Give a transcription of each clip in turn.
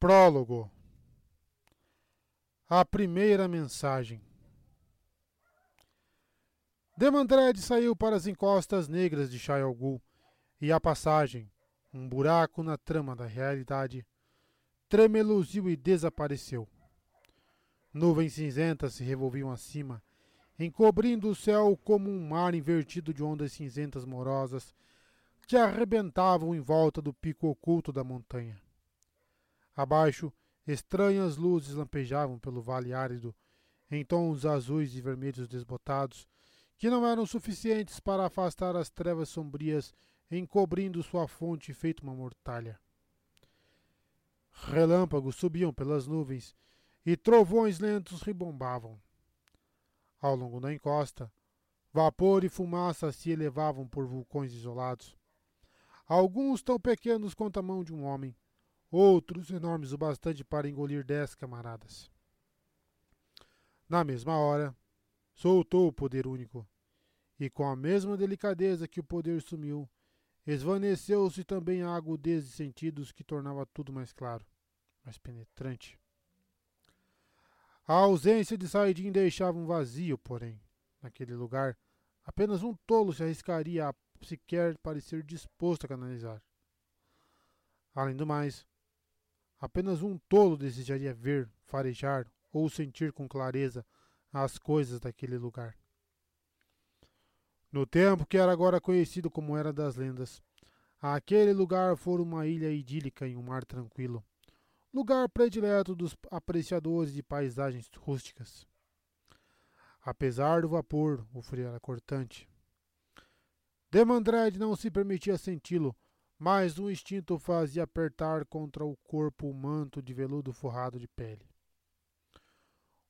Prólogo A primeira mensagem Demandred saiu para as encostas negras de Shayalgul e a passagem, um buraco na trama da realidade, tremeluziu e desapareceu. Nuvens cinzentas se revolviam acima, encobrindo o céu como um mar invertido de ondas cinzentas morosas que arrebentavam em volta do pico oculto da montanha. Abaixo, estranhas luzes lampejavam pelo vale árido, em tons azuis e vermelhos desbotados, que não eram suficientes para afastar as trevas sombrias encobrindo sua fonte feito uma mortalha. Relâmpagos subiam pelas nuvens e trovões lentos ribombavam. Ao longo da encosta, vapor e fumaça se elevavam por vulcões isolados. Alguns tão pequenos quanto a mão de um homem, outros enormes o bastante para engolir dez camaradas. Na mesma hora, soltou o poder único, e com a mesma delicadeza que o poder sumiu, esvaneceu-se também a agudez de sentidos que tornava tudo mais claro, mais penetrante. A ausência de Saidin deixava um vazio, porém, naquele lugar. Apenas um tolo se arriscaria a sequer parecer disposto a canalizar. Além do mais, Apenas um tolo desejaria ver, farejar ou sentir com clareza as coisas daquele lugar. No tempo que era agora conhecido como Era das Lendas, aquele lugar fora uma ilha idílica em um mar tranquilo, lugar predileto dos apreciadores de paisagens rústicas. Apesar do vapor, o frio era cortante. Demandred não se permitia senti-lo mas um instinto fazia apertar contra o corpo o manto de veludo forrado de pele.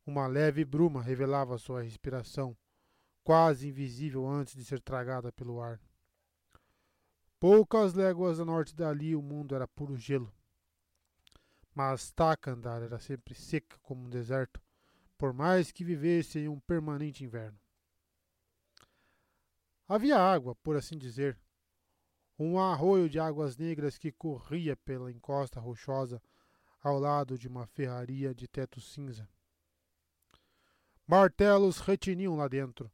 Uma leve bruma revelava sua respiração, quase invisível antes de ser tragada pelo ar. Poucas léguas a norte dali o mundo era puro gelo. Mas Takandar era sempre seca como um deserto, por mais que vivesse em um permanente inverno. Havia água, por assim dizer, um arroio de águas negras que corria pela encosta rochosa ao lado de uma ferraria de teto cinza. Martelos retiniam lá dentro,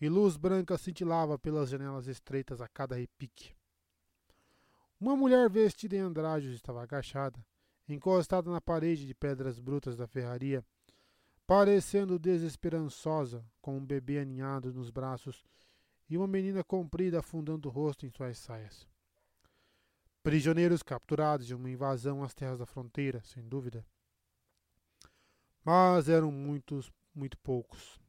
e luz branca cintilava pelas janelas estreitas a cada repique. Uma mulher vestida em andrajos estava agachada, encostada na parede de pedras brutas da ferraria, parecendo desesperançosa, com um bebê aninhado nos braços e uma menina comprida afundando o rosto em suas saias. Prisioneiros capturados de uma invasão às terras da fronteira, sem dúvida. Mas eram muitos, muito poucos.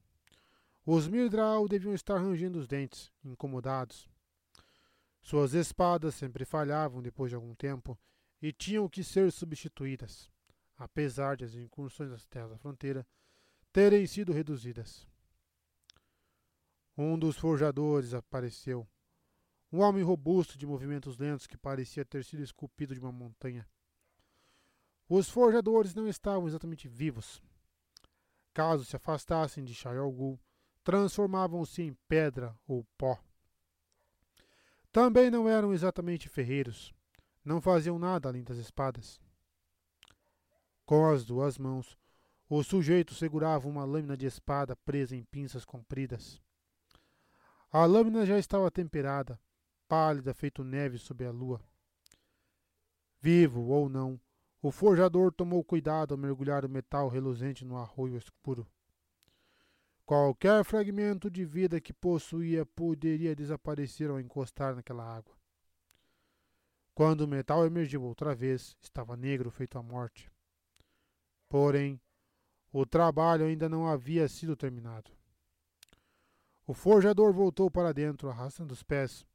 Os Mirdral deviam estar rangendo os dentes, incomodados. Suas espadas sempre falhavam depois de algum tempo e tinham que ser substituídas, apesar de as incursões às terras da fronteira terem sido reduzidas. Um dos forjadores apareceu. Um homem robusto de movimentos lentos que parecia ter sido esculpido de uma montanha. Os forjadores não estavam exatamente vivos. Caso se afastassem de Shayolgul, transformavam-se em pedra ou pó. Também não eram exatamente ferreiros. Não faziam nada além das espadas. Com as duas mãos, o sujeito segurava uma lâmina de espada presa em pinças compridas. A lâmina já estava temperada, pálida, feito neve sob a lua. Vivo ou não, o forjador tomou cuidado ao mergulhar o metal reluzente no arroio escuro. Qualquer fragmento de vida que possuía poderia desaparecer ao encostar naquela água. Quando o metal emergiu outra vez, estava negro feito a morte. Porém, o trabalho ainda não havia sido terminado. O forjador voltou para dentro, arrastando os pés,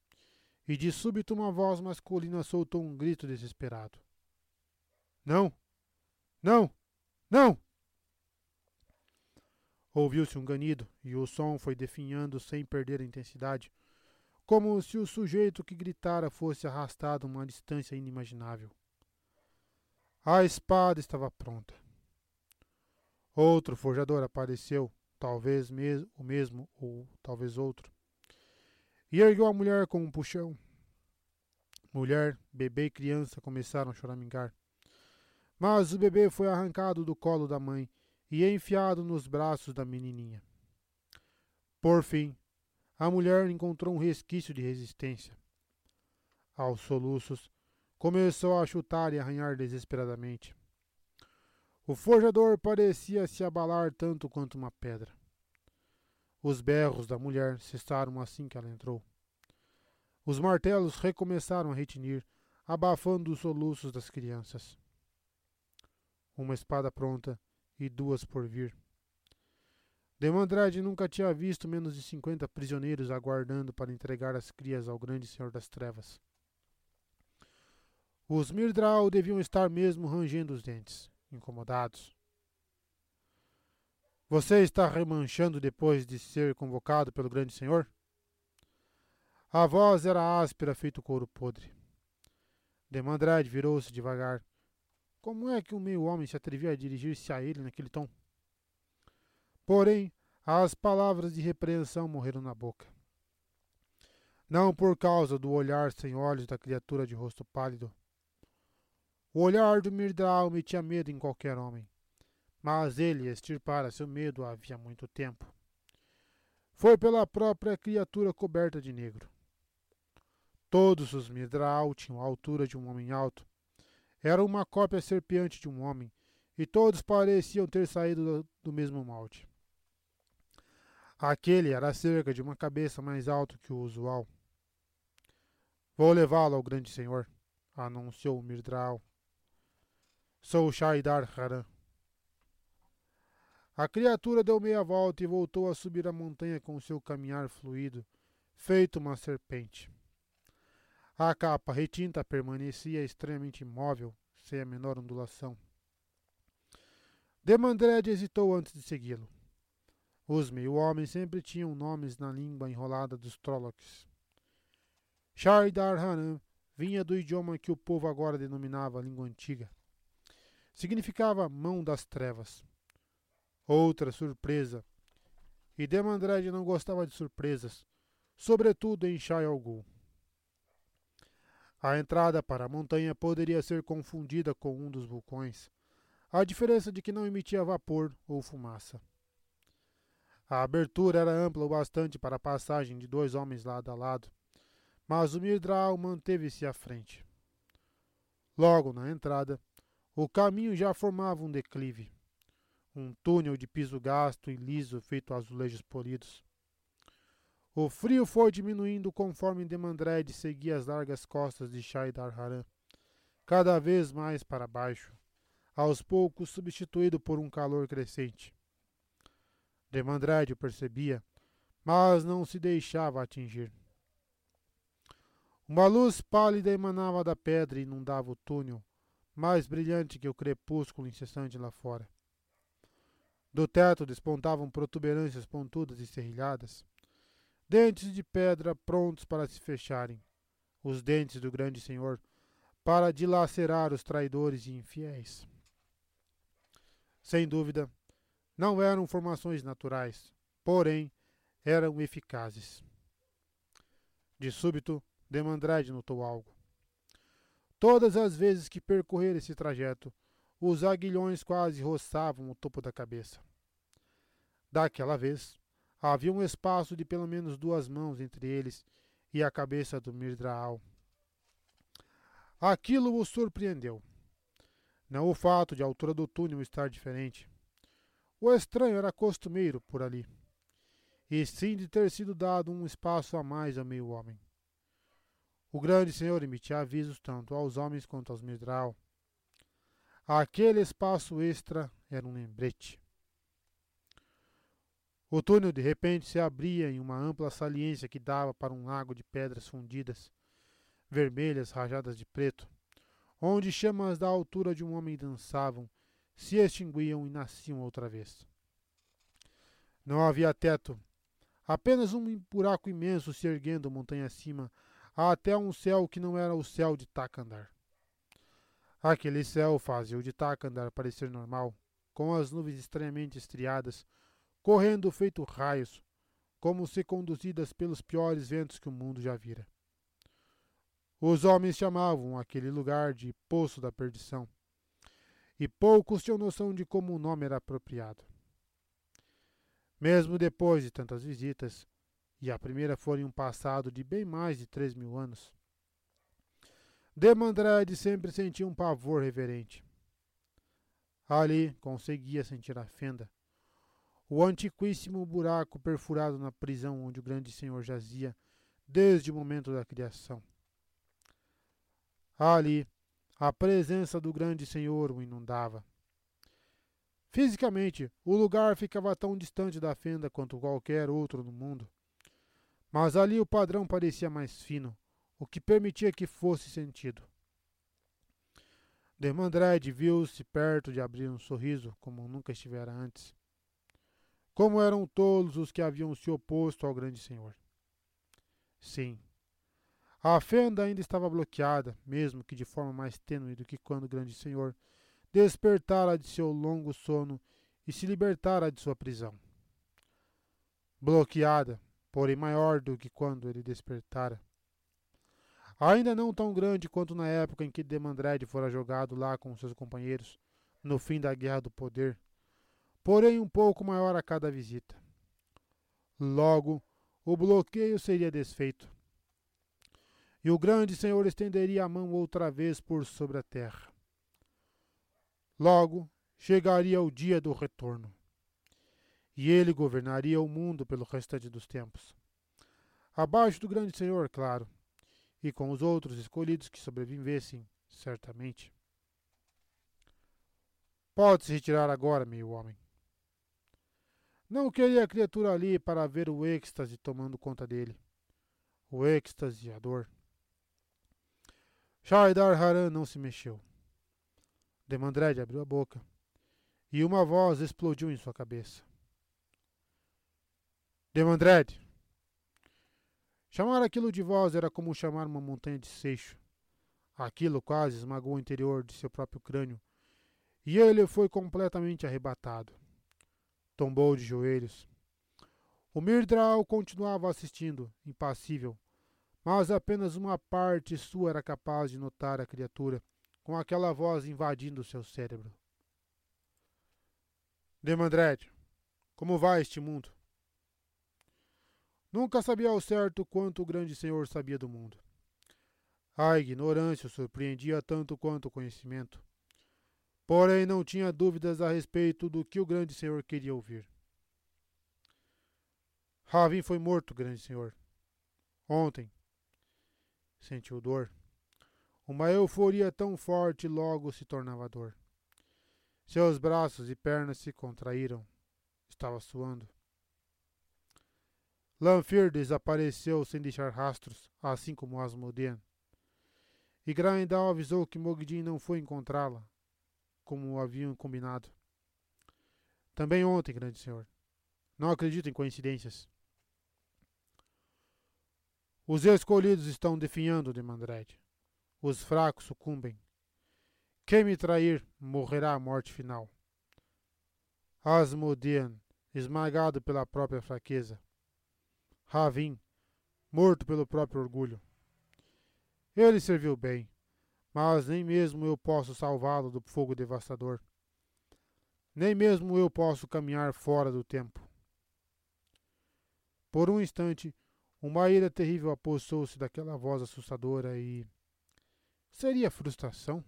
e de súbito uma voz masculina soltou um grito desesperado. Não! Não! Não! Ouviu-se um ganido, e o som foi definhando sem perder a intensidade, como se o sujeito que gritara fosse arrastado uma distância inimaginável. A espada estava pronta. Outro forjador apareceu, talvez o mesmo ou talvez outro. E ergueu a mulher com um puxão. Mulher, bebê e criança começaram a choramingar. Mas o bebê foi arrancado do colo da mãe e enfiado nos braços da menininha. Por fim, a mulher encontrou um resquício de resistência. Aos soluços, começou a chutar e arranhar desesperadamente. O forjador parecia se abalar tanto quanto uma pedra. Os berros da mulher cessaram assim que ela entrou. Os martelos recomeçaram a retinir, abafando os soluços das crianças. Uma espada pronta e duas por vir. Demandrade nunca tinha visto menos de cinquenta prisioneiros aguardando para entregar as crias ao grande Senhor das Trevas. Os Mirdral deviam estar mesmo rangendo os dentes incomodados. Você está remanchando depois de ser convocado pelo grande senhor? A voz era áspera, feito couro podre. Demandrade virou-se devagar. Como é que um meio-homem se atrevia a dirigir-se a ele naquele tom? Porém, as palavras de repreensão morreram na boca. Não por causa do olhar sem olhos da criatura de rosto pálido, o olhar do Mirdal metia medo em qualquer homem, mas ele extirpara seu medo havia muito tempo. Foi pela própria criatura coberta de negro. Todos os Mirdal tinham a altura de um homem alto. Era uma cópia serpeante de um homem, e todos pareciam ter saído do, do mesmo molde. Aquele era cerca de uma cabeça mais alto que o usual. Vou levá-lo ao grande senhor, anunciou Mirdral. Sou Shaidar Haran. A criatura deu meia volta e voltou a subir a montanha com seu caminhar fluido, feito uma serpente. A capa retinta permanecia extremamente imóvel, sem a menor ondulação. Demandred hesitou antes de segui-lo. Os meio-homens sempre tinham nomes na língua enrolada dos Trollocs. Shaidar Haran vinha do idioma que o povo agora denominava língua antiga significava mão das trevas. Outra surpresa. E Demandred não gostava de surpresas, sobretudo em Shai. A entrada para a montanha poderia ser confundida com um dos vulcões, a diferença de que não emitia vapor ou fumaça. A abertura era ampla o bastante para a passagem de dois homens lado a lado, mas o Mirdral manteve-se à frente. Logo na entrada, o caminho já formava um declive, um túnel de piso gasto e liso feito azulejos polidos. O frio foi diminuindo conforme Demandred seguia as largas costas de Shaidar Haran, cada vez mais para baixo, aos poucos substituído por um calor crescente. Demandred o percebia, mas não se deixava atingir. Uma luz pálida emanava da pedra e inundava o túnel, mais brilhante que o crepúsculo incessante lá fora. Do teto despontavam protuberâncias pontudas e serrilhadas, dentes de pedra prontos para se fecharem, os dentes do grande senhor, para dilacerar os traidores e infiéis. Sem dúvida, não eram formações naturais, porém eram eficazes. De súbito, Demandrede notou algo. Todas as vezes que percorrer esse trajeto, os aguilhões quase roçavam o topo da cabeça. Daquela vez, havia um espaço de pelo menos duas mãos entre eles e a cabeça do Mirdraal. Aquilo o surpreendeu. Não o fato de a altura do túnel estar diferente. O estranho era costumeiro por ali, e sim de ter sido dado um espaço a mais ao meio-homem. O grande senhor emitia avisos tanto aos homens quanto aos Midral. Aquele espaço extra era um lembrete. O túnel de repente se abria em uma ampla saliência que dava para um lago de pedras fundidas, vermelhas rajadas de preto, onde chamas da altura de um homem dançavam, se extinguiam e nasciam outra vez. Não havia teto, apenas um buraco imenso se erguendo montanha acima até um céu que não era o céu de Takandar. Aquele céu fazia o de Takandar parecer normal, com as nuvens estranhamente estriadas, correndo feito raios, como se conduzidas pelos piores ventos que o mundo já vira. Os homens chamavam aquele lugar de Poço da Perdição. e poucos tinham noção de como o nome era apropriado. Mesmo depois de tantas visitas, e a primeira foi em um passado de bem mais de três mil anos, Demandred sempre sentia um pavor reverente. Ali conseguia sentir a fenda, o antiquíssimo buraco perfurado na prisão onde o grande senhor jazia desde o momento da criação. Ali, a presença do grande senhor o inundava. Fisicamente, o lugar ficava tão distante da fenda quanto qualquer outro no mundo. Mas ali o padrão parecia mais fino, o que permitia que fosse sentido. Demandred viu-se perto de abrir um sorriso como nunca estivera antes. Como eram tolos os que haviam se oposto ao grande senhor. Sim, a fenda ainda estava bloqueada, mesmo que de forma mais tênue do que quando o grande senhor despertara de seu longo sono e se libertara de sua prisão. Bloqueada, porém maior do que quando ele despertara. Ainda não tão grande quanto na época em que Demandred fora jogado lá com seus companheiros, no fim da Guerra do Poder, porém um pouco maior a cada visita. Logo, o bloqueio seria desfeito. E o grande Senhor estenderia a mão outra vez por sobre a terra. Logo chegaria o dia do retorno. E ele governaria o mundo pelo restante dos tempos. Abaixo do grande Senhor, claro, e com os outros escolhidos que sobrevivessem, certamente. Pode se retirar agora, meu homem. Não queria a criatura ali para ver o êxtase tomando conta dele. O êxtase e a dor. Shaidar Haran não se mexeu. Demandred abriu a boca e uma voz explodiu em sua cabeça. Demandred! Chamar aquilo de voz era como chamar uma montanha de seixo. Aquilo quase esmagou o interior de seu próprio crânio e ele foi completamente arrebatado. Tombou de joelhos. O Mirdral continuava assistindo, impassível, mas apenas uma parte sua era capaz de notar a criatura, com aquela voz invadindo seu cérebro. Demandred, como vai este mundo? Nunca sabia ao certo quanto o grande senhor sabia do mundo. A ignorância o surpreendia tanto quanto o conhecimento. Porém, não tinha dúvidas a respeito do que o grande senhor queria ouvir. Ravin foi morto, grande senhor. Ontem, sentiu dor. Uma euforia tão forte logo se tornava dor. Seus braços e pernas se contraíram. Estava suando. Lanfir desapareceu sem deixar rastros, assim como Asmodean. E Grindal avisou que Mogdin não foi encontrá-la, como haviam combinado. Também ontem, grande senhor. Não acredito em coincidências. Os escolhidos estão definhando, Demandred. Os fracos sucumbem. Quem me trair morrerá a morte final. Asmodean, esmagado pela própria fraqueza. Ravin, morto pelo próprio orgulho. Ele serviu bem, mas nem mesmo eu posso salvá-lo do fogo devastador. Nem mesmo eu posso caminhar fora do tempo. Por um instante, uma ira terrível apossou-se daquela voz assustadora e. Seria frustração?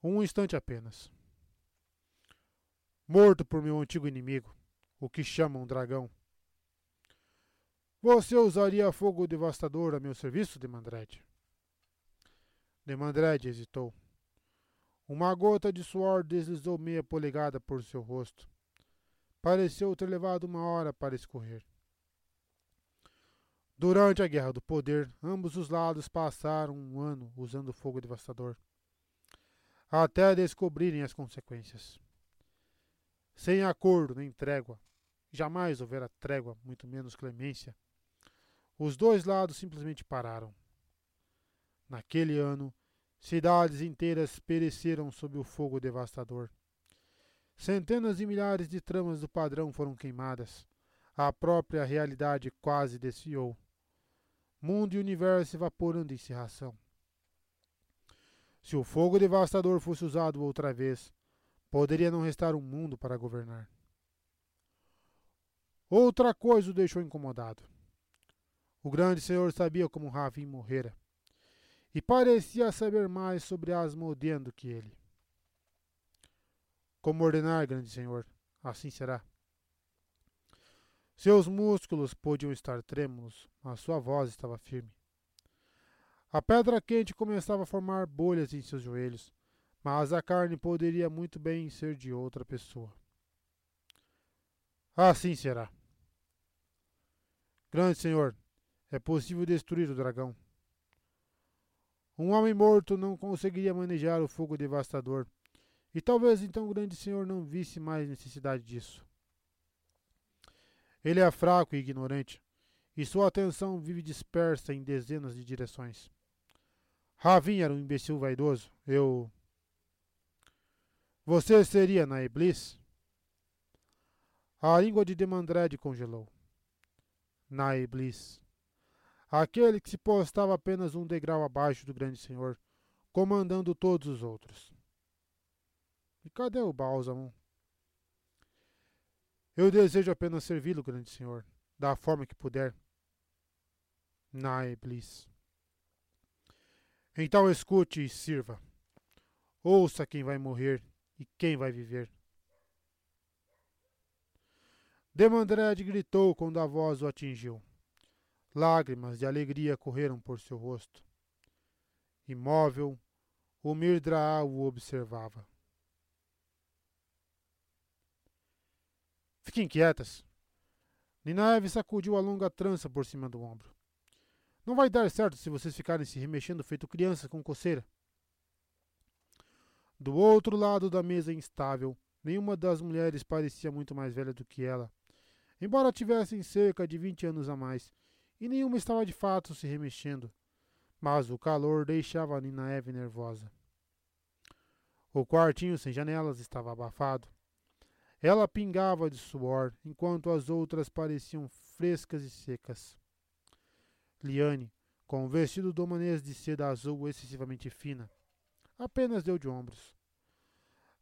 Um instante apenas. Morto por meu antigo inimigo, o que chamam dragão. Você usaria fogo devastador a meu serviço, Demandred? Demandred hesitou. Uma gota de suor deslizou meia polegada por seu rosto. Pareceu ter levado uma hora para escorrer. Durante a Guerra do Poder, ambos os lados passaram um ano usando fogo devastador, até descobrirem as consequências. Sem acordo nem trégua, jamais houvera trégua, muito menos clemência, os dois lados simplesmente pararam. Naquele ano, cidades inteiras pereceram sob o fogo devastador. Centenas de milhares de tramas do padrão foram queimadas. A própria realidade quase desfiou mundo e universo evaporando em cerração. Se o fogo devastador fosse usado outra vez, poderia não restar um mundo para governar. Outra coisa o deixou incomodado. O grande senhor sabia como Ravin morrera, e parecia saber mais sobre Asmodean do que ele. Como ordenar, grande senhor, assim será. Seus músculos podiam estar trêmulos, mas sua voz estava firme. A pedra quente começava a formar bolhas em seus joelhos, mas a carne poderia muito bem ser de outra pessoa. Assim será. Grande senhor, é possível destruir o dragão. Um homem morto não conseguiria manejar o fogo devastador, e talvez então o grande senhor não visse mais necessidade disso. Ele é fraco e ignorante, e sua atenção vive dispersa em dezenas de direções. Ravin era um imbecil vaidoso. Eu. Você seria na Iblis? A língua de Demandred congelou. Na Iblis. Aquele que se postava apenas um degrau abaixo do grande senhor, comandando todos os outros. E cadê o bálsamo? Eu desejo apenas servi-lo, grande senhor, da forma que puder. Naiblis. Então escute e sirva. Ouça quem vai morrer e quem vai viver. Demandred gritou quando a voz o atingiu. Lágrimas de alegria correram por seu rosto. Imóvel, o Mirdraá o observava. Fiquem quietas. Ninaeve sacudiu a longa trança por cima do ombro. Não vai dar certo se vocês ficarem se remexendo feito crianças com coceira. Do outro lado da mesa instável, nenhuma das mulheres parecia muito mais velha do que ela, embora tivessem cerca de vinte anos a mais, e nenhuma estava de fato se remexendo. Mas o calor deixava Ninaeve nervosa. O quartinho sem janelas estava abafado. Ela pingava de suor, enquanto as outras pareciam frescas e secas. Liane, com um vestido domanês de seda azul excessivamente fina, apenas deu de ombros.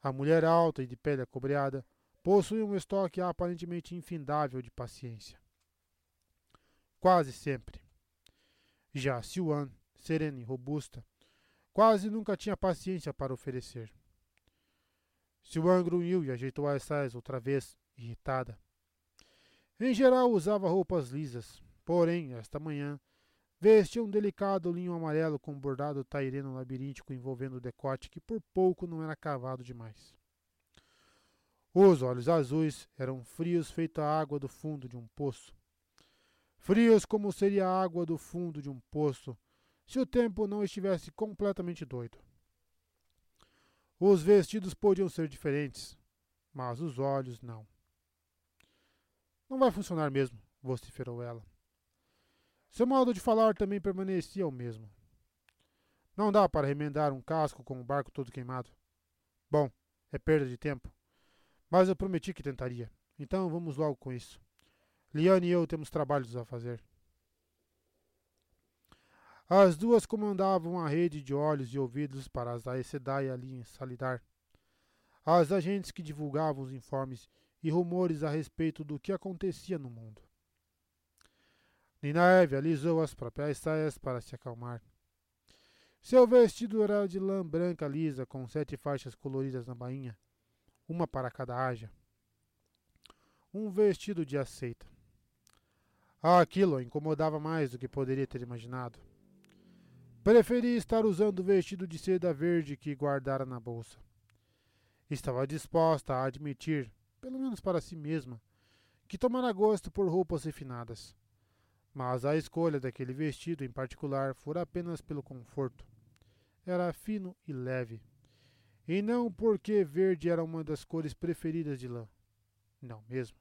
A mulher alta e de pele acobreada possuía um estoque aparentemente infindável de paciência. Quase sempre. Já Siwan, serena e robusta, quase nunca tinha paciência para oferecer. Siwan grunhiu e ajeitou as saias outra vez, irritada. Em geral usava roupas lisas, porém, esta manhã, vestia um delicado linho amarelo com bordado taireno labiríntico envolvendo o decote que por pouco não era cavado demais. Os olhos azuis eram frios feito a água do fundo de um poço. Frios como seria a água do fundo de um poço se o tempo não estivesse completamente doido. Os vestidos podiam ser diferentes, mas os olhos não. Não vai funcionar mesmo, vociferou ela. Seu modo de falar também permanecia o mesmo. Não dá para remendar um casco com o barco todo queimado. Bom, é perda de tempo. Mas eu prometi que tentaria. Então vamos logo com isso. Liane e eu temos trabalhos a fazer. As duas comandavam a rede de olhos e ouvidos para as Aes Sedai ali em Salidar. As agentes que divulgavam os informes e rumores a respeito do que acontecia no mundo. Ninaeve alisou as próprias saias para se acalmar. Seu vestido era de lã branca lisa com sete faixas coloridas na bainha, uma para cada haja. Um vestido de aceita. Aquilo a incomodava mais do que poderia ter imaginado. Preferia estar usando o vestido de seda verde que guardara na bolsa. Estava disposta a admitir, pelo menos para si mesma, que tomara gosto por roupas refinadas. Mas a escolha daquele vestido em particular fora apenas pelo conforto. Era fino e leve. E não porque verde era uma das cores preferidas de lã. Não mesmo.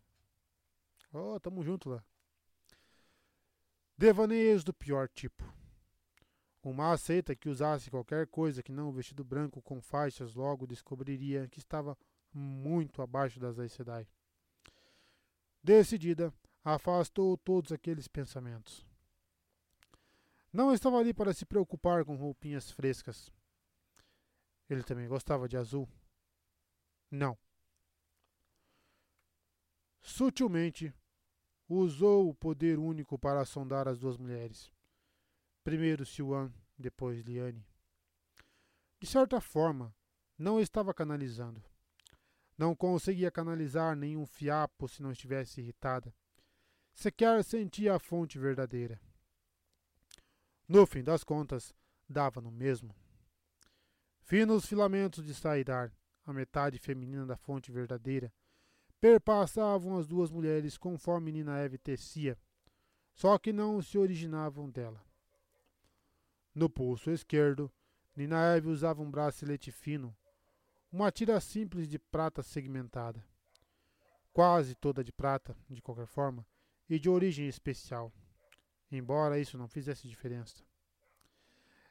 Oh, tamo junto lá. Devaneios do pior tipo. Uma aceita que usasse qualquer coisa que não o vestido branco com faixas logo descobriria que estava muito abaixo das Aes Sedai. Decidida, afastou todos aqueles pensamentos. Não estava ali para se preocupar com roupinhas frescas. Ele também gostava de azul? Não. Sutilmente, usou o poder único para sondar as duas mulheres. Primeiro Siwan, depois Liane. De certa forma, não estava canalizando. Não conseguia canalizar nenhum fiapo se não estivesse irritada. Sequer sentia a fonte verdadeira. No fim das contas, dava no mesmo. Finos filamentos de saidar, a metade feminina da fonte verdadeira, perpassavam as duas mulheres conforme Nina Eve tecia, só que não se originavam dela. No pulso esquerdo, Nina Eve usava um bracelete fino, uma tira simples de prata segmentada, quase toda de prata, de qualquer forma, e de origem especial, embora isso não fizesse diferença.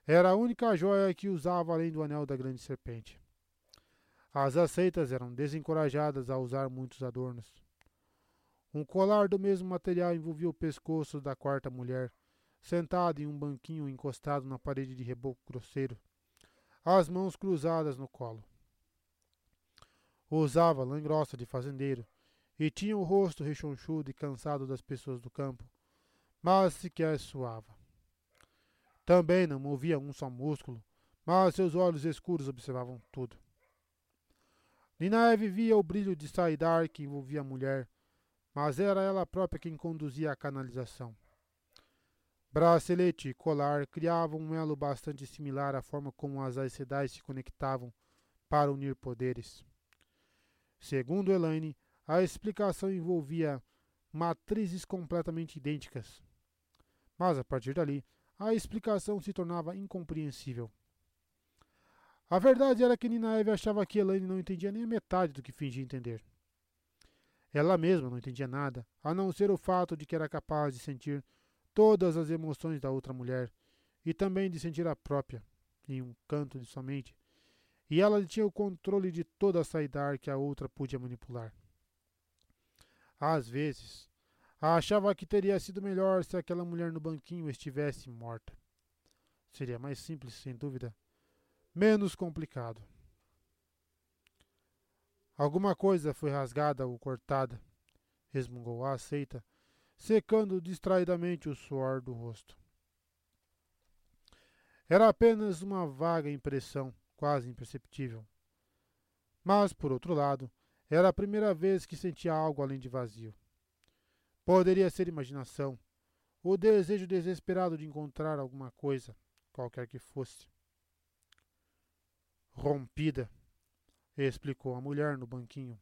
Era a única joia que usava além do anel da grande serpente. As aceitas eram desencorajadas a usar muitos adornos. Um colar do mesmo material envolvia o pescoço da quarta mulher, sentada em um banquinho encostado na parede de reboco grosseiro, as mãos cruzadas no colo. Usava lã grossa de fazendeiro e tinha o rosto rechonchudo e cansado das pessoas do campo, mas sequer suava. Também não movia um só músculo, mas seus olhos escuros observavam tudo. Ninaeve via o brilho de Saidar que envolvia a mulher, mas era ela própria quem conduzia a canalização. Bracelete e colar criavam um elo bastante similar à forma como as Aes se conectavam para unir poderes. Segundo Elaine, a explicação envolvia matrizes completamente idênticas. Mas a partir dali, a explicação se tornava incompreensível. A verdade era que Nina Eve achava que Elaine não entendia nem a metade do que fingia entender. Ela mesma não entendia nada, a não ser o fato de que era capaz de sentir todas as emoções da outra mulher e também de sentir a própria, em um canto de sua mente, e ela tinha o controle de toda a saidar que a outra podia manipular. Às vezes, achava que teria sido melhor se aquela mulher no banquinho estivesse morta. Seria mais simples, sem dúvida menos complicado. Alguma coisa foi rasgada ou cortada, resmungou a aceita, secando distraidamente o suor do rosto. Era apenas uma vaga impressão, quase imperceptível. Mas, por outro lado, era a primeira vez que sentia algo além de vazio. Poderia ser imaginação, o desejo desesperado de encontrar alguma coisa, qualquer que fosse rompida, explicou a mulher no banquinho.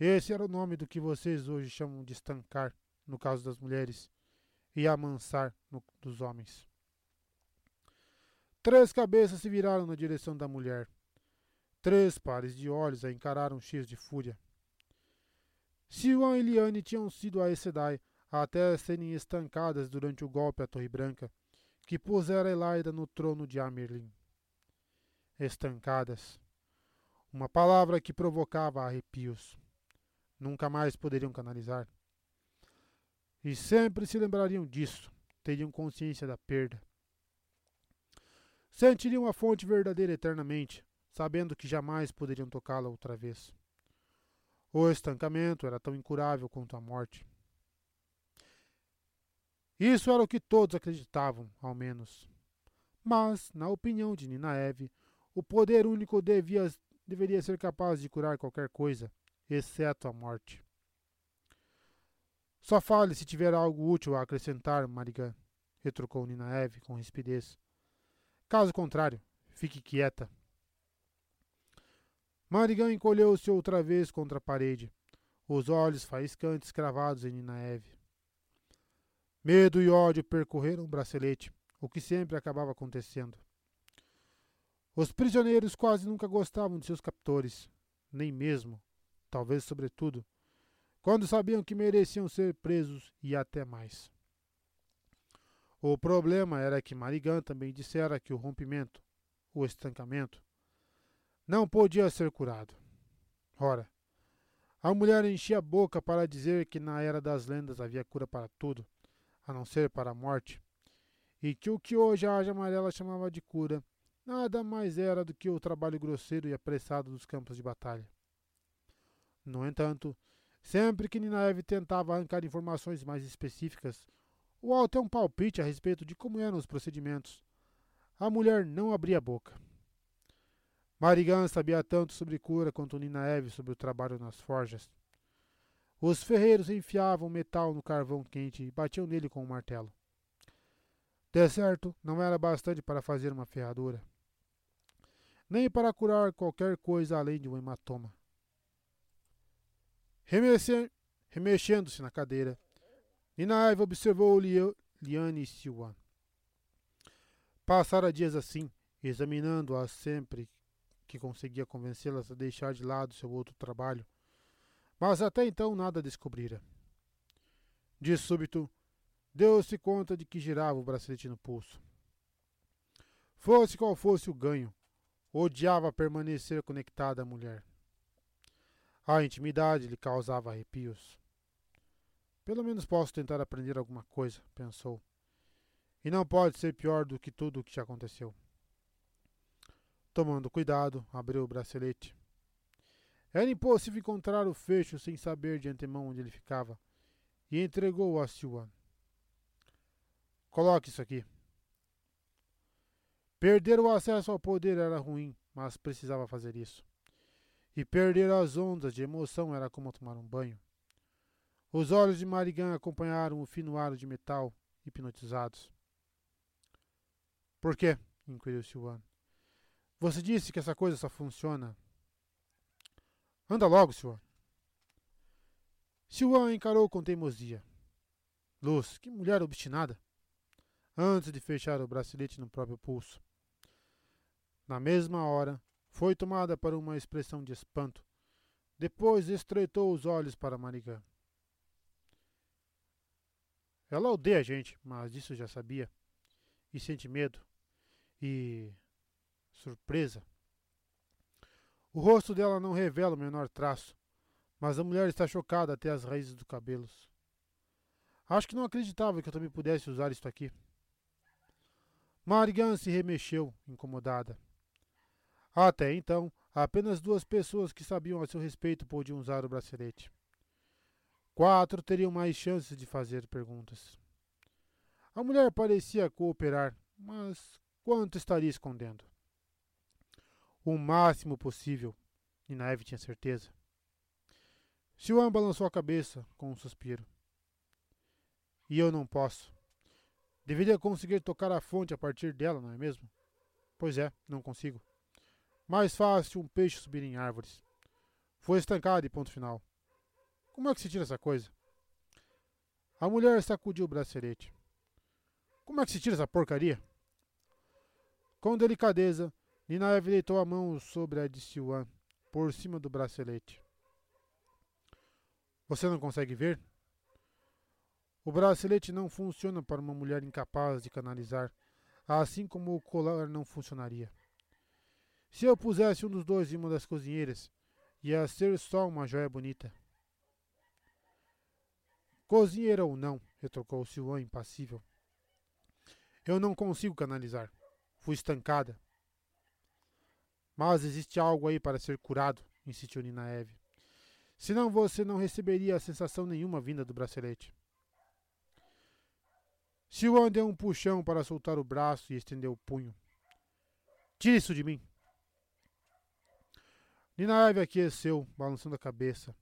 Esse era o nome do que vocês hoje chamam de estancar, no caso das mulheres, e amansar no dos homens. Três cabeças se viraram na direção da mulher. Três pares de olhos a encararam cheios de fúria. Siwan e Liane tinham sido a Esedai até serem estancadas durante o golpe à Torre Branca, que pusera Elaida no trono de Amerlin estancadas. Uma palavra que provocava arrepios. Nunca mais poderiam canalizar. E sempre se lembrariam disso, teriam consciência da perda. Sentiriam a fonte verdadeira eternamente, sabendo que jamais poderiam tocá-la outra vez. O estancamento era tão incurável quanto a morte. Isso era o que todos acreditavam, ao menos. Mas, na opinião de Nina Eve, o poder único devia, deveria ser capaz de curar qualquer coisa, exceto a morte. Só fale se tiver algo útil a acrescentar, Marigan, retrucou Nina Eve com rispidez. Caso contrário, fique quieta. Marigan encolheu-se outra vez contra a parede, os olhos faiscantes cravados em Nina Eve. Medo e ódio percorreram o bracelete, o que sempre acabava acontecendo. Os prisioneiros quase nunca gostavam de seus captores, nem mesmo, talvez sobretudo, quando sabiam que mereciam ser presos e até mais. O problema era que Marigan também dissera que o rompimento, o estancamento, não podia ser curado. Ora, a mulher enchia a boca para dizer que na era das lendas havia cura para tudo, a não ser para a morte, e que o que hoje a Asa Amarela chamava de cura nada mais era do que o trabalho grosseiro e apressado dos campos de batalha. No entanto, sempre que Ninaev tentava arrancar informações mais específicas, ou até um palpite a respeito de como eram os procedimentos, a mulher não abria a boca. Marigan sabia tanto sobre cura quanto Ninaev sobre o trabalho nas forjas. Os ferreiros enfiavam metal no carvão quente e batiam nele com um martelo. De certo, não era bastante para fazer uma ferradura, nem para curar qualquer coisa além de um hematoma. Remexendo-se na cadeira, Ninaev observou Liane e Siwan. Passara dias assim, examinando-as sempre que conseguia convencê-las a deixar de lado seu outro trabalho, mas até então nada descobrira. De súbito, deu-se conta de que girava o bracelete no pulso. Fosse qual fosse o ganho, odiava permanecer conectada à mulher. A intimidade lhe causava arrepios. Pelo menos posso tentar aprender alguma coisa, pensou. E não pode ser pior do que tudo o que já aconteceu. Tomando cuidado, abriu o bracelete. Era impossível encontrar o fecho sem saber de antemão onde ele ficava, e entregou-o a Siwan. Coloque isso aqui. Perder o acesso ao poder era ruim, mas precisava fazer isso. E perder as ondas de emoção era como tomar um banho. Os olhos de Marigan acompanharam o fino aro de metal, hipnotizados. Por quê? inquiriu Siwan. Você disse que essa coisa só funciona. Anda logo, senhor. Siwan encarou com teimosia. Luz, que mulher obstinada! Antes de fechar o bracelete no próprio pulso. Na mesma hora, foi tomada por uma expressão de espanto. Depois estreitou os olhos para Marigã. Ela odeia a gente, mas disso já sabia. E sente medo. E surpresa. O rosto dela não revela o menor traço, mas a mulher está chocada até as raízes dos cabelos. Acho que não acreditava que eu também pudesse usar isto aqui. Marigan se remexeu, incomodada. Até então, apenas duas pessoas que sabiam a seu respeito podiam usar o bracelete. Quatro teriam mais chances de fazer perguntas. A mulher parecia cooperar, mas quanto estaria escondendo? o máximo possível, e Naive tinha certeza. Siwan balançou a cabeça com um suspiro. E eu não posso. Deveria conseguir tocar a fonte a partir dela, não é mesmo? Pois é, não consigo. Mais fácil um peixe subir em árvores. Foi estancado e ponto final. Como é que se tira essa coisa? A mulher sacudiu o bracelete. Como é que se tira essa porcaria? Com delicadeza, Ninaev deitou a mão sobre a de Siwan, por cima do bracelete. Você não consegue ver? O bracelete não funciona para uma mulher incapaz de canalizar, assim como o colar não funcionaria. Se eu pusesse um dos dois em uma das cozinheiras, ia ser só uma joia bonita. Cozinheira ou não, retrucou Siwan impassível. Eu não consigo canalizar. Fui estancada. Mas existe algo aí para ser curado, insistiu Ninaev. Senão você não receberia a sensação nenhuma vinda do bracelete. Siwan deu um puxão para soltar o braço e estendeu o punho. Tire isso de mim! Ninaev aqueceu, balançando a cabeça.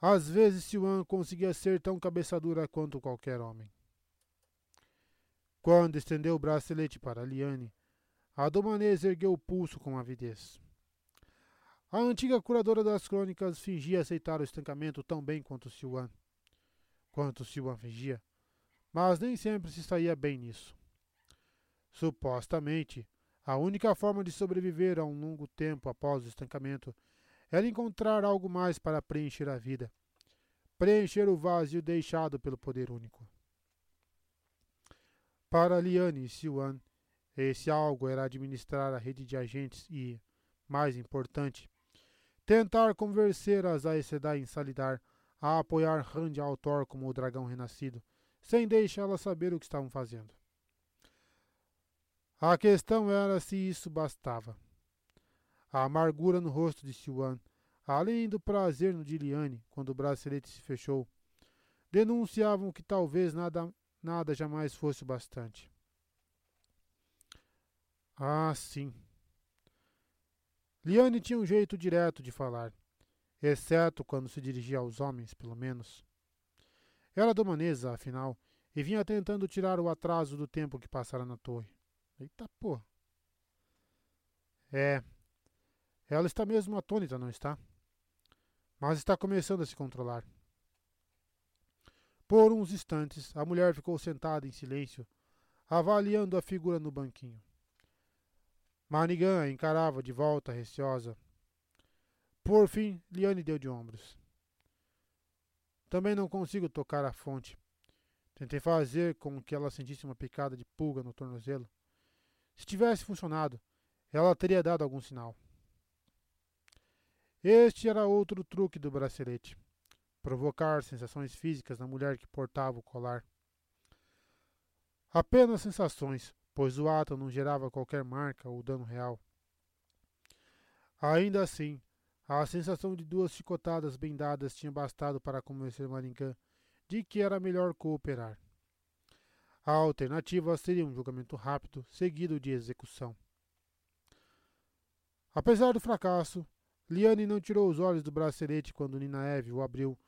Às vezes Siwan conseguia ser tão cabeçadura quanto qualquer homem. Quando estendeu o bracelete para Liane, Adomanês ergueu o pulso com avidez. A antiga curadora das crônicas fingia aceitar o estancamento tão bem quanto Siwan. Quanto Siwan fingia, mas nem sempre se saía bem nisso. Supostamente, a única forma de sobreviver a um longo tempo após o estancamento era encontrar algo mais para preencher a vida, preencher o vazio deixado pelo poder único. Para Liane e Siwan, esse algo era administrar a rede de agentes e, mais importante, tentar convencer as Aes Sedai em Salidar a apoiar Rand Altor como o dragão renascido, sem deixá-la saber o que estavam fazendo. A questão era se isso bastava. A amargura no rosto de Siwan, além do prazer no de Liane quando o bracelete se fechou, denunciavam que talvez nada, nada jamais fosse o bastante. Ah, sim. Liane tinha um jeito direto de falar, exceto quando se dirigia aos homens, pelo menos. Era domanesa, afinal, e vinha tentando tirar o atraso do tempo que passara na torre. Eita porra. É. Ela está mesmo atônita, não está? Mas está começando a se controlar. Por uns instantes, a mulher ficou sentada em silêncio, avaliando a figura no banquinho. Manigan a encarava de volta, receosa. Por fim, Liane deu de ombros. Também não consigo tocar a fonte. Tentei fazer com que ela sentisse uma picada de pulga no tornozelo. Se tivesse funcionado, ela teria dado algum sinal. Este era outro truque do bracelete provocar sensações físicas na mulher que portava o colar. Apenas sensações, pois o ato não gerava qualquer marca ou dano real. Ainda assim, a sensação de duas chicotadas bem dadas tinha bastado para convencer Maringã de que era melhor cooperar. A alternativa seria um julgamento rápido, seguido de execução. Apesar do fracasso, Liane não tirou os olhos do bracelete quando Ninaev o abriu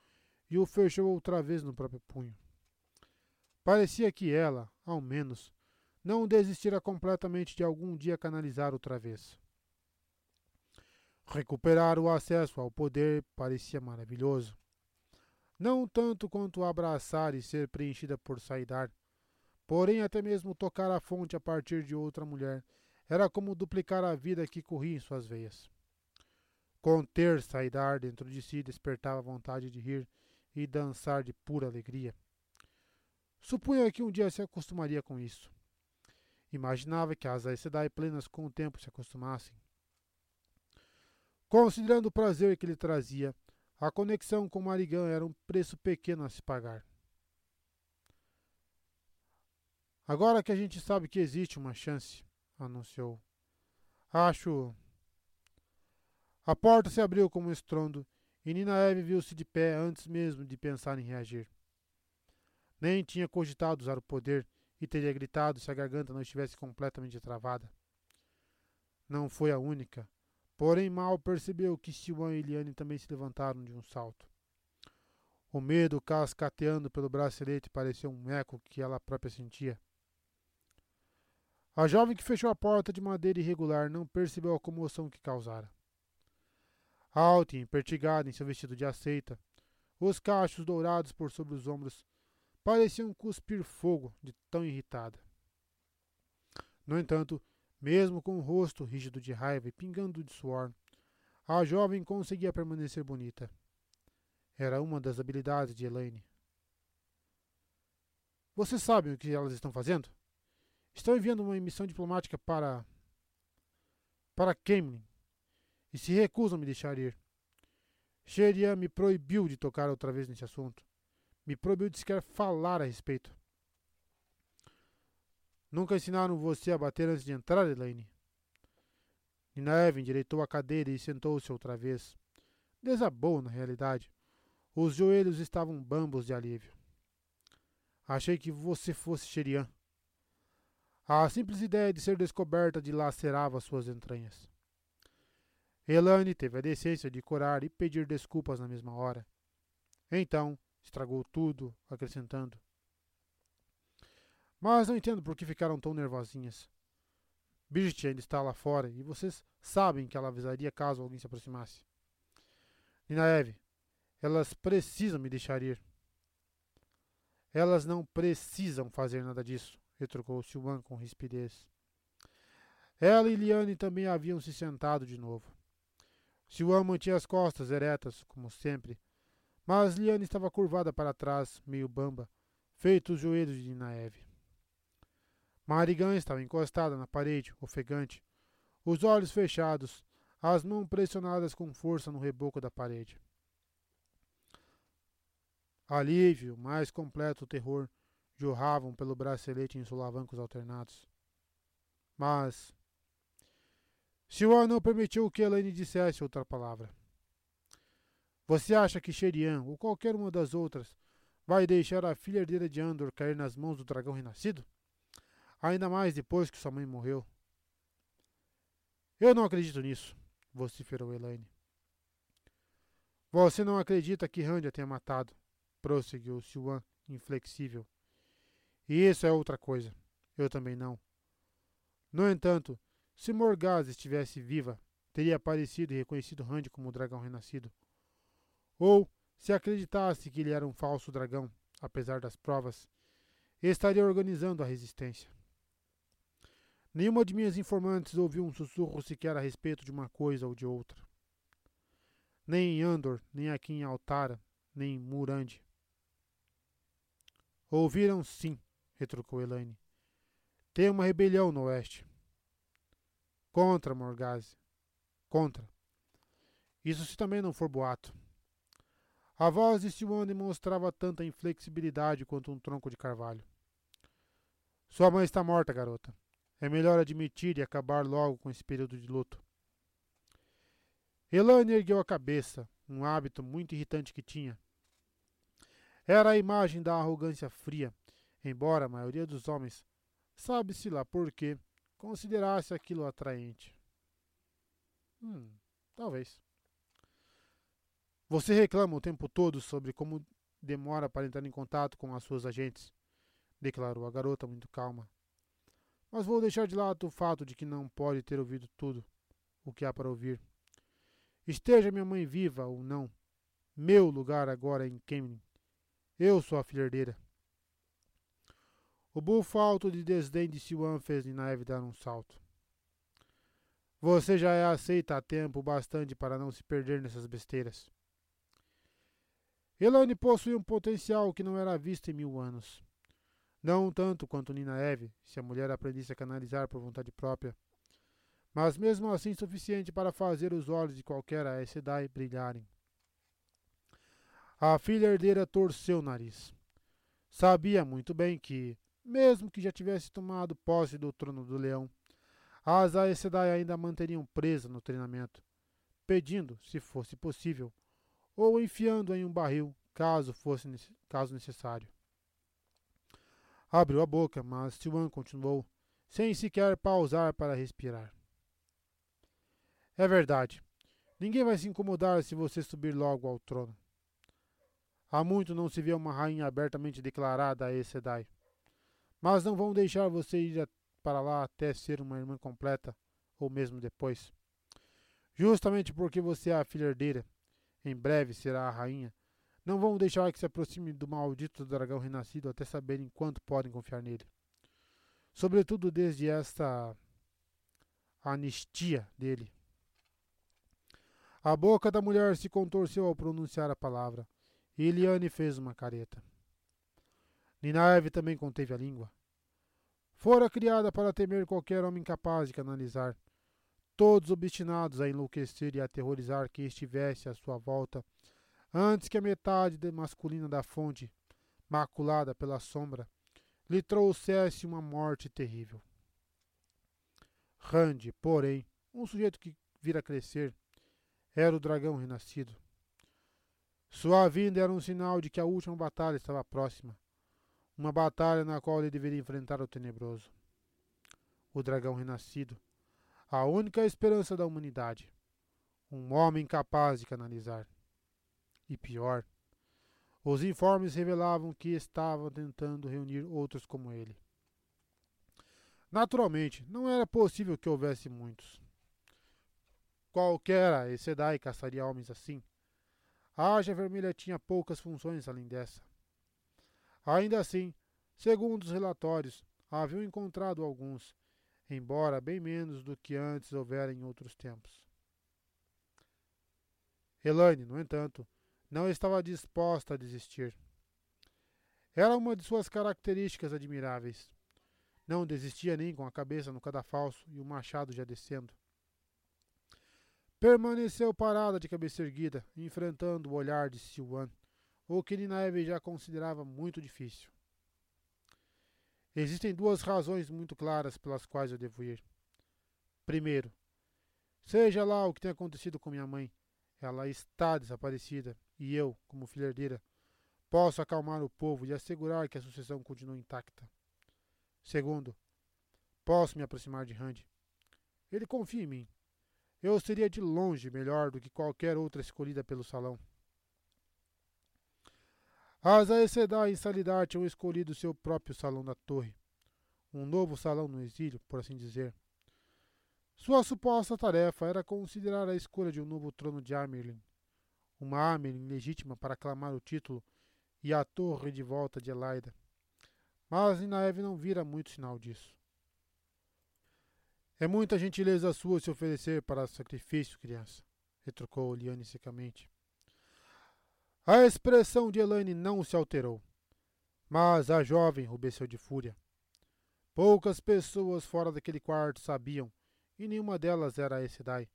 e o fechou outra vez no próprio punho. Parecia que ela, ao menos, não desistira completamente de algum dia canalizar outra vez. Recuperar o acesso ao poder parecia maravilhoso. Não tanto quanto abraçar e ser preenchida por Saidar, porém até mesmo tocar a fonte a partir de outra mulher era como duplicar a vida que corria em suas veias. Conter Saidar dentro de si despertava vontade de rir e dançar de pura alegria. Supunha que um dia se acostumaria com isso. Imaginava que as Sedai plenas com o tempo se acostumassem. Considerando o prazer que lhe trazia, a conexão com Marigan era um preço pequeno a se pagar. Agora que a gente sabe que existe uma chance, anunciou. Acho. A porta se abriu com um estrondo e Ninaeve viu-se de pé antes mesmo de pensar em reagir. Nem tinha cogitado usar o poder e teria gritado se a garganta não estivesse completamente travada. Não foi a única, porém mal percebeu que Siwan e Eliane também se levantaram de um salto. O medo cascateando pelo bracelete parecia um eco que ela própria sentia. A jovem que fechou a porta de madeira irregular não percebeu a comoção que causara alta e empertigada em seu vestido de aceita. Os cachos dourados por sobre os ombros pareciam cuspir fogo de tão irritada. No entanto, mesmo com o rosto rígido de raiva e pingando de suor, a jovem conseguia permanecer bonita. Era uma das habilidades de Elaine. Vocês sabem o que elas estão fazendo? Estão enviando uma missão diplomática para. para Kemlin e se recusam a me deixar ir. Xerian me proibiu de tocar outra vez nesse assunto. Me proibiu de sequer falar a respeito. Nunca ensinaram você a bater antes de entrar, Elaine? Ninaeve endireitou a cadeira e sentou-se outra vez. Desabou, na realidade. Os joelhos estavam bambos de alívio. Achei que você fosse Xerian. A simples ideia de ser descoberta dilacerava suas entranhas. Elane teve a decência de corar e pedir desculpas na mesma hora. Então, estragou tudo, acrescentando. Mas não entendo por que ficaram tão nervosinhas. Bridget ainda está lá fora e vocês sabem que ela avisaria caso alguém se aproximasse. Ninaeve, elas precisam me deixar ir. Elas não precisam fazer nada disso, retrucou Silvan com rispidez. Ela e Liane também haviam se sentado de novo. Siwan mantinha as costas eretas, como sempre, mas Liane estava curvada para trás, meio bamba, feito os joelhos de Ninaeve. Marigan estava encostada na parede, ofegante, os olhos fechados, as mãos pressionadas com força no reboco da parede. Alívio, mais completo terror, jorravam pelo bracelete em solavancos alternados. Mas Siwan não permitiu que Elaine dissesse outra palavra. Você acha que Sherian, ou qualquer uma das outras, vai deixar a filha herdeira de Andor cair nas mãos do dragão renascido? Ainda mais depois que sua mãe morreu. Eu não acredito nisso, vociferou Elaine. Você não acredita que Randy a tenha matado, prosseguiu Siwan, inflexível. E isso é outra coisa. Eu também não. No entanto, se Morgaz estivesse viva, teria aparecido e reconhecido Randy como o dragão renascido. Ou, se acreditasse que ele era um falso dragão, apesar das provas, estaria organizando a resistência. Nenhuma de minhas informantes ouviu um sussurro sequer a respeito de uma coisa ou de outra. Nem em Andor, nem aqui em Altara, nem em Murande. Ouviram sim, retrucou Elaine. Tem uma rebelião no oeste. Contra Morgase. Contra. Isso se também não for boato. A voz de Siwan demonstrava tanta inflexibilidade quanto um tronco de carvalho. Sua mãe está morta, garota. É melhor admitir e acabar logo com esse período de luto. Elane ergueu a cabeça, um hábito muito irritante que tinha. Era a imagem da arrogância fria, embora a maioria dos homens, sabe-se lá por quê, considerasse aquilo atraente. Hum, talvez. Você reclama o tempo todo sobre como demora para entrar em contato com as suas agentes, declarou a garota muito calma. Mas vou deixar de lado o fato de que não pode ter ouvido tudo o que há para ouvir. Esteja minha mãe viva ou não, meu lugar agora é em Kemlin. Eu sou a filha herdeira. O bufo alto de desdém de Siwan fez Ninaeve dar um salto. Você já é aceita há tempo bastante para não se perder nessas besteiras. Elane possuía um potencial que não era visto em mil anos. Não tanto quanto Nina Eve, se a mulher aprendesse a canalizar por vontade própria, mas mesmo assim suficiente para fazer os olhos de qualquer Aes Sedai brilharem. A filha herdeira torceu o nariz. Sabia muito bem que, mesmo que já tivesse tomado posse do trono do leão, as Aes Sedai ainda manteriam presa no treinamento, pedindo, se fosse possível, ou enfiando em um barril, caso fosse caso necessário. Abriu a boca, mas Siwan continuou, sem sequer pausar para respirar. É verdade. Ninguém vai se incomodar se você subir logo ao trono. Há muito não se vê uma rainha abertamente declarada a Sedai. Mas não vão deixar você ir para lá até ser uma irmã completa, ou mesmo depois. Justamente porque você é a filha herdeira em breve será a rainha, não vão deixar que se aproxime do maldito dragão renascido até saberem quanto podem confiar nele. Sobretudo desde esta anistia dele. A boca da mulher se contorceu ao pronunciar a palavra, e Eliane fez uma careta. Ninaeve também conteve a língua. Fora criada para temer qualquer homem capaz de canalizar, todos obstinados a enlouquecer e aterrorizar quem estivesse à sua volta, antes que a metade masculina da fonte, maculada pela sombra, lhe trouxesse uma morte terrível. Rand, porém, um sujeito que vira crescer, era o dragão renascido. Sua vinda era um sinal de que a última batalha estava próxima, uma batalha na qual ele deveria enfrentar o tenebroso. O dragão renascido, a única esperança da humanidade. Um homem capaz de canalizar. E pior, os informes revelavam que estava tentando reunir outros como ele. Naturalmente, não era possível que houvesse muitos. Qualquer Sedai caçaria homens assim. A Ágia Vermelha tinha poucas funções além dessa. Ainda assim, segundo os relatórios, haviam encontrado alguns, embora bem menos do que antes houvera em outros tempos. Elaine, no entanto, não estava disposta a desistir. Era uma de suas características admiráveis. Não desistia nem com a cabeça no cadafalso e o machado já descendo. Permaneceu parada de cabeça erguida, enfrentando o olhar de Siwan, o que Ninaeve já considerava muito difícil. Existem duas razões muito claras pelas quais eu devo ir. Primeiro, seja lá o que tenha acontecido com minha mãe, ela está desaparecida e eu, como filha herdeira, posso acalmar o povo e assegurar que a sucessão continue intacta. Segundo, posso me aproximar de Randy. Ele confia em mim. Eu seria de longe melhor do que qualquer outra escolhida pelo salão. As Aes Sedai e Salidar tinham escolhido seu próprio salão da torre, um novo salão no exílio, por assim dizer. Sua suposta tarefa era considerar a escolha de um novo trono de Amerlin, uma Amerlin legítima para aclamar o título e a torre de volta de Elaida. Mas Ninaeve não vira muito sinal disso. É muita gentileza sua se oferecer para sacrifício, criança, retrucou Liane secamente. A expressão de Elaine não se alterou, mas a jovem rubesceu de fúria. Poucas pessoas fora daquele quarto sabiam, e nenhuma delas era a Sedai.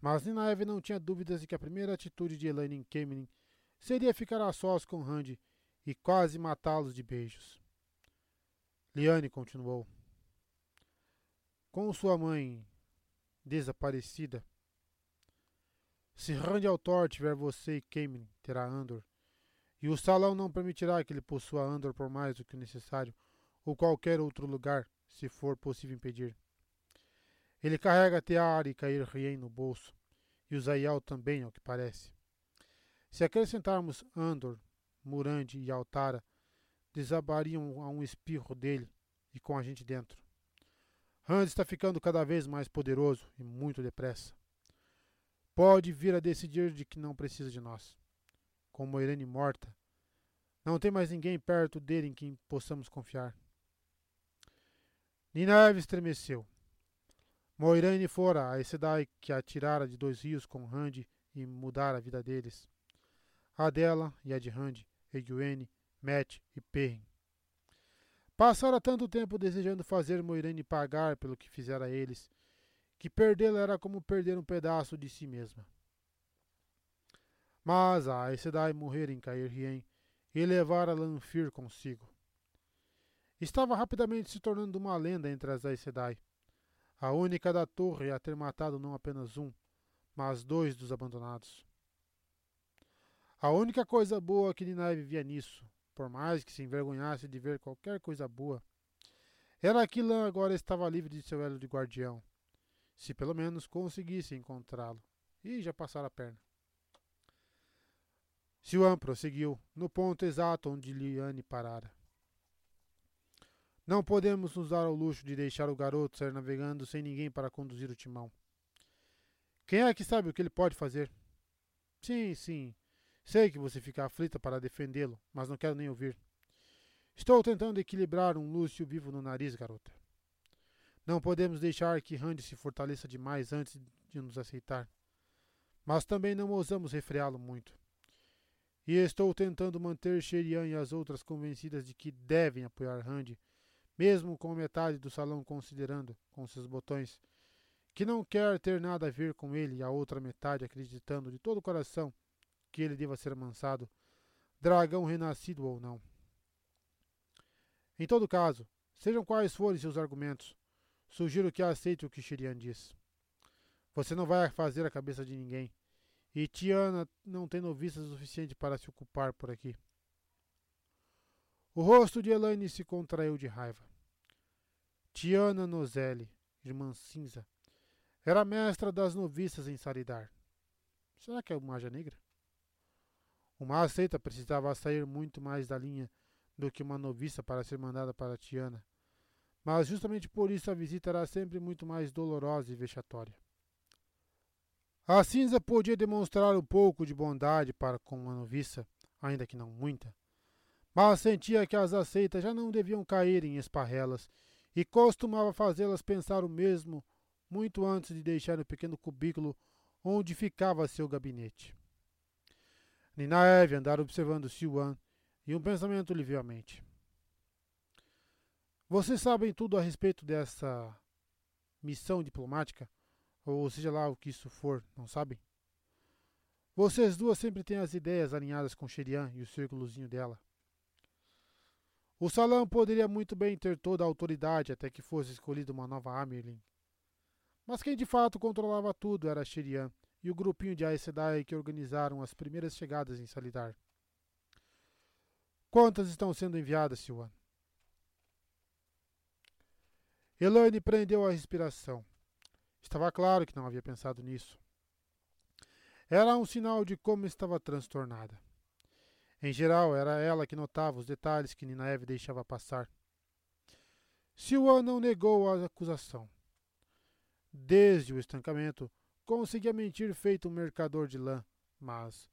Mas Ninaeve não tinha dúvidas de que a primeira atitude de Elaine em Kemenin seria ficar a sós com Randy e quase matá-los de beijos. Liane continuou. Com sua mãe desaparecida, se Randy Altor tiver você e Kemen, terá Andor. E o salão não permitirá que ele possua Andor por mais do que o necessário, ou qualquer outro lugar, se for possível impedir. Ele carrega Tear e Cair Rien no bolso, e o Zayal também, ao que parece. Se acrescentarmos Andor, Murandi e Altara, desabariam a um espirro dele e com a gente dentro. Hans está ficando cada vez mais poderoso e muito depressa. Pode vir a decidir de que não precisa de nós. Com Moirene morta, não tem mais ninguém perto dele em quem possamos confiar. Nineve estremeceu. Moirene fora a Sedai que a tirara de dois rios com Rand e mudara a vida deles a dela e a de Randy, Egwene, Matt e Perrin. Passara tanto tempo desejando fazer Moirene pagar pelo que fizera eles, que perdê-la era como perder um pedaço de si mesma. Mas a Aes Sedai morrera em Cair Rien e levara Lanfir consigo. Estava rapidamente se tornando uma lenda entre as Sedai, a única da torre a ter matado não apenas um, mas dois dos abandonados. A única coisa boa que Ninai via nisso, por mais que se envergonhasse de ver qualquer coisa boa, era que Lan agora estava livre de seu elo de guardião, se pelo menos conseguisse encontrá-lo. E já passara a perna. Siwan prosseguiu, no ponto exato onde Liane parara. Não podemos nos dar ao luxo de deixar o garoto sair navegando sem ninguém para conduzir o timão. Quem é que sabe o que ele pode fazer? Sim, sim, Sei que você fica aflita para defendê-lo, mas não quero nem ouvir. Estou tentando equilibrar um Lúcio vivo no nariz, garota. Não podemos deixar que Randy se fortaleça demais antes de nos aceitar. Mas também não ousamos refreá-lo muito. E estou tentando manter Sherian e as outras convencidas de que devem apoiar Randy, mesmo com metade do salão considerando, com seus botões, que não quer ter nada a ver com ele e a outra metade acreditando de todo o coração que ele deva ser amansado, dragão renascido ou não. Em todo caso, sejam quais forem seus argumentos, sugiro que aceite o que Shirian diz. Você não vai fazer a cabeça de ninguém, e Tiana não tem noviças suficiente para se ocupar por aqui. O rosto de Elaine se contraiu de raiva. Tiana Nozelli, irmã cinza, era mestra das noviças em Saridar. Será que é uma magia negra? Uma aceita precisava sair muito mais da linha do que uma noviça para ser mandada para Tiana. Mas justamente por isso a visita era sempre muito mais dolorosa e vexatória. A cinza podia demonstrar um pouco de bondade para com uma noviça, ainda que não muita, mas sentia que as aceitas já não deviam cair em esparrelas e costumava fazê-las pensar o mesmo muito antes de deixar o pequeno cubículo onde ficava seu gabinete. Ninaeve andara observando Siwan e um pensamento lhe veio à mente. Vocês sabem tudo a respeito dessa missão diplomática, ou seja lá o que isso for, não sabem? Vocês duas sempre têm as ideias alinhadas com Sherian e o círculozinho dela. O salão poderia muito bem ter toda a autoridade até que fosse escolhida uma nova Amerlin. Mas quem de fato controlava tudo era Shirian e o grupinho de Aes Sedai que organizaram as primeiras chegadas em Salidar. Quantas estão sendo enviadas, Siwan? Elaine prendeu a respiração. Estava claro que não havia pensado nisso. Era um sinal de como estava transtornada. Em geral, era ela que notava os detalhes que Ninaeve deixava passar. Siwan não negou a acusação. Desde o estancamento, conseguia mentir feito um mercador de lã, mas,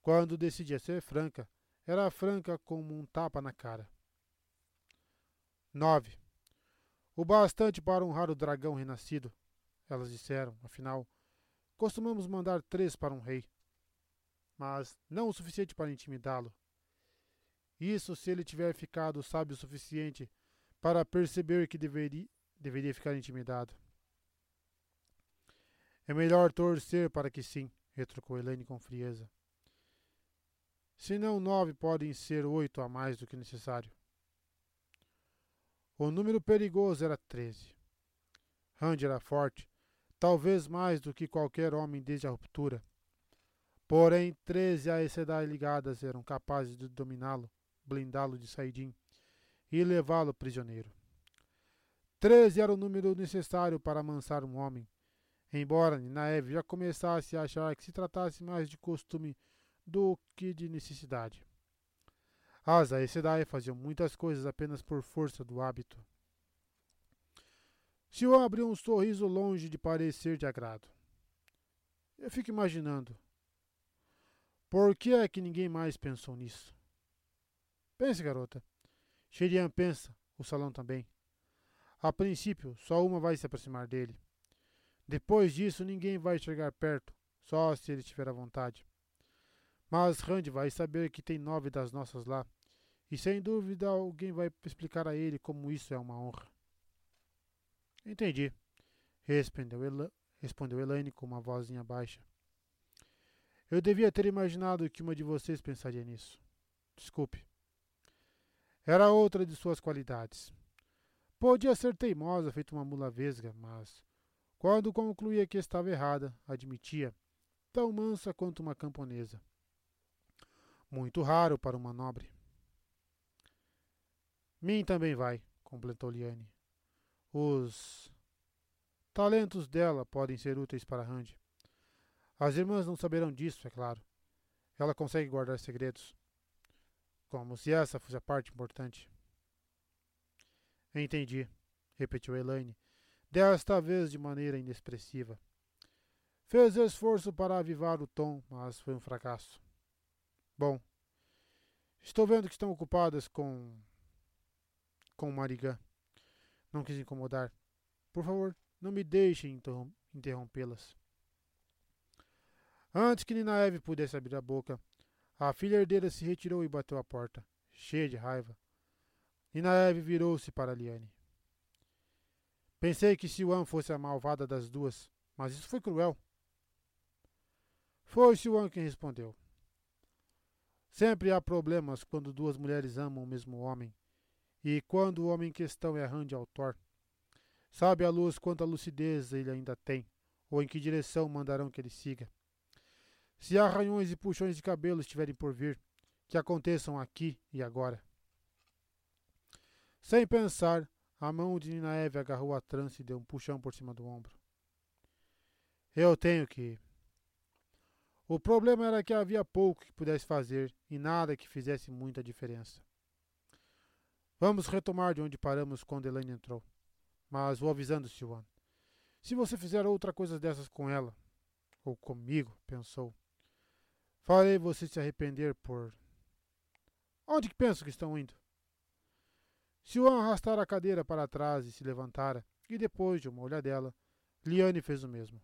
quando decidia ser franca, era franca como um tapa na cara. 9 o bastante para honrar o dragão renascido. Elas disseram, afinal, costumamos mandar três para um rei, mas não o suficiente para intimidá-lo. Isso se ele tiver ficado sábio o suficiente para perceber que deveria, deveria ficar intimidado. É melhor torcer para que sim, retrucou Helene com frieza. Se não nove podem ser oito a mais do que necessário. O número perigoso era treze. Randy era forte, talvez mais do que qualquer homem desde a ruptura. Porém, treze Aes Sedai ligadas eram capazes de dominá-lo, blindá-lo de Saidin e levá-lo prisioneiro. Treze era o número necessário para amansar um homem, embora Ninaeve já começasse a achar que se tratasse mais de costume do que de necessidade. As Aes Sedai faziam muitas coisas apenas por força do hábito. Sion abriu um sorriso longe de parecer de agrado. Eu fico imaginando. Por que é que ninguém mais pensou nisso? Pense, garota. Sherian pensa, o salão também. A princípio, só uma vai se aproximar dele. Depois disso, ninguém vai chegar perto, só se ele estiver à vontade. Mas Rand vai saber que tem nove das nossas lá. E sem dúvida alguém vai explicar a ele como isso é uma honra. Entendi, respondeu, Ela, respondeu Elaine com uma vozinha baixa. Eu devia ter imaginado que uma de vocês pensaria nisso. Desculpe. Era outra de suas qualidades. Podia ser teimosa, feito uma mula vesga, mas, quando concluía que estava errada, admitia, tão mansa quanto uma camponesa. Muito raro para uma nobre. Mim também vai, completou Liane. Os talentos dela podem ser úteis para Randy. As irmãs não saberão disso, é claro. Ela consegue guardar segredos. Como se essa fosse a parte importante. Entendi, repetiu Elaine, desta vez de maneira inexpressiva. Fez esforço para avivar o tom, mas foi um fracasso. Bom, estou vendo que estão ocupadas com. com Marigã. Não quis incomodar. Por favor, não me deixem interrompê-las. Antes que Ninaeve pudesse abrir a boca, a filha herdeira se retirou e bateu a porta, cheia de raiva. Ninaeve virou-se para Liane. Pensei que Siwan fosse a malvada das duas, mas isso foi cruel. Foi Siwan quem respondeu. Sempre há problemas quando duas mulheres amam o mesmo homem, e quando o homem em questão é Randy Altor. Sabe a luz quanta lucidez ele ainda tem, ou em que direção mandarão que ele siga. Se arranhões e puxões de cabelo estiverem por vir, que aconteçam aqui e agora. Sem pensar, a mão de Ninaeve agarrou a trança e deu um puxão por cima do ombro. Eu tenho que. O problema era que havia pouco que pudesse fazer e nada que fizesse muita diferença. Vamos retomar de onde paramos quando Elaine entrou. Mas vou avisando Siwan. Se você fizer outra coisa dessas com ela, ou comigo, pensou, farei você se arrepender por. Onde que penso que estão indo? Siwan arrastara a cadeira para trás e se levantara, e depois de uma olhadela, Liane fez o mesmo.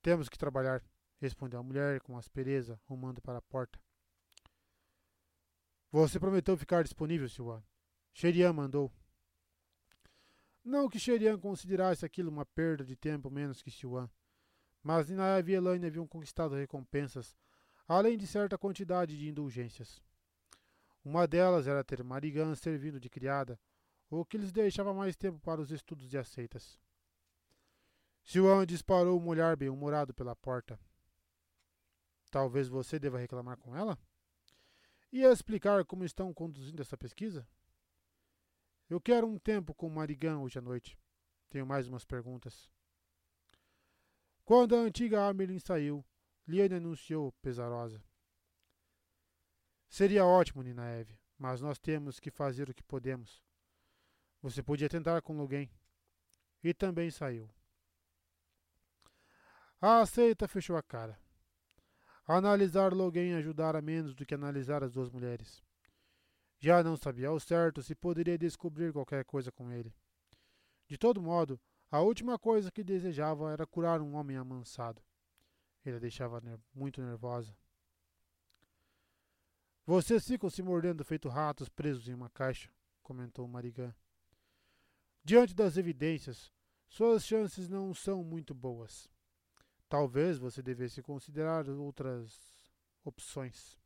Temos que trabalhar, respondeu a mulher com aspereza, rumando para a porta. Você prometeu ficar disponível, Siwan. Xerian mandou. Não que Xerian considerasse aquilo uma perda de tempo menos que Siwan, mas Ninaeve e Elaine haviam conquistado recompensas, além de certa quantidade de indulgências. Uma delas era ter Marigan servindo de criada, o que lhes deixava mais tempo para os estudos de aceitas. Siwan disparou um olhar bem-humorado pela porta. Talvez você deva reclamar com ela? E explicar como estão conduzindo essa pesquisa? Eu quero um tempo com Marigan hoje à noite. Tenho mais umas perguntas. Quando a antiga Amelin saiu, Liane anunciou, pesarosa. Seria ótimo, Nina Eve, mas nós temos que fazer o que podemos. Você podia tentar com alguém. E também saiu. A aceita fechou a cara. Analisar Logan ajudara menos do que analisar as duas mulheres. Já não sabia ao certo se poderia descobrir qualquer coisa com ele. De todo modo, a última coisa que desejava era curar um homem amansado. Ele a deixava ner muito nervosa. Vocês ficam se mordendo feito ratos presos em uma caixa, comentou Marigan. Diante das evidências, suas chances não são muito boas. Talvez você devesse considerar outras opções.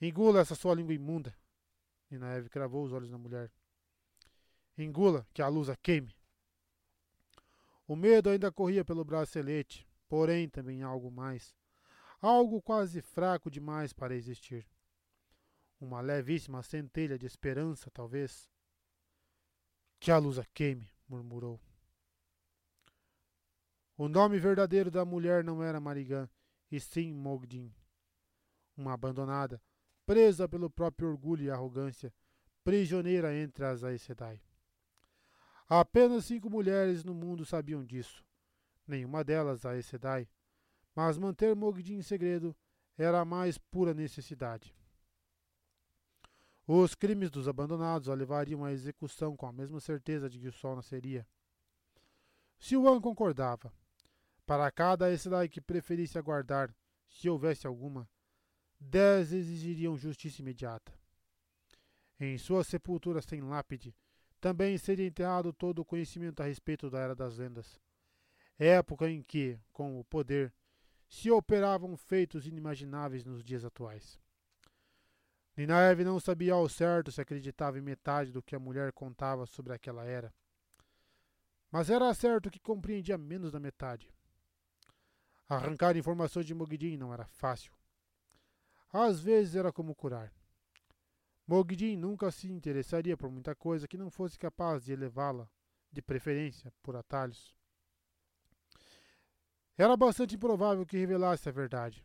Engula essa sua língua imunda. Nina Eve cravou os olhos na mulher. Engula, que a luz a queime. O medo ainda corria pelo bracelete, porém também algo mais. Algo quase fraco demais para existir. Uma levíssima centelha de esperança, talvez. Que a luz a queime, murmurou. O nome verdadeiro da mulher não era Marigan, e sim Mogdin. Uma abandonada, presa pelo próprio orgulho e arrogância, prisioneira entre as Aes Sedai. Apenas cinco mulheres no mundo sabiam disso, nenhuma delas Aes Sedai, mas manter Mogdin em segredo era a mais pura necessidade. Os crimes dos abandonados a levariam à execução com a mesma certeza de que o sol nasceria. Silvan concordava. Para cada Esselai que preferisse aguardar, se houvesse alguma, dez exigiriam justiça imediata. Em sua sepultura sem lápide, também seria enterrado todo o conhecimento a respeito da Era das Lendas, época em que, com o poder, se operavam feitos inimagináveis nos dias atuais. Ninaev não sabia ao certo se acreditava em metade do que a mulher contava sobre aquela era. Mas era certo que compreendia menos da metade. Arrancar informações de Mogdin não era fácil. Às vezes era como curar. Mogdin nunca se interessaria por muita coisa que não fosse capaz de elevá-la, de preferência, por atalhos. Era bastante improvável que revelasse a verdade.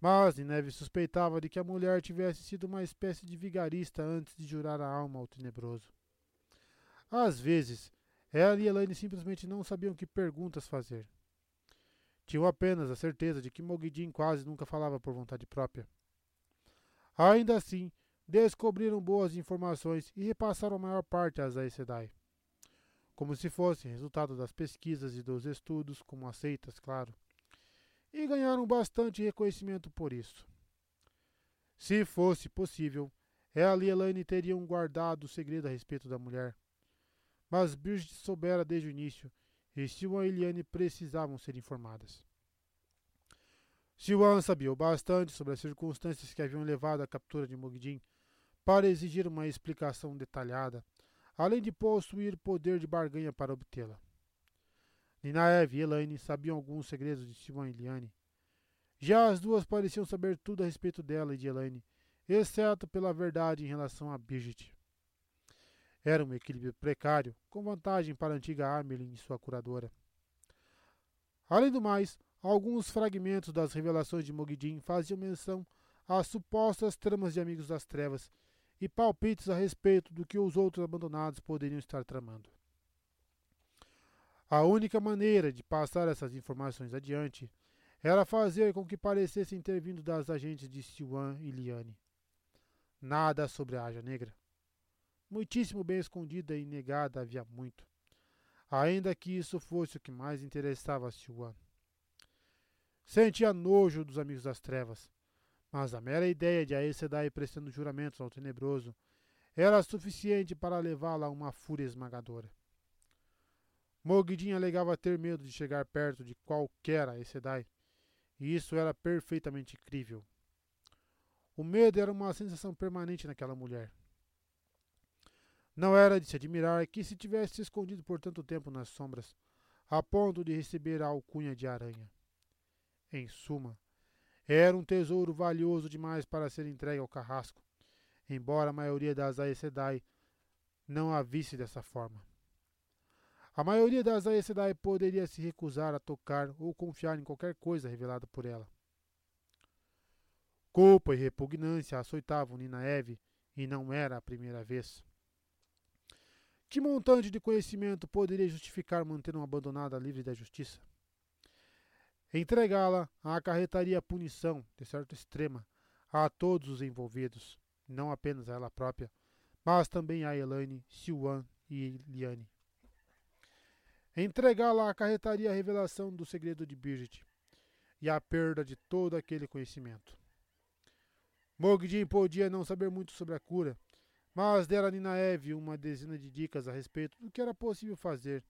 Mas Nineve suspeitava de que a mulher tivesse sido uma espécie de vigarista antes de jurar a alma ao tenebroso. Às vezes, ela e Elaine simplesmente não sabiam que perguntas fazer. Tinham apenas a certeza de que Mogidin quase nunca falava por vontade própria. Ainda assim, descobriram boas informações e repassaram a maior parte às Aes Sedai. Como se fossem resultado das pesquisas e dos estudos, como aceitas, claro. E ganharam bastante reconhecimento por isso. Se fosse possível, ela e Elaine teriam guardado o segredo a respeito da mulher. Mas Bridget soubera desde o início Siwan e Eliane precisavam ser informadas. Siwan sabia o bastante sobre as circunstâncias que haviam levado à captura de Mogdin para exigir uma explicação detalhada, além de possuir poder de barganha para obtê-la. Ninaev e Elaine sabiam alguns segredos de Siwan e Eliane. Já as duas pareciam saber tudo a respeito dela e de Elaine, exceto pela verdade em relação a Bridget. Era um equilíbrio precário, com vantagem para a antiga Amelin e sua curadora. Além do mais, alguns fragmentos das revelações de Mogidin faziam menção às supostas tramas de Amigos das Trevas e palpites a respeito do que os outros abandonados poderiam estar tramando. A única maneira de passar essas informações adiante era fazer com que parecessem ter vindo das agentes de Siwan e Liane. Nada sobre a Aja Negra. Muitíssimo bem escondida e negada havia muito. Ainda que isso fosse o que mais interessava a Siwan. Sentia nojo dos amigos das trevas, mas a mera ideia de Aes Sedai prestando juramentos ao tenebroso era suficiente para levá-la a uma fúria esmagadora. Mogidin alegava ter medo de chegar perto de qualquer Aes Sedai, e isso era perfeitamente crível. O medo era uma sensação permanente naquela mulher. Não era de se admirar que se tivesse escondido por tanto tempo nas sombras, a ponto de receber a alcunha de aranha. Em suma, era um tesouro valioso demais para ser entregue ao carrasco, embora a maioria das Aes Sedai não a visse dessa forma. A maioria das Aes Sedai poderia se recusar a tocar ou confiar em qualquer coisa revelada por ela. Culpa e repugnância açoitavam Ninaeve e não era a primeira vez. Que montante de conhecimento poderia justificar manter uma abandonada livre da justiça? Entregá-la acarretaria punição, de certo extrema, a todos os envolvidos, não apenas a ela própria, mas também a Elaine, Silwan e Liane. Entregá-la acarretaria a revelação do segredo de Birgit e a perda de todo aquele conhecimento. Mogdin podia não saber muito sobre a cura, mas dera a Ninaeve uma dezena de dicas a respeito do que era possível fazer,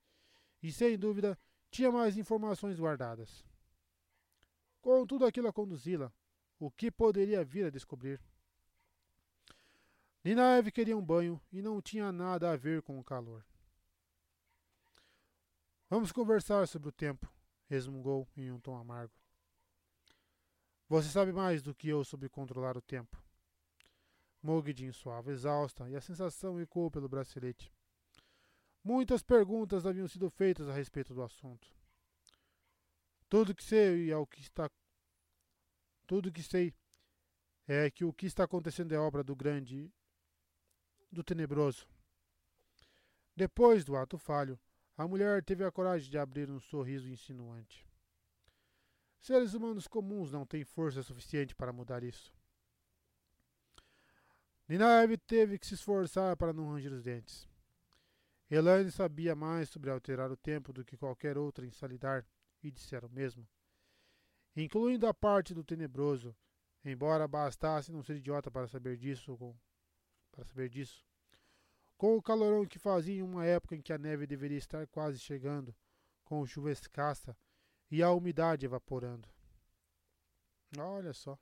e sem dúvida tinha mais informações guardadas. Com tudo aquilo a conduzi-la, o que poderia vir a descobrir? Ninaeve queria um banho e não tinha nada a ver com o calor. Vamos conversar sobre o tempo, resmungou em um tom amargo. Você sabe mais do que eu sobre controlar o tempo. Mogdin suava, exausta, e a sensação ecoou pelo bracelete. Muitas perguntas haviam sido feitas a respeito do assunto. Tudo que sei é o que está tudo que sei é que o que está acontecendo é obra do grande do tenebroso. Depois do ato falho, a mulher teve a coragem de abrir um sorriso insinuante. Seres humanos comuns não têm força suficiente para mudar isso. Ninaeve teve que se esforçar para não ranger os dentes. Elaine sabia mais sobre alterar o tempo do que qualquer outra em Salidar, e dissera o mesmo. Incluindo a parte do tenebroso, embora bastasse não ser idiota para saber disso, com, para saber disso. Com o calorão que fazia em uma época em que a neve deveria estar quase chegando, com chuva escassa, e a umidade evaporando. Olha só.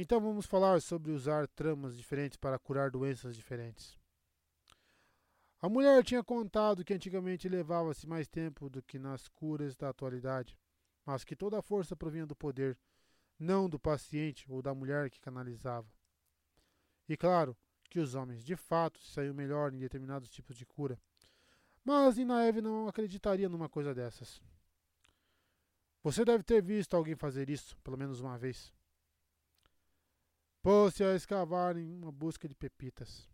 Então vamos falar sobre usar tramas diferentes para curar doenças diferentes. A mulher tinha contado que antigamente levava-se mais tempo do que nas curas da atualidade, mas que toda a força provinha do poder, não do paciente ou da mulher que canalizava. E claro que os homens de fato se saíam melhor em determinados tipos de cura, mas Inaeve não acreditaria numa coisa dessas. Você deve ter visto alguém fazer isso, pelo menos uma vez. Pôs-se a escavar em uma busca de pepitas.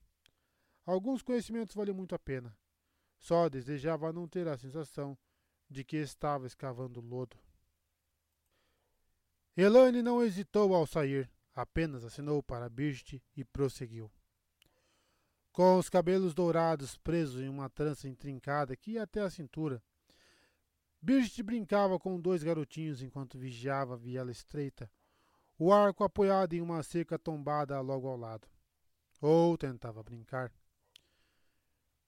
Alguns conhecimentos valiam muito a pena. Só desejava não ter a sensação de que estava escavando lodo. Elaine não hesitou ao sair, apenas assinou para Birgit e prosseguiu com os cabelos dourados presos em uma trança intrincada que ia até a cintura. Birgit brincava com dois garotinhos enquanto vigiava a viela estreita, o arco apoiado em uma cerca tombada logo ao lado. Ou tentava brincar.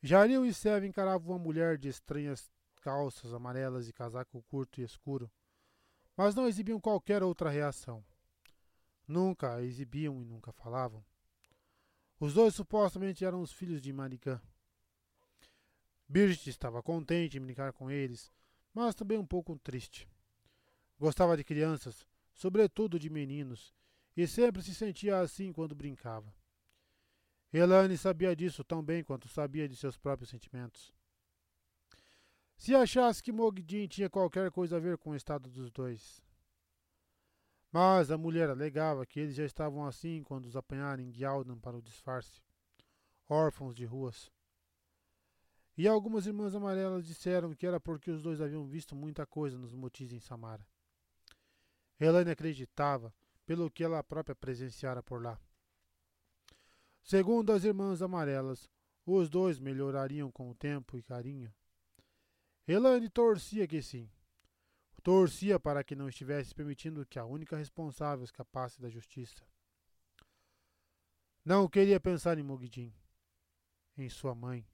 Jaril e Sev encaravam uma mulher de estranhas calças amarelas e casaco curto e escuro, mas não exibiam qualquer outra reação. Nunca a exibiam e nunca falavam. Os dois supostamente eram os filhos de Maricã. Birgit estava contente em brincar com eles, mas também um pouco triste. Gostava de crianças, sobretudo de meninos, e sempre se sentia assim quando brincava. Elane sabia disso tão bem quanto sabia de seus próprios sentimentos. Se achasse que Mogdin tinha qualquer coisa a ver com o estado dos dois, mas a mulher alegava que eles já estavam assim quando os apanharam em Gyaldan para o disfarce, órfãos de ruas. E algumas irmãs amarelas disseram que era porque os dois haviam visto muita coisa nos motis em Samara. Helene acreditava, pelo que ela própria presenciara por lá. Segundo as irmãs amarelas, os dois melhorariam com o tempo e carinho. Helene torcia que sim, Torcia para que não estivesse permitindo que a única responsável escapasse da justiça. Não queria pensar em Mogdin, em sua mãe.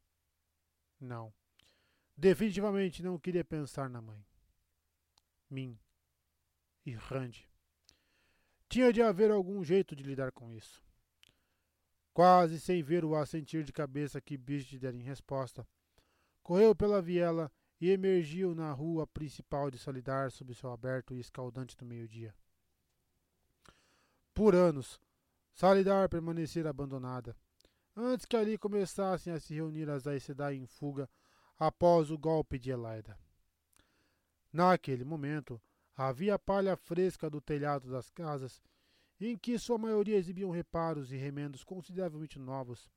Não. Definitivamente não queria pensar na mãe. Min e Rand. Tinha de haver algum jeito de lidar com isso. Quase sem ver o assentir de cabeça que Bridget dera em resposta, correu pela viela e emergiu na rua principal de Salidar sob o céu aberto e escaldante do meio-dia. Por anos, Salidar permanecera abandonada, antes que ali começassem a se reunir as Aes Sedai em fuga após o golpe de Elaida. Naquele momento, havia palha fresca do telhado das casas, em que sua maioria exibiam reparos e remendos consideravelmente novos,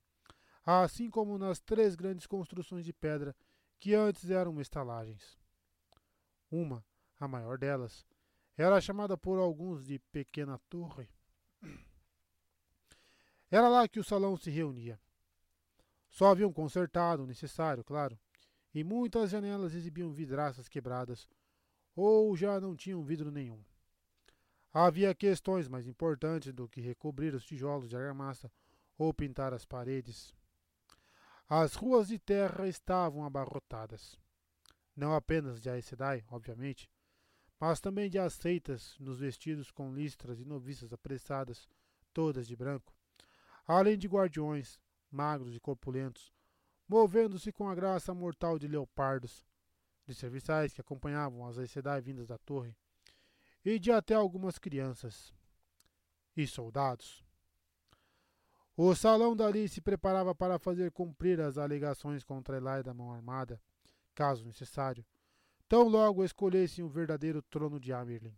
assim como nas três grandes construções de pedra que antes eram estalagens. Uma, a maior delas, era chamada por alguns de Pequena Torre. Era lá que o salão se reunia. Só haviam consertado o necessário, claro, e muitas janelas exibiam vidraças quebradas ou já não tinham vidro nenhum. Havia questões mais importantes do que recobrir os tijolos de argamassa ou pintar as paredes. As ruas de terra estavam abarrotadas. Não apenas de Aes Sedai, obviamente, mas também de aceitas nos vestidos com listras e noviças apressadas, todas de branco, além de guardiões, magros e corpulentos, movendo-se com a graça mortal de leopardos, de serviçais que acompanhavam as Aes vindas da torre, e de até algumas crianças e soldados. O salão dali se preparava para fazer cumprir as alegações contra Elai da mão armada, caso necessário, tão logo escolhessem o verdadeiro trono de Amerlin.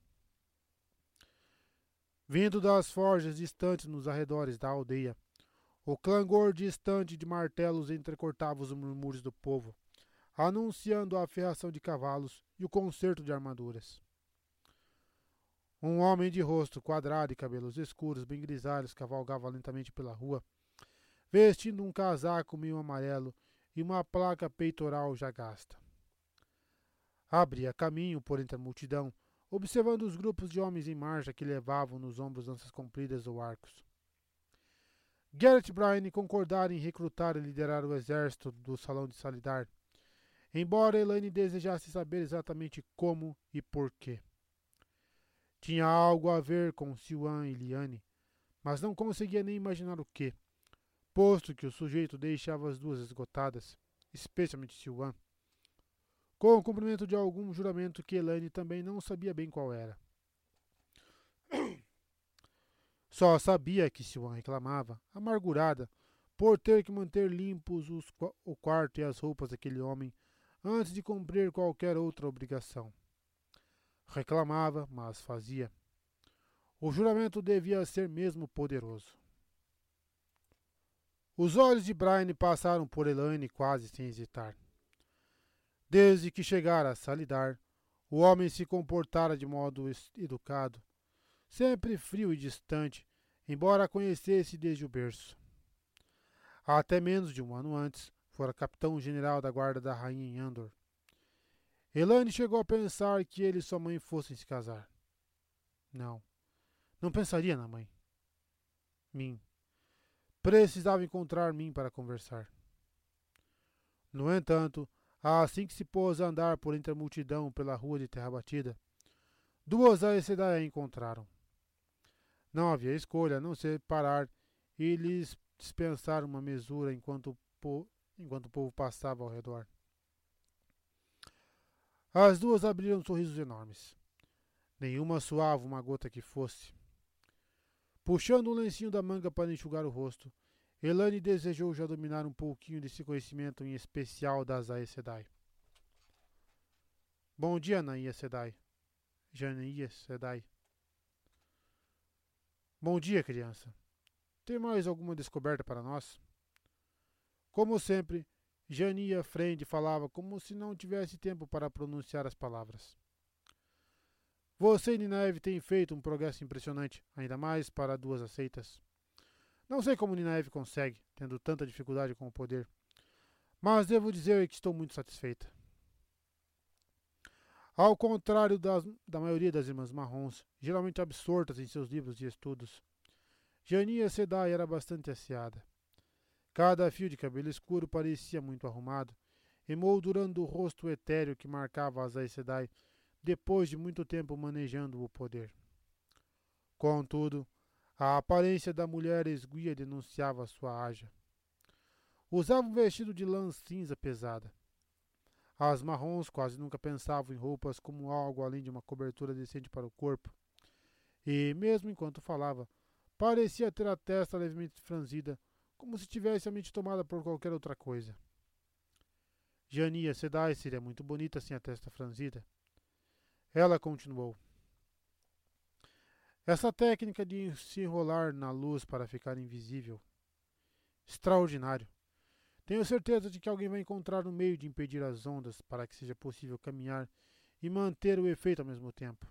Vindo das forjas distantes nos arredores da aldeia, o clangor distante de martelos entrecortava os murmúrios do povo, anunciando a ferração de cavalos e o concerto de armaduras. Um homem de rosto quadrado e cabelos escuros, bem grisalhos, cavalgava lentamente pela rua, vestindo um casaco meio amarelo e uma placa peitoral já gasta. Abria caminho por entre a multidão, observando os grupos de homens em marcha que levavam nos ombros lanças compridas ou arcos. Garrett Bryan concordara em recrutar e liderar o exército do Salão de Salidar, embora Elaine desejasse saber exatamente como e porquê. Tinha algo a ver com Siwan e Liane, mas não conseguia nem imaginar o que, posto que o sujeito deixava as duas esgotadas, especialmente Siwan, com o cumprimento de algum juramento que Elaine também não sabia bem qual era. Só sabia que Siwan reclamava, amargurada, por ter que manter limpos os, o quarto e as roupas daquele homem antes de cumprir qualquer outra obrigação. Reclamava, mas fazia. O juramento devia ser mesmo poderoso. Os olhos de Brian passaram por Elaine quase sem hesitar. Desde que chegara a Salidar, o homem se comportara de modo educado, sempre frio e distante, embora a conhecesse desde o berço. Até menos de um ano antes, fora capitão-general da guarda da rainha em Andor. Elaine chegou a pensar que ele e sua mãe fossem se casar. Não, não pensaria na mãe. Mim. Precisava encontrar mim para conversar. No entanto, assim que se pôs a andar por entre a multidão pela rua de terra batida, duas Aes Sedai a encontraram. Não havia escolha a não ser parar e lhes dispensar uma mesura enquanto, enquanto o povo passava ao redor. As duas abriram sorrisos enormes. Nenhuma suava uma gota que fosse. Puxando um lencinho da manga para enxugar o rosto, Elane desejou já dominar um pouquinho desse conhecimento em especial das Aes Sedai. Bom dia, Naia Sedai. Janaia Sedai. Bom dia, criança. Tem mais alguma descoberta para nós? Como sempre, Jania Frende falava como se não tivesse tempo para pronunciar as palavras. Você e Ninaeve têm feito um progresso impressionante, ainda mais para duas aceitas. Não sei como Ninaeve consegue, tendo tanta dificuldade com o poder, mas devo dizer que estou muito satisfeita. Ao contrário das, da maioria das irmãs marrons, geralmente absortas em seus livros de estudos, Jania Sedai era bastante asseada. Cada fio de cabelo escuro parecia muito arrumado, emoldurando o rosto etéreo que marcava as Aes Sedai depois de muito tempo manejando o poder. Contudo, a aparência da mulher esguia denunciava sua haja. Usava um vestido de lã cinza pesada. As marrons quase nunca pensavam em roupas como algo além de uma cobertura decente para o corpo. E, mesmo enquanto falava, parecia ter a testa levemente franzida, como se tivesse a mente tomada por qualquer outra coisa. Jania Sedai seria muito bonita sem a testa franzida. Ela continuou. Essa técnica de se enrolar na luz para ficar invisível. Extraordinário. Tenho certeza de que alguém vai encontrar um meio de impedir as ondas para que seja possível caminhar e manter o efeito ao mesmo tempo.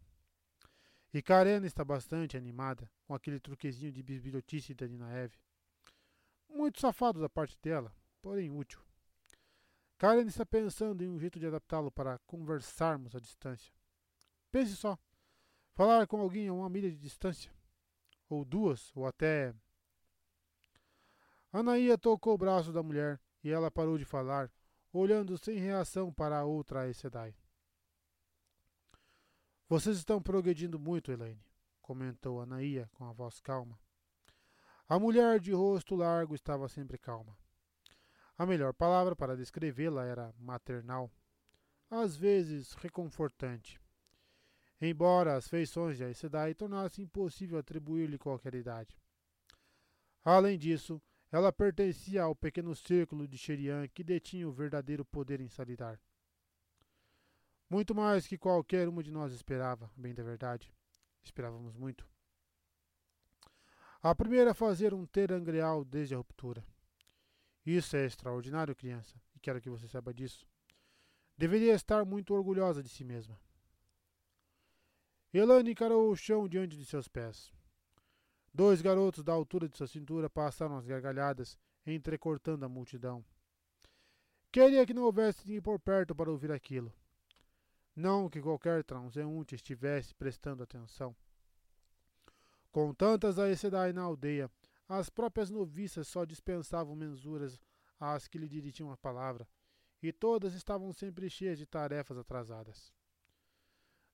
E Karen está bastante animada com aquele truquezinho de bisbilhotice da Nina Eve. Muito safado da parte dela, porém útil. Karen está pensando em um jeito de adaptá-lo para conversarmos à distância. Pense só. Falar com alguém a uma milha de distância. Ou duas, ou até. Anaía tocou o braço da mulher e ela parou de falar, olhando sem reação para a outra Sedai. Vocês estão progredindo muito, Elaine, comentou Anaía com a voz calma. A mulher de rosto largo estava sempre calma. A melhor palavra para descrevê-la era maternal, às vezes reconfortante. Embora as feições de Aes Sedai tornassem impossível atribuir-lhe qualquer idade. Além disso, ela pertencia ao pequeno círculo de Sherian que detinha o verdadeiro poder em Salidar. Muito mais que qualquer uma de nós esperava, bem da verdade. Esperávamos muito. A primeira a fazer um terangreal desde a ruptura. Isso é extraordinário, criança, e quero que você saiba disso. Deveria estar muito orgulhosa de si mesma. Elane encarou o chão diante de seus pés. Dois garotos da altura de sua cintura passaram as gargalhadas, entrecortando a multidão. Queria que não houvesse ninguém por perto para ouvir aquilo. Não que qualquer transeunte estivesse prestando atenção. Com tantas Aes Sedai na aldeia, as próprias noviças só dispensavam mensuras às que lhe dirigiam a palavra, e todas estavam sempre cheias de tarefas atrasadas.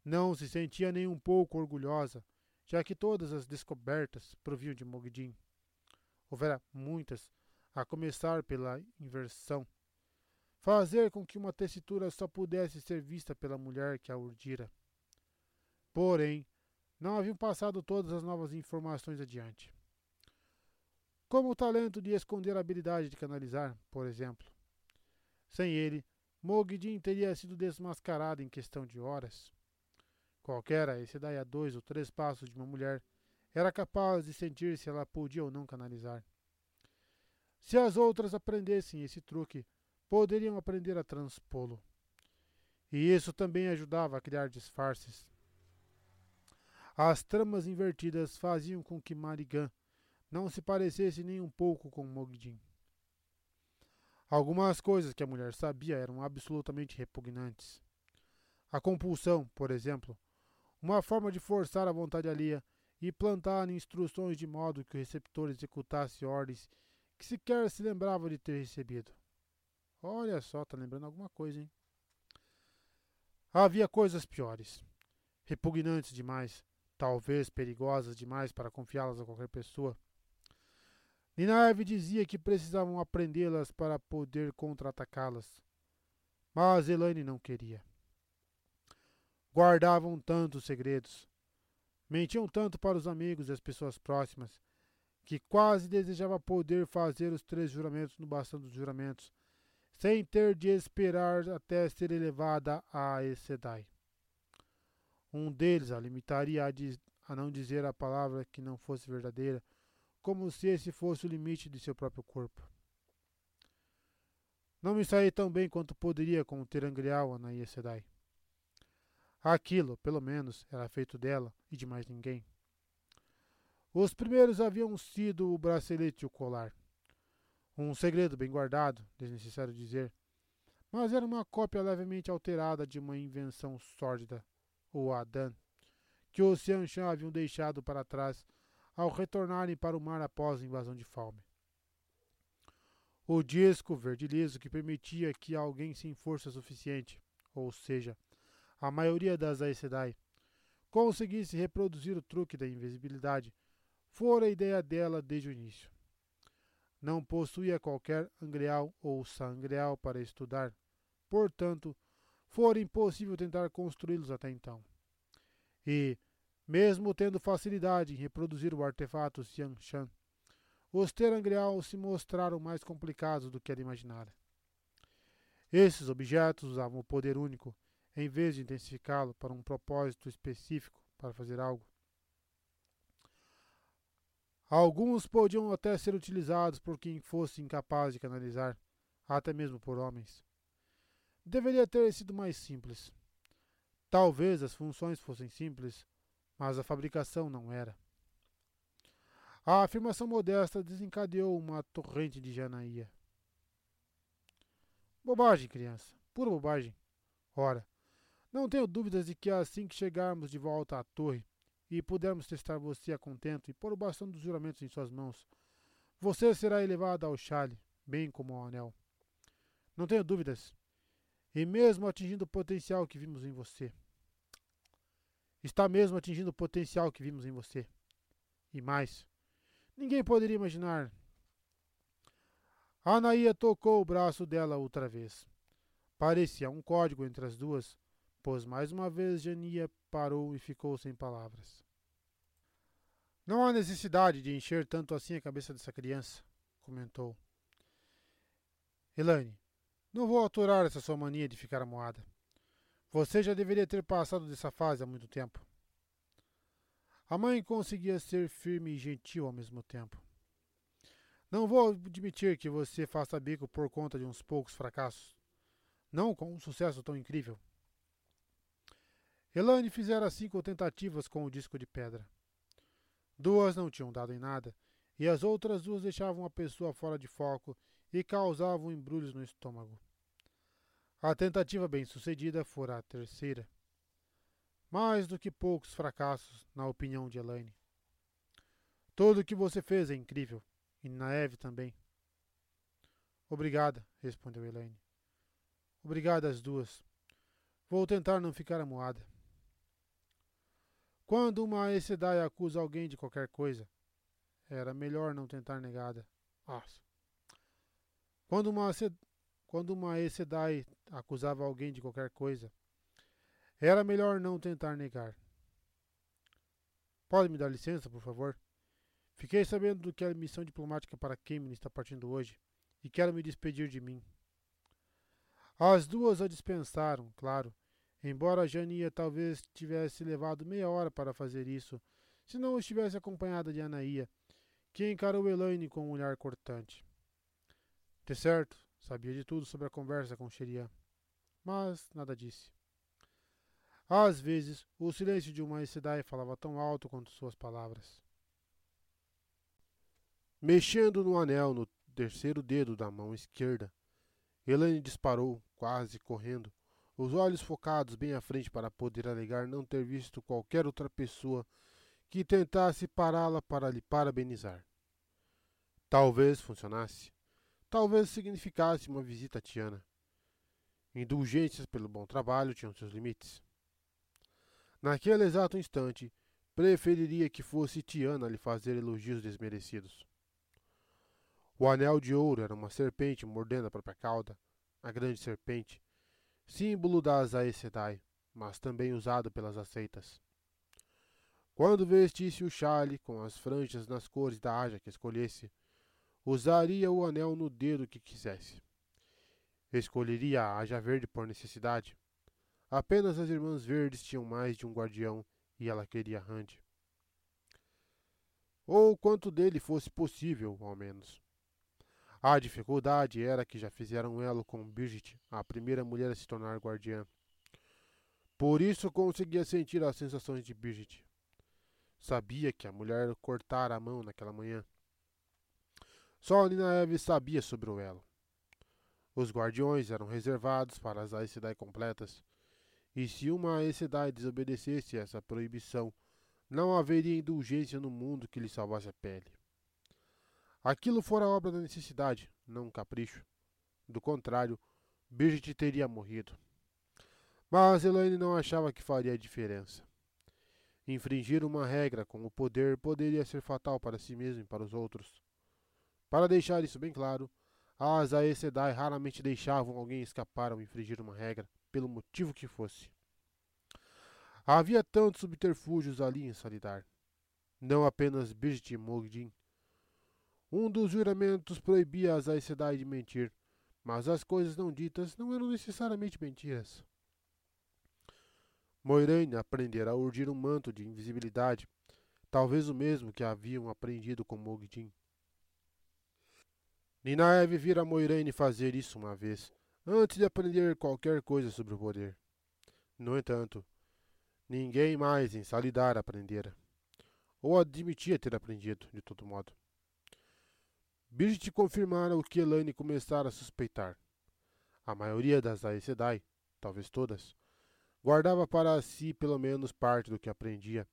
Não se sentia nem um pouco orgulhosa já que todas as descobertas proviam de Mogdin. Houvera muitas, a começar pela inversão. Fazer com que uma tessitura só pudesse ser vista pela mulher que a urdira. Porém, não haviam passado todas as novas informações adiante. Como o talento de esconder a habilidade de canalizar, por exemplo. Sem ele, Mogdin teria sido desmascarado em questão de horas. Qualquer esse daí a dois ou três passos de uma mulher era capaz de sentir se ela podia ou não canalizar. Se as outras aprendessem esse truque, poderiam aprender a transpô-lo. E isso também ajudava a criar disfarces. As tramas invertidas faziam com que Marigan não se parecesse nem um pouco com Mogdin. Algumas coisas que a mulher sabia eram absolutamente repugnantes. A compulsão, por exemplo, uma forma de forçar a vontade alheia e plantar instruções de modo que o receptor executasse ordens que sequer se lembrava de ter recebido. Olha só, tá lembrando alguma coisa, hein? Havia coisas piores, repugnantes demais, talvez perigosas demais para confiá-las a qualquer pessoa. Ninarve dizia que precisavam aprendê-las para poder contra-atacá-las. Mas Elaine não queria guardavam tantos segredos, mentiam tanto para os amigos e as pessoas próximas, que quase desejava poder fazer os três juramentos no bastão dos juramentos, sem ter de esperar até ser elevada a Esedai. Um deles a limitaria a, a não dizer a palavra que não fosse verdadeira, como se esse fosse o limite de seu próprio corpo. Não me saí tão bem quanto poderia com o Terangreal na Sedai. Aquilo, pelo menos, era feito dela e de mais ninguém. Os primeiros haviam sido o bracelete e o colar. Um segredo bem guardado, desnecessário dizer, mas era uma cópia levemente alterada de uma invenção sórdida, o Adan, que os Xianshan haviam deixado para trás ao retornarem para o mar após a invasão de Falme. O disco verde liso que permitia que alguém sem força suficiente, ou seja, a maioria das Aes Sedai, conseguisse reproduzir o truque da invisibilidade, fora a ideia dela desde o início. Não possuía qualquer angreal ou sangreal para estudar, portanto, fora impossível tentar construí-los até então. E, mesmo tendo facilidade em reproduzir o artefato Xiangshan, os Terangreal se mostraram mais complicados do que ela imaginara. Esses objetos usavam o poder único, em vez de intensificá-lo para um propósito específico para fazer algo. Alguns podiam até ser utilizados por quem fosse incapaz de canalizar, até mesmo por homens. Deveria ter sido mais simples. Talvez as funções fossem simples, mas a fabricação não era. A afirmação modesta desencadeou uma torrente de janaía. Bobagem, criança. Pura bobagem. Ora, não tenho dúvidas de que assim que chegarmos de volta à torre e pudermos testar você a contento e pôr o bastão dos juramentos em suas mãos, você será elevado ao chale, bem como ao anel. Não tenho dúvidas. E mesmo atingindo o potencial que vimos em você. Está mesmo atingindo o potencial que vimos em você. E mais. Ninguém poderia imaginar Anaia tocou o braço dela outra vez. Parecia um código entre as duas, pois mais uma vez Jania parou e ficou sem palavras. Não há necessidade de encher tanto assim a cabeça dessa criança, comentou. Elaine, não vou aturar essa sua mania de ficar amoada. Você já deveria ter passado dessa fase há muito tempo. A mãe conseguia ser firme e gentil ao mesmo tempo. Não vou admitir que você faça bico por conta de uns poucos fracassos. Não com um sucesso tão incrível. Elane fizera cinco tentativas com o disco de pedra. Duas não tinham dado em nada, e as outras duas deixavam a pessoa fora de foco e causavam embrulhos no estômago. A tentativa bem-sucedida fora a terceira. Mais do que poucos fracassos, na opinião de Elaine. Tudo o que você fez é incrível. E Naeve também. Obrigada, respondeu Elaine. Obrigada às duas. Vou tentar não ficar amuada. Quando uma Sedai acusa alguém de qualquer coisa, era melhor não tentar negada. Nossa. Quando uma, quando uma acusava alguém de qualquer coisa, era melhor não tentar negar. Pode me dar licença, por favor? Fiquei sabendo do que a missão diplomática para Kemen está partindo hoje e quero me despedir de mim. As duas a dispensaram, claro, embora Jania talvez tivesse levado meia hora para fazer isso, se não estivesse acompanhada de Anaía, que encarou Elaine com um olhar cortante. De certo, sabia de tudo sobre a conversa com Xerian, mas nada disse. Às vezes, o silêncio de uma Sedai falava tão alto quanto suas palavras. Mexendo no anel no terceiro dedo da mão esquerda, Elaine disparou, quase correndo, os olhos focados bem à frente para poder alegar não ter visto qualquer outra pessoa que tentasse pará-la para lhe parabenizar. Talvez funcionasse. Talvez significasse uma visita a Tiana. Indulgências pelo bom trabalho tinham seus limites. Naquele exato instante, preferiria que fosse Tiana lhe fazer elogios desmerecidos. O anel de ouro era uma serpente mordendo a própria cauda, a grande serpente, símbolo das Aes Sedai, mas também usado pelas aceitas. Quando vestisse o chale com as franjas nas cores da haja que escolhesse, usaria o anel no dedo que quisesse. Escolheria a haja verde por necessidade. Apenas as irmãs verdes tinham mais de um guardião e ela queria Rand. Ou quanto dele fosse possível, ao menos. A dificuldade era que já fizeram elo com Birgit, a primeira mulher a se tornar guardiã. Por isso conseguia sentir as sensações de Birgit. Sabia que a mulher cortara a mão naquela manhã. Só Nina Eve sabia sobre o elo. Os guardiões eram reservados para as Aes Sedai completas, e se uma Aes Sedai desobedecesse essa proibição, não haveria indulgência no mundo que lhe salvasse a pele. Aquilo fora obra da necessidade, não um capricho. Do contrário, Birgit teria morrido. Mas Elaine não achava que faria diferença. Infringir uma regra com o poder poderia ser fatal para si mesmo e para os outros. Para deixar isso bem claro, as Aes Sedai raramente deixavam alguém escapar ao infringir uma regra, pelo motivo que fosse. Havia tantos subterfúgios ali em Salidar. Não apenas Birgit Mogdin. Um dos juramentos proibia as Aes Sedai de mentir, mas as coisas não ditas não eram necessariamente mentiras. Moiraine aprendera a urdir um manto de invisibilidade, talvez o mesmo que haviam aprendido com Mogdin. Ninaeve vira Moiraine fazer isso uma vez, antes de aprender qualquer coisa sobre o poder. No entanto, ninguém mais em Salidar aprendera, ou admitia ter aprendido, de todo modo. Birgit confirmara o que Elaine começara a suspeitar. A maioria das Aes Sedai, talvez todas, guardava para si pelo menos parte do que aprendia,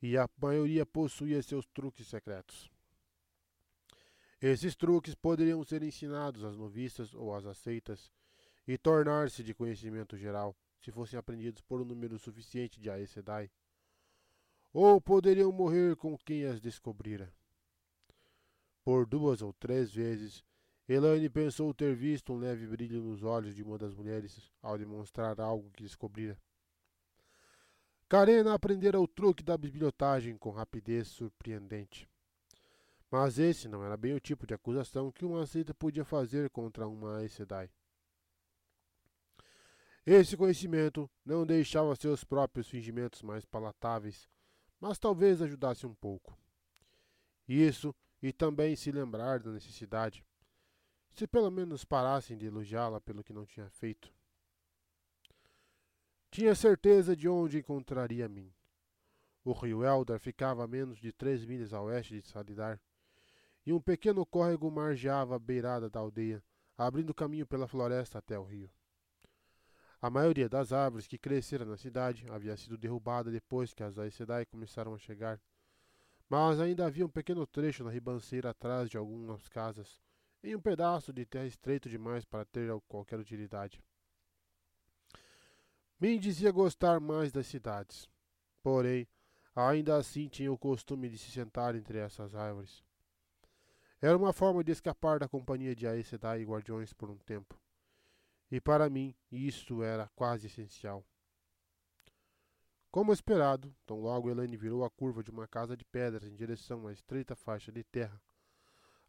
e a maioria possuía seus truques secretos. Esses truques poderiam ser ensinados às noviças ou às aceitas e tornar-se de conhecimento geral se fossem aprendidos por um número suficiente de Aes Sedai, ou poderiam morrer com quem as descobrira. Por duas ou três vezes, Elaine pensou ter visto um leve brilho nos olhos de uma das mulheres ao demonstrar algo que descobrira. Karena aprendera o truque da bibliotagem com rapidez surpreendente. Mas esse não era bem o tipo de acusação que uma seita podia fazer contra uma Sedai. Esse conhecimento não deixava seus próprios fingimentos mais palatáveis, mas talvez ajudasse um pouco. Isso e também se lembrar da necessidade. Se pelo menos parassem de elogiá-la pelo que não tinha feito. Tinha certeza de onde encontraria mim. O rio Eldar ficava a menos de três milhas a oeste de Salidar, e um pequeno córrego margeava a beirada da aldeia, abrindo caminho pela floresta até o rio. A maioria das árvores que cresceram na cidade havia sido derrubada depois que as Aes Sedai começaram a chegar, mas ainda havia um pequeno trecho na ribanceira atrás de algumas casas, em um pedaço de terra estreito demais para ter qualquer utilidade. Min dizia gostar mais das cidades, porém, ainda assim tinha o costume de se sentar entre essas árvores. Era uma forma de escapar da companhia de Aes Sedai e guardiões por um tempo. E para mim, isto era quase essencial. Como esperado, tão logo Elaine virou a curva de uma casa de pedras em direção à estreita faixa de terra,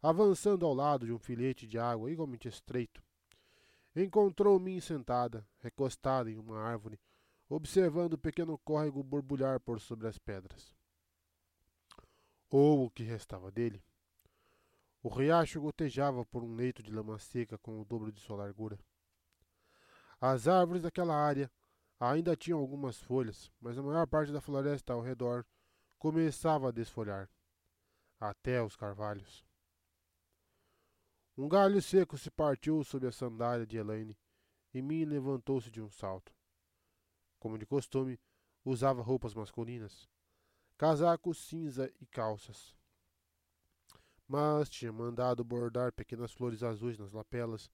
avançando ao lado de um filete de água igualmente estreito. Encontrou-me sentada, recostada em uma árvore, observando o pequeno córrego borbulhar por sobre as pedras. Ou o que restava dele. O riacho gotejava por um leito de lama seca com o dobro de sua largura. As árvores daquela área Ainda tinham algumas folhas, mas a maior parte da floresta ao redor começava a desfolhar, até os carvalhos. Um galho seco se partiu sob a sandália de Elaine e Min levantou-se de um salto. Como de costume, usava roupas masculinas, casaco cinza e calças. Mas tinha mandado bordar pequenas flores azuis nas lapelas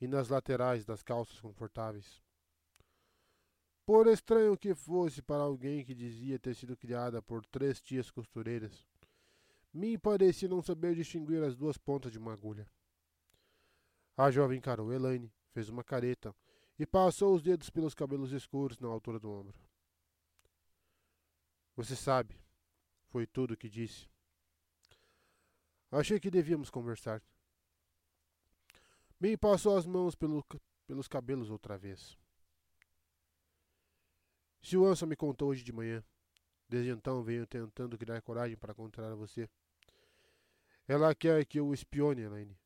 e nas laterais das calças confortáveis. Por estranho que fosse para alguém que dizia ter sido criada por três tias costureiras, me parecia não saber distinguir as duas pontas de uma agulha. A jovem encarou Elaine, fez uma careta e passou os dedos pelos cabelos escuros na altura do ombro. Você sabe, foi tudo o que disse. Achei que devíamos conversar. Me passou as mãos pelo, pelos cabelos outra vez. Silvança me contou hoje de manhã. Desde então venho tentando criar coragem para contar a você. Ela quer que eu espione, Elaine,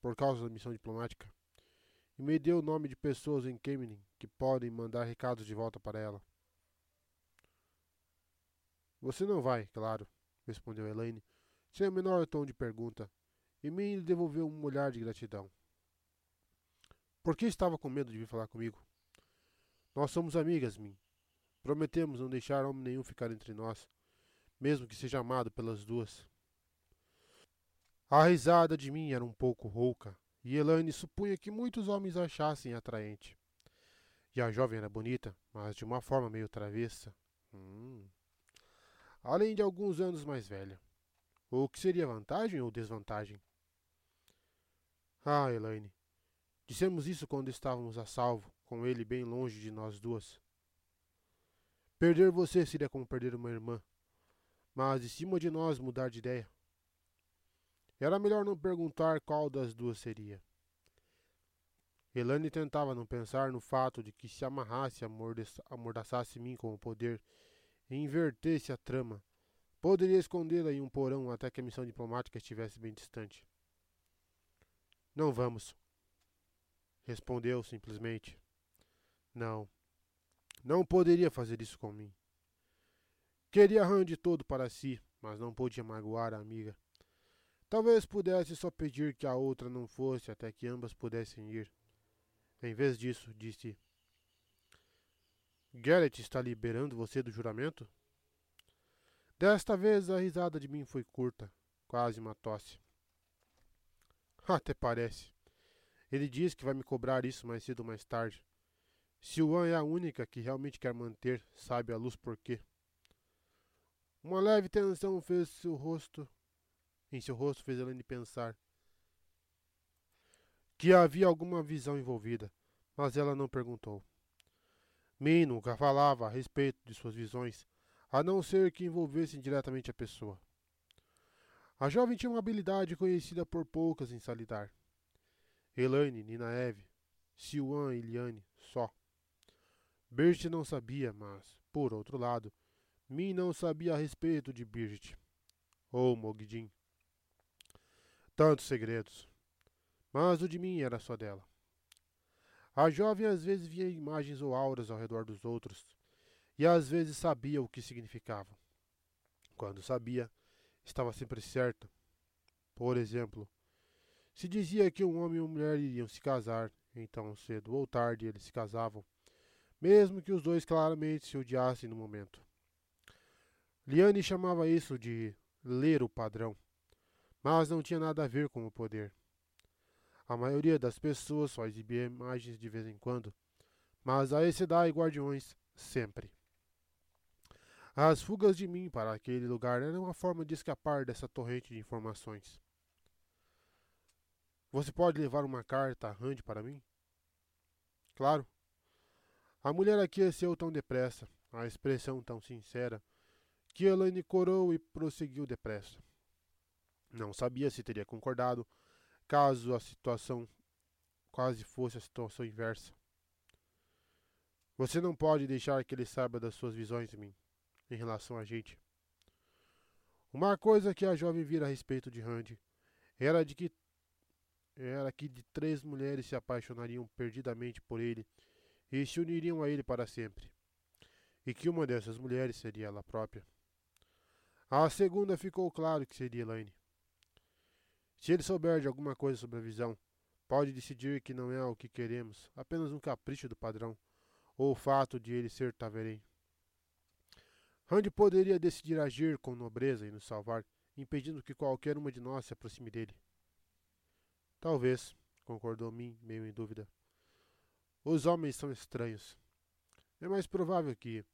por causa da missão diplomática. E me deu o nome de pessoas em Kemenin que podem mandar recados de volta para ela. Você não vai, claro, respondeu Elaine, sem o menor tom de pergunta, e me devolveu um olhar de gratidão. Por que estava com medo de vir falar comigo? Nós somos amigas, Min. Prometemos não deixar homem nenhum ficar entre nós, mesmo que seja amado pelas duas. A risada de mim era um pouco rouca, e Elaine supunha que muitos homens a achassem atraente. E a jovem era bonita, mas de uma forma meio travessa. Hum. além de alguns anos mais velha. O que seria vantagem ou desvantagem? Ah, Elaine, dissemos isso quando estávamos a salvo, com ele bem longe de nós duas. Perder você seria como perder uma irmã, mas de cima de nós mudar de ideia. Era melhor não perguntar qual das duas seria. Elaine tentava não pensar no fato de que se amarrasse, amordaçasse mim com o poder e invertesse a trama, poderia escondê-la em um porão até que a missão diplomática estivesse bem distante. Não vamos. Respondeu simplesmente. Não. Não poderia fazer isso com mim. Queria Randy todo para si, mas não podia magoar a amiga. Talvez pudesse só pedir que a outra não fosse até que ambas pudessem ir. Em vez disso, disse: Garrett está liberando você do juramento? Desta vez a risada de mim foi curta, quase uma tosse. Até parece. Ele diz que vai me cobrar isso mais cedo ou mais tarde. Silvan é a única que realmente quer manter, sabe a luz por quê. Uma leve tensão fez seu rosto. Em seu rosto fez Helene pensar que havia alguma visão envolvida, mas ela não perguntou. Min nunca falava a respeito de suas visões, a não ser que envolvessem diretamente a pessoa. A jovem tinha uma habilidade conhecida por poucas em Salidar. Elaine, Nina Eve, Siwan e Liane, só. Birgit não sabia, mas, por outro lado, Min não sabia a respeito de Birgit. Ou Mogdin. Tantos segredos. Mas o de mim era só dela. A jovem às vezes via imagens ou auras ao redor dos outros, e às vezes sabia o que significavam. Quando sabia, estava sempre certa. Por exemplo, se dizia que um homem e uma mulher iriam se casar, então cedo ou tarde eles se casavam, mesmo que os dois claramente se odiassem no momento. Liane chamava isso de ler o padrão, mas não tinha nada a ver com o poder. A maioria das pessoas só exibia imagens de vez em quando, mas a Sedai e Guardiões sempre. As fugas de mim para aquele lugar eram uma forma de escapar dessa torrente de informações. Você pode levar uma carta Rand para mim? Claro. A mulher aqueceu tão depressa, a expressão tão sincera, que Elaine corou e prosseguiu depressa. Não sabia se teria concordado, caso a situação quase fosse a situação inversa. Você não pode deixar que ele saiba das suas visões de mim em relação a gente. Uma coisa que a jovem vira a respeito de Randy era de que era que de três mulheres se apaixonariam perdidamente por ele e se uniriam a ele para sempre, e que uma dessas mulheres seria ela própria. A segunda ficou claro que seria Elaine. Se ele souber de alguma coisa sobre a visão, pode decidir que não é o que queremos, apenas um capricho do padrão, ou o fato de ele ser Taverém. Randy poderia decidir agir com nobreza e nos salvar, impedindo que qualquer uma de nós se aproxime dele. Talvez, concordou Min, meio em dúvida. Os homens são estranhos. É mais provável que,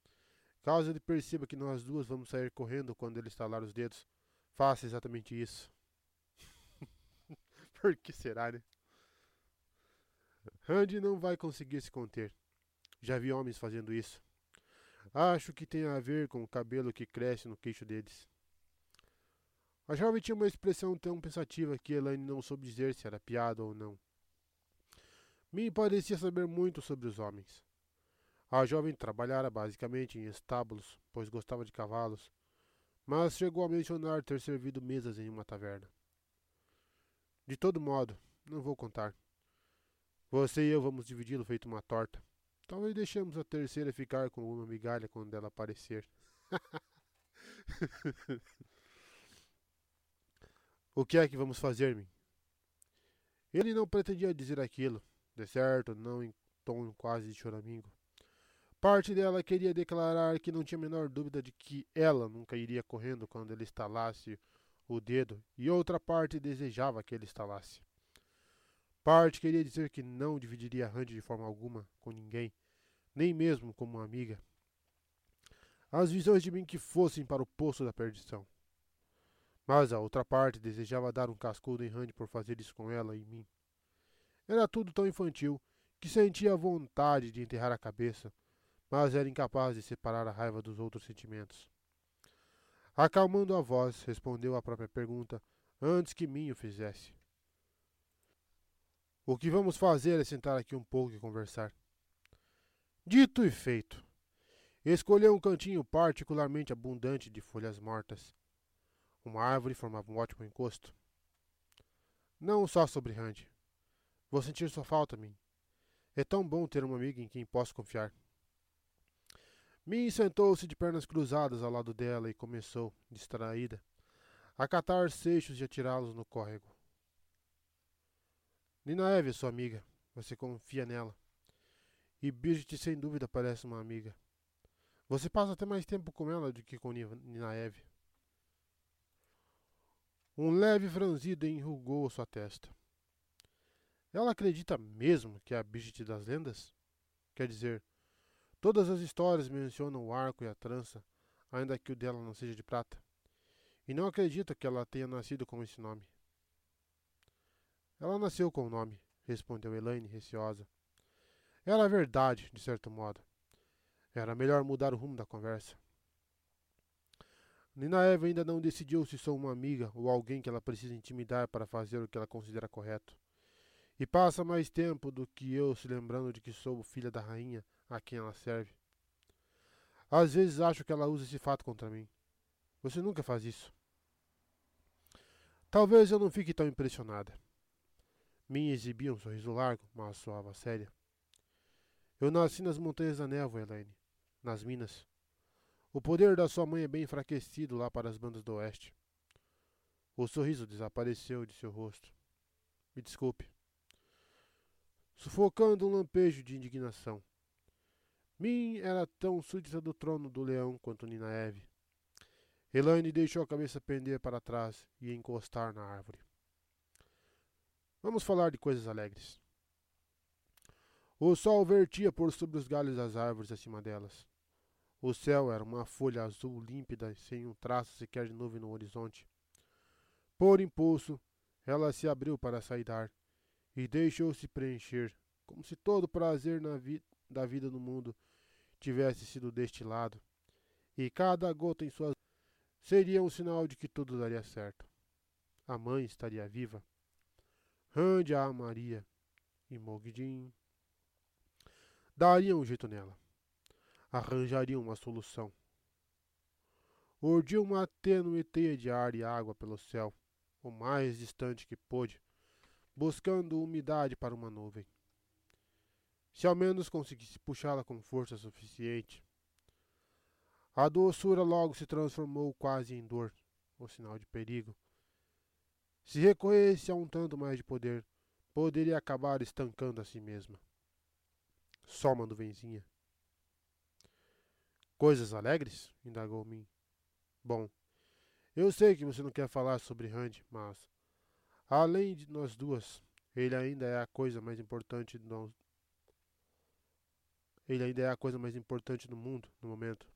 caso ele perceba que nós duas vamos sair correndo quando ele estalar os dedos, faça exatamente isso. Por que será, né? Randy não vai conseguir se conter. Já vi homens fazendo isso. Acho que tem a ver com o cabelo que cresce no queixo deles. A jovem tinha uma expressão tão pensativa que Elaine não soube dizer se era piada ou não. Me parecia saber muito sobre os homens. A jovem trabalhara basicamente em estábulos, pois gostava de cavalos, mas chegou a mencionar ter servido mesas em uma taverna. De todo modo, não vou contar. Você e eu vamos dividi-lo feito uma torta. Talvez deixemos a terceira ficar com alguma migalha quando ela aparecer. o que é que vamos fazer, me Ele não pretendia dizer aquilo, de certo, não em tom quase de choramingo. Parte dela queria declarar que não tinha a menor dúvida de que ela nunca iria correndo quando ele estalasse o dedo, e outra parte desejava que ele estalasse. Parte queria dizer que não dividiria Randy de forma alguma com ninguém, nem mesmo como uma amiga. as visões de mim que fossem para o poço da perdição. Mas a outra parte desejava dar um cascudo em Randy por fazer isso com ela e mim. Era tudo tão infantil que sentia vontade de enterrar a cabeça, mas era incapaz de separar a raiva dos outros sentimentos. Acalmando a voz, respondeu à própria pergunta antes que mim o fizesse. O que vamos fazer é sentar aqui um pouco e conversar. Dito e feito. Escolheu um cantinho particularmente abundante de folhas mortas. Uma árvore formava um ótimo encosto. Não só sobre Randy. Vou sentir sua falta, Min. É tão bom ter uma amiga em quem posso confiar. Min sentou-se de pernas cruzadas ao lado dela e começou, distraída, a catar seixos e atirá-los no córrego. Nina Eve é sua amiga. Você confia nela. E Bridget sem dúvida parece uma amiga. Você passa até mais tempo com ela do que com Nina Eve. Um leve franzido enrugou sua testa. Ela acredita mesmo que é a Bridget das lendas? Quer dizer, todas as histórias mencionam o arco e a trança, ainda que o dela não seja de prata. E não acredita que ela tenha nascido com esse nome. Ela nasceu com o nome, respondeu Elaine, receosa. Era verdade, de certo modo. Era melhor mudar o rumo da conversa. Nina Eva ainda não decidiu se sou uma amiga ou alguém que ela precisa intimidar para fazer o que ela considera correto. E passa mais tempo do que eu se lembrando de que sou filha da rainha a quem ela serve. Às vezes acho que ela usa esse fato contra mim. Você nunca faz isso. Talvez eu não fique tão impressionada. Minha exibia um sorriso largo, mas soava séria. Eu nasci nas montanhas da névoa, Elaine. Nas minas. O poder da sua mãe é bem enfraquecido lá para as bandas do oeste. O sorriso desapareceu de seu rosto. Me desculpe. Sufocando um lampejo de indignação. Min era tão súdita do trono do leão quanto Nina Eve. Elaine deixou a cabeça pender para trás e encostar na árvore. Vamos falar de coisas alegres. O sol vertia por sobre os galhos das árvores acima delas. O céu era uma folha azul límpida, sem um traço sequer de nuvem no horizonte. Por impulso, ela se abriu para sair dar e deixou-se preencher, como se todo o prazer vi da vida no mundo tivesse sido destilado, e cada gota em suas seria um sinal de que tudo daria certo. A mãe estaria viva. Randy a Maria e Mogdin dariam um jeito nela. Arranjariam uma solução. Urdiu uma tênue teia de ar e água pelo céu, o mais distante que pôde, buscando umidade para uma nuvem. Se ao menos conseguisse puxá-la com força suficiente. A doçura logo se transformou quase em dor, o sinal de perigo se recorresse a um tanto mais de poder, poderia acabar estancando a si mesma. Só uma nuvenzinha. Coisas alegres? indagou Min. Bom, eu sei que você não quer falar sobre Randy, mas, além de nós duas, ele ainda é a coisa mais importante do... Ele ainda é a coisa mais importante do mundo no momento.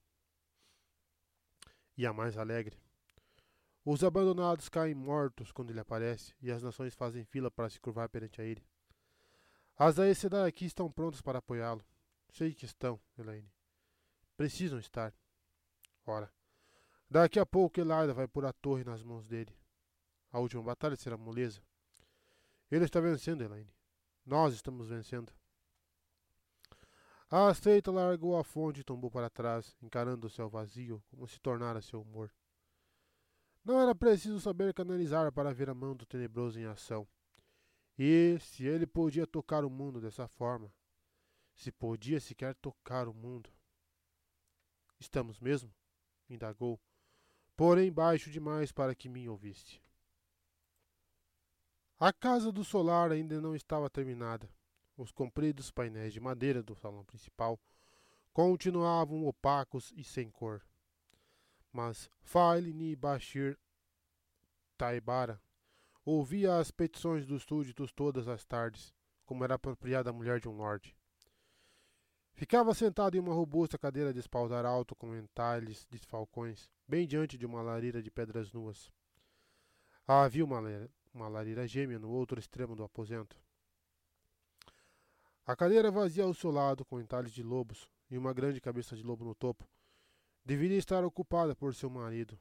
E a mais alegre. Os abandonados caem mortos quando ele aparece, e as nações fazem fila para se curvar perante a ele. As Aes aqui estão prontos para apoiá-lo. Sei que estão, Elaine. Precisam estar. Ora, daqui a pouco Elaida vai pôr a torre nas mãos dele. A última batalha será moleza. Ele está vencendo, Elaine. Nós estamos vencendo. A aceita largou a fonte e tombou para trás, encarando o céu vazio, como se tornara seu humor. Não era preciso saber canalizar para ver a mão do tenebroso em ação. E se ele podia tocar o mundo dessa forma, se podia sequer tocar o mundo. Estamos mesmo? indagou, porém baixo demais para que me ouvisse. A casa do solar ainda não estava terminada. Os compridos painéis de madeira do salão principal continuavam opacos e sem cor mas Failini Bashir Taibara ouvia as petições dos súditos todas as tardes, como era apropriada a mulher de um lorde. Ficava sentado em uma robusta cadeira de espaldar alto com entalhes de falcões, bem diante de uma lareira de pedras nuas. Havia uma, uma lareira gêmea no outro extremo do aposento. A cadeira vazia ao seu lado, com entalhes de lobos e uma grande cabeça de lobo no topo, deveria estar ocupada por seu marido.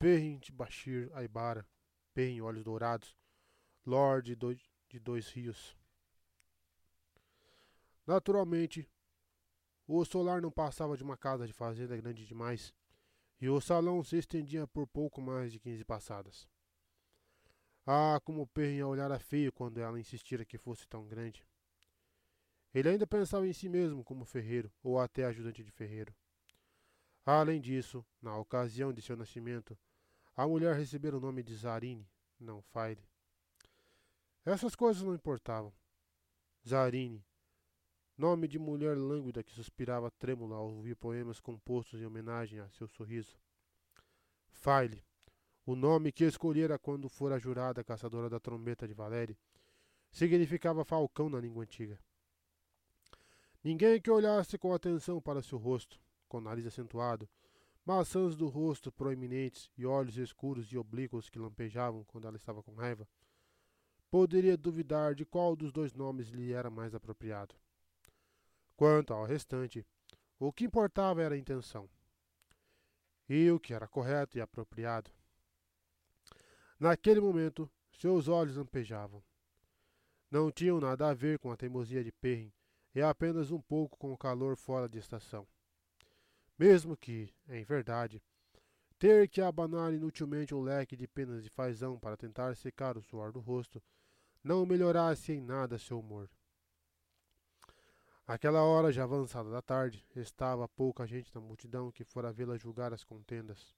Perrin Bashir Aibara, Perrin Olhos Dourados, Lorde de Dois Rios. Naturalmente, o solar não passava de uma casa de fazenda grande demais, e o salão se estendia por pouco mais de quinze passadas. Ah, como olhar a feio quando ela insistira que fosse tão grande. Ele ainda pensava em si mesmo como ferreiro, ou até ajudante de ferreiro. Além disso, na ocasião de seu nascimento, a mulher recebera o nome de Zarine, não Fire. Essas coisas não importavam. Zarine, Nome de mulher lânguida que suspirava trêmula ao ouvir poemas compostos em homenagem a seu sorriso. Faile, o nome que escolhera quando fora jurada caçadora da trombeta de Valéria, significava falcão na língua antiga. Ninguém que olhasse com atenção para seu rosto, com nariz acentuado, maçãs do rosto proeminentes e olhos escuros e oblíquos que lampejavam quando ela estava com raiva, poderia duvidar de qual dos dois nomes lhe era mais apropriado. Quanto ao restante, o que importava era a intenção e o que era correto e apropriado. Naquele momento, seus olhos lampejavam. Não tinham nada a ver com a teimosia de Perrin e apenas um pouco com o calor fora de estação. Mesmo que, em verdade, ter que abanar inutilmente um leque de penas de fazão para tentar secar o suor do rosto não melhorasse em nada seu humor. Aquela hora já avançada da tarde, estava pouca gente na multidão que fora vê-la julgar as contendas.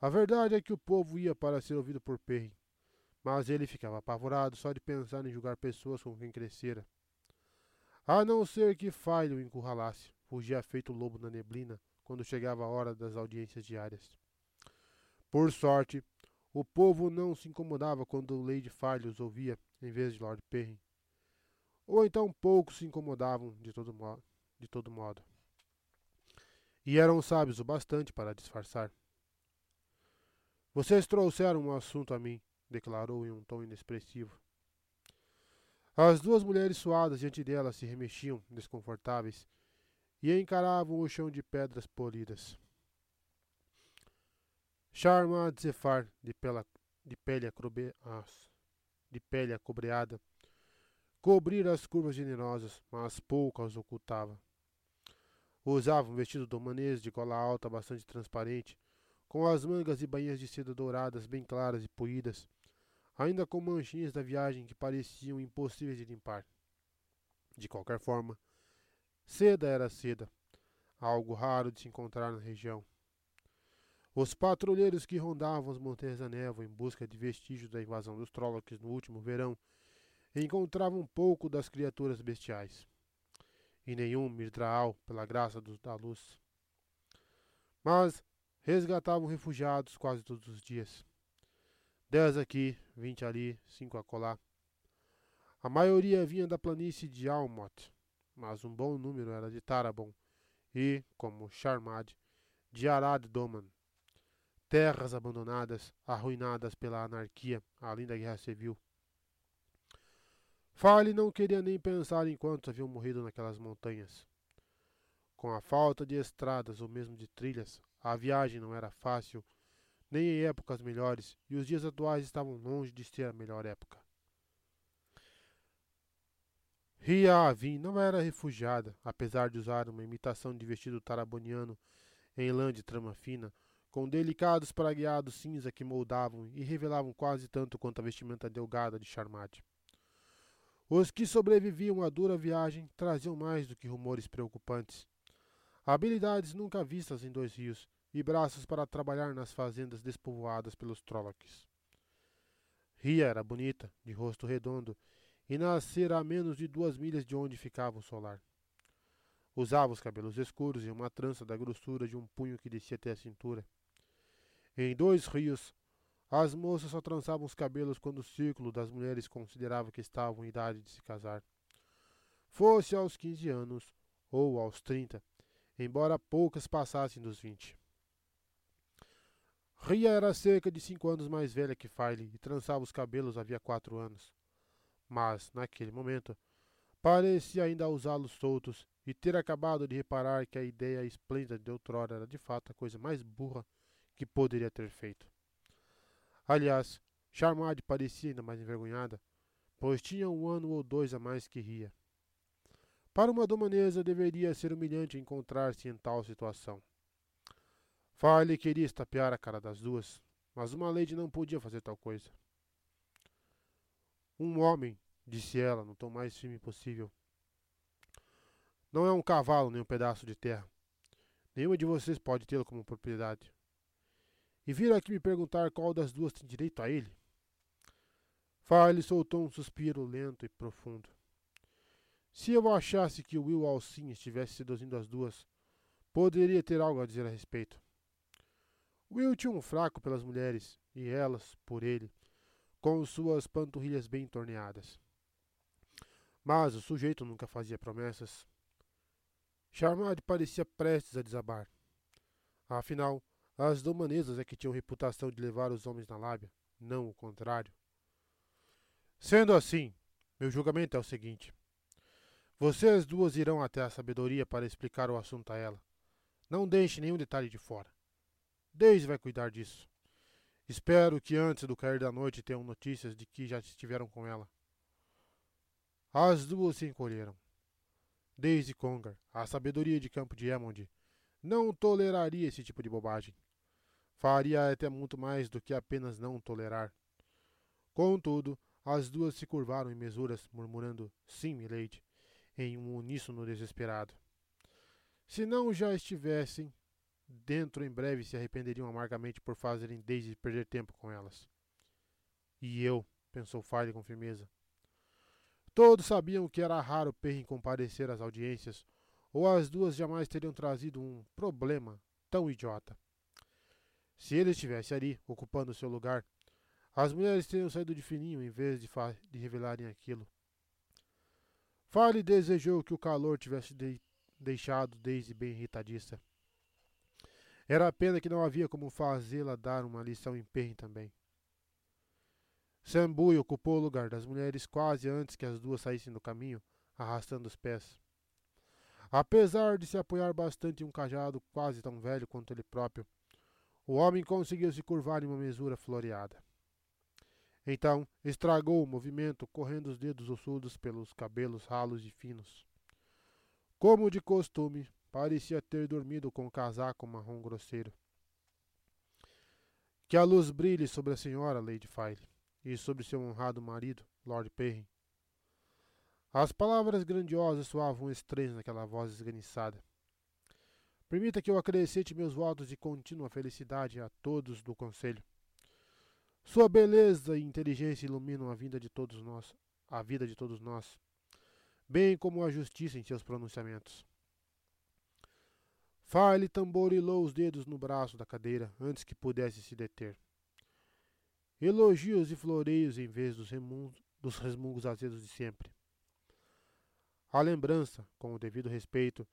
A verdade é que o povo ia para ser ouvido por Perry, mas ele ficava apavorado só de pensar em julgar pessoas com quem crescera. A não ser que Falho o encurralasse, fugia feito lobo na neblina quando chegava a hora das audiências diárias. Por sorte, o povo não se incomodava quando Lady Falho os ouvia em vez de Lord Perry ou então poucos se incomodavam de todo, modo, de todo modo. E eram sábios o bastante para disfarçar. Vocês trouxeram um assunto a mim, declarou em um tom inexpressivo. As duas mulheres suadas diante dela se remexiam, desconfortáveis, e encaravam o chão de pedras polidas. Charma de Zefar, de, pela, de, pele acrobe, de pele acobreada, cobrir as curvas generosas, mas pouco as ocultava. Usava um vestido domanês de gola alta bastante transparente, com as mangas e bainhas de seda douradas bem claras e poídas, ainda com manchinhas da viagem que pareciam impossíveis de limpar. De qualquer forma, seda era seda, algo raro de se encontrar na região. Os patrulheiros que rondavam as montanhas da névoa em busca de vestígios da invasão dos Trollocs no último verão encontrava um pouco das criaturas bestiais, e nenhum Mirdraal pela graça do, da luz. Mas resgatavam refugiados quase todos os dias. Dez aqui, vinte ali, cinco acolá. A maioria vinha da planície de Almot, mas um bom número era de Tarabon e, como Charmad, de Arad Doman. Terras abandonadas, arruinadas pela anarquia, além da guerra civil. Farley não queria nem pensar em quantos haviam morrido naquelas montanhas. Com a falta de estradas ou mesmo de trilhas, a viagem não era fácil, nem em épocas melhores, e os dias atuais estavam longe de ser a melhor época. Ria Avin não era refugiada, apesar de usar uma imitação de vestido taraboniano em lã de trama fina, com delicados pragueados cinza que moldavam e revelavam quase tanto quanto a vestimenta delgada de Charmade. Os que sobreviviam à dura viagem traziam mais do que rumores preocupantes. Habilidades nunca vistas em dois rios e braços para trabalhar nas fazendas despovoadas pelos Trollocs. Ria era bonita, de rosto redondo, e nascera a menos de duas milhas de onde ficava o solar. Usava os cabelos escuros e uma trança da grossura de um punho que descia até a cintura. Em dois rios, as moças só trançavam os cabelos quando o círculo das mulheres considerava que estavam em idade de se casar. fosse aos quinze anos ou aos trinta, embora poucas passassem dos vinte. Ria era cerca de cinco anos mais velha que Filey e trançava os cabelos havia quatro anos. Mas, naquele momento, parecia ainda usá-los soltos e ter acabado de reparar que a ideia esplêndida de outrora era de fato a coisa mais burra que poderia ter feito. Aliás, Charmade parecia ainda mais envergonhada, pois tinha um ano ou dois a mais que ria. Para uma domanesa deveria ser humilhante encontrar-se em tal situação. Farley queria estapear a cara das duas, mas uma lady não podia fazer tal coisa. Um homem, disse ela no tom mais firme possível, não é um cavalo nem um pedaço de terra. Nenhuma de vocês pode tê-lo como propriedade. E vir aqui me perguntar qual das duas tem direito a ele? Farley soltou um suspiro lento e profundo. Se eu achasse que Will Alcin estivesse seduzindo as duas, poderia ter algo a dizer a respeito. Will tinha um fraco pelas mulheres, e elas, por ele, com suas panturrilhas bem torneadas. Mas o sujeito nunca fazia promessas. Charmade parecia prestes a desabar. Afinal, as domanesas é que tinham reputação de levar os homens na lábia, não o contrário. Sendo assim, meu julgamento é o seguinte: vocês duas irão até a sabedoria para explicar o assunto a ela. Não deixe nenhum detalhe de fora. Daisy vai cuidar disso. Espero que antes do cair da noite tenham notícias de que já estiveram com ela. As duas se encolheram. Daisy Conger, a sabedoria de campo de Emond, não toleraria esse tipo de bobagem. Faria até muito mais do que apenas não tolerar. Contudo, as duas se curvaram em mesuras, murmurando sim, milady, em um uníssono desesperado. Se não já estivessem dentro em breve, se arrependeriam amargamente por fazerem Daisy perder tempo com elas. E eu, pensou Farley com firmeza, Todos sabiam que era raro Perrin comparecer às audiências, ou as duas jamais teriam trazido um problema tão idiota. Se ele estivesse ali, ocupando seu lugar, as mulheres teriam saído de fininho em vez de, de revelarem aquilo. Farley desejou que o calor tivesse de deixado Daisy bem irritadiça. Era pena que não havia como fazê-la dar uma lição em Perrin também. Sambui ocupou o lugar das mulheres quase antes que as duas saíssem do caminho, arrastando os pés. Apesar de se apoiar bastante em um cajado quase tão velho quanto ele próprio, o homem conseguiu se curvar em uma mesura floreada. Então, estragou o movimento, correndo os dedos ossudos pelos cabelos ralos e finos. Como de costume, parecia ter dormido com o casaco marrom grosseiro. Que a luz brilhe sobre a senhora, Lady File e sobre seu honrado marido, Lord Perrin. As palavras grandiosas soavam estranhas naquela voz esganiçada. Permita que eu acrescente meus votos de contínua felicidade a todos do Conselho. Sua beleza e inteligência iluminam a vida de todos nós, a vida de todos nós, bem como a justiça em seus pronunciamentos. Farley tamborilou os dedos no braço da cadeira antes que pudesse se deter elogios e floreios em vez dos, remungos, dos resmungos azedos de sempre. A lembrança, com o devido respeito,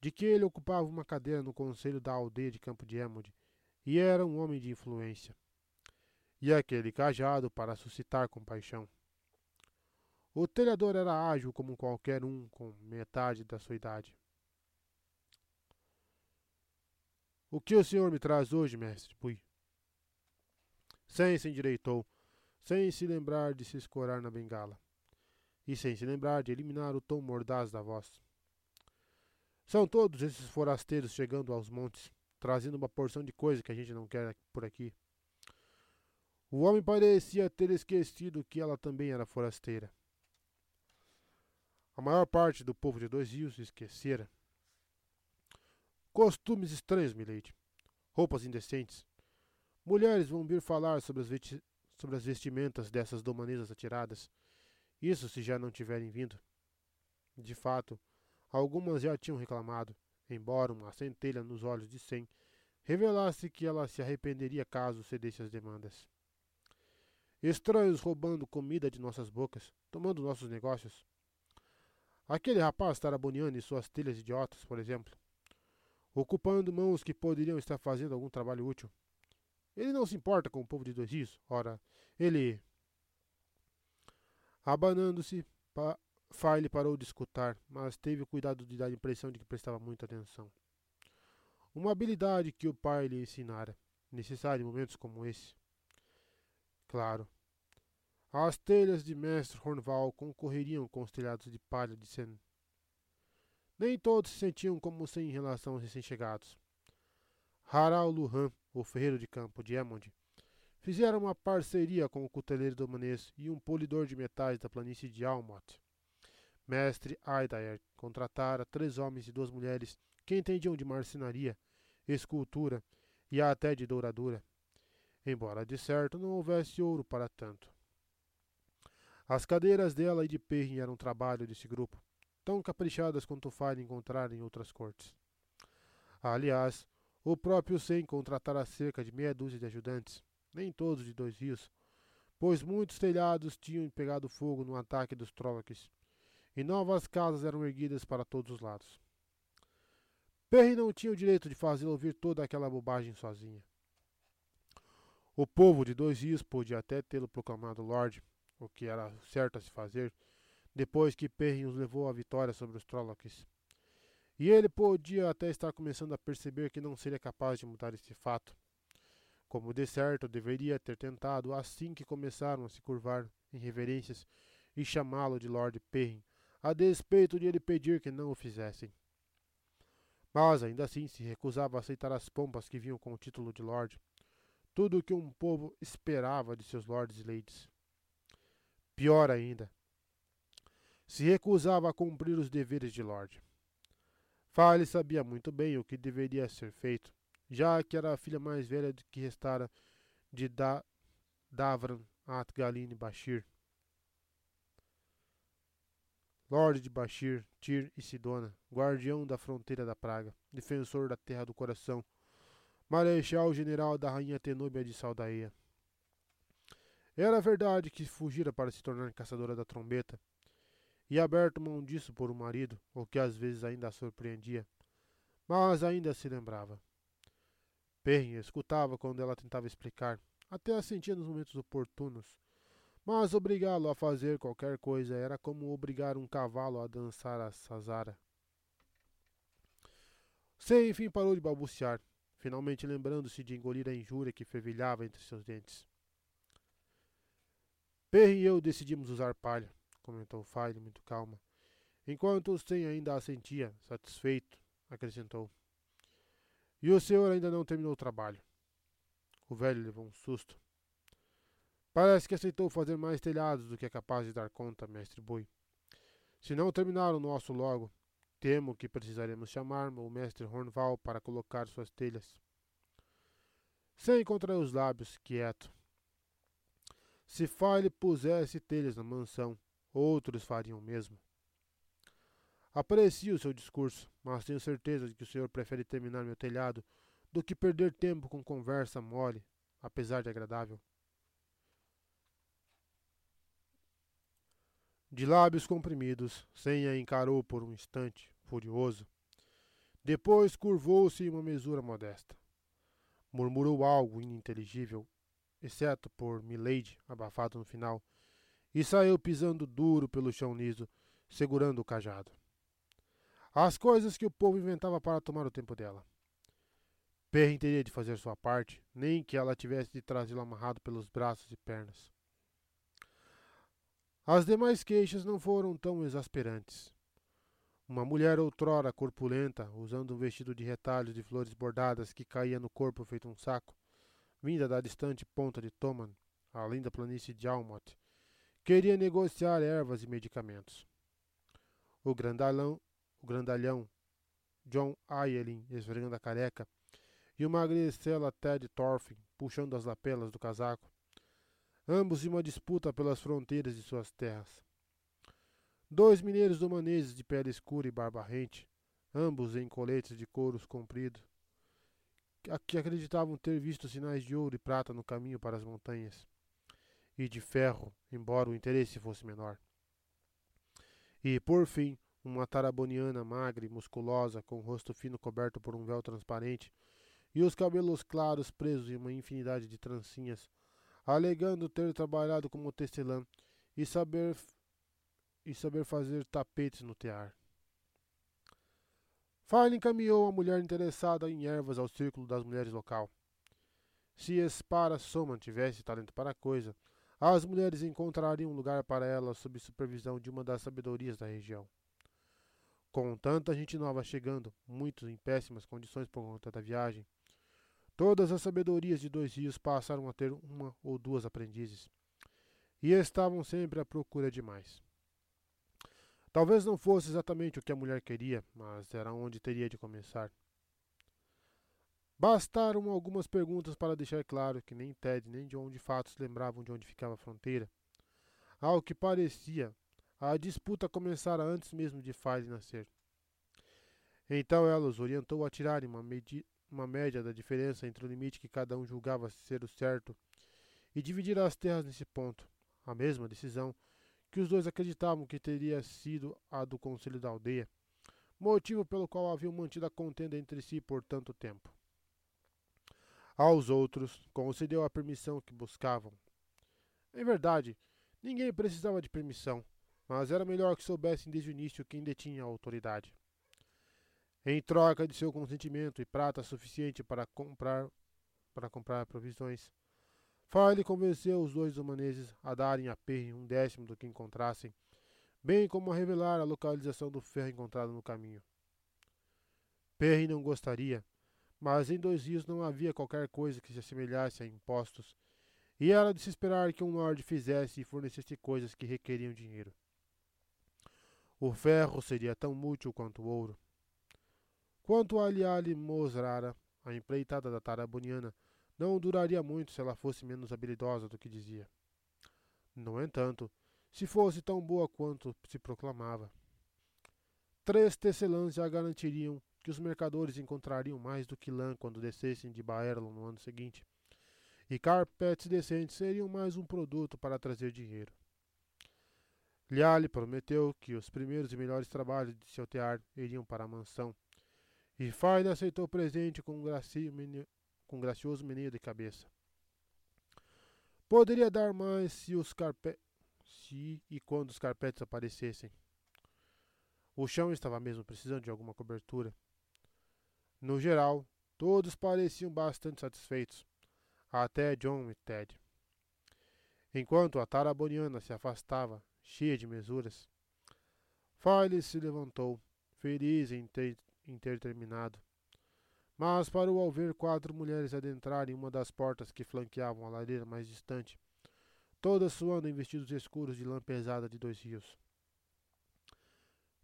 de que ele ocupava uma cadeira no conselho da aldeia de Campo de Emond e era um homem de influência. E aquele cajado para suscitar compaixão. O telhador era ágil como qualquer um com metade da sua idade. O que o senhor me traz hoje, mestre Pui? Sem se endireitou, sem se lembrar de se escorar na bengala, e sem se lembrar de eliminar o tom mordaz da voz. São todos esses forasteiros chegando aos montes, trazendo uma porção de coisa que a gente não quer por aqui. O homem parecia ter esquecido que ela também era forasteira. A maior parte do povo de Dois Rios esquecera. Costumes estranhos, milady. Roupas indecentes. Mulheres vão vir falar sobre as, sobre as vestimentas dessas domanesas atiradas. Isso se já não tiverem vindo. De fato, algumas já tinham reclamado, embora uma centelha nos olhos de Sem revelasse que ela se arrependeria caso cedesse às demandas. Estranhos roubando comida de nossas bocas, tomando nossos negócios. Aquele rapaz taraboneando em suas telhas idiotas, por exemplo, ocupando mãos que poderiam estar fazendo algum trabalho útil. Ele não se importa com o povo de dois rios. Ora, ele. Abanando-se, pa... File parou de escutar, mas teve o cuidado de dar a impressão de que prestava muita atenção. Uma habilidade que o pai lhe ensinara, necessária em momentos como esse. Claro. As telhas de Mestre Hornval concorreriam com os telhados de palha de Sen. Nem todos se sentiam como sem em relação aos recém-chegados. Harald Luhan, o ferreiro de campo de Emond, fizeram uma parceria com o cuteleiro do Manês e um polidor de metais da planície de Almot. Mestre Aidair contratara três homens e duas mulheres que entendiam de marcenaria, escultura e até de douradura, embora de certo não houvesse ouro para tanto. As cadeiras dela e de Perrin eram trabalho desse grupo, tão caprichadas quanto fale encontrar em outras cortes. Aliás, o próprio Sem contratara cerca de meia dúzia de ajudantes, nem todos de dois rios, pois muitos telhados tinham pegado fogo no ataque dos Trollocs, e novas casas eram erguidas para todos os lados. Perry não tinha o direito de fazer ouvir toda aquela bobagem sozinha. O povo de dois rios podia até tê-lo proclamado Lorde, o que era certo a se fazer, depois que Perrin os levou à vitória sobre os Trollocs. E ele podia até estar começando a perceber que não seria capaz de mudar esse fato. Como de certo deveria ter tentado assim que começaram a se curvar em reverências e chamá-lo de Lord Perrin, a despeito de ele pedir que não o fizessem. Mas ainda assim se recusava a aceitar as pompas que vinham com o título de Lord, tudo o que um povo esperava de seus lords e ladies. Pior ainda, se recusava a cumprir os deveres de Lorde. Fale sabia muito bem o que deveria ser feito, já que era a filha mais velha que restara de da Davran Atgaline Bashir. Lorde de Bashir, Tir e Sidona, guardião da fronteira da praga, defensor da terra do coração, marechal general da rainha Tenúbia de Saldaia. Era verdade que fugira para se tornar caçadora da trombeta, e aberto mão disso por um marido, o que às vezes ainda a surpreendia, mas ainda se lembrava. Perrin escutava quando ela tentava explicar, até a sentia nos momentos oportunos, mas obrigá-lo a fazer qualquer coisa era como obrigar um cavalo a dançar a sazara. Sem enfim parou de balbuciar, finalmente lembrando-se de engolir a injúria que fervilhava entre seus dentes. Perrin e eu decidimos usar palha comentou File muito calma. Enquanto Sten ainda assentia, satisfeito, acrescentou. E o senhor ainda não terminou o trabalho. O velho levou um susto. Parece que aceitou fazer mais telhados do que é capaz de dar conta, mestre Bui. Se não terminar o nosso logo, temo que precisaremos chamar o mestre Hornval para colocar suas telhas. Sem contrair os lábios, quieto. Se File pusesse telhas na mansão, Outros fariam o mesmo. Aprecio o seu discurso, mas tenho certeza de que o senhor prefere terminar meu telhado do que perder tempo com conversa mole, apesar de agradável. De lábios comprimidos, Senha encarou por um instante, furioso. Depois curvou-se em uma mesura modesta. Murmurou algo ininteligível, exceto por Milady, abafado no final, e saiu pisando duro pelo chão liso, segurando o cajado. As coisas que o povo inventava para tomar o tempo dela. Perrin teria de fazer sua parte, nem que ela tivesse de trazê-lo amarrado pelos braços e pernas. As demais queixas não foram tão exasperantes. Uma mulher outrora corpulenta, usando um vestido de retalhos de flores bordadas que caía no corpo feito um saco, vinda da distante ponta de Toman, além da planície de Almot, Queria negociar ervas e medicamentos. O grandalhão, o grandalhão John Ayelin esfregando a careca e o magricela Ted Thorfinn puxando as lapelas do casaco, ambos em uma disputa pelas fronteiras de suas terras. Dois mineiros domaneses de pele escura e barba rente, ambos em coletes de couros compridos, que acreditavam ter visto sinais de ouro e prata no caminho para as montanhas e de ferro, embora o interesse fosse menor. E, por fim, uma taraboniana magra e musculosa, com o rosto fino coberto por um véu transparente, e os cabelos claros presos em uma infinidade de trancinhas, alegando ter trabalhado como tecelã e saber e saber fazer tapetes no tear. Fine encaminhou a mulher interessada em ervas ao círculo das mulheres local. Se Espara Soman tivesse talento para a coisa, as mulheres encontrariam um lugar para ela sob supervisão de uma das sabedorias da região. Com tanta gente nova chegando, muitos em péssimas condições por conta da viagem, todas as sabedorias de dois rios passaram a ter uma ou duas aprendizes, e estavam sempre à procura de mais. Talvez não fosse exatamente o que a mulher queria, mas era onde teria de começar. Bastaram algumas perguntas para deixar claro que nem Ted nem John de fato se lembravam de onde ficava a fronteira. Ao que parecia, a disputa começara antes mesmo de File nascer. Então ela os orientou a tirarem uma, uma média da diferença entre o limite que cada um julgava ser o certo e dividir as terras nesse ponto, a mesma decisão que os dois acreditavam que teria sido a do conselho da aldeia, motivo pelo qual haviam mantido a contenda entre si por tanto tempo. Aos outros concedeu a permissão que buscavam. Em verdade, ninguém precisava de permissão, mas era melhor que soubessem desde o início quem detinha a autoridade. Em troca de seu consentimento e prata suficiente para comprar para comprar provisões, Farley convenceu os dois humaneses a darem a Perry um décimo do que encontrassem, bem como a revelar a localização do ferro encontrado no caminho. Perry não gostaria, mas em dois rios não havia qualquer coisa que se assemelhasse a impostos, e era de se esperar que um lord fizesse e fornecesse coisas que requeriam dinheiro. O ferro seria tão útil quanto o ouro. Quanto a Aliali Mosrara, a empreitada da Taraboniana, não duraria muito se ela fosse menos habilidosa do que dizia. No entanto, se fosse tão boa quanto se proclamava. Três tecelãs já garantiriam que os mercadores encontrariam mais do que lã quando descessem de Baerlon no ano seguinte, e carpetes decentes seriam mais um produto para trazer dinheiro. Liale prometeu que os primeiros e melhores trabalhos de seu tear iriam para a mansão, e Faida aceitou o presente com um gracio com um gracioso meneio de cabeça. Poderia dar mais se os carpetes. Se e quando os carpetes aparecessem. O chão estava mesmo precisando de alguma cobertura. No geral, todos pareciam bastante satisfeitos, até John e Ted. Enquanto a taraboniana se afastava, cheia de mesuras, Files se levantou, feliz em ter, em ter terminado. Mas parou ao ver quatro mulheres adentrarem uma das portas que flanqueavam a lareira mais distante, todas suando em vestidos escuros de lã pesada de dois rios.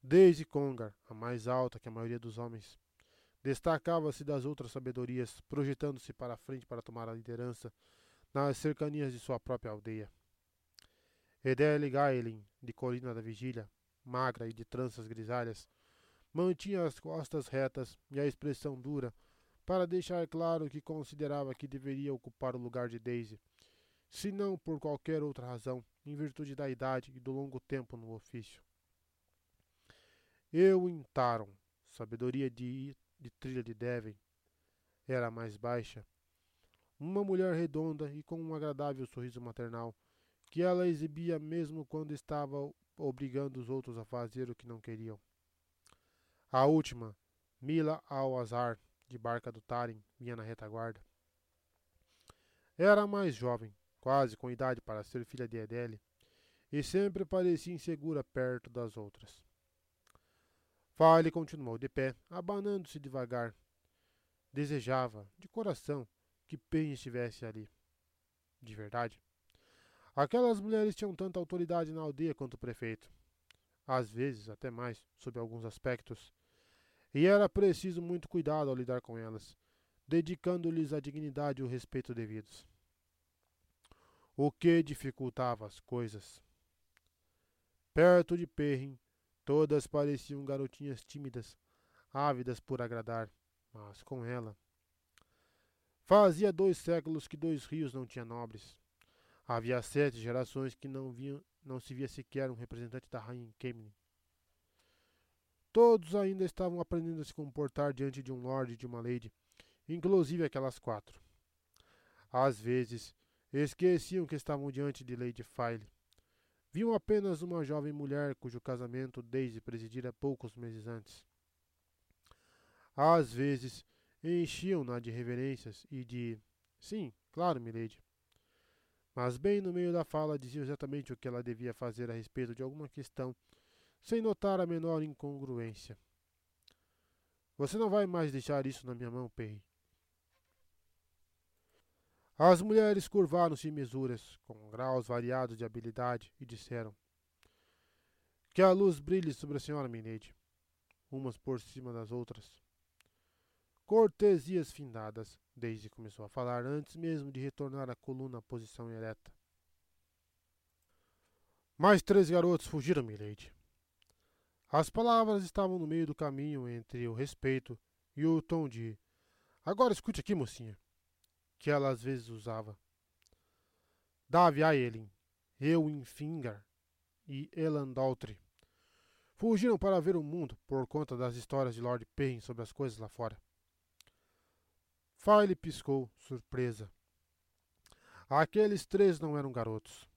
Daisy Congar, a mais alta que a maioria dos homens, destacava-se das outras sabedorias, projetando-se para a frente para tomar a liderança nas cercanias de sua própria aldeia. Edele Gaelin, de Colina da Vigília, magra e de tranças grisalhas, mantinha as costas retas e a expressão dura para deixar claro que considerava que deveria ocupar o lugar de Daisy, se não por qualquer outra razão, em virtude da idade e do longo tempo no ofício. Eu Taron, sabedoria de, de trilha de Devon, era mais baixa, uma mulher redonda e com um agradável sorriso maternal, que ela exibia mesmo quando estava obrigando os outros a fazer o que não queriam. A última, Mila Al-Azhar, de barca do Tarim, vinha na retaguarda. Era mais jovem, quase com idade para ser filha de Edele, e sempre parecia insegura perto das outras. Fale continuou de pé, abanando-se devagar. Desejava, de coração, que Pen estivesse ali. De verdade. Aquelas mulheres tinham tanta autoridade na aldeia quanto o prefeito. Às vezes, até mais, sob alguns aspectos e era preciso muito cuidado ao lidar com elas, dedicando-lhes a dignidade e o respeito devidos. O que dificultava as coisas. Perto de Perrin, todas pareciam garotinhas tímidas, ávidas por agradar, mas com ela. Fazia dois séculos que dois rios não tinham nobres. Havia sete gerações que não, não se via sequer um representante da rainha em. Todos ainda estavam aprendendo a se comportar diante de um lord e de uma lady, inclusive aquelas quatro. Às vezes, esqueciam que estavam diante de Lady File. Viam apenas uma jovem mulher cujo casamento Daisy presidira poucos meses antes. Às vezes, enchiam-na de reverências e de Sim, claro, milady. Mas bem no meio da fala dizia exatamente o que ela devia fazer a respeito de alguma questão, sem notar a menor incongruência. Você não vai mais deixar isso na minha mão, Perry. As mulheres curvaram-se em mesuras, com graus variados de habilidade, e disseram: Que a luz brilhe sobre a senhora, milady, umas por cima das outras. Cortesias findadas, Daisy começou a falar antes mesmo de retornar a coluna à posição ereta. Mais três garotos fugiram, milady. As palavras estavam no meio do caminho entre o respeito e o tom de Agora escute aqui, mocinha, que ela às vezes usava. Davy Aelin, Eowyn Finger e Elan Daltry fugiram para ver o mundo por conta das histórias de Lord Perrin sobre as coisas lá fora. File piscou, surpresa. Aqueles três não eram garotos.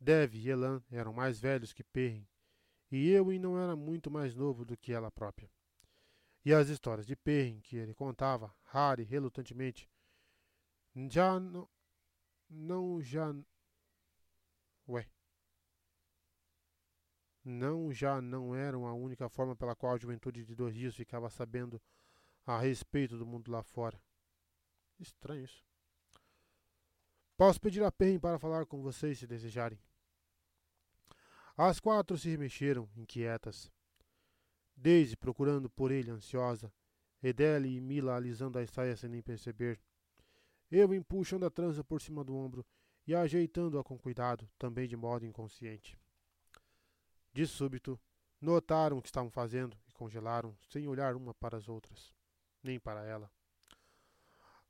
Dev e Elan eram mais velhos que Perrin, e Eowyn não era muito mais novo do que ela própria. E as histórias de Perrin que ele contava, rara e relutantemente, já não, não já... Ué. Não já não eram a única forma pela qual a juventude de dois dias ficava sabendo a respeito do mundo lá fora. Estranho isso. Posso pedir a Perrin para falar com vocês se desejarem. As quatro se remexeram, inquietas. Daisy procurando por ele, ansiosa. Edele e Mila alisando a saia sem nem perceber. Eu empuxando a trança por cima do ombro e ajeitando-a com cuidado, também de modo inconsciente. De súbito, notaram o que estavam fazendo e congelaram, sem olhar uma para as outras, nem para ela.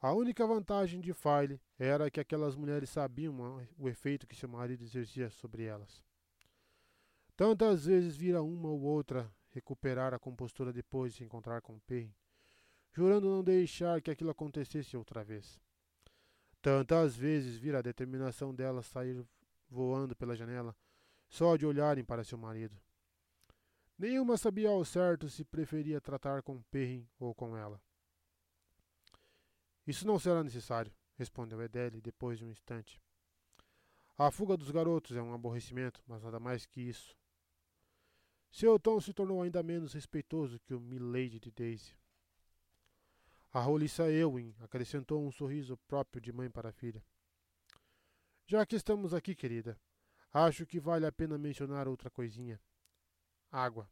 A única vantagem de File era que aquelas mulheres sabiam o efeito que seu marido exercia sobre elas. Tantas vezes vira uma ou outra recuperar a compostura depois de se encontrar com Perry, jurando não deixar que aquilo acontecesse outra vez. Tantas vezes vira a determinação delas sair voando pela janela, só de olharem para seu marido. Nenhuma sabia ao certo se preferia tratar com Perrin ou com ela. Isso não será necessário, respondeu Edele depois de um instante. A fuga dos garotos é um aborrecimento, mas nada mais que isso. Seu tom se tornou ainda menos respeitoso que o Milady de Daisy. A roliça Ewin acrescentou um sorriso próprio de mãe para a filha. Já que estamos aqui, querida, acho que vale a pena mencionar outra coisinha. Água.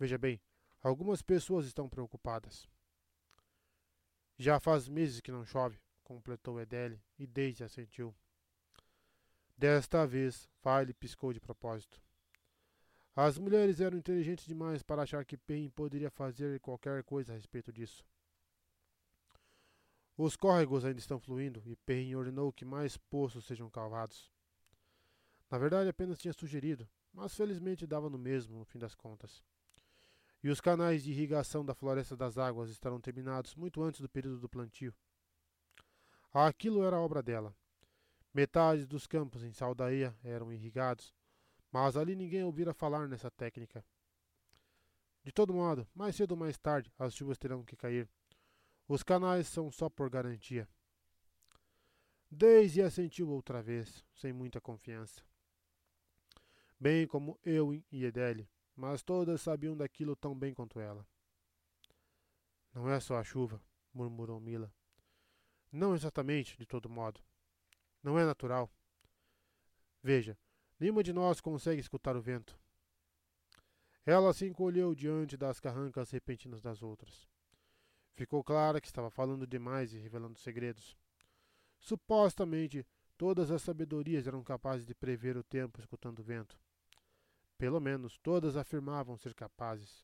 Veja bem, algumas pessoas estão preocupadas. Já faz meses que não chove, completou Edele, e Daisy assentiu. Desta vez, File piscou de propósito. As mulheres eram inteligentes demais para achar que Pen poderia fazer qualquer coisa a respeito disso. Os córregos ainda estão fluindo e Perrin ordenou que mais poços sejam cavados. Na verdade, apenas tinha sugerido, mas felizmente dava no mesmo, no fim das contas e os canais de irrigação da Floresta das Águas estarão terminados muito antes do período do plantio. Aquilo era obra dela. Metade dos campos em Saldaia eram irrigados, mas ali ninguém ouvira falar nessa técnica. De todo modo, mais cedo ou mais tarde, as chuvas terão que cair. Os canais são só por garantia. Daisy assentiu outra vez, sem muita confiança. Bem como eu e Edele mas todas sabiam daquilo tão bem quanto ela. Não é só a chuva, murmurou Mila. Não exatamente, de todo modo. Não é natural. Veja, nenhuma de nós consegue escutar o vento. Ela se encolheu diante das carrancas repentinas das outras. Ficou clara que estava falando demais e revelando segredos. Supostamente, todas as sabedorias eram capazes de prever o tempo escutando o vento. Pelo menos todas afirmavam ser capazes.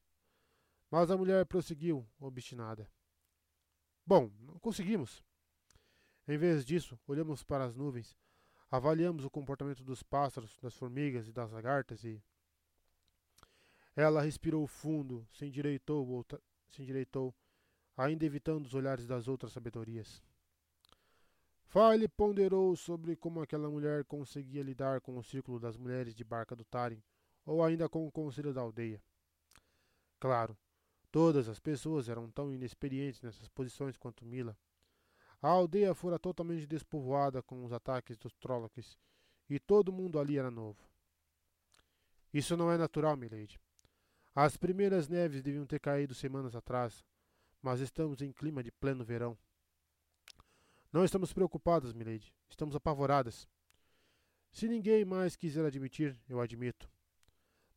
Mas a mulher prosseguiu, obstinada. Bom, não conseguimos. Em vez disso, olhamos para as nuvens, avaliamos o comportamento dos pássaros, das formigas e das lagartas e. Ela respirou fundo, se endireitou, se endireitou, ainda evitando os olhares das outras sabedorias. Fale ponderou sobre como aquela mulher conseguia lidar com o círculo das mulheres de barca do Tarim, ou ainda com o conselho da aldeia. Claro, todas as pessoas eram tão inexperientes nessas posições quanto Mila. A aldeia fora totalmente despovoada com os ataques dos Trollocs, e todo mundo ali era novo. Isso não é natural, milady. As primeiras neves deviam ter caído semanas atrás, mas estamos em clima de pleno verão. Não estamos preocupadas, milady. Estamos apavoradas. Se ninguém mais quiser admitir, eu admito.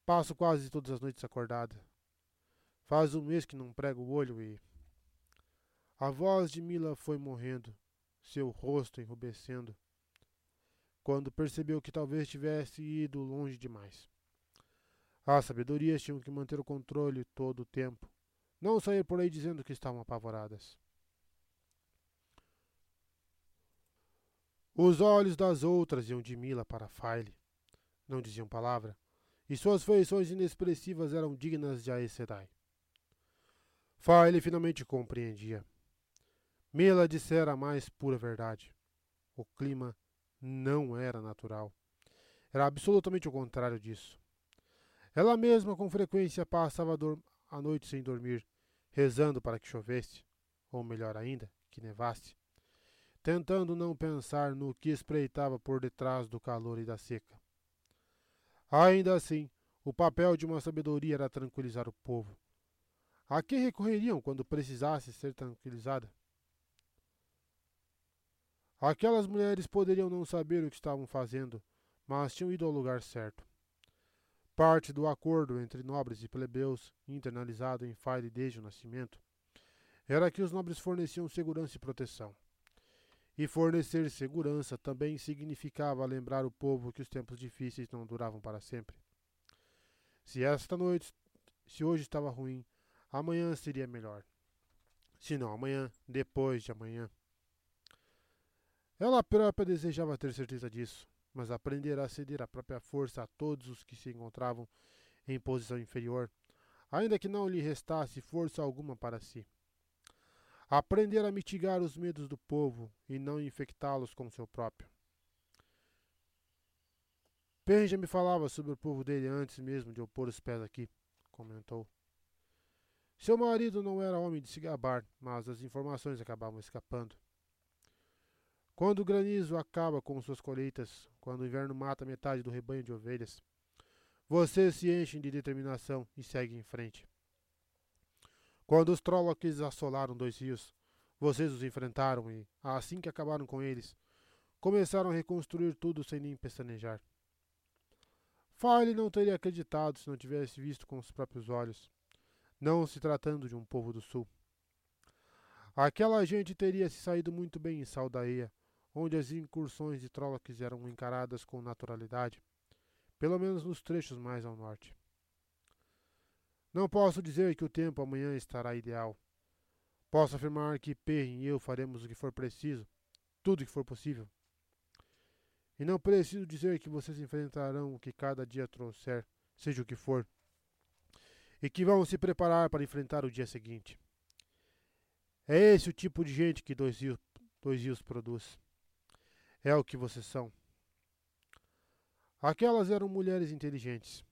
Passo quase todas as noites acordada. Faz um mês que não prego o olho e. A voz de Mila foi morrendo, seu rosto enrubescendo, quando percebeu que talvez tivesse ido longe demais. As sabedorias tinham que manter o controle todo o tempo, não sair por aí dizendo que estavam apavoradas. Os olhos das outras iam de Mila para File. Não diziam palavra, e suas feições inexpressivas eram dignas de Aes Sedai. File finalmente compreendia. Mila dissera a mais pura verdade. O clima não era natural. Era absolutamente o contrário disso. Ela mesma com frequência passava a noite sem dormir, rezando para que chovesse, ou melhor ainda, que nevasse, tentando não pensar no que espreitava por detrás do calor e da seca. Ainda assim, o papel de uma sabedoria era tranquilizar o povo. A quem recorreriam quando precisasse ser tranquilizada? Aquelas mulheres poderiam não saber o que estavam fazendo, mas tinham ido ao lugar certo. Parte do acordo entre nobres e plebeus, internalizado em File desde o nascimento, era que os nobres forneciam segurança e proteção. E fornecer segurança também significava lembrar o povo que os tempos difíceis não duravam para sempre. Se esta noite, se hoje estava ruim, amanhã seria melhor. Se não amanhã, depois de amanhã. Ela própria desejava ter certeza disso, mas aprender a ceder a própria força a todos os que se encontravam em posição inferior, ainda que não lhe restasse força alguma para si. Aprender a mitigar os medos do povo e não infectá-los com seu próprio. Penja me falava sobre o povo dele antes mesmo de eu pôr os pés aqui, comentou. Seu marido não era homem de se gabar, mas as informações acabavam escapando. Quando o granizo acaba com suas colheitas, quando o inverno mata metade do rebanho de ovelhas, vocês se enchem de determinação e seguem em frente. Quando os Trollocs assolaram dois rios, vocês os enfrentaram e, assim que acabaram com eles, começaram a reconstruir tudo sem nem pestanejar. File não teria acreditado se não tivesse visto com os próprios olhos, não se tratando de um povo do sul. Aquela gente teria se saído muito bem em Saldaia, onde as incursões de Trollocs eram encaradas com naturalidade, pelo menos nos trechos mais ao norte. Não posso dizer que o tempo amanhã estará ideal. Posso afirmar que Perrin e eu faremos o que for preciso, tudo o que for possível. E não preciso dizer que vocês enfrentarão o que cada dia trouxer, seja o que for, e que vão se preparar para enfrentar o dia seguinte. É esse o tipo de gente que Dois Rios, dois rios produz. É o que vocês são. Aquelas eram mulheres inteligentes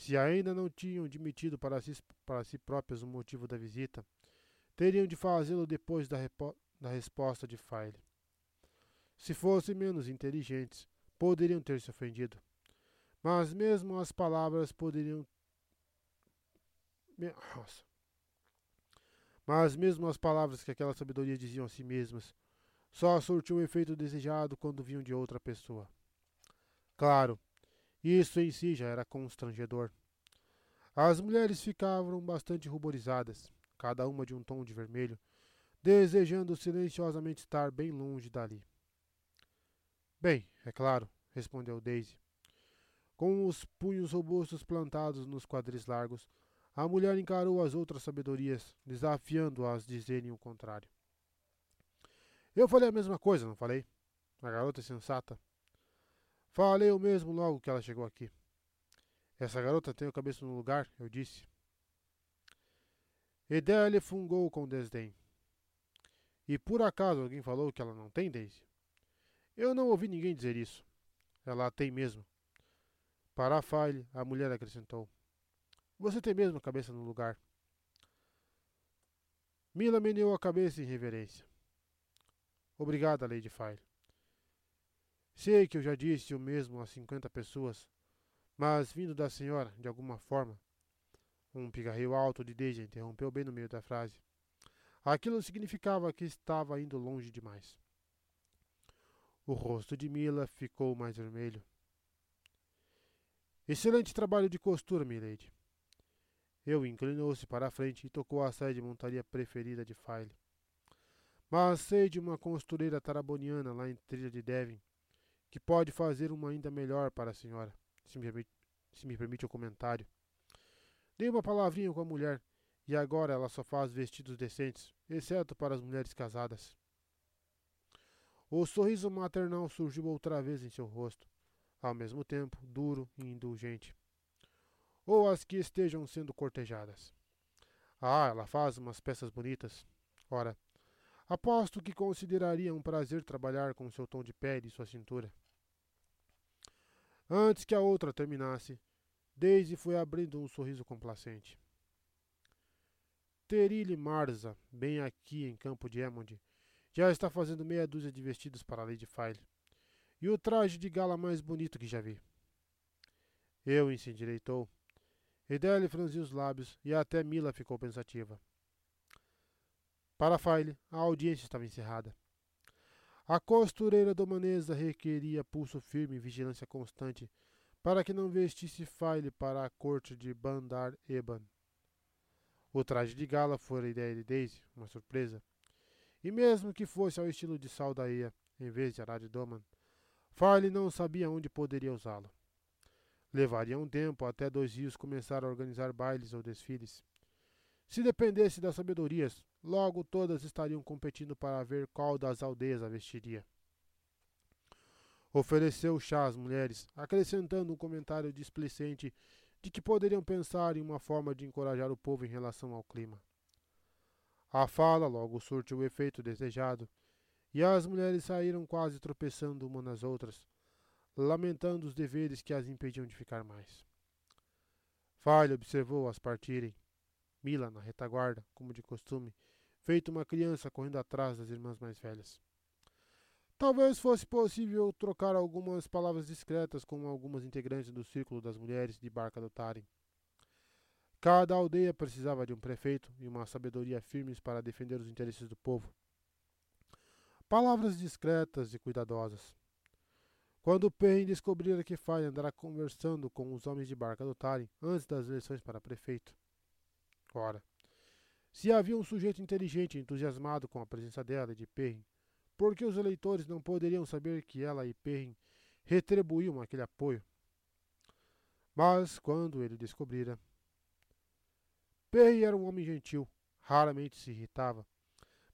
se ainda não tinham admitido para si, para si próprias o motivo da visita, teriam de fazê-lo depois da, da resposta de File. Se fossem menos inteligentes, poderiam ter se ofendido. Mas mesmo as palavras poderiam. Nossa. Mas mesmo as palavras que aquela sabedoria diziam a si mesmas, só surtiu o efeito desejado quando vinham de outra pessoa. Claro, isso em si já era constrangedor. As mulheres ficavam bastante ruborizadas, cada uma de um tom de vermelho, desejando silenciosamente estar bem longe dali. Bem, é claro, respondeu Daisy. Com os punhos robustos plantados nos quadris largos, a mulher encarou as outras sabedorias, desafiando-as a dizerem o contrário. Eu falei a mesma coisa, não falei? A garota sensata. Falei o mesmo logo que ela chegou aqui. Essa garota tem a cabeça no lugar, eu disse. Edélia fungou com desdém. E por acaso alguém falou que ela não tem, Daisy? Eu não ouvi ninguém dizer isso. Ela tem mesmo. Para a File, a mulher acrescentou. Você tem mesmo a cabeça no lugar. Mila meneou a cabeça em reverência. Obrigada, Lady File. Sei que eu já disse o mesmo a cinquenta pessoas, mas vindo da senhora, de alguma forma. Um pigarreio alto de Deja interrompeu bem no meio da frase. Aquilo significava que estava indo longe demais. O rosto de Mila ficou mais vermelho. Excelente trabalho de costura, milady. Eu inclinou-se para a frente e tocou a saia de montaria preferida de File. Mas de uma costureira taraboniana lá em Trilha de Devon que pode fazer uma ainda melhor para a senhora, se me permite, se me permite o comentário. Dei uma palavrinha com a mulher, e agora ela só faz vestidos decentes, exceto para as mulheres casadas. O sorriso maternal surgiu outra vez em seu rosto, ao mesmo tempo duro e indulgente. Ou as que estejam sendo cortejadas. Ah, ela faz umas peças bonitas. Ora, aposto que consideraria um prazer trabalhar com seu tom de pele e sua cintura. Antes que a outra terminasse, Daisy foi abrindo um sorriso complacente. Terile Marza, bem aqui em Campo de Emond, já está fazendo meia dúzia de vestidos para Lady File. E o traje de gala mais bonito que já vi. Eu se endireitou. Edele franziu os lábios e até Mila ficou pensativa. Para File, a audiência estava encerrada. A costureira domanesa requeria pulso firme e vigilância constante para que não vestisse File para a corte de Bandar Eban. O traje de gala fora ideia de Daisy, uma surpresa. E mesmo que fosse ao estilo de Saldaia, em vez de Arad Doman, Farley não sabia onde poderia usá-lo. Levaria um tempo até dois rios começar a organizar bailes ou desfiles. Se dependesse das sabedorias, logo todas estariam competindo para ver qual das aldeias a vestiria. Ofereceu chá às mulheres, acrescentando um comentário displicente de que poderiam pensar em uma forma de encorajar o povo em relação ao clima. A fala logo surtiu o efeito desejado, e as mulheres saíram quase tropeçando umas nas outras, lamentando os deveres que as impediam de ficar mais. Falha observou-as partirem, Mila na retaguarda, como de costume, feito uma criança correndo atrás das irmãs mais velhas. Talvez fosse possível trocar algumas palavras discretas com algumas integrantes do círculo das mulheres de Barca do Taren. Cada aldeia precisava de um prefeito e uma sabedoria firmes para defender os interesses do povo. Palavras discretas e cuidadosas. Quando Pen descobrira que Fai andara conversando com os homens de Barca do Taren antes das eleições para prefeito, Ora, se havia um sujeito inteligente entusiasmado com a presença dela e de Perrin, por que os eleitores não poderiam saber que ela e Perrin retribuíam aquele apoio? Mas, quando ele descobrira, Perrin era um homem gentil, raramente se irritava,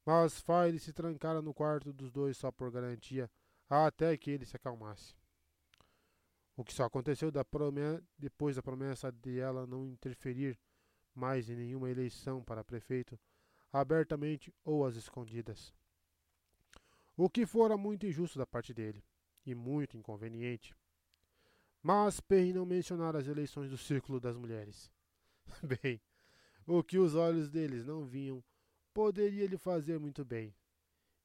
mas File se trancara no quarto dos dois só por garantia, até que ele se acalmasse. O que só aconteceu da depois da promessa de ela não interferir mais em nenhuma eleição para prefeito, abertamente ou às escondidas. O que fora muito injusto da parte dele, e muito inconveniente. Mas Perry não mencionara as eleições do Círculo das Mulheres. Bem, o que os olhos deles não viam poderia lhe fazer muito bem,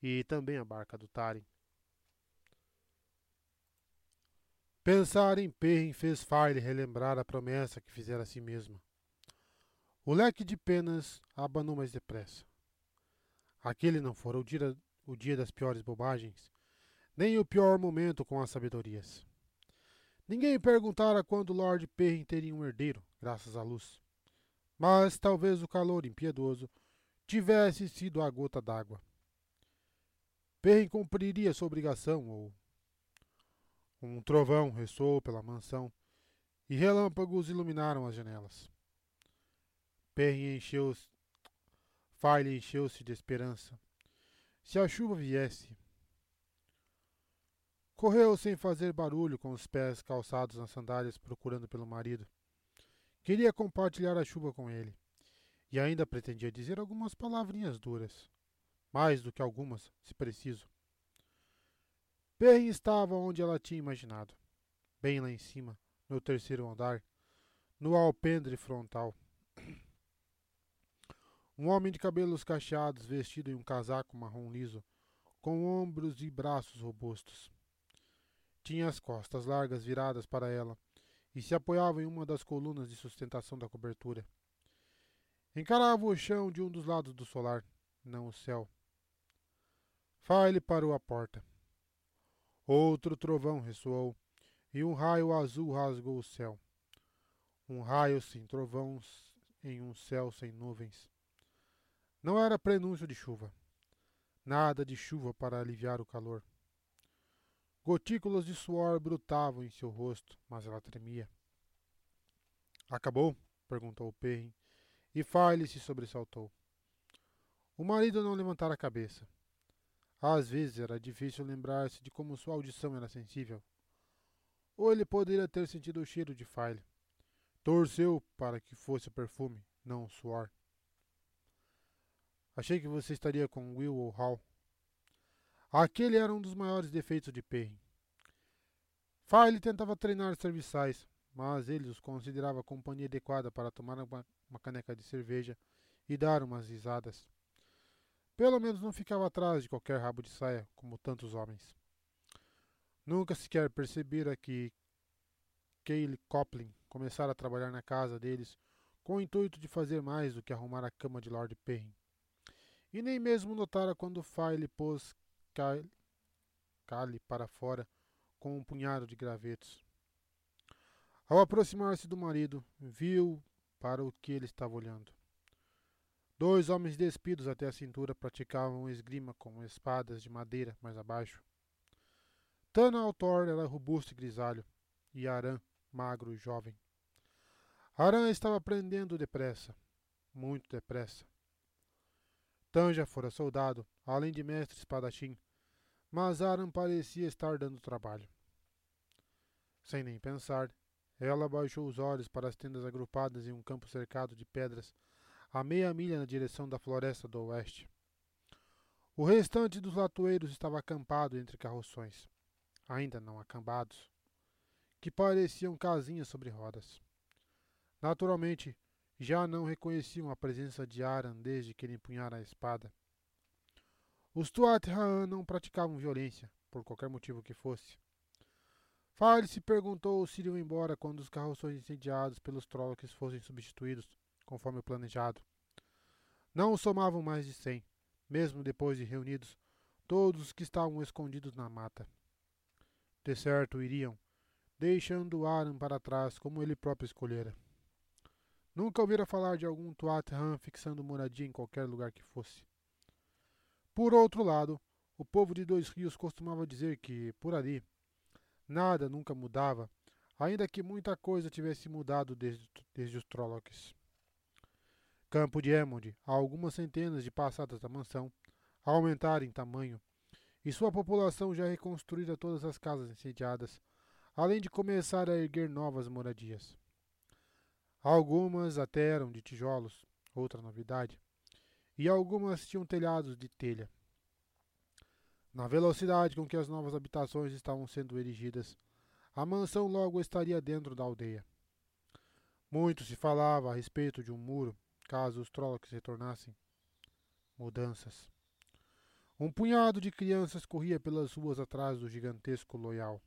e também a barca do Taren. Pensar em Perrin fez Fire relembrar a promessa que fizera a si mesma. O leque de penas abanou mais depressa. Aquele não fora o dia, o dia das piores bobagens, nem o pior momento com as sabedorias. Ninguém perguntara quando Lord Perrin teria um herdeiro, graças à luz. Mas talvez o calor impiedoso tivesse sido a gota d'água. Perrin cumpriria sua obrigação, ou. Um trovão ressoou pela mansão e relâmpagos iluminaram as janelas. Perry encheu-se. Farley encheu-se de esperança. Se a chuva viesse. Correu sem fazer barulho com os pés calçados nas sandálias procurando pelo marido. Queria compartilhar a chuva com ele, e ainda pretendia dizer algumas palavrinhas duras, mais do que algumas, se preciso. Perrin estava onde ela tinha imaginado, bem lá em cima, no terceiro andar, no alpendre frontal. Um homem de cabelos cacheados, vestido em um casaco marrom liso, com ombros e braços robustos. Tinha as costas largas viradas para ela e se apoiava em uma das colunas de sustentação da cobertura. Encarava o chão de um dos lados do solar, não o céu. File parou a porta. Outro trovão ressoou e um raio azul rasgou o céu. Um raio sem trovões em um céu sem nuvens. Não era prenúncio de chuva. Nada de chuva para aliviar o calor. Gotículas de suor brutavam em seu rosto, mas ela tremia. Acabou? perguntou Perrin, e Farley se sobressaltou. O marido não levantara a cabeça. Às vezes era difícil lembrar-se de como sua audição era sensível. Ou ele poderia ter sentido o cheiro de Farley. Torceu para que fosse o perfume, não o suor. Achei que você estaria com Will ou Hal. Aquele era um dos maiores defeitos de Perrin. Farley tentava treinar serviçais, mas ele os considerava a companhia adequada para tomar uma, uma caneca de cerveja e dar umas risadas. Pelo menos não ficava atrás de qualquer rabo de saia, como tantos homens. Nunca sequer percebera que Kaylee Coplin começara a trabalhar na casa deles com o intuito de fazer mais do que arrumar a cama de Lord Perrin. E nem mesmo notara quando Farley pôs Cale para fora com um punhado de gravetos. Ao aproximar-se do marido, viu para o que ele estava olhando. Dois homens despidos até a cintura praticavam esgrima com espadas de madeira mais abaixo. Tana Altor era robusto e grisalho, e Aran, magro e jovem. Aran estava aprendendo depressa, muito depressa. Tanja fora soldado, além de mestre espadachim, mas Aran parecia estar dando trabalho. Sem nem pensar, ela baixou os olhos para as tendas agrupadas em um campo cercado de pedras, a meia milha na direção da floresta do oeste. O restante dos latoeiros estava acampado entre carroções, ainda não acambados, que pareciam casinhas sobre rodas. Naturalmente, já não reconheciam a presença de Aran desde que ele empunhara a espada. Os Tuat Haan não praticavam violência, por qualquer motivo que fosse. Fale se perguntou se iriam embora quando os carroções incendiados pelos Trollocs fossem substituídos, conforme o planejado. Não somavam mais de cem, mesmo depois de reunidos todos os que estavam escondidos na mata. De certo iriam, deixando Aran para trás como ele próprio escolhera. Nunca ouvira falar de algum Tuat Han fixando moradia em qualquer lugar que fosse. Por outro lado, o povo de Dois Rios costumava dizer que, por ali, nada nunca mudava, ainda que muita coisa tivesse mudado desde, desde os Trollocs. Campo de Emond, a algumas centenas de passadas da mansão, aumentara em tamanho, e sua população já reconstruíra todas as casas incendiadas, além de começar a erguer novas moradias. Algumas até eram de tijolos, outra novidade, e algumas tinham telhados de telha. Na velocidade com que as novas habitações estavam sendo erigidas, a mansão logo estaria dentro da aldeia. Muito se falava a respeito de um muro, caso os Trollocs retornassem. Mudanças. Um punhado de crianças corria pelas ruas atrás do gigantesco loyal.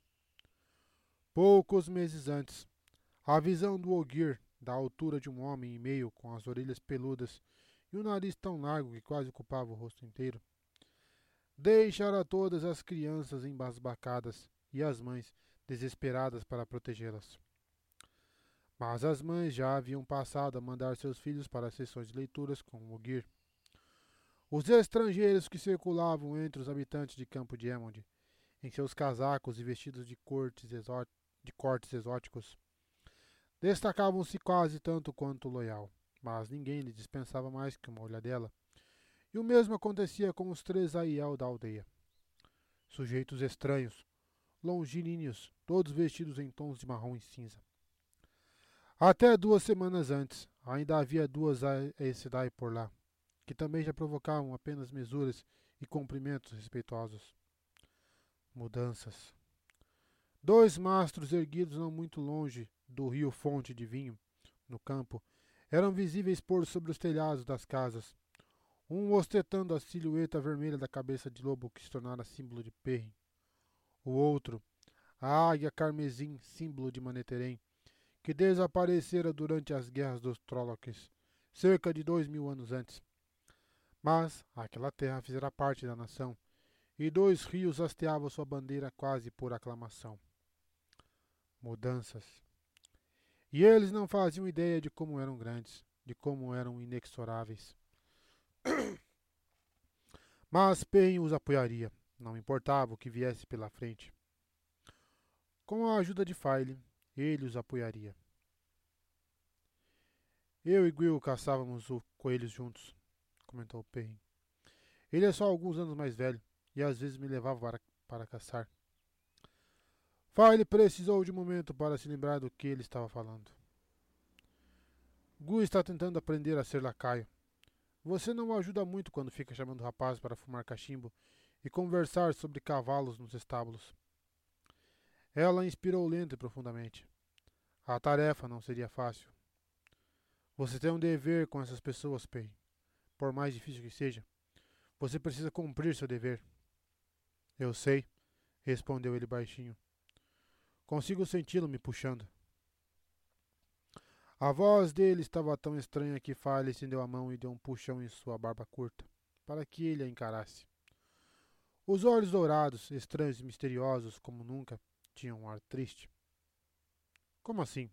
Poucos meses antes, a visão do Ogir da altura de um homem e meio, com as orelhas peludas e o nariz tão largo que quase ocupava o rosto inteiro. Deixara todas as crianças embasbacadas e as mães desesperadas para protegê-las. Mas as mães já haviam passado a mandar seus filhos para as sessões de leituras com o Ogir. Os estrangeiros que circulavam entre os habitantes de Campo de Emond, em seus casacos e vestidos de, cortes de cortes exóticos, Destacavam-se quase tanto quanto loyal, mas ninguém lhe dispensava mais que uma olhadela. E o mesmo acontecia com os três aiel da aldeia. Sujeitos estranhos, longilíneos, todos vestidos em tons de marrom e cinza. Até duas semanas antes, ainda havia duas Aes por lá, que também já provocavam apenas mesuras e cumprimentos respeitosos. Mudanças. Dois mastros erguidos não muito longe do rio Fonte de Vinho, no campo, eram visíveis por sobre os telhados das casas, um ostentando a silhueta vermelha da cabeça de lobo que se tornara símbolo de Perrin. O outro, a águia carmesim, símbolo de Maneterém, que desaparecera durante as guerras dos Trollocs, cerca de dois mil anos antes. Mas aquela terra fizera parte da nação, e dois rios hasteavam sua bandeira quase por aclamação. Mudanças. E eles não faziam ideia de como eram grandes, de como eram inexoráveis. Mas Pen os apoiaria, não importava o que viesse pela frente. Com a ajuda de File, ele os apoiaria. Eu e Will caçávamos o coelhos juntos, comentou Perrin. Ele é só alguns anos mais velho e às vezes me levava para, para caçar. File precisou de um momento para se lembrar do que ele estava falando. Gu está tentando aprender a ser lacaio. Você não ajuda muito quando fica chamando o rapaz para fumar cachimbo e conversar sobre cavalos nos estábulos. Ela inspirou lento e profundamente. A tarefa não seria fácil. Você tem um dever com essas pessoas, Pei. Por mais difícil que seja, você precisa cumprir seu dever. Eu sei, respondeu ele baixinho. Consigo senti-lo me puxando. A voz dele estava tão estranha que Farley estendeu a mão e deu um puxão em sua barba curta, para que ele a encarasse. Os olhos dourados, estranhos e misteriosos como nunca, tinha um ar triste. Como assim?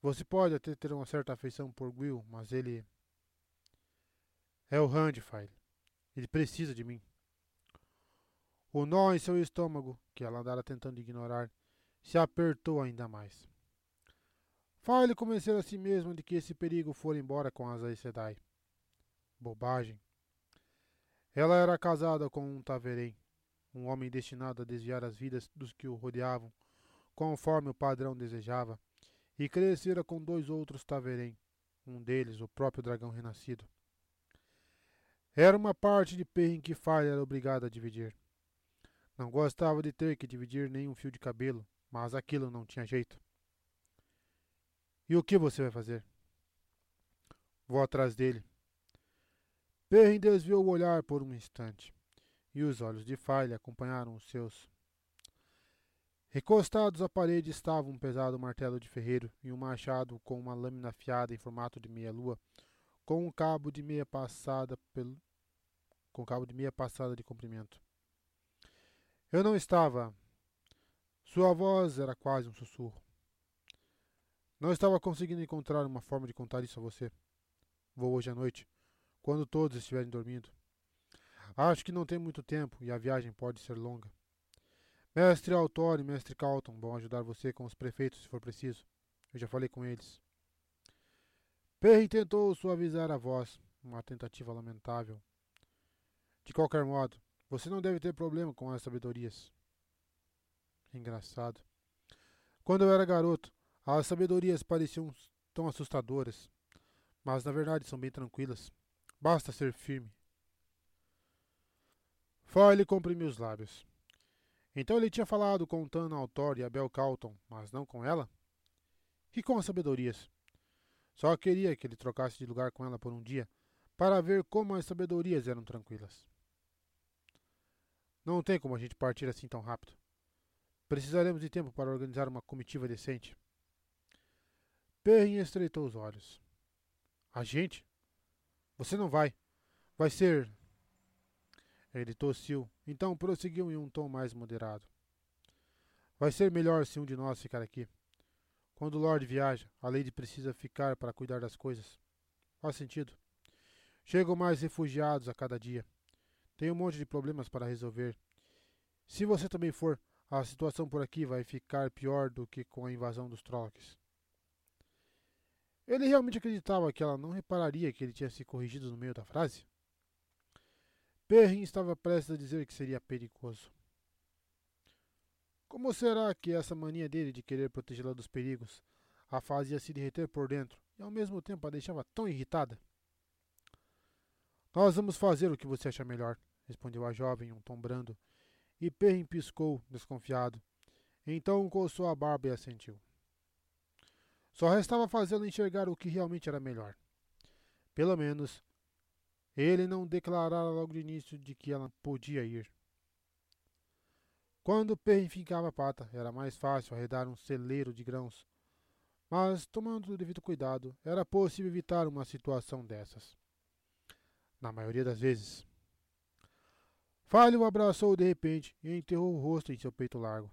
Você pode até ter uma certa afeição por Will, mas ele. É o Handfile. Ele precisa de mim. O nó em seu estômago, que ela andara tentando ignorar, se apertou ainda mais. Fale convencer a si mesmo de que esse perigo fora embora com as Sedai. Bobagem. Ela era casada com um Taverém, um homem destinado a desviar as vidas dos que o rodeavam, conforme o padrão desejava, e crescera com dois outros Taverém, um deles o próprio dragão renascido. Era uma parte de Perrin que Falha era obrigada a dividir. Não gostava de ter que dividir nenhum fio de cabelo, mas aquilo não tinha jeito. E o que você vai fazer? Vou atrás dele. Perrin desviou o olhar por um instante e os olhos de Falha acompanharam os seus. Recostados à parede estava um pesado martelo de ferreiro e um machado com uma lâmina afiada em formato de meia-lua, com um cabo de meia passada pelo com cabo de meia passada de comprimento. Eu não estava. Sua voz era quase um sussurro. Não estava conseguindo encontrar uma forma de contar isso a você. Vou hoje à noite, quando todos estiverem dormindo. Acho que não tem muito tempo e a viagem pode ser longa. Mestre Autor e Mestre Calton vão ajudar você com os prefeitos se for preciso. Eu já falei com eles. Perry tentou suavizar a voz, uma tentativa lamentável. De qualquer modo, você não deve ter problema com as sabedorias. Engraçado. Quando eu era garoto, as sabedorias pareciam tão assustadoras, mas na verdade são bem tranquilas. Basta ser firme. Foyle comprimiu os lábios. Então ele tinha falado com Tana Altor e Abel Calton, mas não com ela? E com as sabedorias? Só queria que ele trocasse de lugar com ela por um dia, para ver como as sabedorias eram tranquilas. Não tem como a gente partir assim tão rápido. Precisaremos de tempo para organizar uma comitiva decente. Perrin estreitou os olhos. A gente? Você não vai. Vai ser ele tossiu, então prosseguiu em um tom mais moderado. Vai ser melhor se um de nós ficar aqui. Quando o Lord viaja, a Lady precisa ficar para cuidar das coisas. Faz sentido. Chegam mais refugiados a cada dia. Tem um monte de problemas para resolver. Se você também for, a situação por aqui vai ficar pior do que com a invasão dos Trollocs. Ele realmente acreditava que ela não repararia que ele tinha se corrigido no meio da frase? Perrin estava prestes a dizer que seria perigoso. Como será que essa mania dele de querer protegê-la dos perigos a fazia se derreter por dentro e ao mesmo tempo a deixava tão irritada. Nós vamos fazer o que você acha melhor, respondeu a jovem em um tom brando, e Perrin piscou, desconfiado. Então coçou a barba e assentiu. Só restava fazê-lo enxergar o que realmente era melhor. Pelo menos, ele não declarara logo de início de que ela podia ir. Quando Perrin ficava a pata, era mais fácil arredar um celeiro de grãos. Mas, tomando o devido cuidado, era possível evitar uma situação dessas na maioria das vezes. Falho o abraçou de repente e enterrou o rosto em seu peito largo.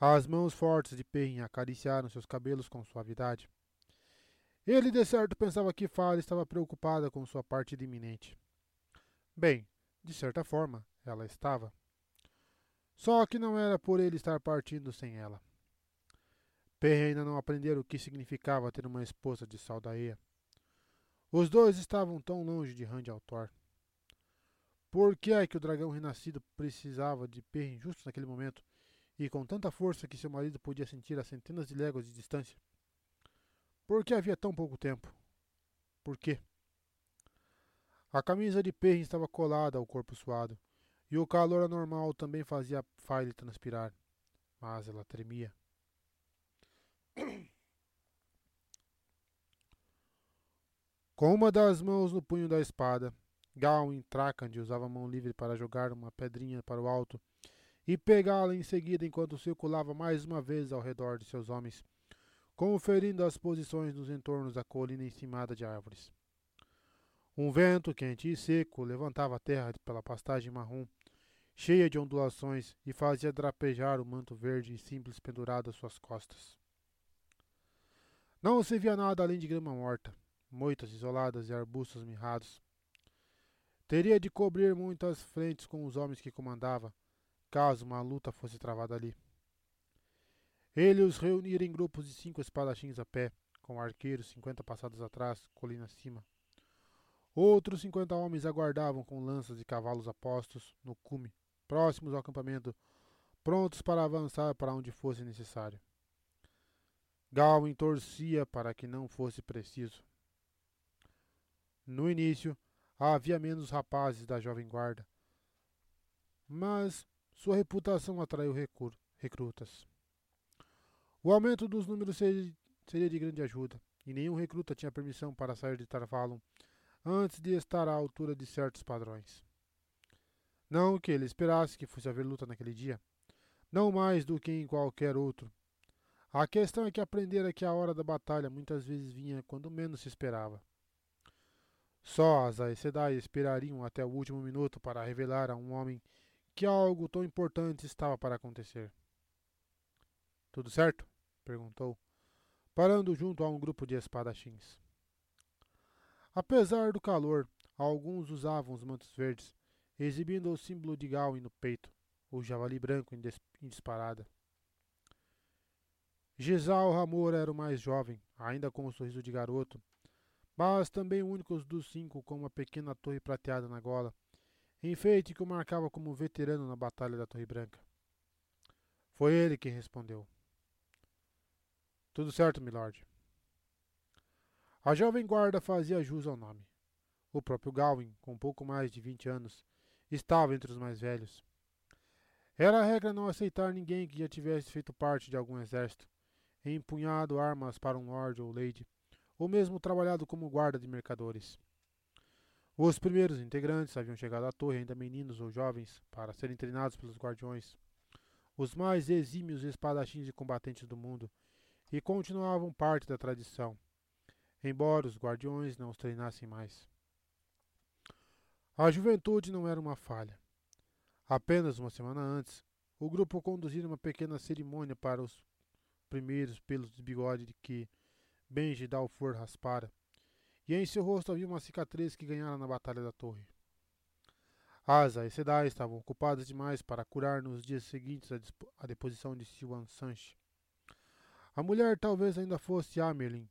As mãos fortes de Perrin acariciaram seus cabelos com suavidade. Ele de certo pensava que Falho estava preocupada com sua partida iminente. Bem, de certa forma, ela estava. Só que não era por ele estar partindo sem ela. Perrin ainda não aprendera o que significava ter uma esposa de Saldaeia. Os dois estavam tão longe de Rand Altor. Por que é que o dragão renascido precisava de Perrin justo naquele momento, e com tanta força que seu marido podia sentir a centenas de léguas de distância? Por que havia tão pouco tempo? Por quê? A camisa de Perrin estava colada ao corpo suado, e o calor anormal também fazia File transpirar, mas ela tremia. Com uma das mãos no punho da espada, Gawain Trakand usava a mão livre para jogar uma pedrinha para o alto e pegá-la em seguida enquanto circulava mais uma vez ao redor de seus homens, conferindo as posições nos entornos da colina encimada de árvores. Um vento quente e seco levantava a terra pela pastagem marrom, cheia de ondulações, e fazia drapejar o manto verde e simples pendurado às suas costas. Não se via nada além de grama morta, moitas isoladas e arbustos mirrados. Teria de cobrir muitas frentes com os homens que comandava, caso uma luta fosse travada ali. Ele os reunira em grupos de cinco espadachins a pé, com arqueiros cinquenta passados atrás, colina acima. Outros cinquenta homens aguardavam com lanças e cavalos apostos no cume, próximos ao acampamento, prontos para avançar para onde fosse necessário. Gawain torcia para que não fosse preciso. No início, havia menos rapazes da jovem guarda, mas sua reputação atraiu recrutas. O aumento dos números seria de grande ajuda, e nenhum recruta tinha permissão para sair de Tarvalon antes de estar à altura de certos padrões. Não que ele esperasse que fosse haver luta naquele dia, não mais do que em qualquer outro. A questão é que aprendera que a hora da batalha muitas vezes vinha quando menos se esperava. Só as Sedai esperariam até o último minuto para revelar a um homem que algo tão importante estava para acontecer. Tudo certo? perguntou, parando junto a um grupo de espadachins. Apesar do calor, alguns usavam os mantos verdes, exibindo o símbolo de Gawain no peito, o javali branco em, em disparada. Gisal Ramor era o mais jovem, ainda com o sorriso de garoto, mas também o único dos cinco com uma pequena torre prateada na gola, enfeite que o marcava como veterano na Batalha da Torre Branca. Foi ele quem respondeu. Tudo certo, milord. A jovem guarda fazia jus ao nome. O próprio Gawain, com pouco mais de vinte anos, estava entre os mais velhos. Era a regra não aceitar ninguém que já tivesse feito parte de algum exército, empunhado armas para um lord ou lady, ou mesmo trabalhado como guarda de mercadores. Os primeiros integrantes haviam chegado à torre ainda meninos ou jovens para serem treinados pelos guardiões, os mais exímios espadachins e combatentes do mundo, e continuavam parte da tradição, embora os guardiões não os treinassem mais. A juventude não era uma falha. Apenas uma semana antes, o grupo conduzira uma pequena cerimônia para os primeiros pelos de bigode de que, Benji Dalfor raspara, e em seu rosto havia uma cicatriz que ganhara na Batalha da Torre. Asa e Sedai estavam ocupadas demais para curar nos dias seguintes a deposição de Siwan Sanche. A mulher talvez ainda fosse Amerlin,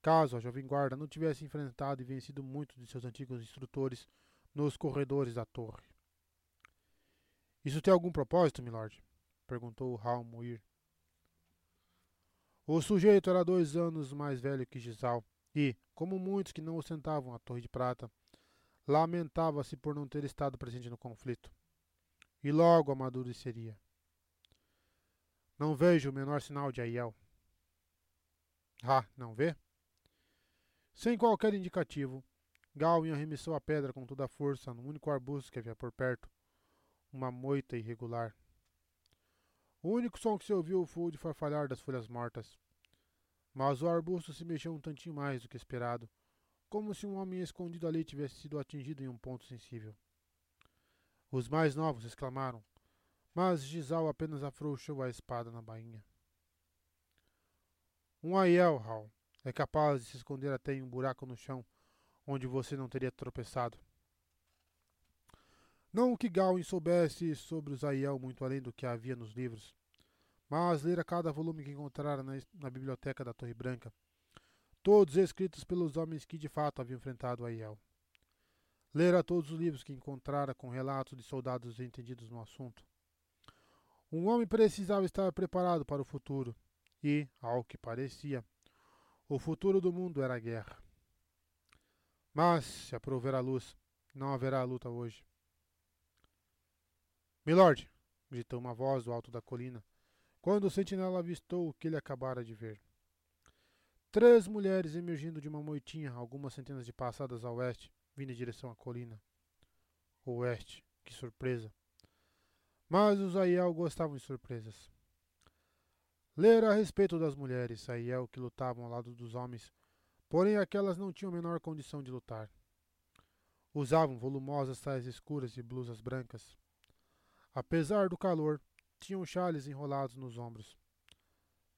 caso a jovem guarda não tivesse enfrentado e vencido muitos de seus antigos instrutores nos corredores da torre. Isso tem algum propósito, milord? perguntou Halmuir. O sujeito era dois anos mais velho que Gisal e, como muitos que não ostentavam a Torre de Prata, lamentava-se por não ter estado presente no conflito. E logo amadureceria. Não vejo o menor sinal de Aiel. Ah, não vê? Sem qualquer indicativo, Gawain arremessou a pedra com toda a força no único arbusto que havia por perto, uma moita irregular. O único som que se ouviu foi o de farfalhar das folhas mortas. Mas o arbusto se mexeu um tantinho mais do que esperado, como se um homem escondido ali tivesse sido atingido em um ponto sensível. Os mais novos exclamaram, mas Gisal apenas afrouxou a espada na bainha. Um Aiel, Hal, é capaz de se esconder até em um buraco no chão onde você não teria tropeçado. Não que Gawain soubesse sobre os Aiel muito além do que havia nos livros, mas lera cada volume que encontrara na, na biblioteca da Torre Branca, todos escritos pelos homens que de fato haviam enfrentado Aiel. Lera todos os livros que encontrara com relatos de soldados entendidos no assunto. Um homem precisava estar preparado para o futuro, e, ao que parecia, o futuro do mundo era a guerra. Mas, se aprover a luz, não haverá luta hoje. Milord! gritou uma voz do alto da colina, quando o sentinela avistou o que ele acabara de ver. Três mulheres emergindo de uma moitinha, algumas centenas de passadas a oeste, vindo em direção à colina. Oeste, que surpresa! Mas os Aiel gostavam de surpresas. Ler a respeito das mulheres, Aiel, que lutavam ao lado dos homens, porém aquelas não tinham a menor condição de lutar. Usavam volumosas saias escuras e blusas brancas. Apesar do calor, tinham chales enrolados nos ombros.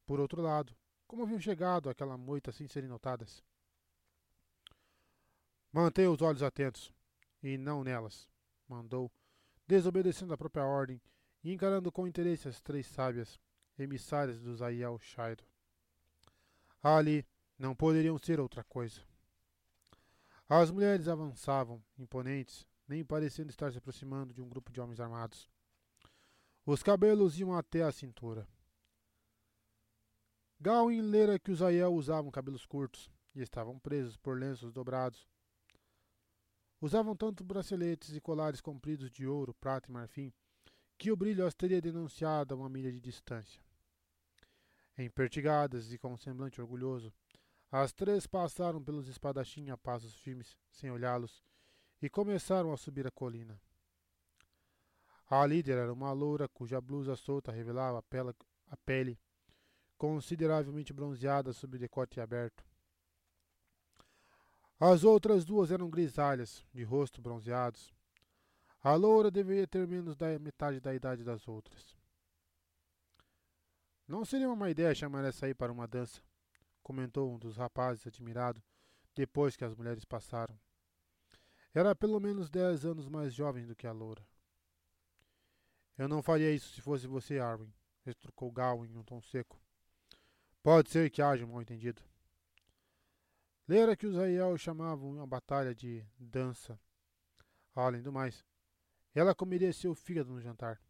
Por outro lado, como haviam chegado àquela moita sem serem notadas? Mantenha os olhos atentos, e não nelas, mandou, desobedecendo a própria ordem e encarando com interesse as três sábias, emissárias do Zayel Shaido. Ali não poderiam ser outra coisa. As mulheres avançavam, imponentes, nem parecendo estar se aproximando de um grupo de homens armados. Os cabelos iam até a cintura. Gawain lera que os Aiel usavam cabelos curtos e estavam presos por lenços dobrados Usavam tanto braceletes e colares compridos de ouro, prata e marfim, que o brilho as teria denunciado a uma milha de distância. Empertigadas e com um semblante orgulhoso, as três passaram pelos espadachins a passos firmes, sem olhá-los, e começaram a subir a colina. A líder era uma loura cuja blusa solta revelava a pele consideravelmente bronzeada sob o decote aberto. As outras duas eram grisalhas, de rosto bronzeados. A loura deveria ter menos da metade da idade das outras. Não seria uma ideia chamar essa aí para uma dança, comentou um dos rapazes admirado, depois que as mulheres passaram. Era pelo menos dez anos mais jovem do que a loura. Eu não faria isso se fosse você, Arwen, retrucou Gawain em um tom seco. Pode ser que haja um mal-entendido. Lera que os Aiel chamavam uma batalha de dança. Além do mais, ela comeria seu fígado no jantar.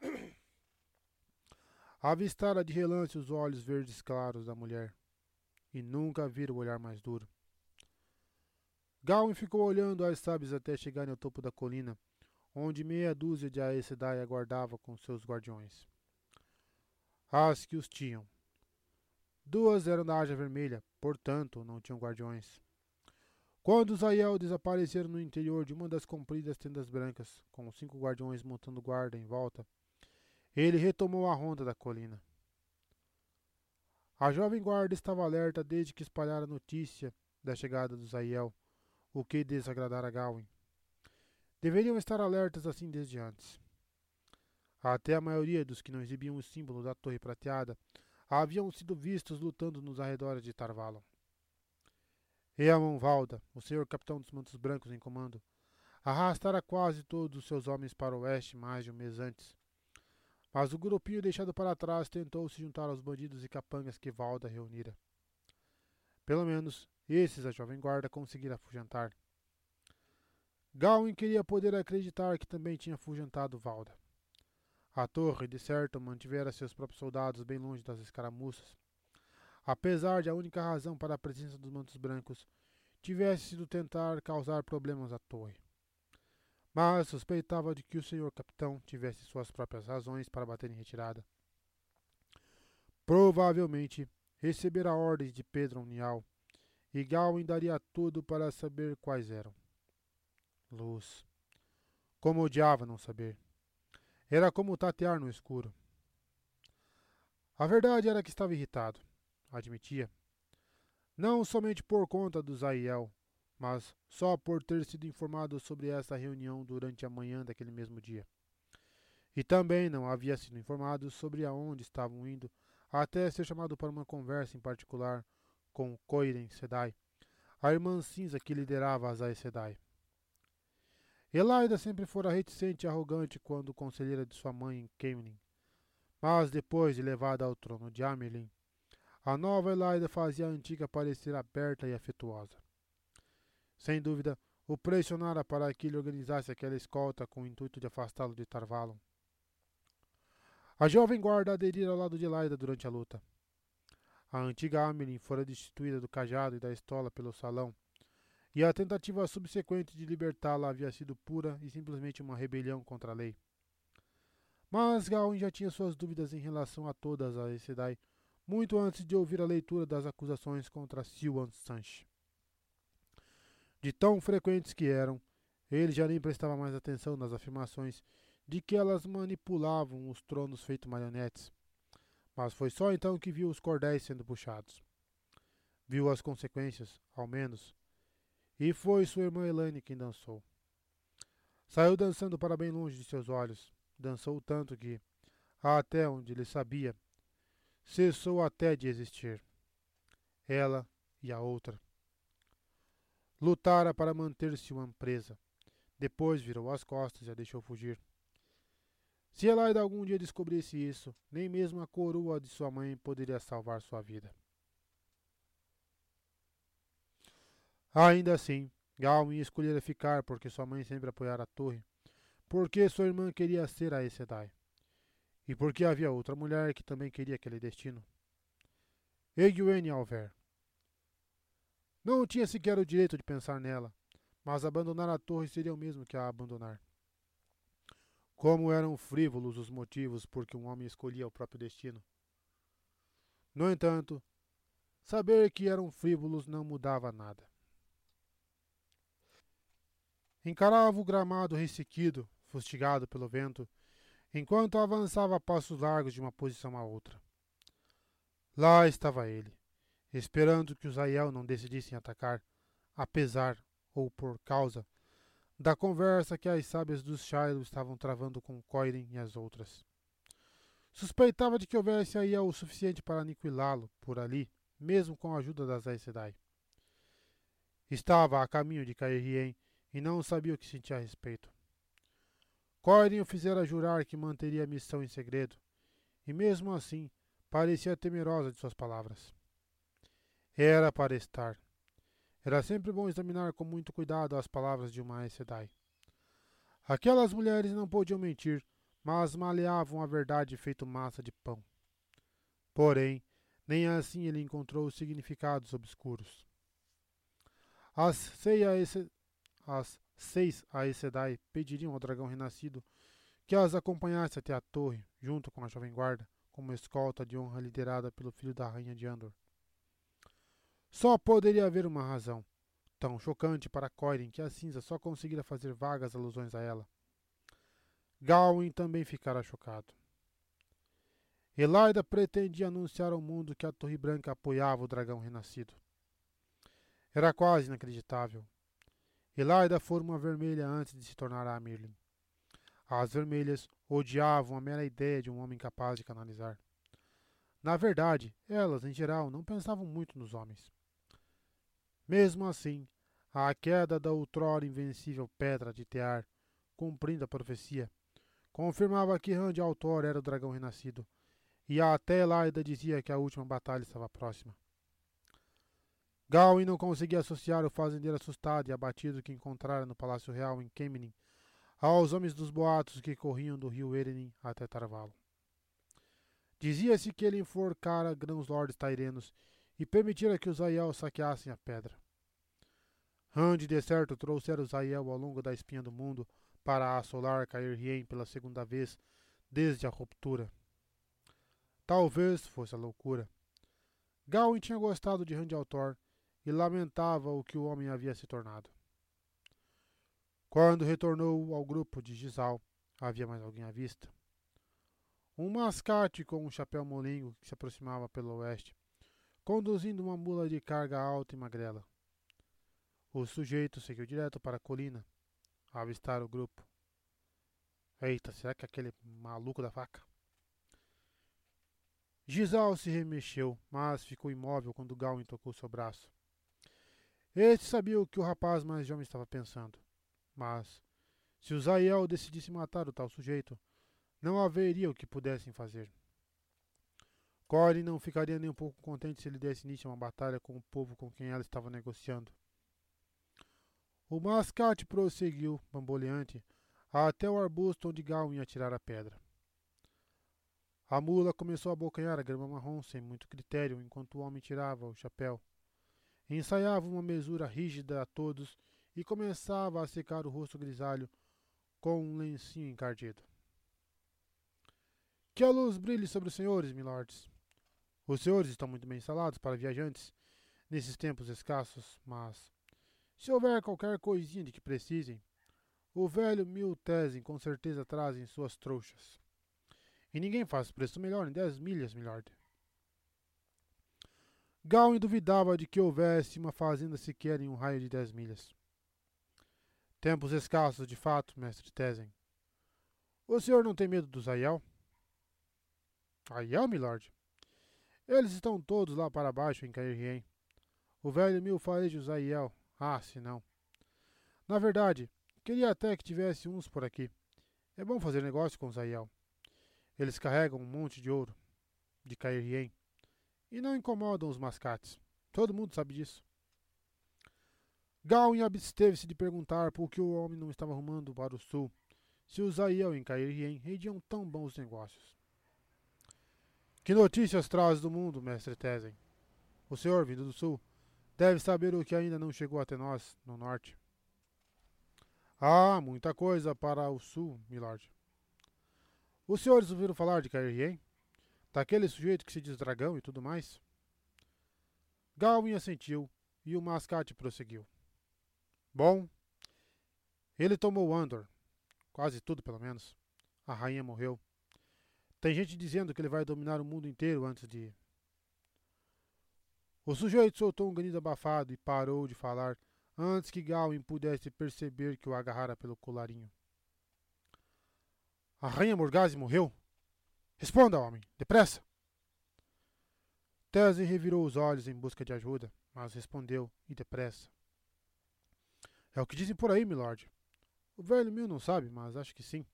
Avistara de relance os olhos verdes claros da mulher, e nunca vira o olhar mais duro. Gawain ficou olhando as sábias até chegarem ao topo da colina, onde meia dúzia de Aes Sedai aguardava com seus guardiões. As que os tinham, Duas eram da Ágia Vermelha, portanto não tinham guardiões. Quando os Aiel desapareceram no interior de uma das compridas tendas brancas, com cinco guardiões montando guarda em volta, ele retomou a ronda da colina. A jovem guarda estava alerta desde que espalhara a notícia da chegada dos Aiel, o que desagradara Gawain. Deveriam estar alertas assim desde antes. Até a maioria dos que não exibiam o símbolo da torre prateada haviam sido vistos lutando nos arredores de Tarvalon. Eamon Valda, o senhor capitão dos mantos brancos em comando, arrastara quase todos os seus homens para o oeste mais de um mês antes. Mas o grupinho deixado para trás tentou se juntar aos bandidos e capangas que Valda reunira. Pelo menos, esses a jovem guarda conseguira afugentar. Gawain queria poder acreditar que também tinha afugentado Valda. A torre, de certo, mantivera seus próprios soldados bem longe das escaramuças, apesar de a única razão para a presença dos mantos brancos tivesse sido tentar causar problemas à torre. Mas suspeitava de que o senhor capitão tivesse suas próprias razões para bater em retirada. Provavelmente recebera ordens de Pedro Unial, e Gawain daria tudo para saber quais eram. Luz. Como odiava não saber. Era como tatear no escuro. A verdade era que estava irritado, admitia. Não somente por conta do Zaiel, mas só por ter sido informado sobre essa reunião durante a manhã daquele mesmo dia. E também não havia sido informado sobre aonde estavam indo até ser chamado para uma conversa em particular com Koiren Sedai, a irmã cinza que liderava Aes Sedai. Elaida sempre fora reticente e arrogante quando conselheira de sua mãe em Kemlin, mas depois de levada ao trono de Amerlin, a nova Elaida fazia a antiga parecer aberta e afetuosa. Sem dúvida, o pressionara para que ele organizasse aquela escolta com o intuito de afastá-lo de Tarvalon. A jovem guarda aderiu ao lado de Elaida durante a luta. A antiga Amelin fora destituída do cajado e da estola pelo salão, e a tentativa subsequente de libertá-la havia sido pura e simplesmente uma rebelião contra a lei. Mas Gawain já tinha suas dúvidas em relação a todas as Sedai, muito antes de ouvir a leitura das acusações contra Siwan Sanche. De tão frequentes que eram, ele já nem prestava mais atenção nas afirmações de que elas manipulavam os tronos feito marionetes. Mas foi só então que viu os cordéis sendo puxados. Viu as consequências, ao menos, e foi sua irmã Elaine quem dançou. Saiu dançando para bem longe de seus olhos. Dançou tanto que, até onde ele sabia, cessou até de existir. Ela e a outra. Lutara para manter-se uma presa. Depois virou as costas e a deixou fugir. Se Elaida algum dia descobrisse isso, nem mesmo a coroa de sua mãe poderia salvar sua vida. Ainda assim, Gawain escolhera ficar porque sua mãe sempre apoiara a torre, porque sua irmã queria ser a Sedai, e porque havia outra mulher que também queria aquele destino. Egwene Alver. Não tinha sequer o direito de pensar nela, mas abandonar a torre seria o mesmo que a abandonar. Como eram frívolos os motivos por que um homem escolhia o próprio destino. No entanto, saber que eram frívolos não mudava nada. Encarava o gramado ressequido, fustigado pelo vento, enquanto avançava a passos largos de uma posição a outra. Lá estava ele, esperando que os Aiel não decidissem atacar, apesar ou por causa da conversa que as sábias dos Shiloh estavam travando com Coiren e as outras. Suspeitava de que houvesse Aiel o suficiente para aniquilá-lo por ali, mesmo com a ajuda das Aes Sedai. Estava a caminho de Caerhien e não sabia o que sentia a respeito. Corin o fizera jurar que manteria a missão em segredo, e mesmo assim parecia temerosa de suas palavras. Era para estar. Era sempre bom examinar com muito cuidado as palavras de uma Sedai. Aquelas mulheres não podiam mentir, mas maleavam a verdade feito massa de pão. Porém, nem assim ele encontrou significados obscuros. As ceias as seis Aes Sedai pediriam ao dragão renascido que as acompanhasse até a torre, junto com a jovem guarda, como escolta de honra liderada pelo filho da rainha de Andor. Só poderia haver uma razão, tão chocante para Coiren que a cinza só conseguira fazer vagas alusões a ela. Gawain também ficara chocado. Elaida pretendia anunciar ao mundo que a Torre Branca apoiava o dragão renascido. Era quase inacreditável, Elaida fora uma vermelha antes de se tornar a Mirlin. As vermelhas odiavam a mera ideia de um homem capaz de canalizar. Na verdade, elas, em geral, não pensavam muito nos homens. Mesmo assim, a queda da outrora invencível pedra de Tear, cumprindo a profecia, confirmava que Rand Altor era o dragão renascido, e até Elaida dizia que a última batalha estava próxima. Gawain não conseguia associar o fazendeiro assustado e abatido que encontrara no Palácio Real em Kemnin aos homens dos boatos que corriam do rio Erenin até Tarvalo. Dizia-se que ele enforcara grãos lordes tairenos e permitira que os Aiel saqueassem a pedra. Rand de certo trouxera os Aiel ao longo da espinha do mundo para assolar Caerhien pela segunda vez desde a ruptura. Talvez fosse a loucura. Gawain tinha gostado de Rand Altor e lamentava o que o homem havia se tornado. Quando retornou ao grupo de Gisal, havia mais alguém à vista. Um mascate com um chapéu molingo que se aproximava pelo oeste, conduzindo uma mula de carga alta e magrela. O sujeito seguiu direto para a colina, a avistar o grupo. Eita, será que é aquele maluco da faca? Gisal se remexeu, mas ficou imóvel quando Gawain tocou seu braço. Este sabia o que o rapaz mais jovem estava pensando. Mas, se o Zael decidisse matar o tal sujeito, não haveria o que pudessem fazer. Corin não ficaria nem um pouco contente se ele desse início a uma batalha com o povo com quem ela estava negociando. O mascate prosseguiu, bamboleante, até o arbusto onde Gawain ia tirar a pedra. A mula começou a abocanhar a grama marrom sem muito critério enquanto o homem tirava o chapéu. Ensaiava uma mesura rígida a todos e começava a secar o rosto grisalho com um lencinho encardido. Que a luz brilhe sobre os senhores, milords. Os senhores estão muito bem instalados para viajantes nesses tempos escassos, mas se houver qualquer coisinha de que precisem, o velho Miltesen com certeza traz em suas trouxas. E ninguém faz preço melhor em dez milhas, milord. Gawain duvidava de que houvesse uma fazenda sequer em um raio de dez milhas. Tempos escassos, de fato, mestre Tesen. O senhor não tem medo dos Aiel? Aiel, milord? Eles estão todos lá para baixo em Cairhien. O velho mil fareja os Aiel. Ah, se não. Na verdade, queria até que tivesse uns por aqui. É bom fazer negócio com os Aiel. Eles carregam um monte de ouro, de Cairhien, e não incomodam os mascates. Todo mundo sabe disso. Gawain absteve-se de perguntar por que o homem não estava arrumando para o sul, se os Aiel em Cairhien rendiam tão bons negócios. Que notícias traz do mundo, mestre Tesen? O senhor, vindo do sul, deve saber o que ainda não chegou até nós, no norte. Ah, muita coisa para o sul, milord. Os senhores ouviram falar de Cairhien? Daquele sujeito que se diz dragão e tudo mais? Gawain assentiu e o mascate prosseguiu. Bom, ele tomou Andor. Quase tudo, pelo menos. A rainha morreu. Tem gente dizendo que ele vai dominar o mundo inteiro antes de. O sujeito soltou um grito abafado e parou de falar antes que Gawain pudesse perceber que o agarrara pelo colarinho. A rainha Morgase morreu? Responda, homem, depressa! Tese revirou os olhos em busca de ajuda, mas respondeu, e depressa. É o que dizem por aí, milord. O velho Mil não sabe, mas acho que sim.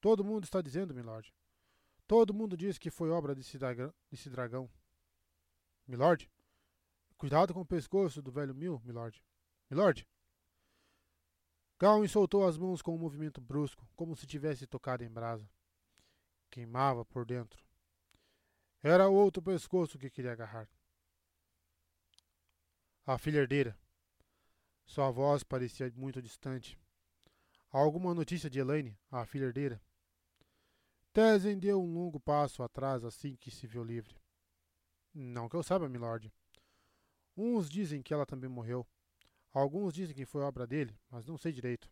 Todo mundo está dizendo, milord. Todo mundo diz que foi obra desse, dragão. Desse dragão. Milord? Cuidado com o pescoço do velho Mil, milord. Milord? Gawain soltou as mãos com um movimento brusco, como se tivesse tocado em brasa. Queimava por dentro. Era outro pescoço que queria agarrar. A filha herdeira. Sua voz parecia muito distante. Alguma notícia de Elaine, a filha herdeira? Tezen deu um longo passo atrás assim que se viu livre. Não que eu saiba, milord. Uns dizem que ela também morreu. Alguns dizem que foi obra dele, mas não sei direito.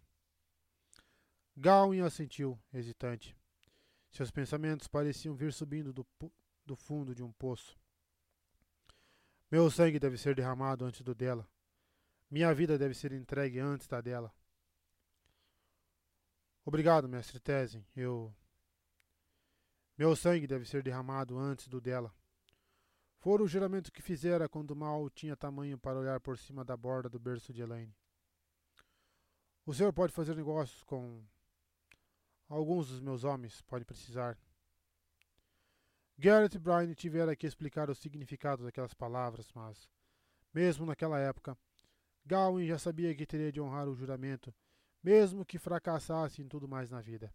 Gawain assentiu, hesitante. Seus pensamentos pareciam vir subindo do, do fundo de um poço. Meu sangue deve ser derramado antes do dela. Minha vida deve ser entregue antes da dela. Obrigado, mestre Tese. Eu. Meu sangue deve ser derramado antes do dela. Fora o juramento que fizera quando mal tinha tamanho para olhar por cima da borda do berço de Elaine. O senhor pode fazer negócios com alguns dos meus homens, pode precisar. Garrett Bryan tivera que explicar o significado daquelas palavras, mas, mesmo naquela época, Gawain já sabia que teria de honrar o juramento, mesmo que fracassasse em tudo mais na vida.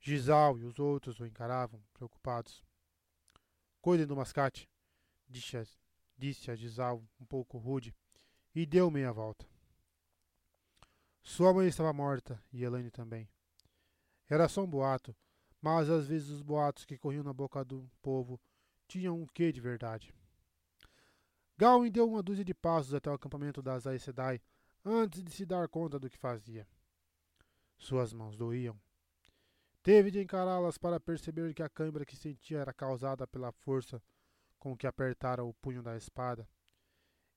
Gisal e os outros o encaravam, preocupados. Cuidem do mascate, disse, disse a Gisal um pouco rude, e deu meia volta. Sua mãe estava morta, e Elaine também. Era só um boato, mas às vezes os boatos que corriam na boca do povo tinham um quê de verdade. Gawain deu uma dúzia de passos até o acampamento das Aes Sedai antes de se dar conta do que fazia. Suas mãos doíam. Teve de encará-las para perceber que a câimbra que sentia era causada pela força com que apertara o punho da espada,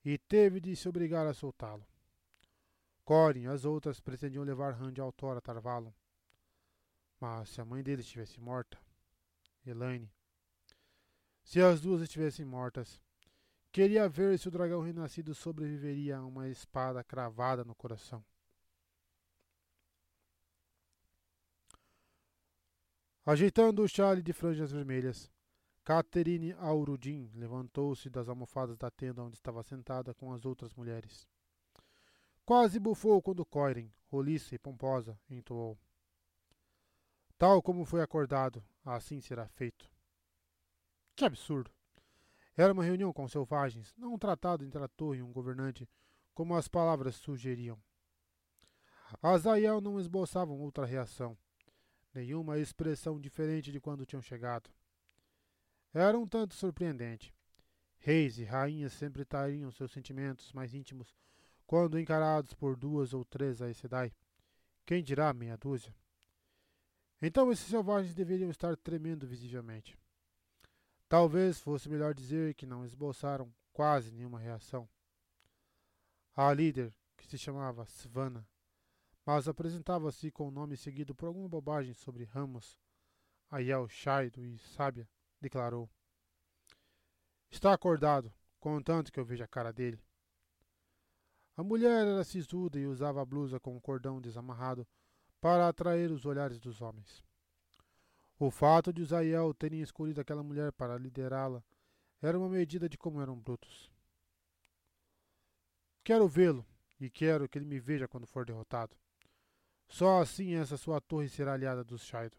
e teve de se obrigar a soltá-lo. Corin e as outras pretendiam levar Rand ao a Tarvalon. Mas se a mãe dele estivesse morta, Elaine, se as duas estivessem mortas, queria ver se o dragão renascido sobreviveria a uma espada cravada no coração. Ajeitando o chale de franjas vermelhas, Catherine Aurudin levantou-se das almofadas da tenda onde estava sentada com as outras mulheres. Quase bufou quando Coiren, roliça e pomposa, entoou. Tal como foi acordado, assim será feito. Que absurdo! Era uma reunião com selvagens, não um tratado entre a torre e um governante, como as palavras sugeriam. Azael não esboçavam outra reação nenhuma expressão diferente de quando tinham chegado. Era um tanto surpreendente. Reis e rainhas sempre trariam seus sentimentos mais íntimos quando encarados por duas ou três Aes Sedai. Quem dirá meia dúzia? Então esses selvagens deveriam estar tremendo visivelmente. Talvez fosse melhor dizer que não esboçaram quase nenhuma reação. A líder, que se chamava Svana, mas apresentava-se com o nome seguido por alguma bobagem sobre ramos. Aiel, Shaido e Sábia, declarou. Está acordado, contanto que eu veja a cara dele. A mulher era sisuda e usava a blusa com um cordão desamarrado para atrair os olhares dos homens. O fato de Uzaiel terem escolhido aquela mulher para liderá-la era uma medida de como eram brutos. Quero vê-lo e quero que ele me veja quando for derrotado. Só assim essa sua torre será aliada dos Shaido.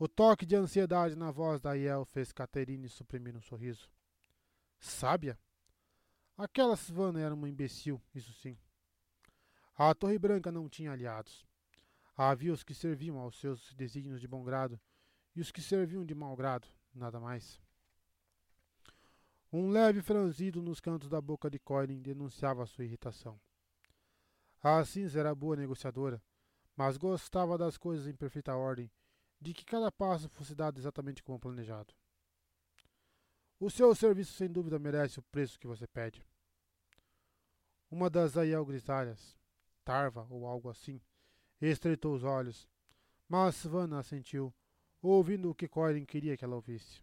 O toque de ansiedade na voz da Aiel fez Caterine suprimir um sorriso. Sábia? Aquela Sivana era uma imbecil, isso sim. A Torre Branca não tinha aliados. Havia os que serviam aos seus desígnios de bom grado e os que serviam de mau grado, nada mais. Um leve franzido nos cantos da boca de Coiling denunciava sua irritação. A cinza era boa negociadora, mas gostava das coisas em perfeita ordem, de que cada passo fosse dado exatamente como planejado. O seu serviço sem dúvida merece o preço que você pede. Uma das Aiel grisalhas, Tarva ou algo assim, estreitou os olhos, mas Svana assentiu, ouvindo o que Corin queria que ela ouvisse.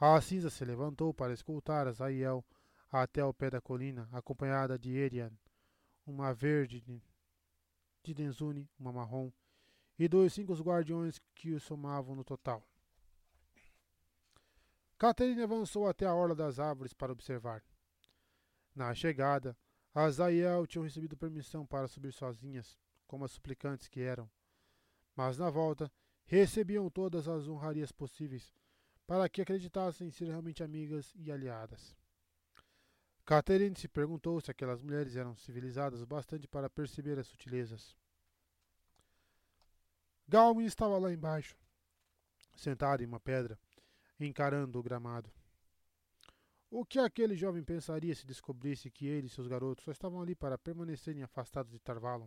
A cinza se levantou para escutar as Aiel até ao pé da colina, acompanhada de Erian, uma verde de Denzune, uma marrom, e dois cinco guardiões que o somavam no total. Caterine avançou até a orla das árvores para observar. Na chegada, as tinham recebido permissão para subir sozinhas, como as suplicantes que eram. Mas na volta, recebiam todas as honrarias possíveis para que acreditassem ser realmente amigas e aliadas. Catherine se perguntou se aquelas mulheres eram civilizadas o bastante para perceber as sutilezas. Galwin estava lá embaixo, sentado em uma pedra, encarando o gramado. O que aquele jovem pensaria se descobrisse que ele e seus garotos só estavam ali para permanecerem afastados de Tarvalon?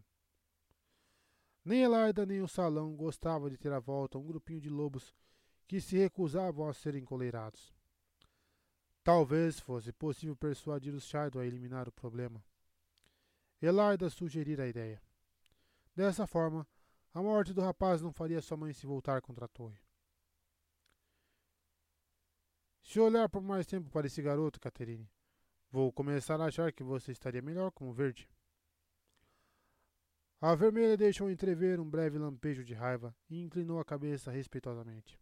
Nem Elaida nem o salão gostavam de ter à volta um grupinho de lobos que se recusavam a serem encoleirados. Talvez fosse possível persuadir os Shaido a eliminar o problema. Elaida sugerira a ideia. Dessa forma, a morte do rapaz não faria sua mãe se voltar contra a torre. Se olhar por mais tempo para esse garoto, Caterine, vou começar a achar que você estaria melhor como verde. A vermelha deixou entrever um breve lampejo de raiva e inclinou a cabeça respeitosamente.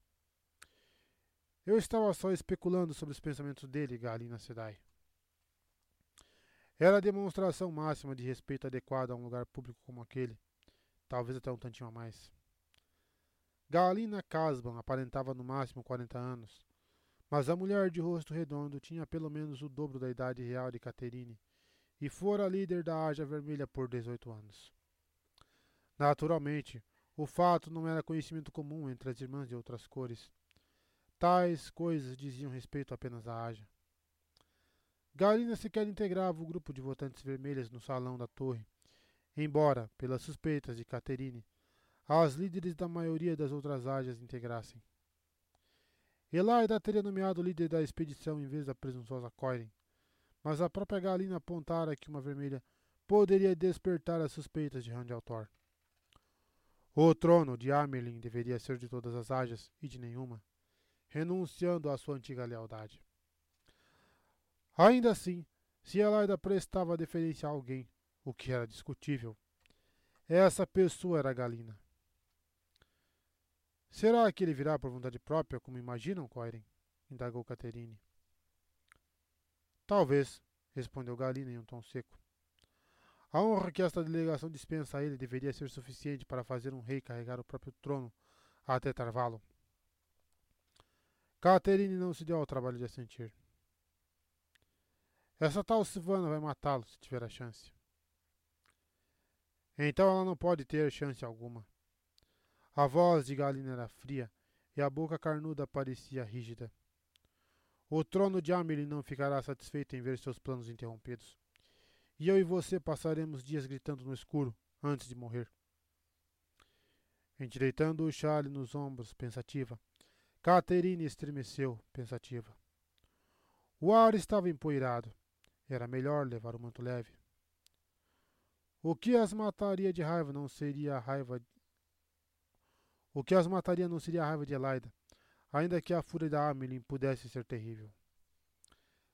Eu estava só especulando sobre os pensamentos dele, Galina Sedai. Era a demonstração máxima de respeito adequado a um lugar público como aquele, talvez até um tantinho a mais. Galina Casban aparentava no máximo 40 anos, Mas a mulher de rosto redondo tinha pelo menos o dobro da idade real de Caterine e fora líder da Aja Vermelha por 18 anos. Naturalmente, o fato não era conhecimento comum entre as irmãs de outras cores. Tais coisas diziam respeito apenas à Aja. Galina sequer integrava o grupo de votantes vermelhas no salão da torre, embora, pelas suspeitas de Caterine, as líderes da maioria das outras Ajas integrassem. Elaida teria nomeado o líder da expedição em vez da presunçosa Coiren, mas a própria Galina apontara que uma vermelha poderia despertar as suspeitas de Randaltor. O trono de Amerlin deveria ser de todas as Ajas e de nenhuma, renunciando à sua antiga lealdade. Ainda assim, se Elaida prestava deferência a alguém, o que era discutível, essa pessoa era Galina. Será que ele virá por vontade própria, como imaginam, Coiren? indagou Caterine. Talvez, respondeu Galina em um tom seco. A honra que esta delegação dispensa a ele deveria ser suficiente para fazer um rei carregar o próprio trono até Tarvalo. Caterine não se deu ao trabalho de assentir. Essa tal Silvana vai matá-lo se tiver a chance. Então ela não pode ter chance alguma. A voz de Galina era fria e a boca carnuda parecia rígida. O trono de Amelie não ficará satisfeito em ver seus planos interrompidos e eu e você passaremos dias gritando no escuro antes de morrer. Endireitando o chale nos ombros, pensativa, Caterine estremeceu, pensativa. O ar estava empoeirado. Era melhor levar o manto leve. O que as mataria de raiva não seria a raiva. O que as mataria não seria a raiva de Elaida, ainda que a fúria da Amelie pudesse ser terrível.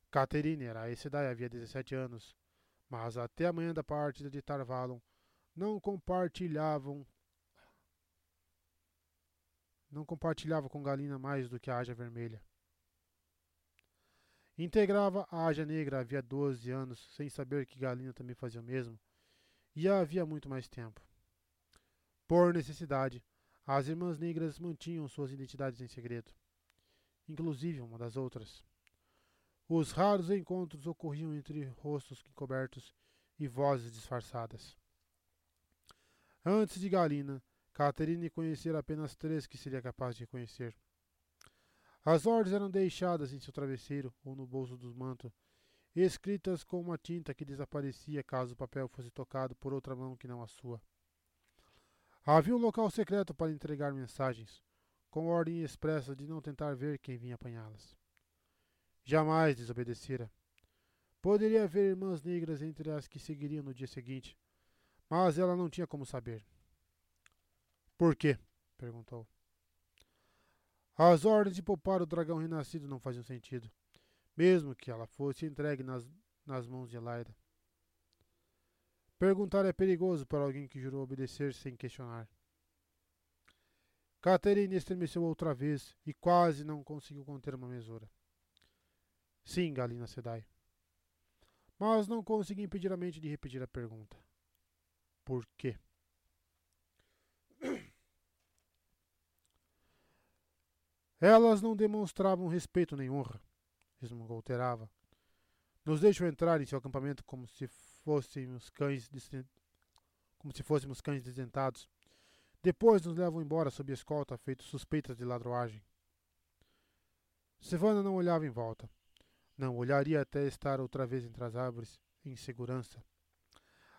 Caterine era a Sedai havia 17 anos mas até a manhã da partida de Tarvalon não compartilhavam não compartilhava com Galina mais do que a Aja Vermelha. Integrava a Aja Negra havia 12 anos, sem saber que Galina também fazia o mesmo, e havia muito mais tempo. Por necessidade, as irmãs negras mantinham suas identidades em segredo, inclusive uma das outras. Os raros encontros ocorriam entre rostos encobertos e vozes disfarçadas. Antes de Galina, Catherine conhecera apenas três que seria capaz de reconhecer. As ordens eram deixadas em seu travesseiro ou no bolso do manto, escritas com uma tinta que desaparecia caso o papel fosse tocado por outra mão que não a sua. Havia um local secreto para entregar mensagens, com ordem expressa de não tentar ver quem vinha apanhá-las. Jamais desobedecera. Poderia haver irmãs negras entre as que seguiriam no dia seguinte, mas ela não tinha como saber. Por quê? perguntou. As ordens de poupar o dragão renascido não faziam sentido, mesmo que ela fosse entregue nas, nas mãos de Elaida. Perguntar é perigoso para alguém que jurou obedecer sem questionar. Caterine estremeceu outra vez e quase não conseguiu conter uma mesura. Sim, Galina Sedai. Mas não consegui impedir a mente de repetir a pergunta. Por quê? Elas não demonstravam respeito nem honra, resmungou Terava. Nos deixam entrar em seu acampamento como se fôssemos cães como se fôssemos cães desdentados. Depois nos levam embora sob escolta, feitos suspeitas de ladroagem. Silvana não olhava em volta. Não olharia até estar outra vez entre as árvores, em segurança.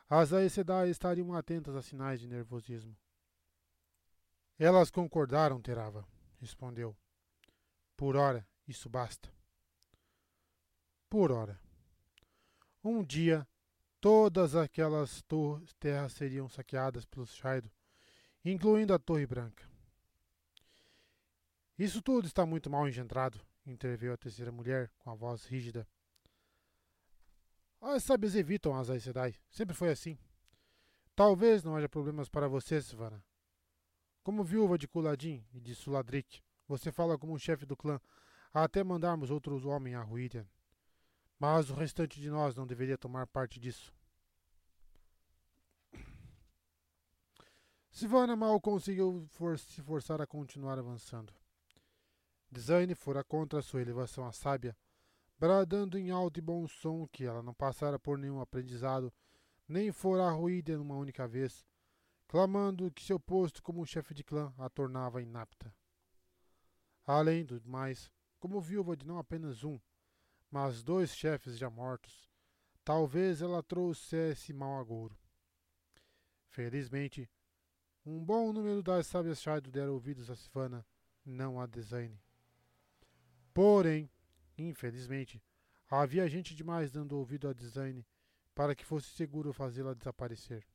As Aes Sedai estariam atentas a sinais de nervosismo. Elas concordaram, Terava, respondeu. Por ora, isso basta. Por ora. Um dia, todas aquelas terras seriam saqueadas pelos Shaido, incluindo a Torre Branca. Isso tudo está muito mal engendrado, interveio a terceira mulher com a voz rígida. As sábias evitam as Aes Sedai. Sempre foi assim. Talvez não haja problemas para você, Sivana. Como viúva de Kuladin e de Suladrik, você fala como chefe do clã, até mandarmos outros homens a Ruídian. Mas o restante de nós não deveria tomar parte disso. Sivana mal conseguiu for se forçar a continuar avançando. Design fora contra sua elevação à sábia, bradando em alto e bom som que ela não passara por nenhum aprendizado, nem fora ruída numa única vez, clamando que seu posto como chefe de clã a tornava inapta. Além do mais, como viúva de não apenas um, mas dois chefes já mortos, talvez ela trouxesse mau agouro. Felizmente, um bom número das sábias Shaido deram ouvidos a Sivana, não a Design. Porém, infelizmente, havia gente demais dando ouvido a Design para que fosse seguro fazê-la desaparecer.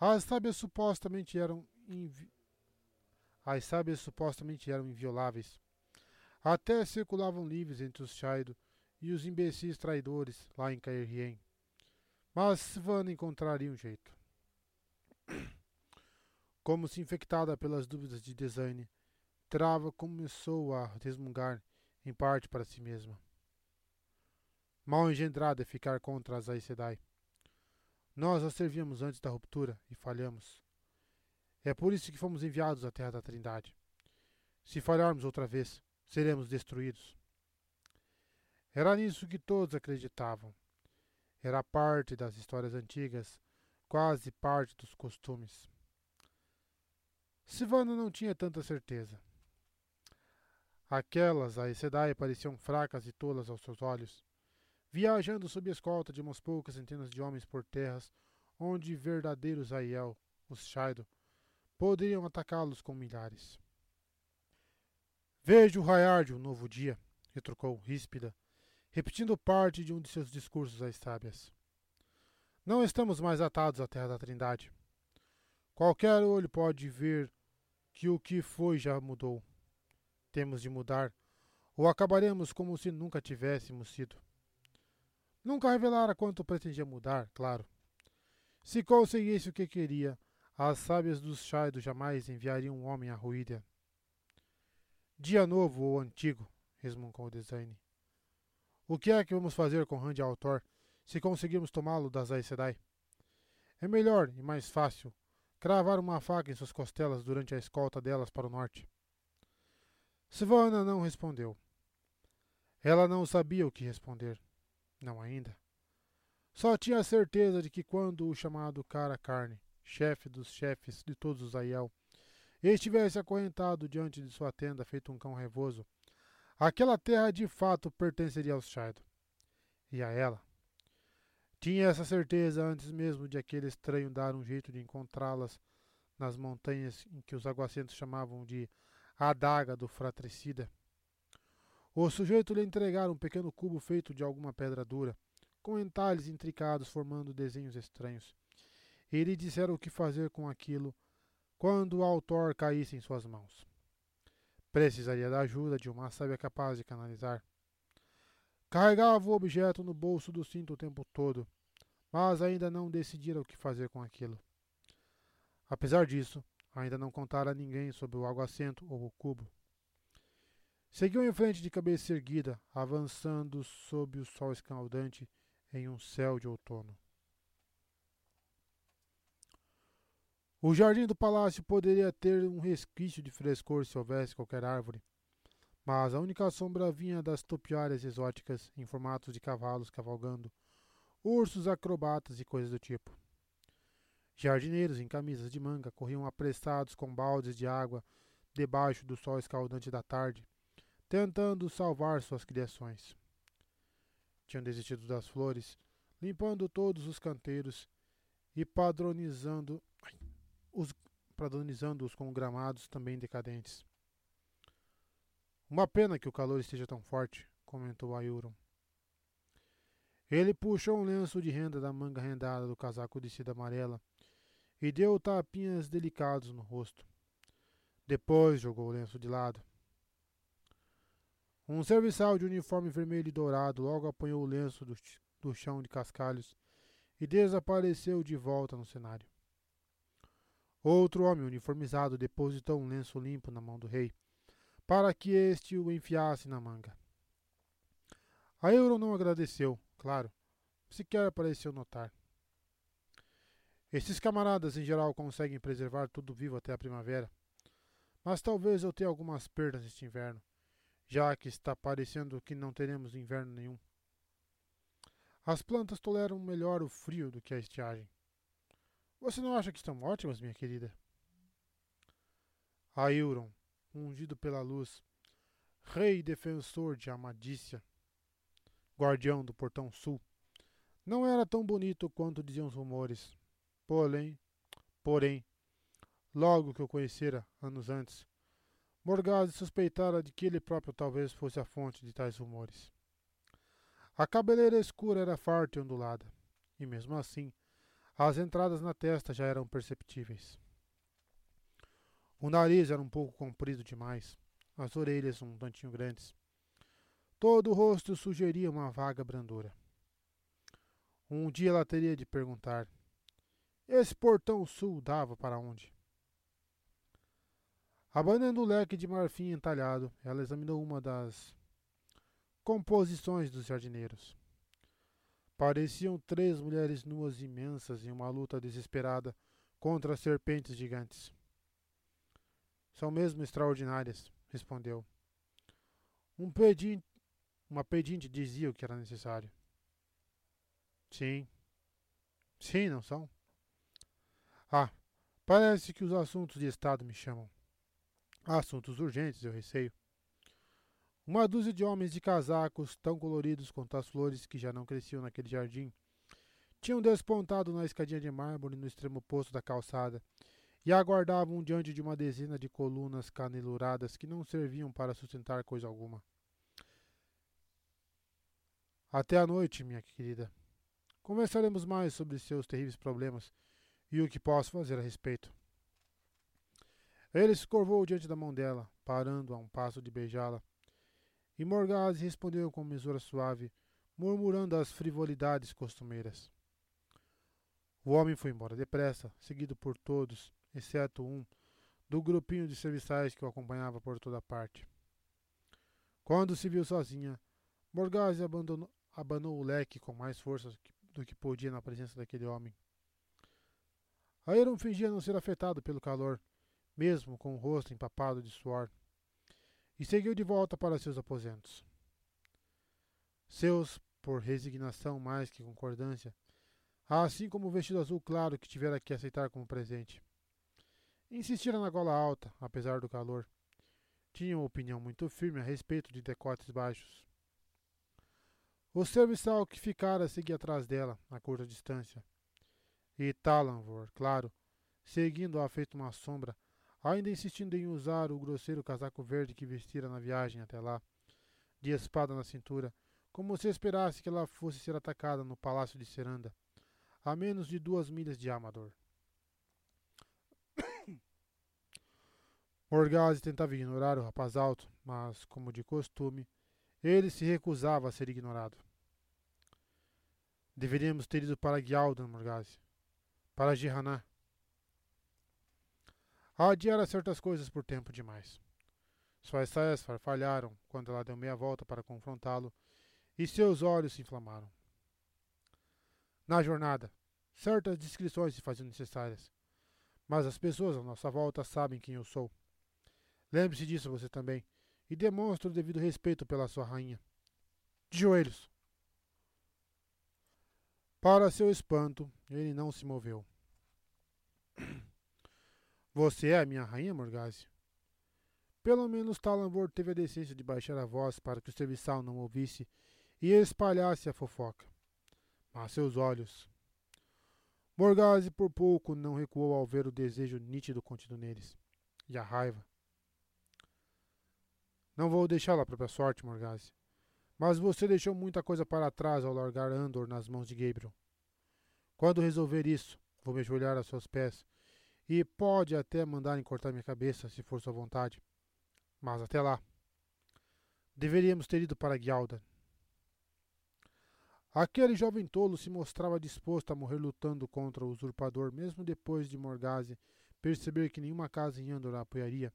As sábias supostamente eram invi... as sábias supostamente eram invioláveis. Até circulavam livres entre os Shaido e os imbecis traidores lá em Caerhien. Mas Sivana encontraria um jeito. Como se infectada pelas dúvidas de design, Trava começou a resmungar, em parte para si mesma. Mal engendrada é ficar contra as Aes Sedai. Nós a servíamos antes da ruptura e falhamos. É por isso que fomos enviados à Terra da Trindade. Se falharmos outra vez, seremos destruídos. Era nisso que todos acreditavam. Era parte das histórias antigas, quase parte dos costumes. Sivana não tinha tanta certeza. Aquelas a Sedai pareciam fracas e tolas aos seus olhos, viajando sob a escolta de umas poucas centenas de homens por terras, onde verdadeiros Aiel, os Shaido, poderiam atacá-los com milhares. Vejo raiar de um novo dia, retrucou Ríspida, repetindo parte de um de seus discursos às sábias. Não estamos mais atados à terra da Trindade. Qualquer olho pode ver que o que foi já mudou temos de mudar, ou acabaremos como se nunca tivéssemos sido. Nunca revelara quanto pretendia mudar, claro. Se conseguisse o que queria, as sábias dos Shaido jamais enviariam um homem à Ruídia. Dia novo ou antigo, resmungou o design. O que é que vamos fazer com Rand Altor se conseguirmos tomá-lo das Aes Sedai? É melhor e mais fácil cravar uma faca em suas costelas durante a escolta delas para o norte. Sivana não respondeu. Ela não sabia o que responder. Não ainda. Só tinha a certeza de que quando o chamado cara carne, chefe dos chefes de todos os Aiel, estivesse acorrentado diante de sua tenda feito um cão revoso, aquela terra de fato pertenceria aos Shaido. E a ela. Tinha essa certeza antes mesmo de aquele estranho dar um jeito de encontrá-las nas montanhas em que os aguacentos chamavam de adaga do fratricida. O sujeito lhe entregara um pequeno cubo feito de alguma pedra dura, com entalhes intricados formando desenhos estranhos. E lhe dissera o que fazer com aquilo quando o autor caísse em suas mãos. Precisaria da ajuda de uma sábia capaz de canalizar. Carregava o objeto no bolso do cinto o tempo todo, mas ainda não decidira o que fazer com aquilo. Apesar disso, Ainda não contara a ninguém sobre o aguacento ou o cubo. Seguiu em frente de cabeça erguida, avançando sob o sol escaldante em um céu de outono. O jardim do palácio poderia ter um resquício de frescor se houvesse qualquer árvore, mas a única sombra vinha das topiárias exóticas em formatos de cavalos cavalgando, ursos acrobatas e coisas do tipo. Jardineiros em camisas de manga corriam apressados com baldes de água debaixo do sol escaldante da tarde, tentando salvar suas criações. Tinham desistido das flores, limpando todos os canteiros e padronizando os padronizando-os com gramados também decadentes. Uma pena que o calor esteja tão forte, comentou Ayuron. Ele puxou um lenço de renda da manga rendada do casaco de seda amarela e deu tapinhas delicados no rosto. Depois jogou o lenço de lado. Um serviçal de uniforme vermelho e dourado logo apanhou o lenço do, do chão de cascalhos e desapareceu de volta no cenário. Outro homem uniformizado depositou um lenço limpo na mão do rei, para que este o enfiasse na manga. A Euron não agradeceu, claro, sequer pareceu notar. Esses camaradas em geral conseguem preservar tudo vivo até a primavera. Mas talvez eu tenha algumas perdas este inverno, já que está parecendo que não teremos inverno nenhum. As plantas toleram melhor o frio do que a estiagem. Você não acha que estão ótimas, minha querida? Ailron, ungido pela luz, rei defensor de Amadícia, guardião do portão sul, não era tão bonito quanto diziam os rumores. Porém, porém, logo que o conhecera, anos antes, Morgase suspeitara de que ele próprio talvez fosse a fonte de tais rumores. A cabeleira escura era farta e ondulada, e mesmo assim, as entradas na testa já eram perceptíveis. O nariz era um pouco comprido demais, as orelhas um tantinho grandes. Todo o rosto sugeria uma vaga brandura. Um dia ela teria de perguntar: Esse portão sul dava para onde? Abanando o leque de marfim entalhado, ela examinou uma das composições dos jardineiros. Pareciam três mulheres nuas imensas em uma luta desesperada contra serpentes gigantes. São mesmo extraordinárias, respondeu. Um pedinte, uma pedinte dizia o que era necessário. Sim. Sim, não são? Ah, parece que os assuntos de Estado me chamam. Assuntos urgentes, eu receio. Uma dúzia de homens de casacos, tão coloridos quanto as flores que já não cresciam naquele jardim, tinham despontado na escadinha de mármore no extremo oposto da calçada e aguardavam diante de uma dezena de colunas caneluradas que não serviam para sustentar coisa alguma. Até a noite, minha querida. Conversaremos mais sobre seus terríveis problemas e o que posso fazer a respeito. Ele se curvou diante da mão dela, parando a um passo de beijá-la. E Morgase respondeu com mesura suave, murmurando as frivolidades costumeiras. O homem foi embora depressa, seguido por todos, exceto um, do grupinho de serviçais que o acompanhava por toda parte. Quando se viu sozinha, abandonou, abanou o leque com mais força do que podia na presença daquele homem. Aeron fingia não ser afetado pelo calor, mesmo com o rosto empapado de suor, e seguiu de volta para seus aposentos. Seus, por resignação mais que concordância, assim como o vestido azul claro que tivera que aceitar como presente. Insistira na gola alta, apesar do calor. Tinha uma opinião muito firme a respeito de decotes baixos. O serviçal que ficara seguia atrás dela, a curta distância. E Talanvor, claro, seguindo-a feito uma sombra, ainda insistindo em usar o grosseiro casaco verde que vestira na viagem até lá, de espada na cintura, como se esperasse que ela fosse ser atacada no palácio de Seranda, a menos de duas milhas de Amador. Morgase tentava ignorar o rapaz alto, mas, como de costume, ele se recusava a ser ignorado. Deveríamos ter ido para Gyaldan, Morgase. Para Gihaná adiara certas coisas por tempo demais. Suas saias farfalharam quando ela deu meia volta para confrontá-lo e seus olhos se inflamaram. Na jornada, certas descrições se faziam necessárias, mas as pessoas à nossa volta sabem quem eu sou. Lembre-se disso você também e demonstre o devido respeito pela sua rainha. De joelhos. Para seu espanto, ele não se moveu. Você é a minha rainha, Morgase? Pelo menos Talambor teve a decência de baixar a voz para que o serviçal não ouvisse e espalhasse a fofoca. Mas seus olhos. Morgase por pouco não recuou ao ver o desejo nítido contido neles. E a raiva. Não vou deixá-la à própria sorte, Morgase. Mas você deixou muita coisa para trás ao largar Andor nas mãos de Gabriel. Quando resolver isso, vou me ajoelhar a seus pés e pode até mandarem cortar minha cabeça, se for sua vontade. Mas até lá. Deveríamos ter ido para Gyaldan. Aquele jovem tolo se mostrava disposto a morrer lutando contra o usurpador, mesmo depois de Morgase perceber que nenhuma casa em Andor a apoiaria.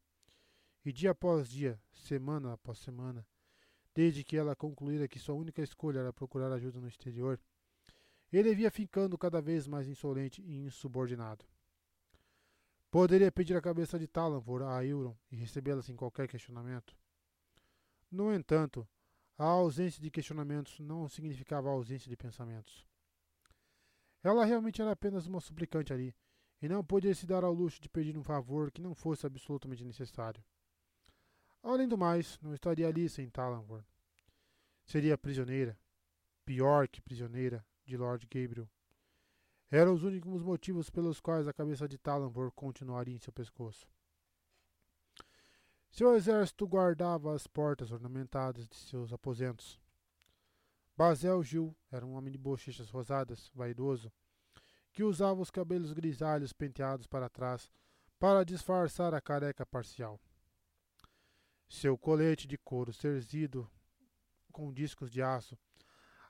E dia após dia, semana após semana, desde que ela concluíra que sua única escolha era procurar ajuda no exterior, ele via ficando cada vez mais insolente e insubordinado. Poderia pedir a cabeça de Talan por a Euron e recebê-la sem qualquer questionamento. No entanto, a ausência de questionamentos não significava a ausência de pensamentos. Ela realmente era apenas uma suplicante ali, e não podia se dar ao luxo de pedir um favor que não fosse absolutamente necessário. Além do mais, não estaria ali sem Talanvor. Seria prisioneira, pior que prisioneira, de Lord Gabriel. Eram os únicos motivos pelos quais a cabeça de Talanvor continuaria em seu pescoço. Seu exército guardava as portas ornamentadas de seus aposentos. Basel Gil era um homem de bochechas rosadas, vaidoso, que usava os cabelos grisalhos penteados para trás para disfarçar a careca parcial. Seu colete de couro cerzido com discos de aço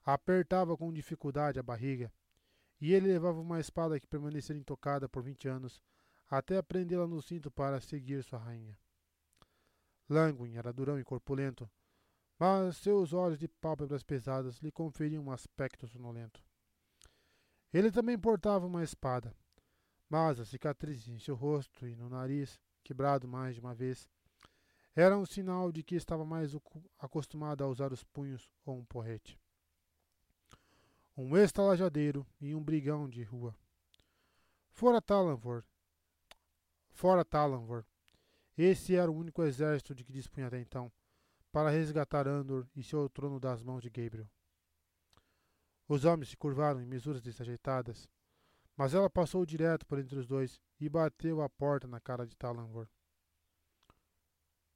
apertava com dificuldade a barriga, e ele levava uma espada que permanecera intocada por vinte anos até prendê-la no cinto para seguir sua rainha. Langwin era durão e corpulento, mas seus olhos de pálpebras pesadas lhe conferiam um aspecto sonolento. Ele também portava uma espada, mas as cicatrizes em seu rosto e no nariz, quebrado mais de uma vez, eram um sinal de que estava mais acostumado a usar os punhos ou um porrete. Um estalajadeiro e um brigão de rua. Fora Talanvor. Fora Talanvor. Esse era o único exército de que dispunha até então, para resgatar Andor e seu trono das mãos de Gabriel. Os homens se curvaram em mesuras desajeitadas, mas ela passou direto por entre os dois e bateu a porta na cara de Talanvor.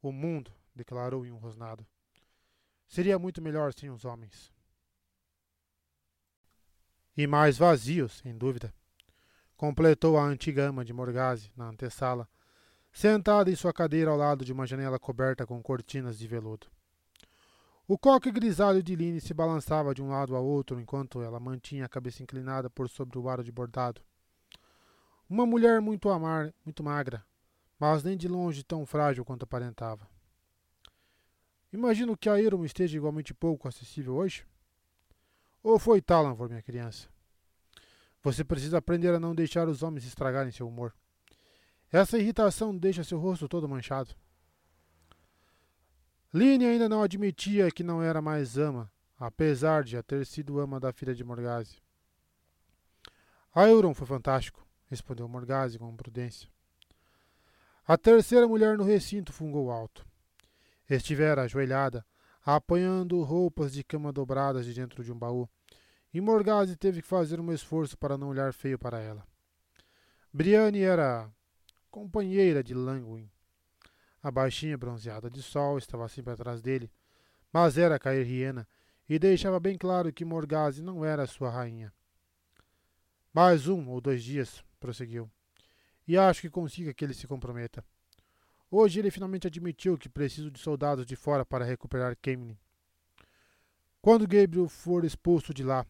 O mundo, declarou em um rosnado, seria muito melhor sem os homens. E mais vazio, sem dúvida, completou a antiga ama de Morgase na antessala, sentada em sua cadeira ao lado de uma janela coberta com cortinas de veludo. O coque grisalho de Line se balançava de um lado a outro enquanto ela mantinha a cabeça inclinada por sobre o aro de bordado. Uma mulher muito amar, muito magra, mas nem de longe tão frágil quanto aparentava. Imagino que a Irum esteja igualmente pouco acessível hoje. Ou foi Talanvor, minha criança? Você precisa aprender a não deixar os homens estragarem seu humor. Essa irritação deixa seu rosto todo manchado. Line ainda não admitia que não era mais ama, apesar de já ter sido ama da filha de Morgase. A Euron foi fantástico, respondeu Morgase com prudência. A terceira mulher no recinto fungou alto. Estivera ajoelhada, apanhando roupas de cama dobradas de dentro de um baú, e Morgase teve que fazer um esforço para não olhar feio para ela. Brienne era companheira de Langwin. A baixinha bronzeada de sol estava sempre atrás dele, mas era cairriena e deixava bem claro que Morgase não era sua rainha. Mais um ou dois dias, prosseguiu, e acho que consiga que ele se comprometa. Hoje ele finalmente admitiu que preciso de soldados de fora para recuperar Kemlin. Quando Gabriel for expulso de lá,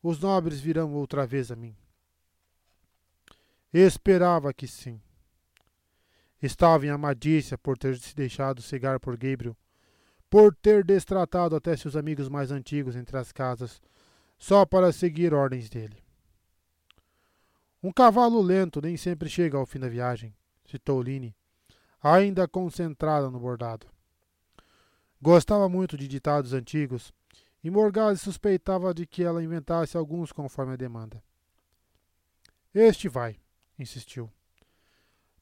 os nobres virão outra vez a mim. Esperava que sim. Estava em amadícia por ter se deixado cegar por Gabriel, por ter destratado até seus amigos mais antigos entre as casas, só para seguir ordens dele. Um cavalo lento nem sempre chega ao fim da viagem, citou Line, ainda concentrada no bordado. Gostava muito de ditados antigos, e Morgase suspeitava de que ela inventasse alguns conforme a demanda. Este vai, insistiu.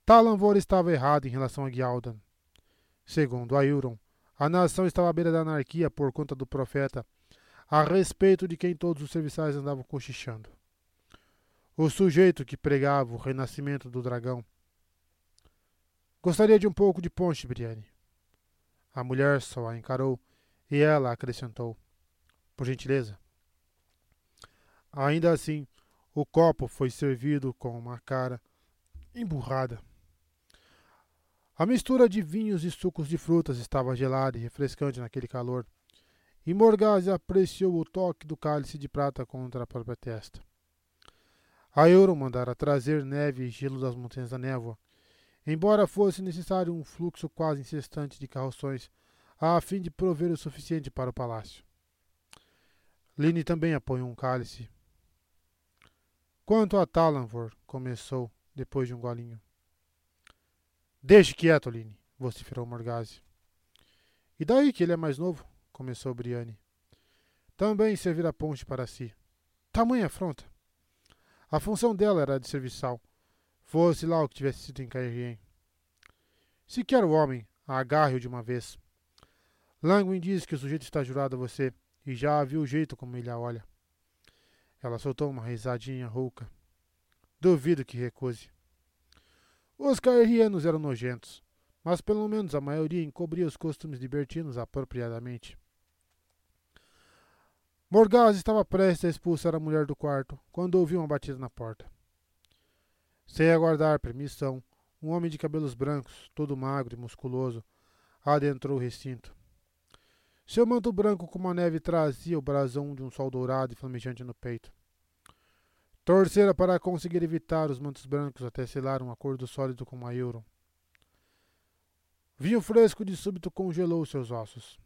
Talanvor estava errado em relação a Gyaldan. Segundo Aiuron, a nação estava à beira da anarquia por conta do profeta, a respeito de quem todos os serviçais andavam cochichando. O sujeito que pregava o renascimento do dragão. Gostaria de um pouco de ponche, Brienne. A mulher só a encarou e ela acrescentou: Por gentileza. Ainda assim, o copo foi servido com uma cara emburrada. A mistura de vinhos e sucos de frutas estava gelada e refrescante naquele calor, e Morgase apreciou o toque do cálice de prata contra a própria testa. A Euro mandara trazer neve e gelo das montanhas da névoa, embora fosse necessário um fluxo quase incessante de carroções a fim de prover o suficiente para o palácio. Line também apanhou um cálice. Quanto a Talanvor, começou, depois de um golinho. Deixe quieto, Aline, vociferou Morgase. E daí que ele é mais novo? começou Briane. Também servir a ponte para si. Tamanha afronta. A função dela era de serviçal, fosse lá o que tivesse sido em Cairien. Se quer o homem, agarre-o de uma vez. Langwin diz que o sujeito está jurado a você e já viu o jeito como ele a olha. Ela soltou uma risadinha rouca. Duvido que recuse. Os caerrianos eram nojentos, mas pelo menos a maioria encobria os costumes libertinos apropriadamente. Morgaz estava prestes a expulsar a mulher do quarto quando ouviu uma batida na porta. Sem aguardar permissão, um homem de cabelos brancos, todo magro e musculoso, adentrou o recinto. Seu manto branco como a neve trazia o brasão de um sol dourado e flamejante no peito. Torcera para conseguir evitar os mantos brancos até selar um acordo sólido com Euron. Vinho fresco de súbito congelou seus ossos.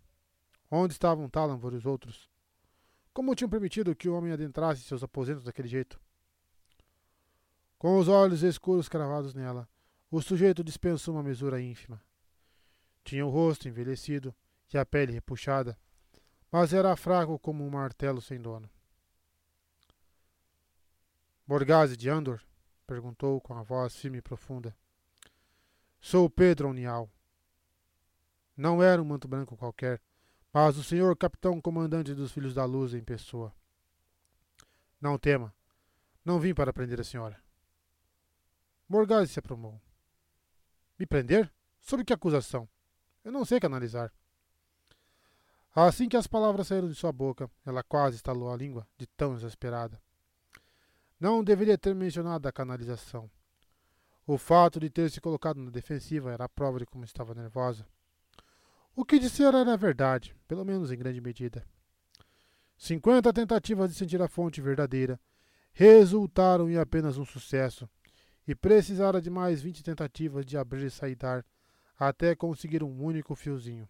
Onde estavam Talanvor e os outros? Como tinham permitido que o homem adentrasse seus aposentos daquele jeito? Com os olhos escuros cravados nela, o sujeito dispensou uma mesura ínfima. Tinha o rosto envelhecido e a pele repuxada, mas era fraco como um martelo sem dono. Borgase de Andor? perguntou com a voz firme e profunda. Sou Pedro Unial. Não era um manto branco qualquer, mas o senhor capitão comandante dos Filhos da Luz em pessoa. Não tema. Não vim para prender a senhora. Morgase se aprumou. Me prender? Sobre que acusação? Eu não sei canalizar. Assim que as palavras saíram de sua boca, ela quase estalou a língua, de tão exasperada. Não deveria ter mencionado a canalização. O fato de ter se colocado na defensiva era a prova de como estava nervosa. O que disser era verdade, pelo menos em grande medida. Cinquenta tentativas de sentir a fonte verdadeira resultaram em apenas um sucesso, e precisara de mais vinte tentativas de abrir e saidar até conseguir um único fiozinho.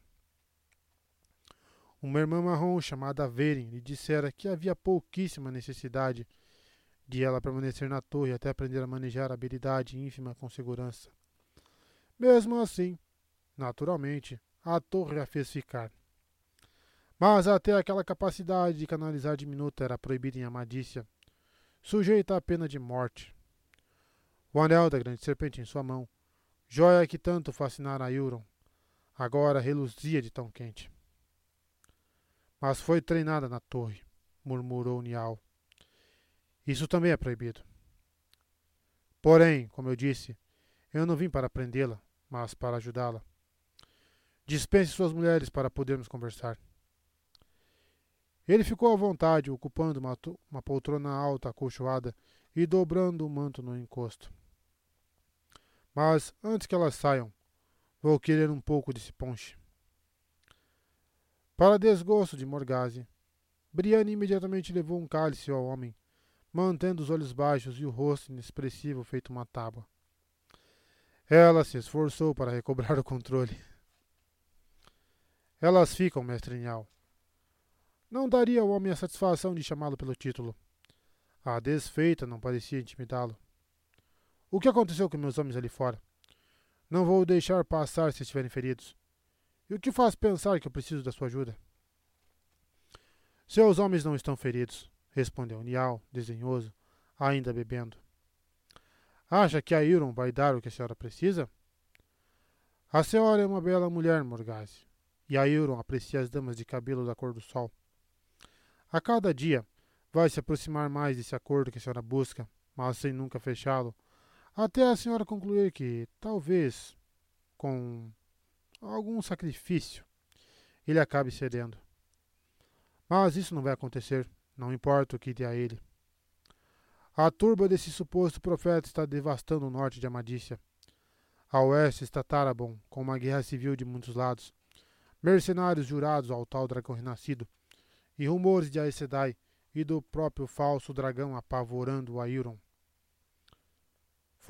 Uma irmã marrom chamada Veren lhe dissera que havia pouquíssima necessidade de ela permanecer na torre até aprender a manejar a habilidade ínfima com segurança. Mesmo assim, naturalmente, a torre a fez ficar. Mas até aquela capacidade de canalizar diminuta era proibida em Amadícia, sujeita à pena de morte. O anel da grande serpente em sua mão, joia que tanto fascinara Euron, agora reluzia de tão quente. Mas foi treinada na torre, murmurou Nial. Isso também é proibido. Porém, como eu disse, eu não vim para prendê-la, mas para ajudá-la. Dispense suas mulheres para podermos conversar. Ele ficou à vontade, ocupando uma, uma poltrona alta, acolchoada e dobrando o manto no encosto. Mas, antes que elas saiam, vou querer um pouco desse ponche. Para desgosto de Morgase, Brienne imediatamente levou um cálice ao homem, mantendo os olhos baixos e o rosto inexpressivo feito uma tábua. Ela se esforçou para recobrar o controle. Elas ficam, mestre Nial. Não daria ao homem a satisfação de chamá-lo pelo título. A desfeita não parecia intimidá-lo. O que aconteceu com meus homens ali fora? Não vou deixar passar se estiverem feridos. E o que faz pensar que eu preciso da sua ajuda? Seus homens não estão feridos, respondeu Nial, desdenhoso, ainda bebendo. Acha que a Iron vai dar o que a senhora precisa? A senhora é uma bela mulher, Morgase e a Euron aprecia as damas de cabelo da cor do sol. A cada dia vai se aproximar mais desse acordo que a senhora busca, mas sem nunca fechá-lo, até a senhora concluir que, talvez, com algum sacrifício, ele acabe cedendo. Mas isso não vai acontecer, não importa o que dê a ele. A turba desse suposto profeta está devastando o norte de Amadícia. A oeste está Tarabon, com uma guerra civil de muitos lados mercenários jurados ao tal dragão renascido, e rumores de Aes Sedai e do próprio falso dragão apavorando a Iron.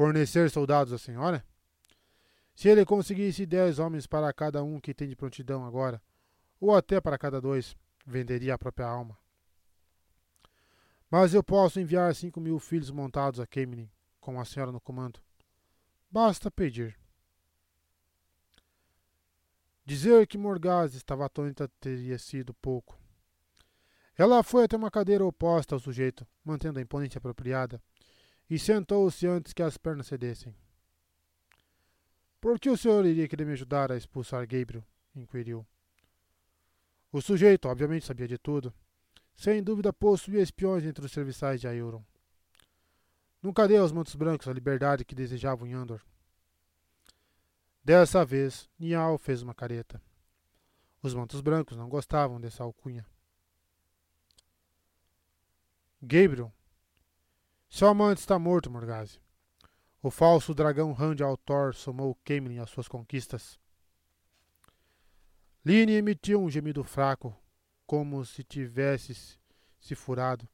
Fornecer soldados à senhora? Se ele conseguisse dez homens para cada um que tem de prontidão agora, ou até para cada dois, venderia a própria alma. Mas eu posso enviar cinco mil filhos montados a Kemenin, com a senhora no comando. Basta pedir. Dizer que Morgase estava atônita teria sido pouco. Ela foi até uma cadeira oposta ao sujeito, mantendo a imponência apropriada, e sentou-se antes que as pernas cedessem. Por que o senhor iria querer me ajudar a expulsar Gabriel? inquiriu. O sujeito, obviamente, sabia de tudo. Sem dúvida, possuía espiões entre os serviçais de Aeuron. Nunca deu aos mantos brancos a liberdade que desejavam em Andor. Dessa vez, Nial fez uma careta. Os mantos brancos não gostavam dessa alcunha. Gabriel. Seu amante está morto, Morgase. O falso dragão Rand Altor somou Camelin às suas conquistas. Line emitiu um gemido fraco, como se tivesse se furado,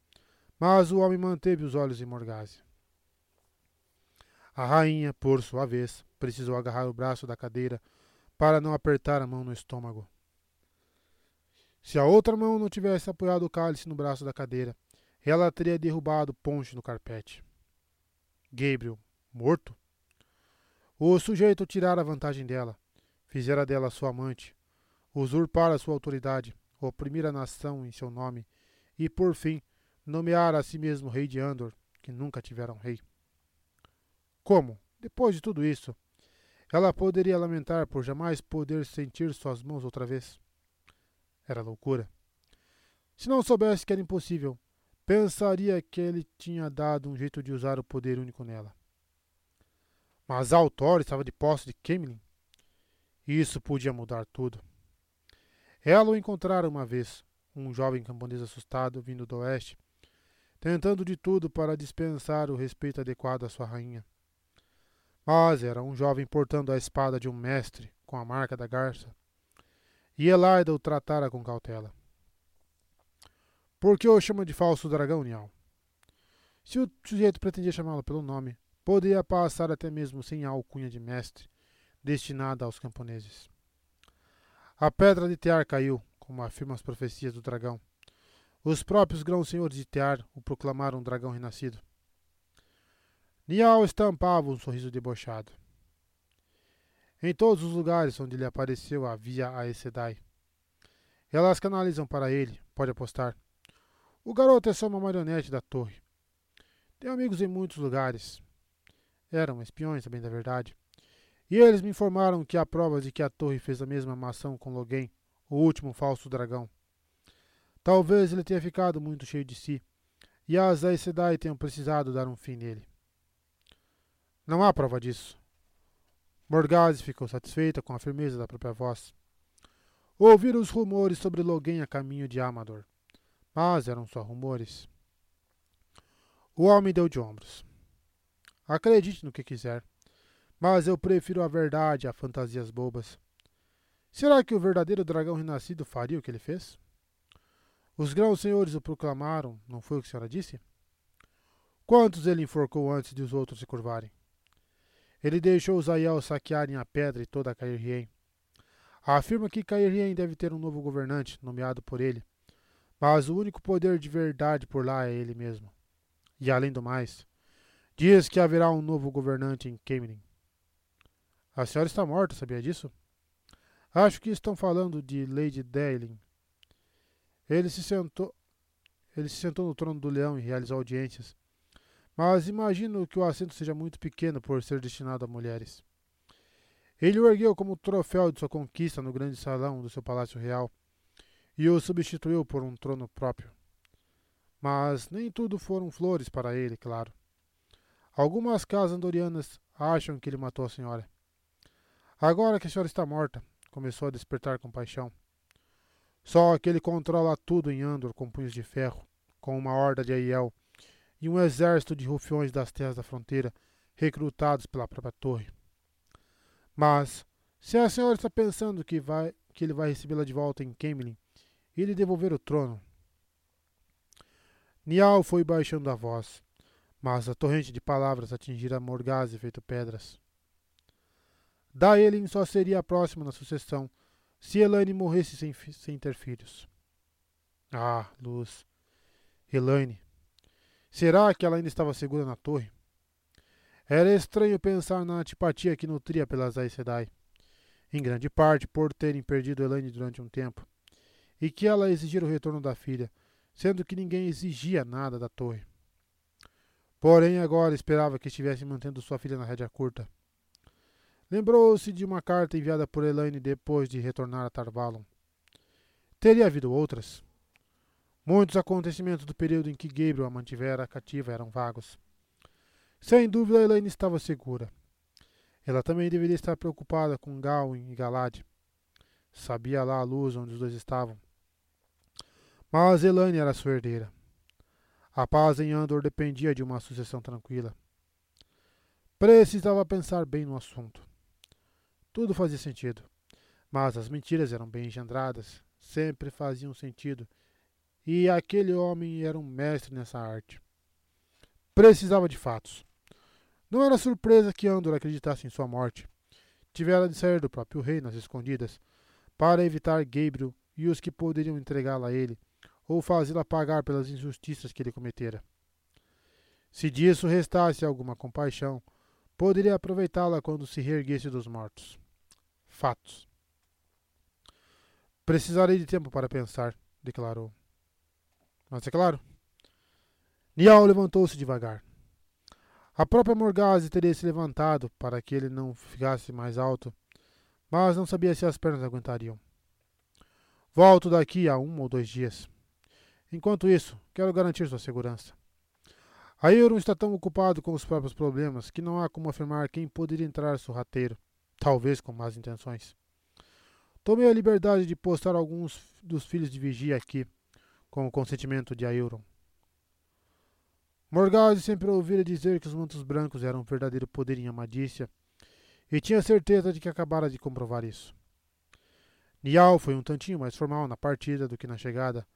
mas o homem manteve os olhos em Morgase. A rainha, por sua vez, precisou agarrar o braço da cadeira para não apertar a mão no estômago. Se a outra mão não tivesse apoiado o cálice no braço da cadeira, ela teria derrubado o ponche no carpete. Gabriel, morto? O sujeito tirara vantagem dela, fizera dela sua amante, usurpara sua autoridade, oprimir a nação em seu nome e, por fim, nomear a si mesmo rei de Andor, que nunca tivera um rei. Como, depois de tudo isso, ela poderia lamentar por jamais poder sentir suas mãos outra vez? Era loucura. Se não soubesse que era impossível, pensaria que ele tinha dado um jeito de usar o poder único nela. Mas Altor estava de posse de Kemlin. Isso podia mudar tudo. Ela o encontrara uma vez, um jovem camponês assustado vindo do oeste, tentando de tudo para dispensar o respeito adequado à sua rainha. Mas era um jovem portando a espada de um mestre, com a marca da garça. E Elaida o tratara com cautela. Por que o chama de falso dragão, Nial? Se o sujeito pretendia chamá-lo pelo nome, poderia passar até mesmo sem a alcunha de mestre, destinada aos camponeses. A pedra de Tear caiu, como afirmam as profecias do dragão. Os próprios grãos-senhores de Tear o proclamaram dragão renascido. Nial estampava um sorriso debochado. Em todos os lugares onde ele apareceu havia a Sedai. Elas canalizam para ele, pode apostar. O garoto é só uma marionete da torre. Tem amigos em muitos lugares. Eram espiões, bem da verdade. E eles me informaram que há provas de que a torre fez a mesma mação com Logan, o último falso dragão. Talvez ele tenha ficado muito cheio de si, e as Aes Sedai tenham precisado dar um fim nele. Não há prova disso. Morgase ficou satisfeita com a firmeza da própria voz. Ouviram os rumores sobre Logan a caminho de Amador mas eram só rumores. O homem deu de ombros. Acredite no que quiser, mas eu prefiro a verdade a fantasias bobas. Será que o verdadeiro dragão renascido faria o que ele fez? Os grãos senhores o proclamaram, não foi o que a senhora disse? Quantos ele enforcou antes de os outros se curvarem? Ele deixou os Aiel saquearem a pedra e toda a Cairhien. Afirma que Cairhien deve ter um novo governante, nomeado por ele, mas o único poder de verdade por lá é ele mesmo. E além do mais, diz que haverá um novo governante em Camelin. A senhora está morta, sabia disso? Acho que estão falando de Lady Daelin. Ele se sentou, ele se sentou no trono do leão e realizou audiências. Mas imagino que o assento seja muito pequeno por ser destinado a mulheres. Ele o ergueu como troféu de sua conquista no grande salão do seu palácio real e o substituiu por um trono próprio. Mas nem tudo foram flores para ele, claro. Algumas casas andorianas acham que ele matou a senhora. Agora que a senhora está morta, começou a despertar compaixão. Só que ele controla tudo em Andor com punhos de ferro, com uma horda de Aiel e um exército de rufiões das terras da fronteira, recrutados pela própria torre. Mas, se a senhora está pensando que, vai, que ele vai recebê-la de volta em Camelin, e lhe devolver o trono. Nial foi baixando a voz, mas a torrente de palavras atingira Morgase feito pedras. Daelin só seria a próxima na sucessão se Elaine morresse sem, sem ter filhos. Ah, Luz. Elaine. Será que ela ainda estava segura na torre? Era estranho pensar na antipatia que nutria pelas Aes Sedai. em grande parte por terem perdido Elaine durante um tempo, e que ela exigira o retorno da filha, sendo que ninguém exigia nada da torre. Porém, agora esperava que estivesse mantendo sua filha na rédea curta. Lembrou-se de uma carta enviada por Elaine depois de retornar a Tarvalon. Teria havido outras. Muitos acontecimentos do período em que Gabriel a mantivera cativa eram vagos. Sem dúvida, Elaine estava segura. Ela também deveria estar preocupada com Gawain e Galad. Sabia lá a luz onde os dois estavam. Mas Elaine era sua herdeira. A paz em Andor dependia de uma sucessão tranquila. Precisava pensar bem no assunto. Tudo fazia sentido, mas as mentiras eram bem engendradas, sempre faziam sentido, e aquele homem era um mestre nessa arte. Precisava de fatos. Não era surpresa que Andor acreditasse em sua morte. Tivera de sair do próprio rei nas escondidas, para evitar Gabriel e os que poderiam entregá-la a ele, ou fazê-la pagar pelas injustiças que ele cometera. Se disso restasse alguma compaixão, poderia aproveitá-la quando se reerguesse dos mortos. Fatos. Precisarei de tempo para pensar, declarou. Mas é claro. Nial levantou-se devagar. A própria Morgase teria se levantado para que ele não ficasse mais alto, mas não sabia se as pernas aguentariam. Volto daqui a um ou dois dias. Enquanto isso, quero garantir sua segurança. A Euron está tão ocupado com os próprios problemas que não há como afirmar quem poderia entrar sorrateiro, talvez com más intenções. Tomei a liberdade de postar alguns dos filhos de vigia aqui, com o consentimento de Euron. Morgause sempre ouvira dizer que os mantos brancos eram um verdadeiro poder em Amadícia, e tinha certeza de que acabara de comprovar isso. Nial foi um tantinho mais formal na partida do que na chegada,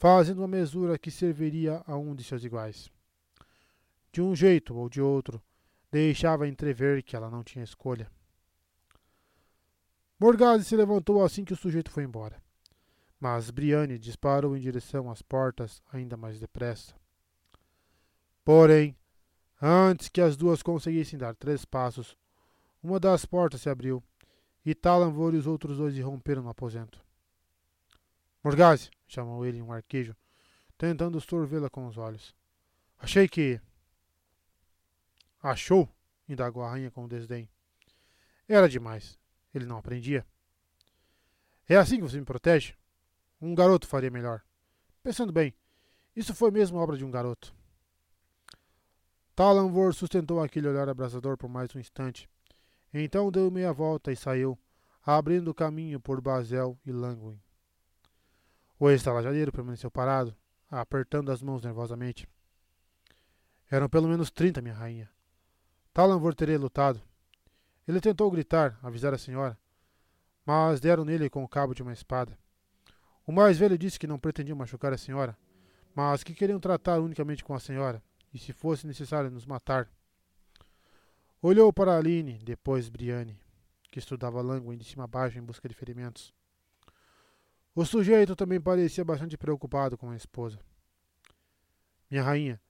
fazendo uma mesura que serviria a um de seus iguais. De um jeito ou de outro, deixava entrever que ela não tinha escolha. Morgase se levantou assim que o sujeito foi embora. Mas Briane disparou em direção às portas ainda mais depressa. Porém, antes que as duas conseguissem dar três passos, uma das portas se abriu e Talanvor e os outros dois irromperam no aposento. Morgase, chamou ele um arquejo, tentando sorvê-la com os olhos. Achei que. Achou? indagou a rainha com desdém. Era demais. Ele não aprendia. É assim que você me protege? Um garoto faria melhor. Pensando bem, isso foi mesmo obra de um garoto. Talanvor sustentou aquele olhar abrasador por mais um instante. Então deu meia volta e saiu, abrindo caminho por Basel e Langwin. O estalajadeiro permaneceu parado, apertando as mãos nervosamente. Eram pelo menos trinta, minha rainha. Talanvor teria lutado. Ele tentou gritar, avisar a senhora, mas deram nele com o cabo de uma espada. O mais velho disse que não pretendiam machucar a senhora, mas que queriam tratar unicamente com a senhora, e se fosse necessário nos matar. Olhou para Aline, depois Briane, que estudava Langwin de cima a baixo em busca de ferimentos. O sujeito também parecia bastante preocupado com a esposa. Minha rainha,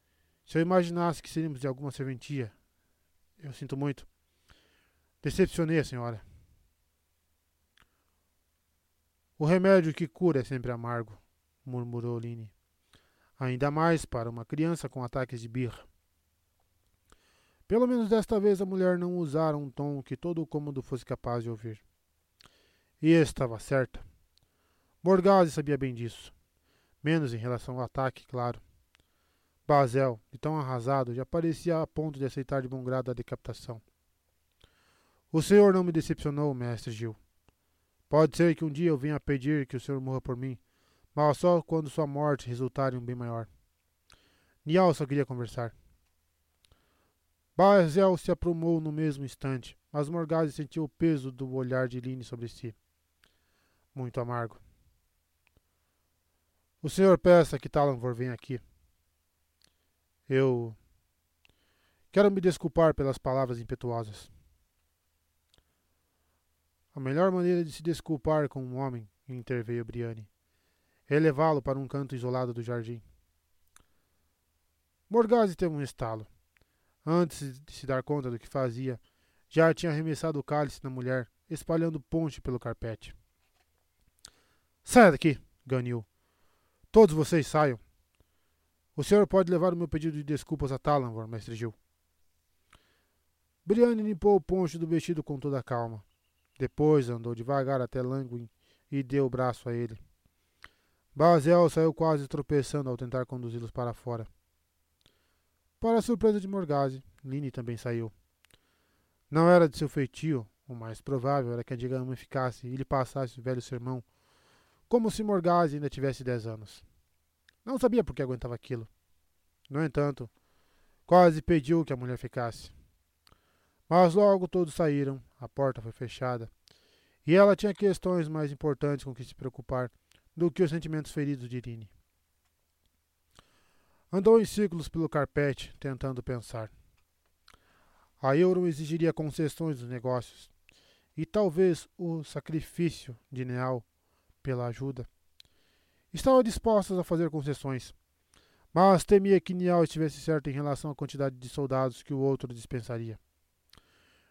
se eu imaginasse que seríamos de alguma serventia, eu sinto muito. Decepcionei a senhora. O remédio que cura é sempre amargo, murmurou Line. Ainda mais para uma criança com ataques de birra. Pelo menos desta vez a mulher não usara um tom que todo o cômodo fosse capaz de ouvir. E estava certa. Morgase sabia bem disso. Menos em relação ao ataque, claro. Basel, de tão arrasado, já parecia a ponto de aceitar de bom grado a decapitação. O senhor não me decepcionou, mestre Gil. Pode ser que um dia eu venha pedir que o senhor morra por mim, mas só quando sua morte resultar em um bem maior. Nial só queria conversar. Basel se aprumou no mesmo instante, mas Morgase sentiu o peso do olhar de Line sobre si. Muito amargo. O senhor peça que Talanvor venha aqui. Eu. Quero me desculpar pelas palavras impetuosas. A melhor maneira de se desculpar com um homem, interveio Briane, é levá-lo para um canto isolado do jardim. Morgase teve um estalo. Antes de se dar conta do que fazia, já tinha arremessado o cálice na mulher, espalhando ponte pelo carpete. Saia daqui, ganiu. Todos vocês saiam. O senhor pode levar o meu pedido de desculpas a Talanvor, mestre Gil. Brienne limpou o poncho do vestido com toda a calma. Depois andou devagar até Languin e deu o braço a ele. Bazel saiu quase tropeçando ao tentar conduzi-los para fora. Para a surpresa de Morgase, Lini também saiu. Não era de seu feitio, o mais provável era que a Digama ficasse e lhe passasse o velho sermão, como se Morgase ainda tivesse dez anos. Não sabia por que aguentava aquilo. No entanto, quase pediu que a mulher ficasse. Mas logo todos saíram, a porta foi fechada, e ela tinha questões mais importantes com que se preocupar do que os sentimentos feridos de Irine. Andou em círculos pelo carpete, tentando pensar. A Euron exigiria concessões dos negócios, e talvez o sacrifício de Neal pela ajuda. Estava dispostos a fazer concessões, mas temia que Nial estivesse certo em relação à quantidade de soldados que o outro dispensaria.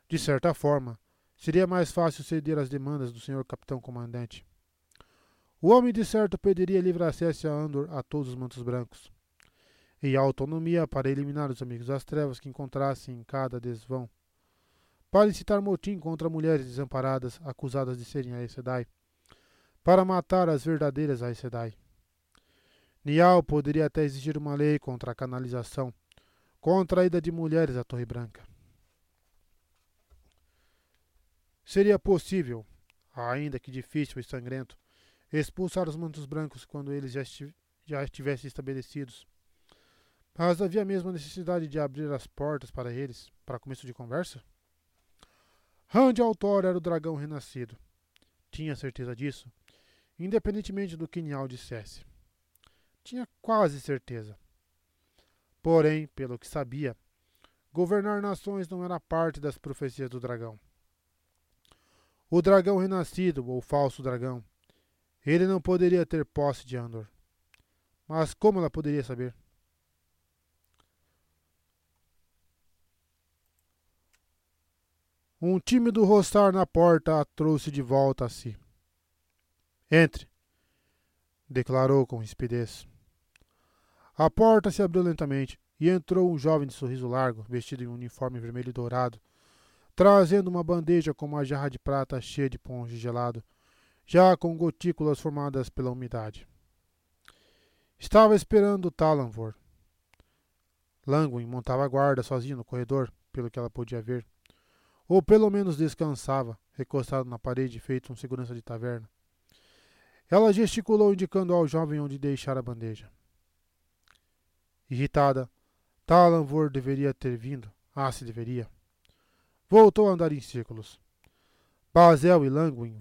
De certa forma, seria mais fácil ceder às demandas do senhor capitão comandante. O homem de certo pediria livre acesso a Andor a todos os mantos brancos, e autonomia para eliminar os amigos das trevas que encontrassem em cada desvão, para incitar motim contra mulheres desamparadas acusadas de serem Aes Sedai, para matar as verdadeiras Aes Sedai. Nial poderia até exigir uma lei contra a canalização, contra a ida de mulheres à Torre Branca. Seria possível, ainda que difícil e sangrento, expulsar os mantos brancos quando eles já, estiv já estivessem estabelecidos. Mas havia mesmo a necessidade de abrir as portas para eles, para começo de conversa? Rand Altor era o dragão renascido. Tinha certeza disso, independentemente do que Nial dissesse. Tinha quase certeza. Porém, pelo que sabia, governar nações não era parte das profecias do dragão. O dragão renascido, ou falso dragão, ele não poderia ter posse de Andor. Mas como ela poderia saber? Um tímido roçar na porta a trouxe de volta a si. Entre, declarou com rispidez. A porta se abriu lentamente e entrou um jovem de sorriso largo, vestido em um uniforme vermelho e dourado, trazendo uma bandeja com uma jarra de prata cheia de ponge gelado, já com gotículas formadas pela umidade. Estava esperando Talanvor. Langwin montava guarda sozinho no corredor, pelo que ela podia ver. Ou pelo menos descansava, recostado na parede, feito um segurança de taverna. Ela gesticulou, indicando ao jovem onde deixar a bandeja. Irritada, Talanvor deveria ter vindo. Ah, se deveria. Voltou a andar em círculos. Basel e Langwin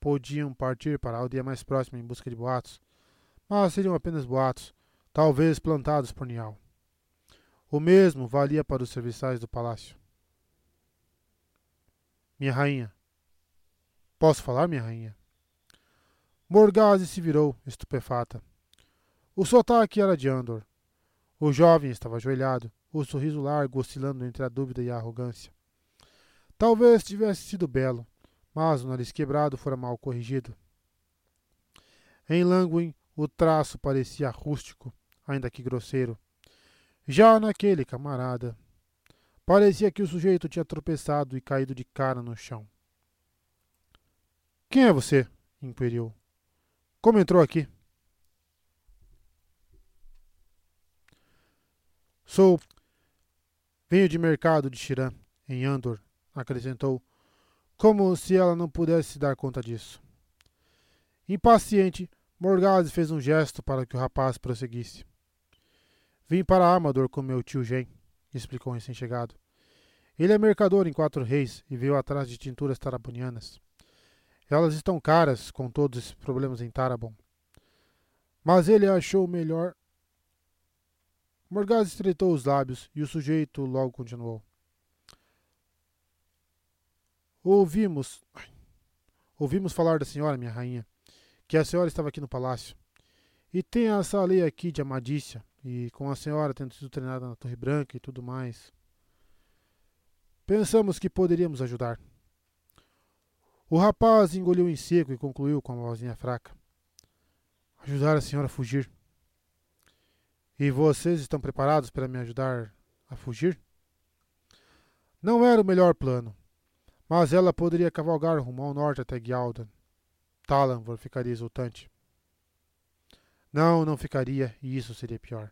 podiam partir para a aldeia mais próxima em busca de boatos, mas seriam apenas boatos, talvez plantados por Nial. O mesmo valia para os serviçais do palácio. Minha rainha. Posso falar, minha rainha? Morgase se virou, estupefata. O sotaque era de Andor. O jovem estava ajoelhado, o sorriso largo oscilando entre a dúvida e a arrogância. Talvez tivesse sido belo, mas o nariz quebrado fora mal corrigido. Em Langwin, o traço parecia rústico, ainda que grosseiro. Já naquele camarada, parecia que o sujeito tinha tropeçado e caído de cara no chão. Quem é você? inquiriu. Como entrou aqui? Sou. Venho de mercado de Shirã, em Andor, acrescentou, como se ela não pudesse se dar conta disso. Impaciente, Morgase fez um gesto para que o rapaz prosseguisse. Vim para Amador com meu tio Gen, explicou o recém-chegado. Ele é mercador em Quatro Reis e veio atrás de tinturas tarabonianas. Elas estão caras com todos esses problemas em Tarabon. Mas ele achou melhor. Morgaz estreitou os lábios e o sujeito logo continuou. Ouvimos. Ouvimos falar da senhora, minha rainha, que a senhora estava aqui no palácio. E tem essa lei aqui de amadícia, e com a senhora tendo sido treinada na Torre Branca e tudo mais. Pensamos que poderíamos ajudar. O rapaz engoliu em seco e concluiu com uma vozinha fraca. Ajudar a senhora a fugir. E vocês estão preparados para me ajudar a fugir? Não era o melhor plano, mas ela poderia cavalgar rumo ao norte até Gyaldan. Talanvor ficaria exultante. Não, não ficaria, e isso seria pior.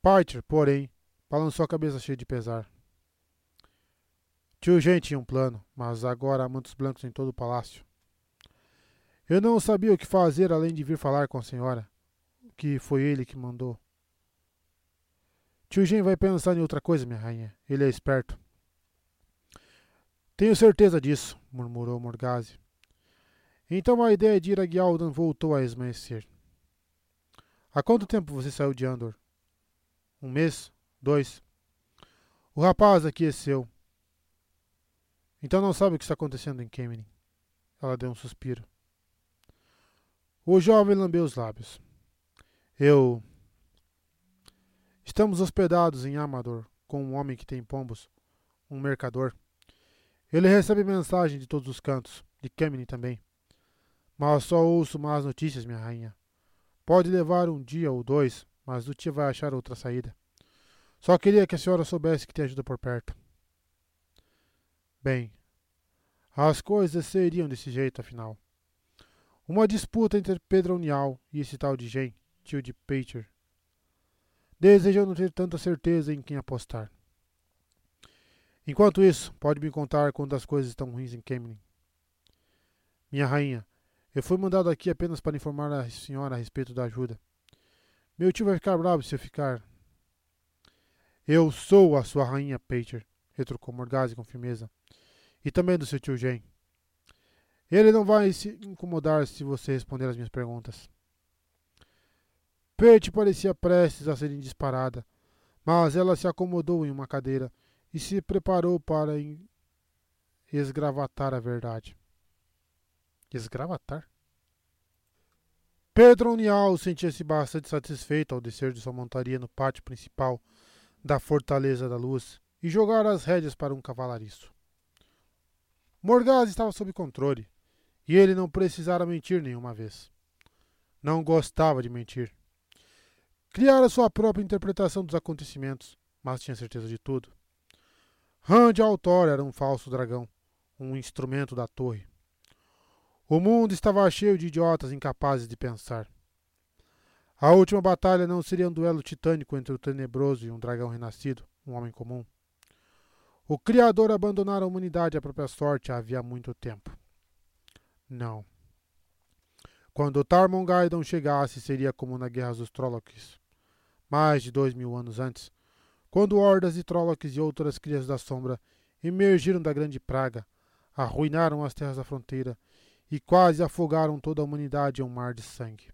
Parcher, porém, balançou a cabeça cheia de pesar. Tio Gen tinha um plano, mas agora há mantos blancos em todo o palácio. Eu não sabia o que fazer além de vir falar com a senhora, que foi ele que mandou. Tio Gen vai pensar em outra coisa, minha rainha. Ele é esperto. Tenho certeza disso, murmurou Morgase. Então a ideia de ir a Gyaldan voltou a esmaecer. Há quanto tempo você saiu de Andor? Um mês? Dois? O rapaz aqueceu. Então não sabe o que está acontecendo em Kemenin. Ela deu um suspiro. O jovem lambeu os lábios. Eu. Estamos hospedados em Amador com um homem que tem pombos, um mercador. Ele recebe mensagem de todos os cantos, de Kemenin também. Mas só ouço más notícias, minha rainha. Pode levar um dia ou dois, mas o tio vai achar outra saída. Só queria que a senhora soubesse que tem ajuda por perto. Bem, as coisas seriam desse jeito, afinal. Uma disputa entre Pedro Unial e esse tal de Gen, tio de Pater. Desejou não ter tanta certeza em quem apostar. Enquanto isso, pode me contar quando as coisas estão ruins em Kemlin. Minha rainha, eu fui mandado aqui apenas para informar a senhora a respeito da ajuda. Meu tio vai ficar bravo se eu ficar. Eu sou a sua rainha, Pater, retrucou Morgase com firmeza. E também do seu tio Jen. Ele não vai se incomodar se você responder as minhas perguntas. Pete parecia prestes a ser disparada, mas ela se acomodou em uma cadeira e se preparou para esgravatar a verdade. Esgravatar? Pedro Unial sentia-se bastante satisfeito ao descer de sua montaria no pátio principal da Fortaleza da Luz e jogar as rédeas para um cavalariço. Morgaz estava sob controle e ele não precisara mentir nenhuma vez. Não gostava de mentir. Criara sua própria interpretação dos acontecimentos, mas tinha certeza de tudo. Rand Altor era um falso dragão, um instrumento da torre. O mundo estava cheio de idiotas incapazes de pensar. A última batalha não seria um duelo titânico entre o tenebroso e um dragão renascido, um homem comum. O Criador abandonara a humanidade à própria sorte havia muito tempo. Não. Quando Tarmongaidon chegasse, seria como na Guerra dos Trollocs, mais de dois mil anos antes, quando hordas de Trollocs e outras crias da sombra emergiram da grande praga, arruinaram as terras da fronteira e quase afogaram toda a humanidade em um mar de sangue.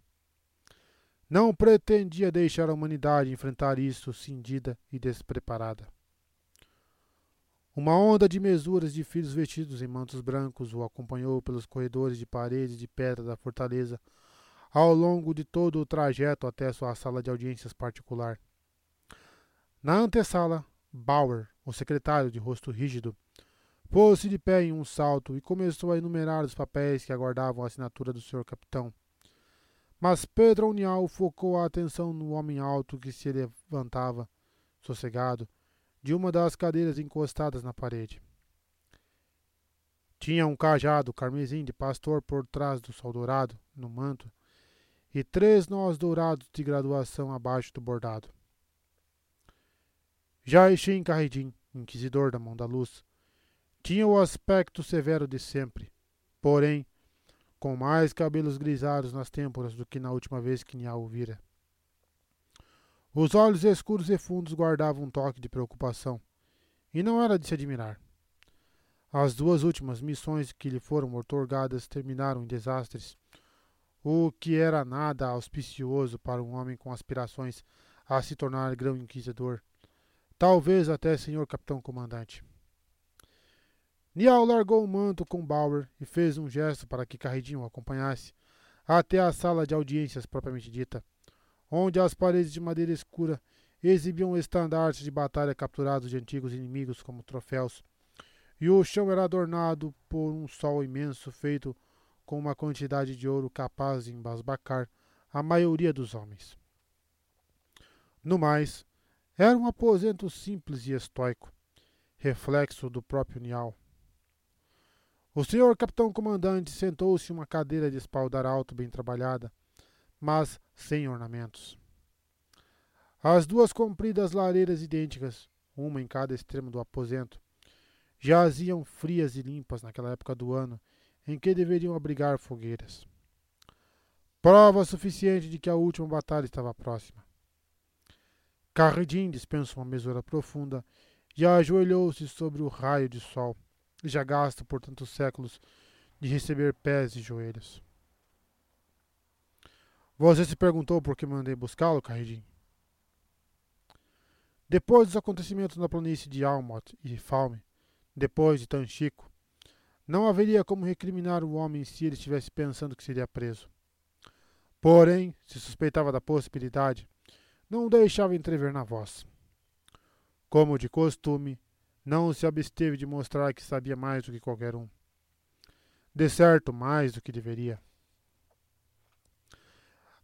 Não pretendia deixar a humanidade enfrentar isso cindida e despreparada. Uma onda de mesuras de filhos vestidos em mantos brancos o acompanhou pelos corredores de paredes de pedra da fortaleza ao longo de todo o trajeto até sua sala de audiências particular. Na antessala, Bauer, o secretário de rosto rígido, Pôs-se de pé em um salto e começou a enumerar os papéis que aguardavam a assinatura do senhor capitão. Mas Pedro Unial focou a atenção no homem alto que se levantava, sossegado, de uma das cadeiras encostadas na parede. Tinha um cajado carmesim de pastor por trás do sol dourado, no manto, e três nós dourados de graduação abaixo do bordado. Jaixim Carridim, inquisidor da mão da luz, tinha o aspecto severo de sempre, porém, com mais cabelos grisalhos nas têmporas do que na última vez que Nial o vira. Os olhos escuros e fundos guardavam um toque de preocupação, e não era de se admirar. As duas últimas missões que lhe foram otorgadas terminaram em desastres, o que era nada auspicioso para um homem com aspirações a se tornar grão inquisidor, talvez até senhor capitão comandante. Nial largou o manto com Bauer e fez um gesto para que Carridinho o acompanhasse até a sala de audiências propriamente dita, onde as paredes de madeira escura exibiam estandartes de batalha capturados de antigos inimigos como troféus, e o chão era adornado por um sol imenso feito com uma quantidade de ouro capaz de embasbacar a maioria dos homens. No mais, era um aposento simples e estoico, reflexo do próprio Nial. O senhor capitão comandante sentou-se em uma cadeira de espaldar alto bem trabalhada, mas sem ornamentos. As duas compridas lareiras idênticas, uma em cada extremo do aposento, jaziam frias e limpas naquela época do ano em que deveriam abrigar fogueiras. Prova suficiente de que a última batalha estava próxima. Carridin dispensou uma mesura profunda e ajoelhou-se sobre o raio de sol, já gasto por tantos séculos de receber pés e joelhos. Você se perguntou por que mandei buscá-lo, Carridin? Depois dos acontecimentos na planície de Almot e Falme, depois de Tanchico, não haveria como recriminar o homem se ele estivesse pensando que seria preso. Porém, se suspeitava da possibilidade, não o deixava entrever na voz. Como de costume, não se absteve de mostrar que sabia mais do que qualquer um. De certo, mais do que deveria.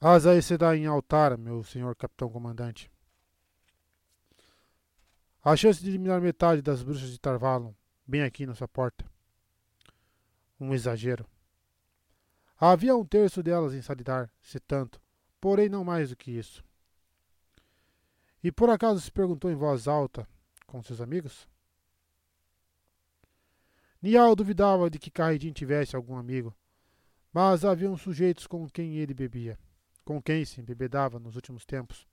Asa se dá em altar, meu senhor capitão comandante. A chance de eliminar metade das bruxas de Tarvalon, bem aqui na sua porta. Um exagero. Havia um terço delas em Salidar, se tanto, porém não mais do que isso. E por acaso se perguntou em voz alta com seus amigos? Nial duvidava de que Carridin tivesse algum amigo, mas haviam sujeitos com quem ele bebia, com quem se embebedava nos últimos tempos,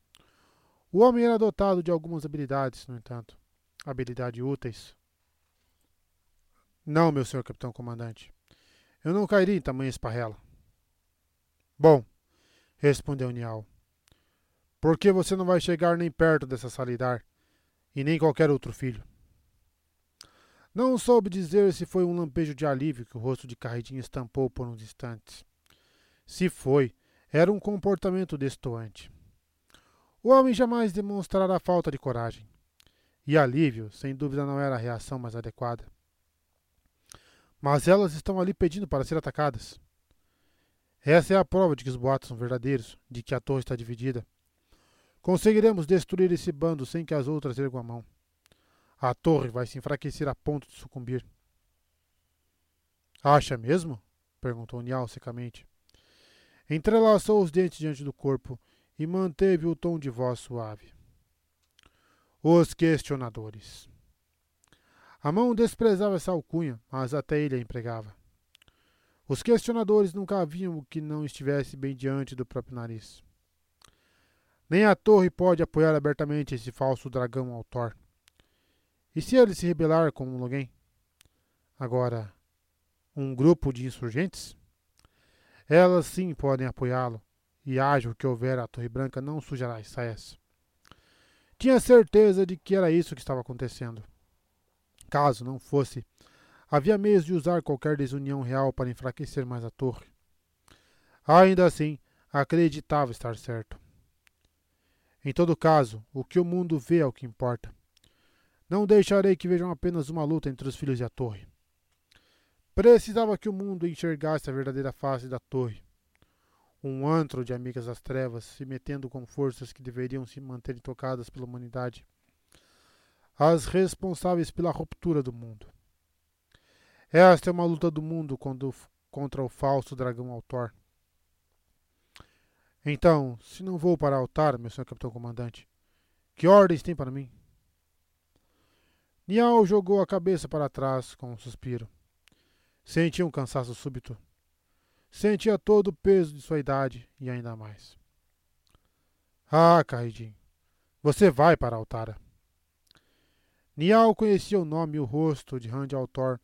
o homem era dotado de algumas habilidades, no entanto. Habilidades úteis. Não, meu senhor capitão comandante. Eu não cairia em tamanha esparrela. Bom, respondeu Nial. Porque você não vai chegar nem perto dessa salidar, e nem qualquer outro filho. Não soube dizer se foi um lampejo de alívio que o rosto de Carridinho estampou por uns instantes. Se foi, era um comportamento destoante. O homem jamais demonstrará falta de coragem. E alívio, sem dúvida, não era a reação mais adequada. Mas elas estão ali pedindo para ser atacadas. Essa é a prova de que os boatos são verdadeiros, de que a torre está dividida. Conseguiremos destruir esse bando sem que as outras ergam a mão. A torre vai se enfraquecer a ponto de sucumbir. Acha mesmo? perguntou Nial secamente. Entrelaçou os dentes diante do corpo e manteve o tom de voz suave. Os questionadores. A mão desprezava essa alcunha, mas até ele a empregava. Os questionadores nunca haviam o que não estivesse bem diante do próprio nariz. Nem a torre pode apoiar abertamente esse falso dragão autor. E se ele se rebelar como alguém? Agora, um grupo de insurgentes? Elas sim podem apoiá-lo, e o que houver, a Torre Branca não sujará as saias. Tinha certeza de que era isso que estava acontecendo. Caso não fosse, havia meios de usar qualquer desunião real para enfraquecer mais a torre. Ainda assim, acreditava estar certo. Em todo caso, o que o mundo vê é o que importa. Não deixarei que vejam apenas uma luta entre os filhos e a torre. Precisava que o mundo enxergasse a verdadeira face da torre um antro de amigas das trevas, se metendo com forças que deveriam se manter intocadas pela humanidade, as responsáveis pela ruptura do mundo. Esta é uma luta do mundo contra o falso dragão autor. Então, se não vou para altar, meu senhor capitão comandante, que ordens tem para mim? Nial jogou a cabeça para trás com um suspiro. Sentia um cansaço súbito. Sentia todo o peso de sua idade e ainda mais. Ah, Carridin, você vai para Altara. Nial conhecia o nome e o rosto de Rand Altor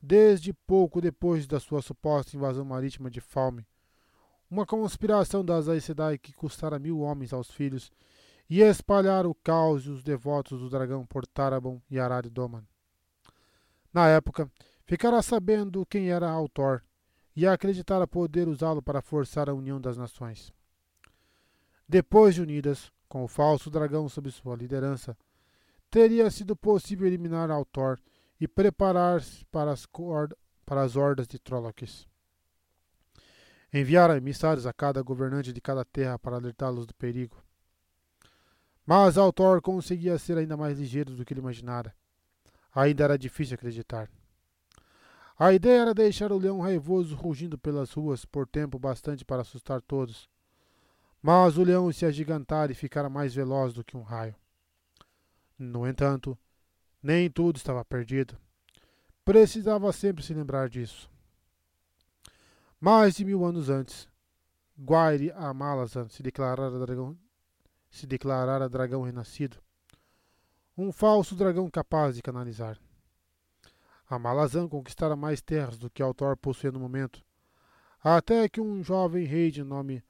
desde pouco depois da sua suposta invasão marítima de Falme, uma conspiração das Aes Sedai que custara mil homens aos filhos e espalhar o caos e os devotos do dragão por Tarabon e Arad Doman. Na época, ficara sabendo quem era Altor e acreditara poder usá-lo para forçar a união das nações. Depois de unidas, Com o falso dragão sob sua liderança, teria sido possível eliminar Altor e preparar-se para, para as hordas de Trollocs. Enviara emissários a cada governante de cada terra para alertá-los do perigo. Mas Altor conseguia ser ainda mais ligeiro do que ele imaginara. Ainda era difícil acreditar. A ideia era deixar o leão raivoso rugindo pelas ruas por tempo bastante para assustar todos. Mas o leão se agigantara e ficara mais veloz do que um raio. No entanto, nem tudo estava perdido. Precisava sempre se lembrar disso. Mais de mil anos antes, Guairi Amalazan se declarara dragão, se declarara dragão renascido, um falso dragão capaz de canalizar. Amalazan conquistara mais terras do que Autor possuía no momento, até que um jovem rei de nome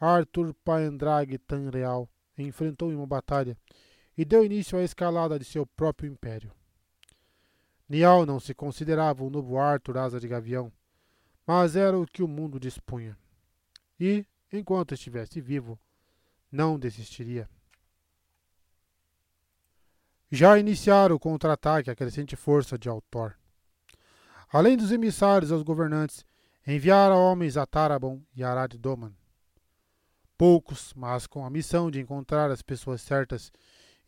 Arthur Paendrag Tanreal enfrentou em uma batalha e deu início à escalada de seu próprio império. Nial não se considerava o novo Arthur Asa de Gavião, mas era o que o mundo dispunha. E, enquanto estivesse vivo, não desistiria. Já iniciara o contra-ataque a crescente força de Altor. Além dos emissários aos governantes, enviara homens a Tarabon e Arad Doman. Poucos, mas com a missão de encontrar as pessoas certas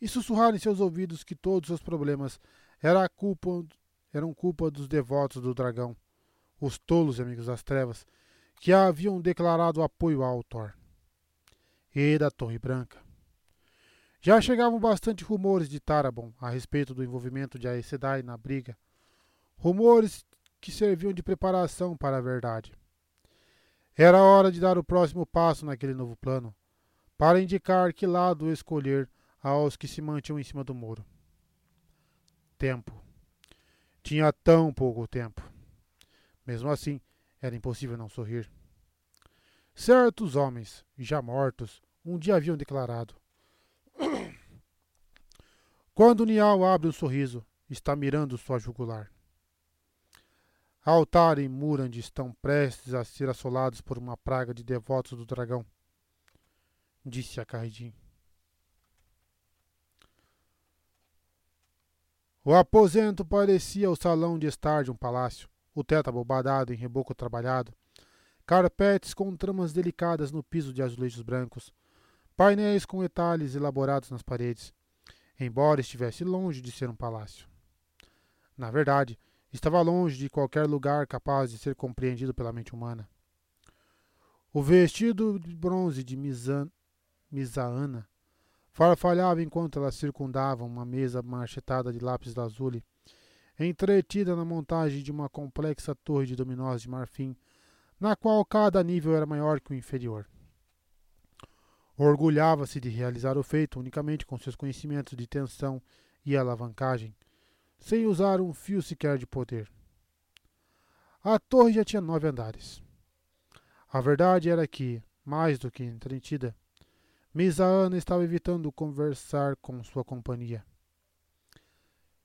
e sussurrar em seus ouvidos que todos os problemas era culpa, eram culpa dos devotos do dragão, os tolos amigos das trevas, que haviam declarado apoio ao Thor. E da Torre Branca. Já chegavam bastante rumores de Tarabon a respeito do envolvimento de Aes Sedai na briga, rumores que serviam de preparação para a verdade. Era hora de dar o próximo passo naquele novo plano, para indicar que lado escolher aos que se mantinham em cima do muro. Tempo. Tinha tão pouco tempo. Mesmo assim, era impossível não sorrir. Certos homens, já mortos, um dia haviam declarado: Quando Nial abre um sorriso, está mirando sua jugular. Altar e Murand estão prestes a ser assolados por uma praga de devotos do dragão, disse a Carridin. O aposento parecia o salão de estar de um palácio, o teto abobadado em reboco trabalhado, carpetes com tramas delicadas no piso de azulejos brancos, painéis com detalhes elaborados nas paredes, embora estivesse longe de ser um palácio. Na verdade, estava longe de qualquer lugar capaz de ser compreendido pela mente humana. O vestido de bronze de Misaana Farfalhava enquanto ela circundava uma mesa marchetada de lápis lazuli, entretida na montagem de uma complexa torre de dominós de marfim, na qual cada nível era maior que o inferior. Orgulhava-se de realizar o feito unicamente com seus conhecimentos de tensão e alavancagem, sem usar um fio sequer de poder. A torre já tinha nove andares. A verdade era que, mais do que entretida, Misaana estava evitando conversar com sua companhia.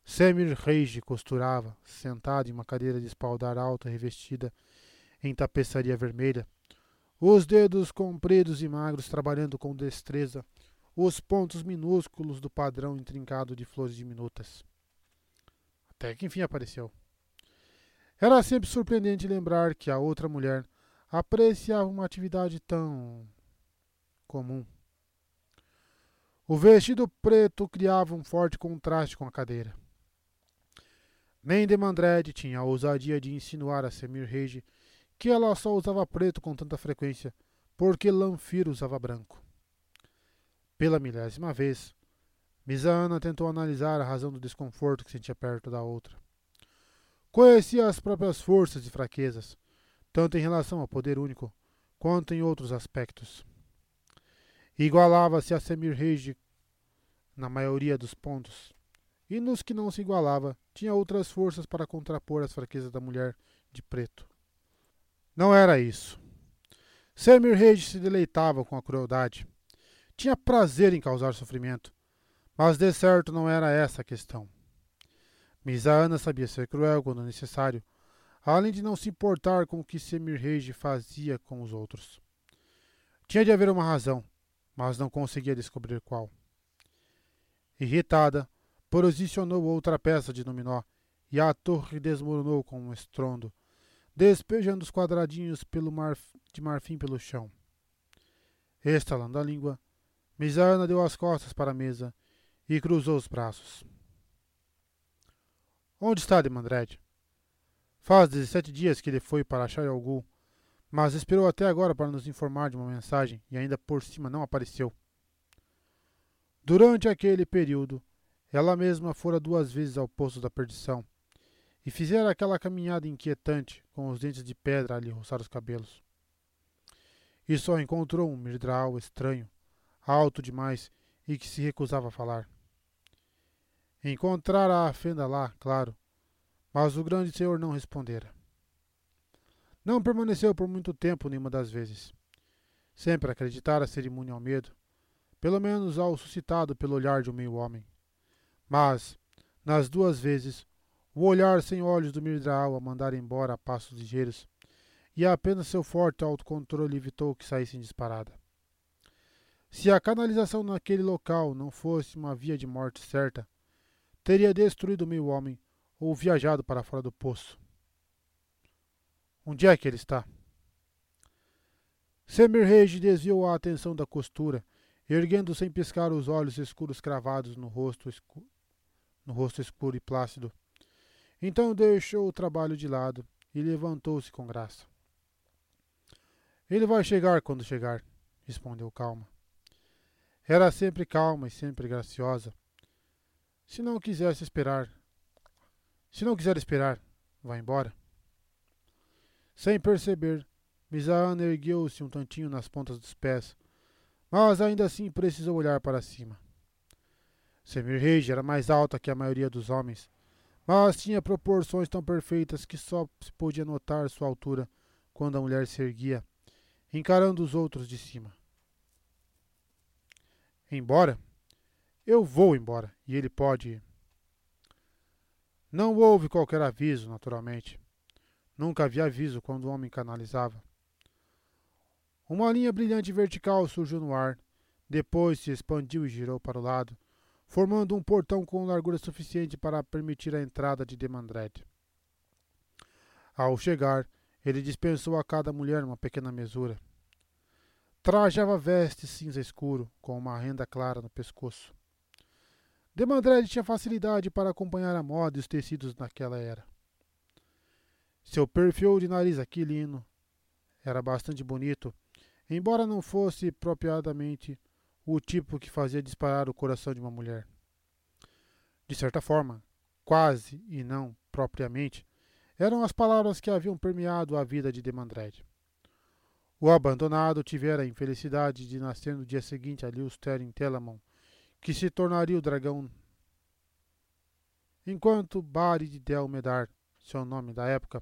Semir Reiji costurava, sentado em uma cadeira de espaldar alta revestida em tapeçaria vermelha, os dedos compridos e magros trabalhando com destreza os pontos minúsculos do padrão intrincado de flores diminutas. Até que enfim apareceu. Era sempre surpreendente lembrar que a outra mulher apreciava uma atividade tão comum. O vestido preto criava um forte contraste com a cadeira. Nem Demandred tinha a ousadia de insinuar a Semir Reige que ela só usava preto com tanta frequência, porque Lanfir usava branco. Pela milésima vez, Misana tentou analisar a razão do desconforto que sentia perto da outra. Conhecia as próprias forças e fraquezas, tanto em relação ao poder único quanto em outros aspectos. Igualava-se a Semir Reige na maioria dos pontos, e nos que não se igualava, tinha outras forças para contrapor as fraquezas da mulher de preto. Não era isso. Semir Reis se deleitava com a crueldade. Tinha prazer em causar sofrimento, mas de certo não era essa a questão. Misaana sabia ser cruel quando necessário, além de não se importar com o que Semir Reis fazia com os outros. Tinha de haver uma razão, mas não conseguia descobrir qual. Irritada, posicionou outra peça de dominó e a torre desmoronou com um estrondo, despejando os quadradinhos pelo mar, de marfim pelo chão. Estalando a língua, Misana deu as costas para a mesa e cruzou os braços. Onde está Demandred? Faz dezessete dias que ele foi para Shayalgul, mas esperou até agora para nos informar de uma mensagem e ainda por cima não apareceu. Durante aquele período, ela mesma fora duas vezes ao poço da perdição e fizera aquela caminhada inquietante com os dentes de pedra a lhe roçar os cabelos. E só encontrou um Mirdraal estranho, alto demais e que se recusava a falar. Encontrara a fenda lá, claro, mas o grande senhor não respondera. Não permaneceu por muito tempo nenhuma das vezes. Sempre acreditara ser imune ao medo, pelo menos ao suscitado pelo olhar de um meio-homem. Mas, nas duas vezes, o olhar sem olhos do Mirdraal a mandar embora a passos ligeiros, e apenas seu forte autocontrole evitou que saíssem disparada. Se a canalização naquele local não fosse uma via de morte certa, teria destruído o meio homem ou viajado para fora do poço. Onde é que ele está? Semirrege desviou a atenção da costura, erguendo sem piscar os olhos escuros cravados no rosto, no rosto escuro e plácido então deixou o trabalho de lado e levantou-se com graça. Ele vai chegar quando chegar, respondeu calma. Era sempre calma e sempre graciosa. Se não quisesse esperar, se não quiser esperar, vá embora. Sem perceber, Misaana ergueu-se um tantinho nas pontas dos pés, mas ainda assim precisou olhar para cima. Semirrege era mais alta que a maioria dos homens, mas tinha proporções tão perfeitas que só se podia notar sua altura quando a mulher se erguia, encarando os outros de cima. Embora? Eu vou embora, e ele pode ir. Não houve qualquer aviso, naturalmente. Nunca havia aviso quando o homem canalizava. Uma linha brilhante vertical surgiu no ar, depois se expandiu e girou para o lado, formando um portão com largura suficiente para permitir a entrada de Demandred. Ao chegar, ele dispensou a cada mulher uma pequena mesura. Trajava veste cinza escuro, com uma renda clara no pescoço. Demandred tinha facilidade para acompanhar a moda e os tecidos naquela era. Seu perfil de nariz aquilino era bastante bonito, embora não fosse propriamente o tipo que fazia disparar o coração de uma mulher. De certa forma, quase e não propriamente, eram as palavras que haviam permeado a vida de Demandred. O abandonado tivera a infelicidade de nascer no dia seguinte a Liusterin Telamon, que se tornaria o dragão. Enquanto Bari de Del Medar, seu nome da época,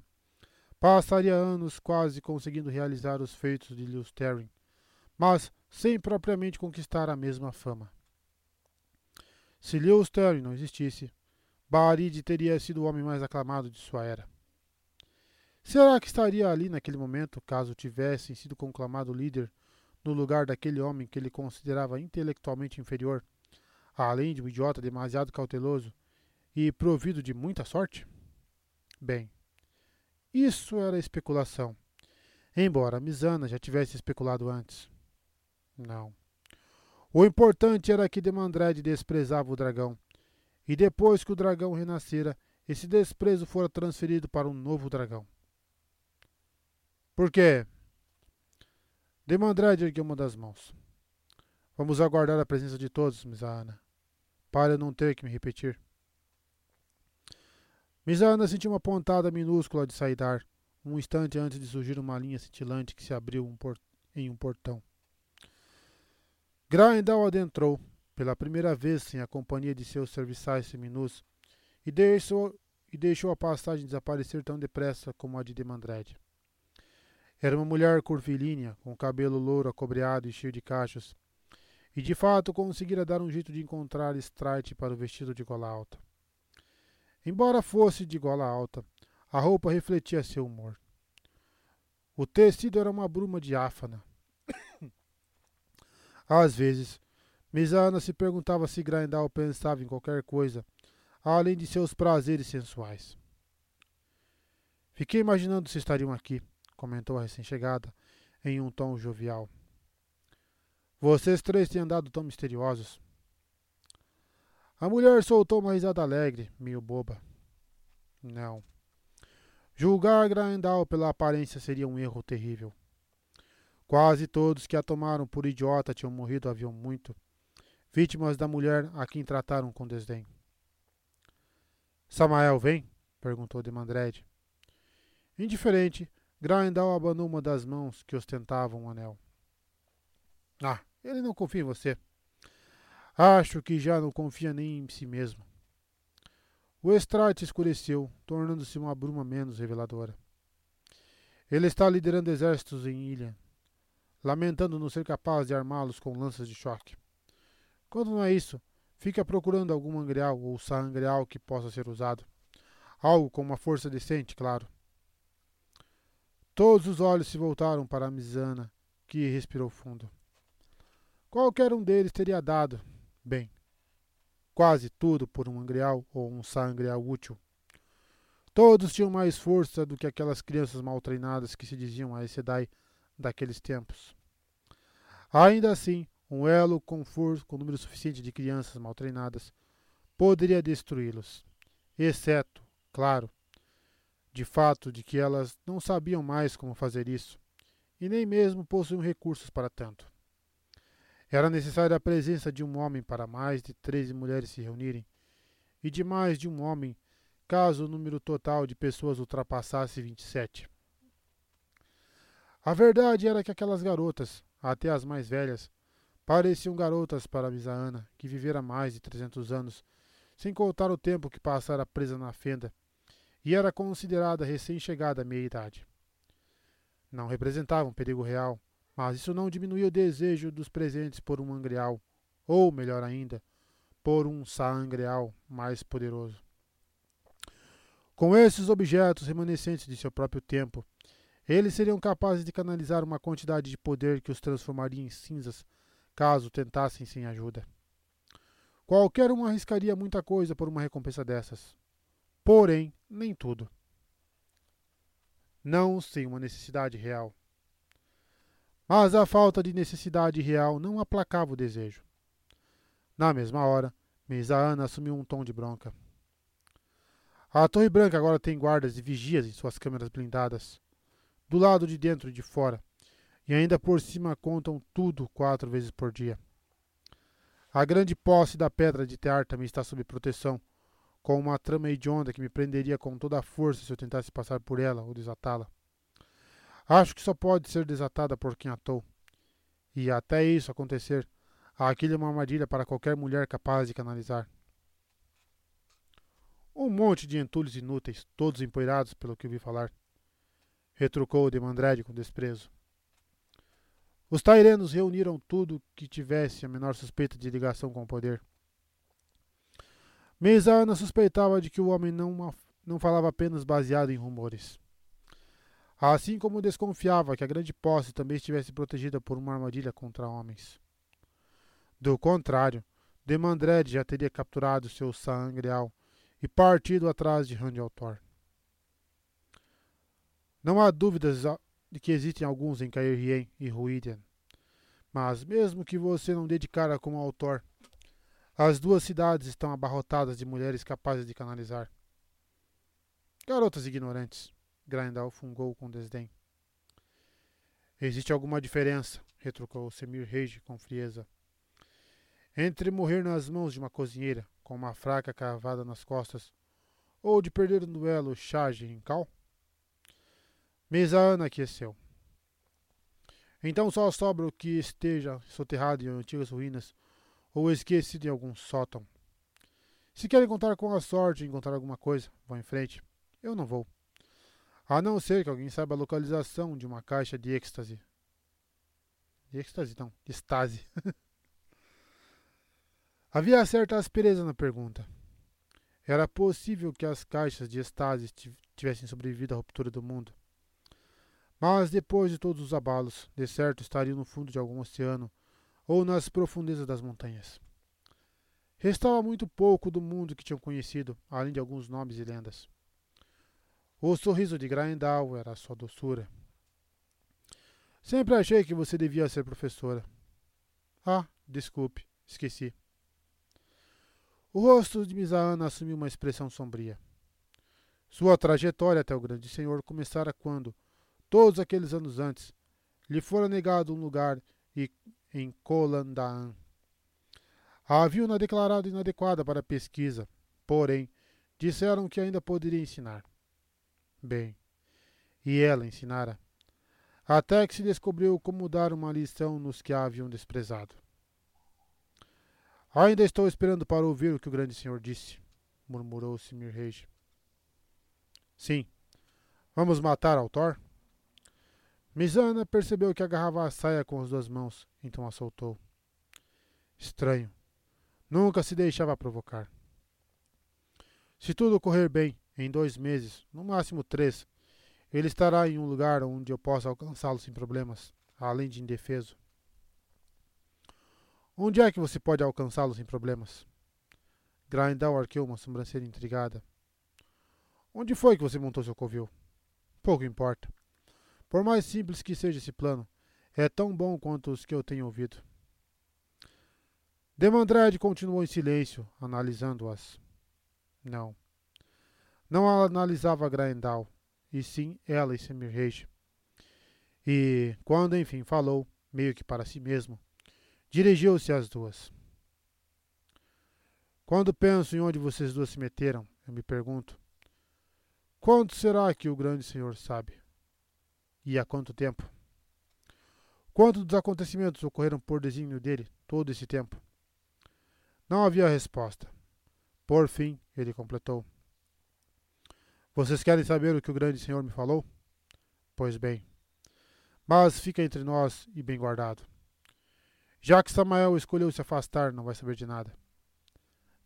passaria anos quase conseguindo realizar os feitos de Liusterin, mas sem propriamente conquistar a mesma fama. Se Lewis Terry não existisse, Baaride teria sido o homem mais aclamado de sua era. Será que estaria ali naquele momento, caso tivesse sido conclamado líder no lugar daquele homem que ele considerava intelectualmente inferior, além de um idiota demasiado cauteloso e provido de muita sorte? Bem, isso era especulação, embora Misana já tivesse especulado antes. Não. O importante era que Demandred desprezava o dragão. E depois que o dragão renascera, esse desprezo fora transferido para um novo dragão. Por quê? Demandred ergueu uma das mãos. Vamos aguardar a presença de todos, Misaana, para não ter que me repetir. Misaana sentiu uma pontada minúscula de saidar, um instante antes de surgir uma linha cintilante que se abriu um em um portão. Grindal adentrou, pela primeira vez em a companhia de seus serviçais seminus, e deixou, e deixou a passagem desaparecer tão depressa como a de Demandred. Era uma mulher curvilínea, com cabelo louro acobreado e cheio de cachos, e de fato conseguira dar um jeito de encontrar strite para o vestido de gola alta. Embora fosse de gola alta, a roupa refletia seu humor. O tecido era uma bruma diáfana, Às vezes, Ana se perguntava se Grindal pensava em qualquer coisa, além de seus prazeres sensuais. Fiquei imaginando se estariam aqui, comentou a recém-chegada, em um tom jovial. Vocês três têm andado tão misteriosos. A mulher soltou uma risada alegre, meio boba. Não. Julgar Grindal pela aparência seria um erro terrível. Quase todos que a tomaram por idiota tinham morrido haviam muito, vítimas da mulher a quem trataram com desdém. Samael vem? perguntou Demandred. Indiferente, Grindal abanou uma das mãos que ostentavam um anel. Ah, ele não confia em você. Acho que já não confia nem em si mesmo. O estrate escureceu, tornando-se uma bruma menos reveladora. Ele está liderando exércitos em ilha, lamentando não ser capaz de armá-los com lanças de choque. Quando não é isso, fica procurando algum angreal ou sangreal que possa ser usado. Algo com uma força decente, claro. Todos os olhos se voltaram para a Misana, que respirou fundo. Qualquer um deles teria dado, bem, quase tudo por um angreal ou um sangreal útil. Todos tinham mais força do que aquelas crianças mal treinadas que se diziam a Sedai daqueles tempos. Ainda assim, um elo com força, com número suficiente de crianças mal treinadas, poderia destruí-los, exceto, claro, de fato de que elas não sabiam mais como fazer isso, e nem mesmo possuíam recursos para tanto. Era necessária a presença de um homem para mais de treze mulheres se reunirem, e de mais de um homem caso o número total de pessoas ultrapassasse 27. A verdade era que aquelas garotas, até as mais velhas, pareciam garotas para Misaana, que vivera mais de trezentos anos, sem contar o tempo que passara presa na fenda e era considerada recém-chegada à meia-idade. Não representava um perigo real, mas isso não diminuía o desejo dos presentes por um angreal, ou, melhor ainda, por um saangreal mais poderoso. Com esses objetos remanescentes de seu próprio tempo, eles seriam capazes de canalizar uma quantidade de poder que os transformaria em cinzas, caso tentassem sem ajuda. Qualquer um arriscaria muita coisa por uma recompensa dessas. Porém, nem tudo. Não sem uma necessidade real. Mas a falta de necessidade real não aplacava o desejo. Na mesma hora, Ana assumiu um tom de bronca. A Torre Branca agora tem guardas e vigias em suas câmeras blindadas, do lado de dentro e de fora, e ainda por cima contam tudo quatro vezes por dia. A grande posse da pedra de Tear também está sob proteção com uma trama hedionda que me prenderia com toda a força se eu tentasse passar por ela ou desatá-la. Acho que só pode ser desatada por quem atou. E até isso acontecer, aquilo é uma armadilha para qualquer mulher capaz de canalizar. Um monte de entulhos inúteis, todos empoeirados pelo que ouvi falar. Retrucou Demandred com desprezo. Os tairenos reuniram tudo que tivesse a menor suspeita de ligação com o poder. Meisana suspeitava de que o homem não, não falava apenas baseado em rumores. Assim como desconfiava que a grande posse também estivesse protegida por uma armadilha contra homens. Do contrário, Demandred já teria capturado seu sangreal e partido atrás de Randaltor. Não há dúvidas de que existem alguns em Caerhien e Ruidian, mas mesmo que você não dedicara como autor as duas cidades estão abarrotadas de mulheres capazes de canalizar. Garotas ignorantes, Grindal fungou com desdém. Existe alguma diferença, retrucou Semir Reis com frieza, entre morrer nas mãos de uma cozinheira com uma fraca cavada nas costas ou de perder no duelo Charge em Cal? Ana aqueceu. Então só sobra o que esteja soterrado em antigas ruínas ou esquecido em algum sótão. Se querem contar com a sorte de encontrar alguma coisa, vão em frente. Eu não vou. A não ser que alguém saiba a localização de uma caixa de êxtase. De êxtase, não. De estase. Havia certa aspereza na pergunta. Era possível que as caixas de estase tivessem sobrevivido à ruptura do mundo. Mas depois de todos os abalos, de certo estariam no fundo de algum oceano ou nas profundezas das montanhas. Restava muito pouco do mundo que tinham conhecido, além de alguns nomes e lendas. O sorriso de Grindal era sua doçura. Sempre achei que você devia ser professora. Ah, desculpe, esqueci. O rosto de Misaana assumiu uma expressão sombria. Sua trajetória até o grande senhor começara quando, todos aqueles anos antes, lhe fora negado um lugar em Kolandaan. A haviam-na declarado inadequada para pesquisa, porém, disseram que ainda poderia ensinar. Bem, e ela ensinara, até que se descobriu como dar uma lição nos que a haviam desprezado. Ainda estou esperando para ouvir o que o grande senhor disse, murmurou Simirhage. Sim. Vamos matar Altor? Misana percebeu que agarrava a saia com as duas mãos, então a soltou. Estranho. Nunca se deixava provocar. Se tudo correr bem, em dois meses, no máximo três, ele estará em um lugar onde eu possa alcançá-lo sem problemas, além de indefeso. Onde é que você pode alcançá-lo sem problemas? Grindal arqueou uma sobrancelha intrigada. Onde foi que você montou seu covil? Pouco importa. Por mais simples que seja esse plano, é tão bom quanto os que eu tenho ouvido. Demandred continuou em silêncio, analisando-as. Não. Não analisava Grindal, e sim ela e Semirhage. E, quando enfim falou, meio que para si mesmo, dirigiu-se às duas. Quando penso em onde vocês duas se meteram, eu me pergunto: Quanto será que o grande Senhor sabe? E há quanto tempo? Quantos dos acontecimentos ocorreram por desígnio dele todo esse tempo? Não havia resposta. Por fim, ele completou: Vocês querem saber o que o grande Senhor me falou? Pois bem. Mas fica entre nós e bem guardado. Já que Samael escolheu se afastar, não vai saber de nada.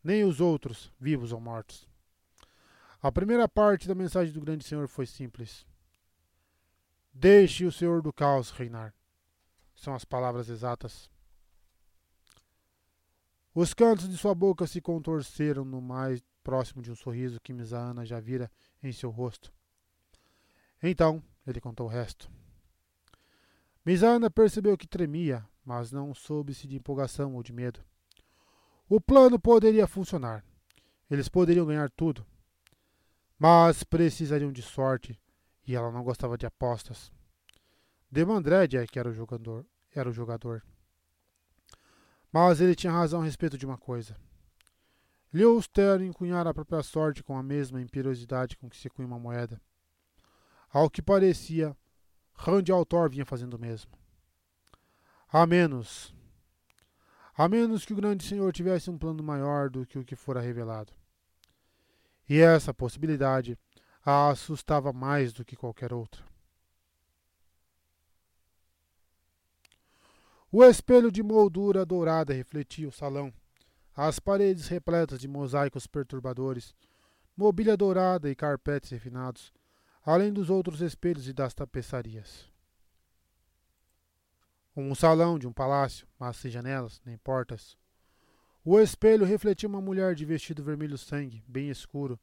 Nem os outros, vivos ou mortos. A primeira parte da mensagem do grande Senhor foi simples. Deixe o Senhor do caos reinar. São as palavras exatas. Os cantos de sua boca se contorceram no mais próximo de um sorriso que Misaana já vira em seu rosto. Então, ele contou o resto. Misaana percebeu que tremia, mas não soube se de empolgação ou de medo. O plano poderia funcionar. Eles poderiam ganhar tudo mas precisariam de sorte e ela não gostava de apostas. Demandred é que era o jogador, era o jogador. Mas ele tinha razão a respeito de uma coisa. Leoster encunhara a própria sorte com a mesma imperiosidade com que se cunha uma moeda. Ao que parecia, Rand Altor vinha fazendo o mesmo. A menos. A menos que o grande senhor tivesse um plano maior do que o que fora revelado. E essa possibilidade a assustava mais do que qualquer outra. O espelho de moldura dourada refletia o salão, as paredes repletas de mosaicos perturbadores, mobília dourada e carpetes refinados, além dos outros espelhos e das tapeçarias. Um salão de um palácio, mas sem janelas nem portas, o espelho refletia uma mulher de vestido vermelho sangue, bem escuro,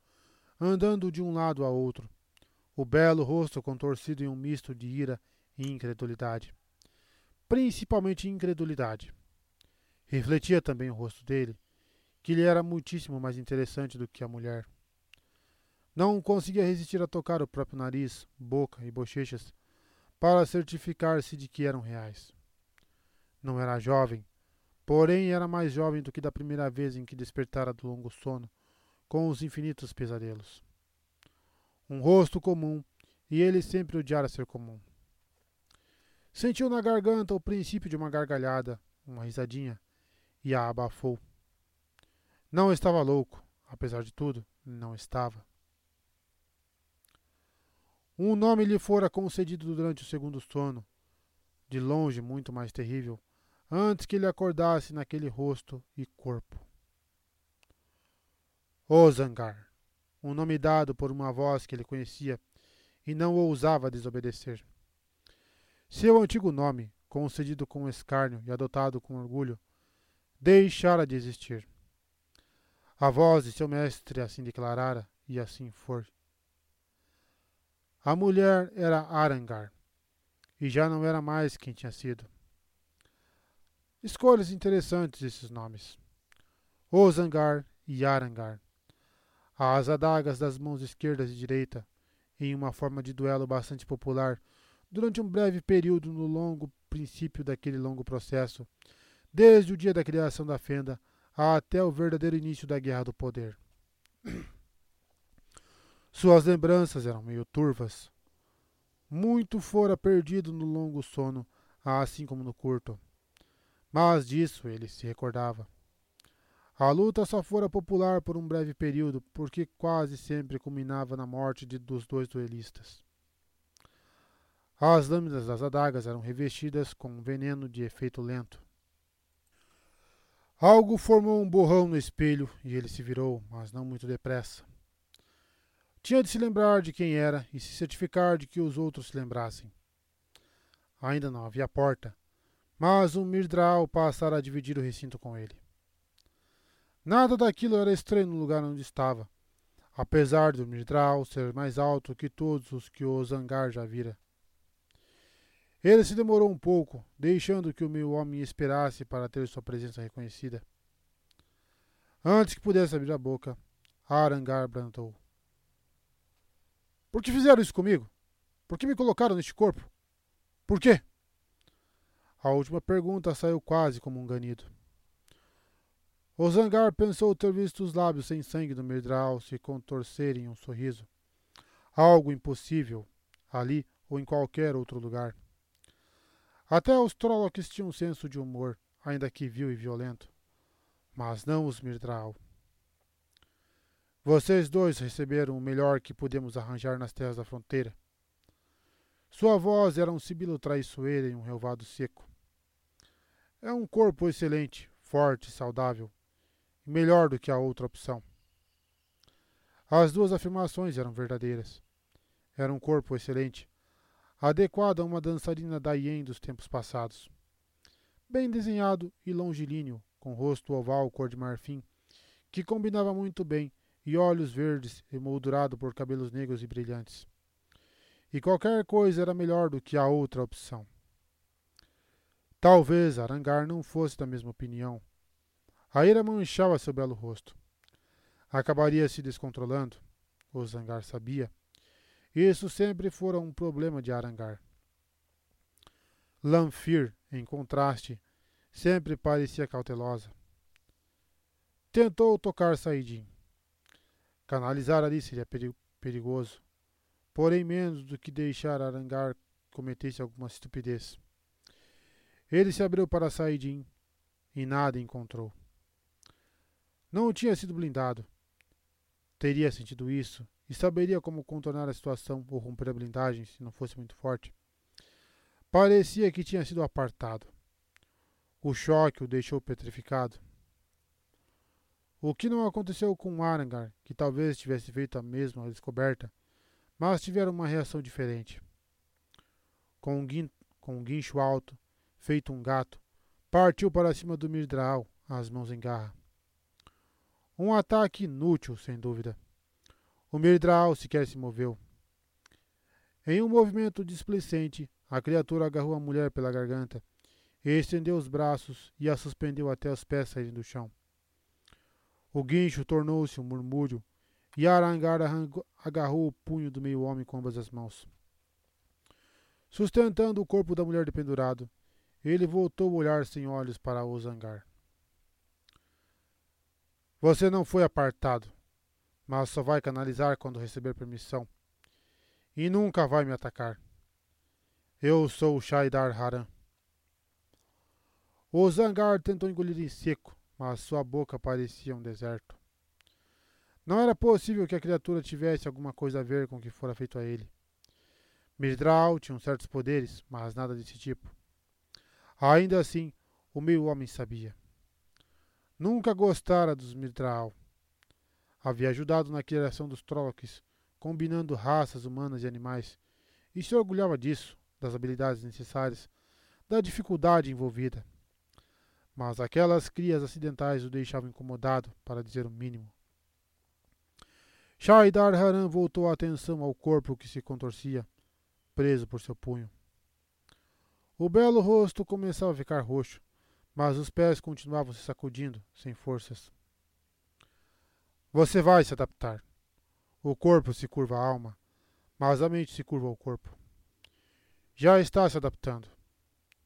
andando de um lado a outro, o belo rosto contorcido em um misto de ira e incredulidade. Principalmente incredulidade. Refletia também o rosto dele, que lhe era muitíssimo mais interessante do que a mulher. Não conseguia resistir a tocar o próprio nariz, boca e bochechas para certificar-se de que eram reais. Não era jovem, Porém, era mais jovem do que da primeira vez em que despertara do longo sono, com os infinitos pesadelos. Um rosto comum, e ele sempre odiara ser comum. Sentiu na garganta o princípio de uma gargalhada, uma risadinha, e a abafou. Não estava louco, apesar de tudo, não estava. Um nome lhe fora concedido durante o segundo sono, de longe muito mais terrível, antes que ele acordasse naquele rosto e corpo. Ozangar, um nome dado por uma voz que ele conhecia e não ousava desobedecer. Seu antigo nome, concedido com escárnio e adotado com orgulho, deixara de existir. A voz de seu mestre assim declarara, e assim for. A mulher era Arangar, e já não era mais quem tinha sido. Escolhas interessantes esses nomes. Ozangar e Arangar. As adagas das mãos esquerdas e direita, em uma forma de duelo bastante popular, durante um breve período no longo princípio daquele longo processo, desde o dia da criação da fenda até o verdadeiro início da guerra do poder. Suas lembranças eram meio turvas. Muito fora perdido no longo sono, assim como no curto. Mas disso ele se recordava. A luta só fora popular por um breve período, porque quase sempre culminava na morte de, dos dois duelistas. As lâminas das adagas eram revestidas com um veneno de efeito lento. Algo formou um borrão no espelho e ele se virou, mas não muito depressa. Tinha de se lembrar de quem era e se certificar de que os outros se lembrassem. Ainda não havia porta, mas um Mirdral passara a dividir o recinto com ele. Nada daquilo era estranho no lugar onde estava, apesar do Mirdral ser mais alto que todos os que o Zangar já vira. Ele se demorou um pouco, deixando que o meu homem esperasse para ter sua presença reconhecida. Antes que pudesse abrir a boca, Arangar bradou. Por que fizeram isso comigo? Por que me colocaram neste corpo? Por quê? A última pergunta saiu quase como um ganido. O Zangar pensou ter visto os lábios sem sangue do Mirdral se contorcerem em um sorriso. Algo impossível, ali ou em qualquer outro lugar. Até os Trollocs tinham um senso de humor, ainda que vil e violento. Mas não os Mirdral. Vocês dois receberam o melhor que pudemos arranjar nas terras da fronteira. Sua voz era um sibilo traiçoeiro em um relvado seco. É um corpo excelente, forte, saudável, e melhor do que a outra opção. As duas afirmações eram verdadeiras. Era um corpo excelente, adequado a uma dançarina da Yen dos tempos passados. Bem desenhado e longilíneo, com rosto oval cor de marfim, que combinava muito bem e olhos verdes emoldurado por cabelos negros e brilhantes. E qualquer coisa era melhor do que a outra opção. Talvez Arangar não fosse da mesma opinião. A ira manchava seu belo rosto. Acabaria se descontrolando, o Zangar sabia. Isso sempre fora um problema de Arangar. Lanfir, em contraste, sempre parecia cautelosa. Tentou tocar Saidin. Canalizar ali seria perigoso, porém menos do que deixar Arangar cometesse alguma estupidez. Ele se abriu para Saidin e nada encontrou. Não tinha sido blindado. Teria sentido isso e saberia como contornar a situação ou romper a blindagem se não fosse muito forte. Parecia que tinha sido apartado. O choque o deixou petrificado. O que não aconteceu com Arangar, que talvez tivesse feito a mesma descoberta, mas tiveram uma reação diferente. Com um, guin com um guincho alto, feito um gato, partiu para cima do Mirdral, as mãos em garra. Um ataque inútil, sem dúvida. O Mirdral sequer se moveu. Em um movimento displicente, a criatura agarrou a mulher pela garganta, estendeu os braços e a suspendeu até os pés saírem do chão. O guincho tornou-se um murmúrio, e Arangar agarrou o punho do meio-homem com ambas as mãos. Sustentando o corpo da mulher dependurado, ele voltou o olhar sem olhos para o zangar. Você não foi apartado, mas só vai canalizar quando receber permissão. E nunca vai me atacar. Eu sou o Shaidar Haran. O Zangar tentou engolir em seco, mas sua boca parecia um deserto. Não era possível que a criatura tivesse alguma coisa a ver com o que fora feito a ele. Mirdral tinha certos poderes, mas nada desse tipo. Ainda assim, o meio homem sabia. Nunca gostara dos Mirdral. Havia ajudado na criação dos Trollocs, combinando raças humanas e animais, e se orgulhava disso, das habilidades necessárias, da dificuldade envolvida. Mas aquelas crias acidentais o deixavam incomodado, para dizer o mínimo. Shaidar Haran voltou a atenção ao corpo que se contorcia, preso por seu punho. O belo rosto começava a ficar roxo, mas os pés continuavam se sacudindo, sem forças. Você vai se adaptar. O corpo se curva à alma, mas a mente se curva ao corpo. Já está se adaptando.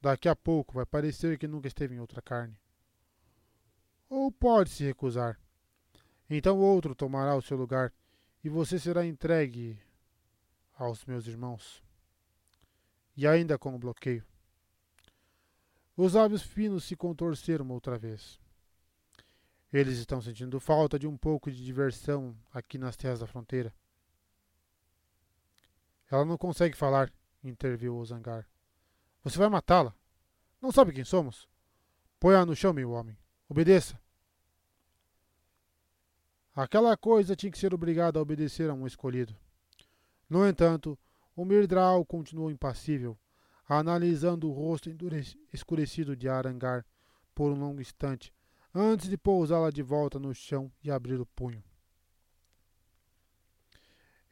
Daqui a pouco vai parecer que nunca esteve em outra carne. Ou pode se recusar. Então outro tomará o seu lugar e você será entregue aos meus irmãos. E ainda com o bloqueio. Os lábios finos se contorceram outra vez. Eles estão sentindo falta de um pouco de diversão aqui nas terras da fronteira. Ela não consegue falar, interviu o Zangar. Você vai matá-la? Não sabe quem somos? Põe-a no chão, meu homem. Obedeça. Aquela coisa tinha que ser obrigada a obedecer a um escolhido. No entanto, o Mirdral continuou impassível, analisando o rosto escurecido de Arangar por um longo instante, antes de pousá-la de volta no chão e abrir o punho.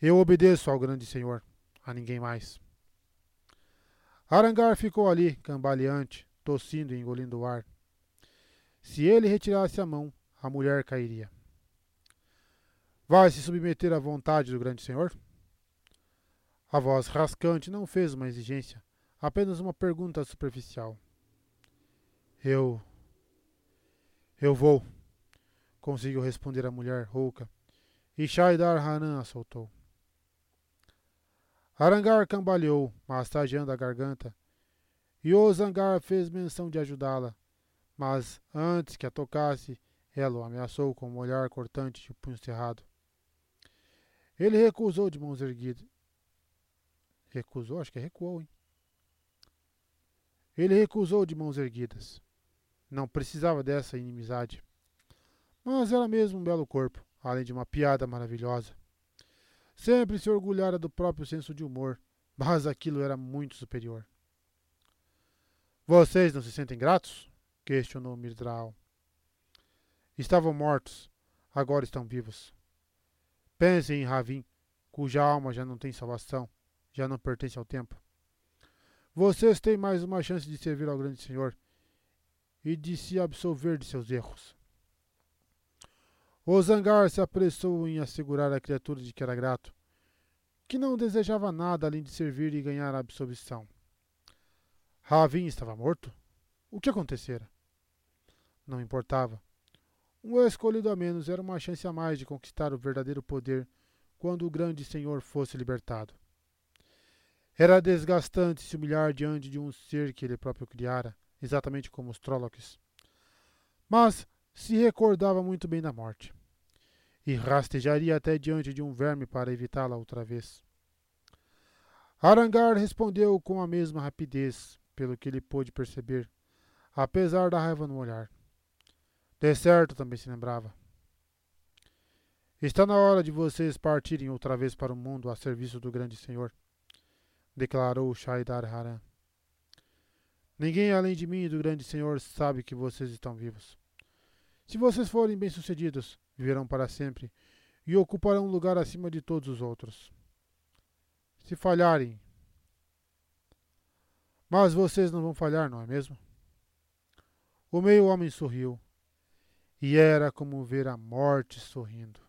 Eu obedeço ao grande senhor, a ninguém mais. Arangar ficou ali, cambaleante, tossindo e engolindo o ar. Se ele retirasse a mão, a mulher cairia. Vai se submeter à vontade do grande senhor? A voz rascante não fez uma exigência, apenas uma pergunta superficial. Eu. Eu vou, conseguiu responder a mulher rouca, e Shaidar Hanan a soltou. Arangar cambaleou, massageando a garganta, e o Zangar fez menção de ajudá-la, mas antes que a tocasse, ela o ameaçou com um olhar cortante e o punho cerrado. Ele recusou de mãos erguidas. Recusou? Acho que recuou, hein? Ele recusou de mãos erguidas. Não precisava dessa inimizade. Mas era mesmo um belo corpo, além de uma piada maravilhosa. Sempre se orgulhara do próprio senso de humor, mas aquilo era muito superior. Vocês não se sentem gratos? questionou Mirdral. Estavam mortos, agora estão vivos. Pensem em Ravim, cuja alma já não tem salvação, já não pertence ao tempo. Vocês têm mais uma chance de servir ao grande Senhor e de se absolver de seus erros. O Zangar se apressou em assegurar a criatura de que era grato, que não desejava nada além de servir e ganhar a absolvição. Ravin estava morto? O que acontecera? Não importava. Um escolhido a menos era uma chance a mais de conquistar o verdadeiro poder quando o grande senhor fosse libertado. Era desgastante se humilhar diante de um ser que ele próprio criara, exatamente como os Trollocs. Mas se recordava muito bem da morte, e rastejaria até diante de um verme para evitá-la outra vez. Arangar respondeu com a mesma rapidez, pelo que ele pôde perceber, apesar da raiva no olhar. De certo também se lembrava. Está na hora de vocês partirem outra vez para o mundo a serviço do grande Senhor, declarou Shaidar Haran. Ninguém além de mim e do grande Senhor sabe que vocês estão vivos. Se vocês forem bem-sucedidos, viverão para sempre e ocuparão um lugar acima de todos os outros. Se falharem, mas vocês não vão falhar, não é mesmo? O meio-homem sorriu e era como ver a morte sorrindo.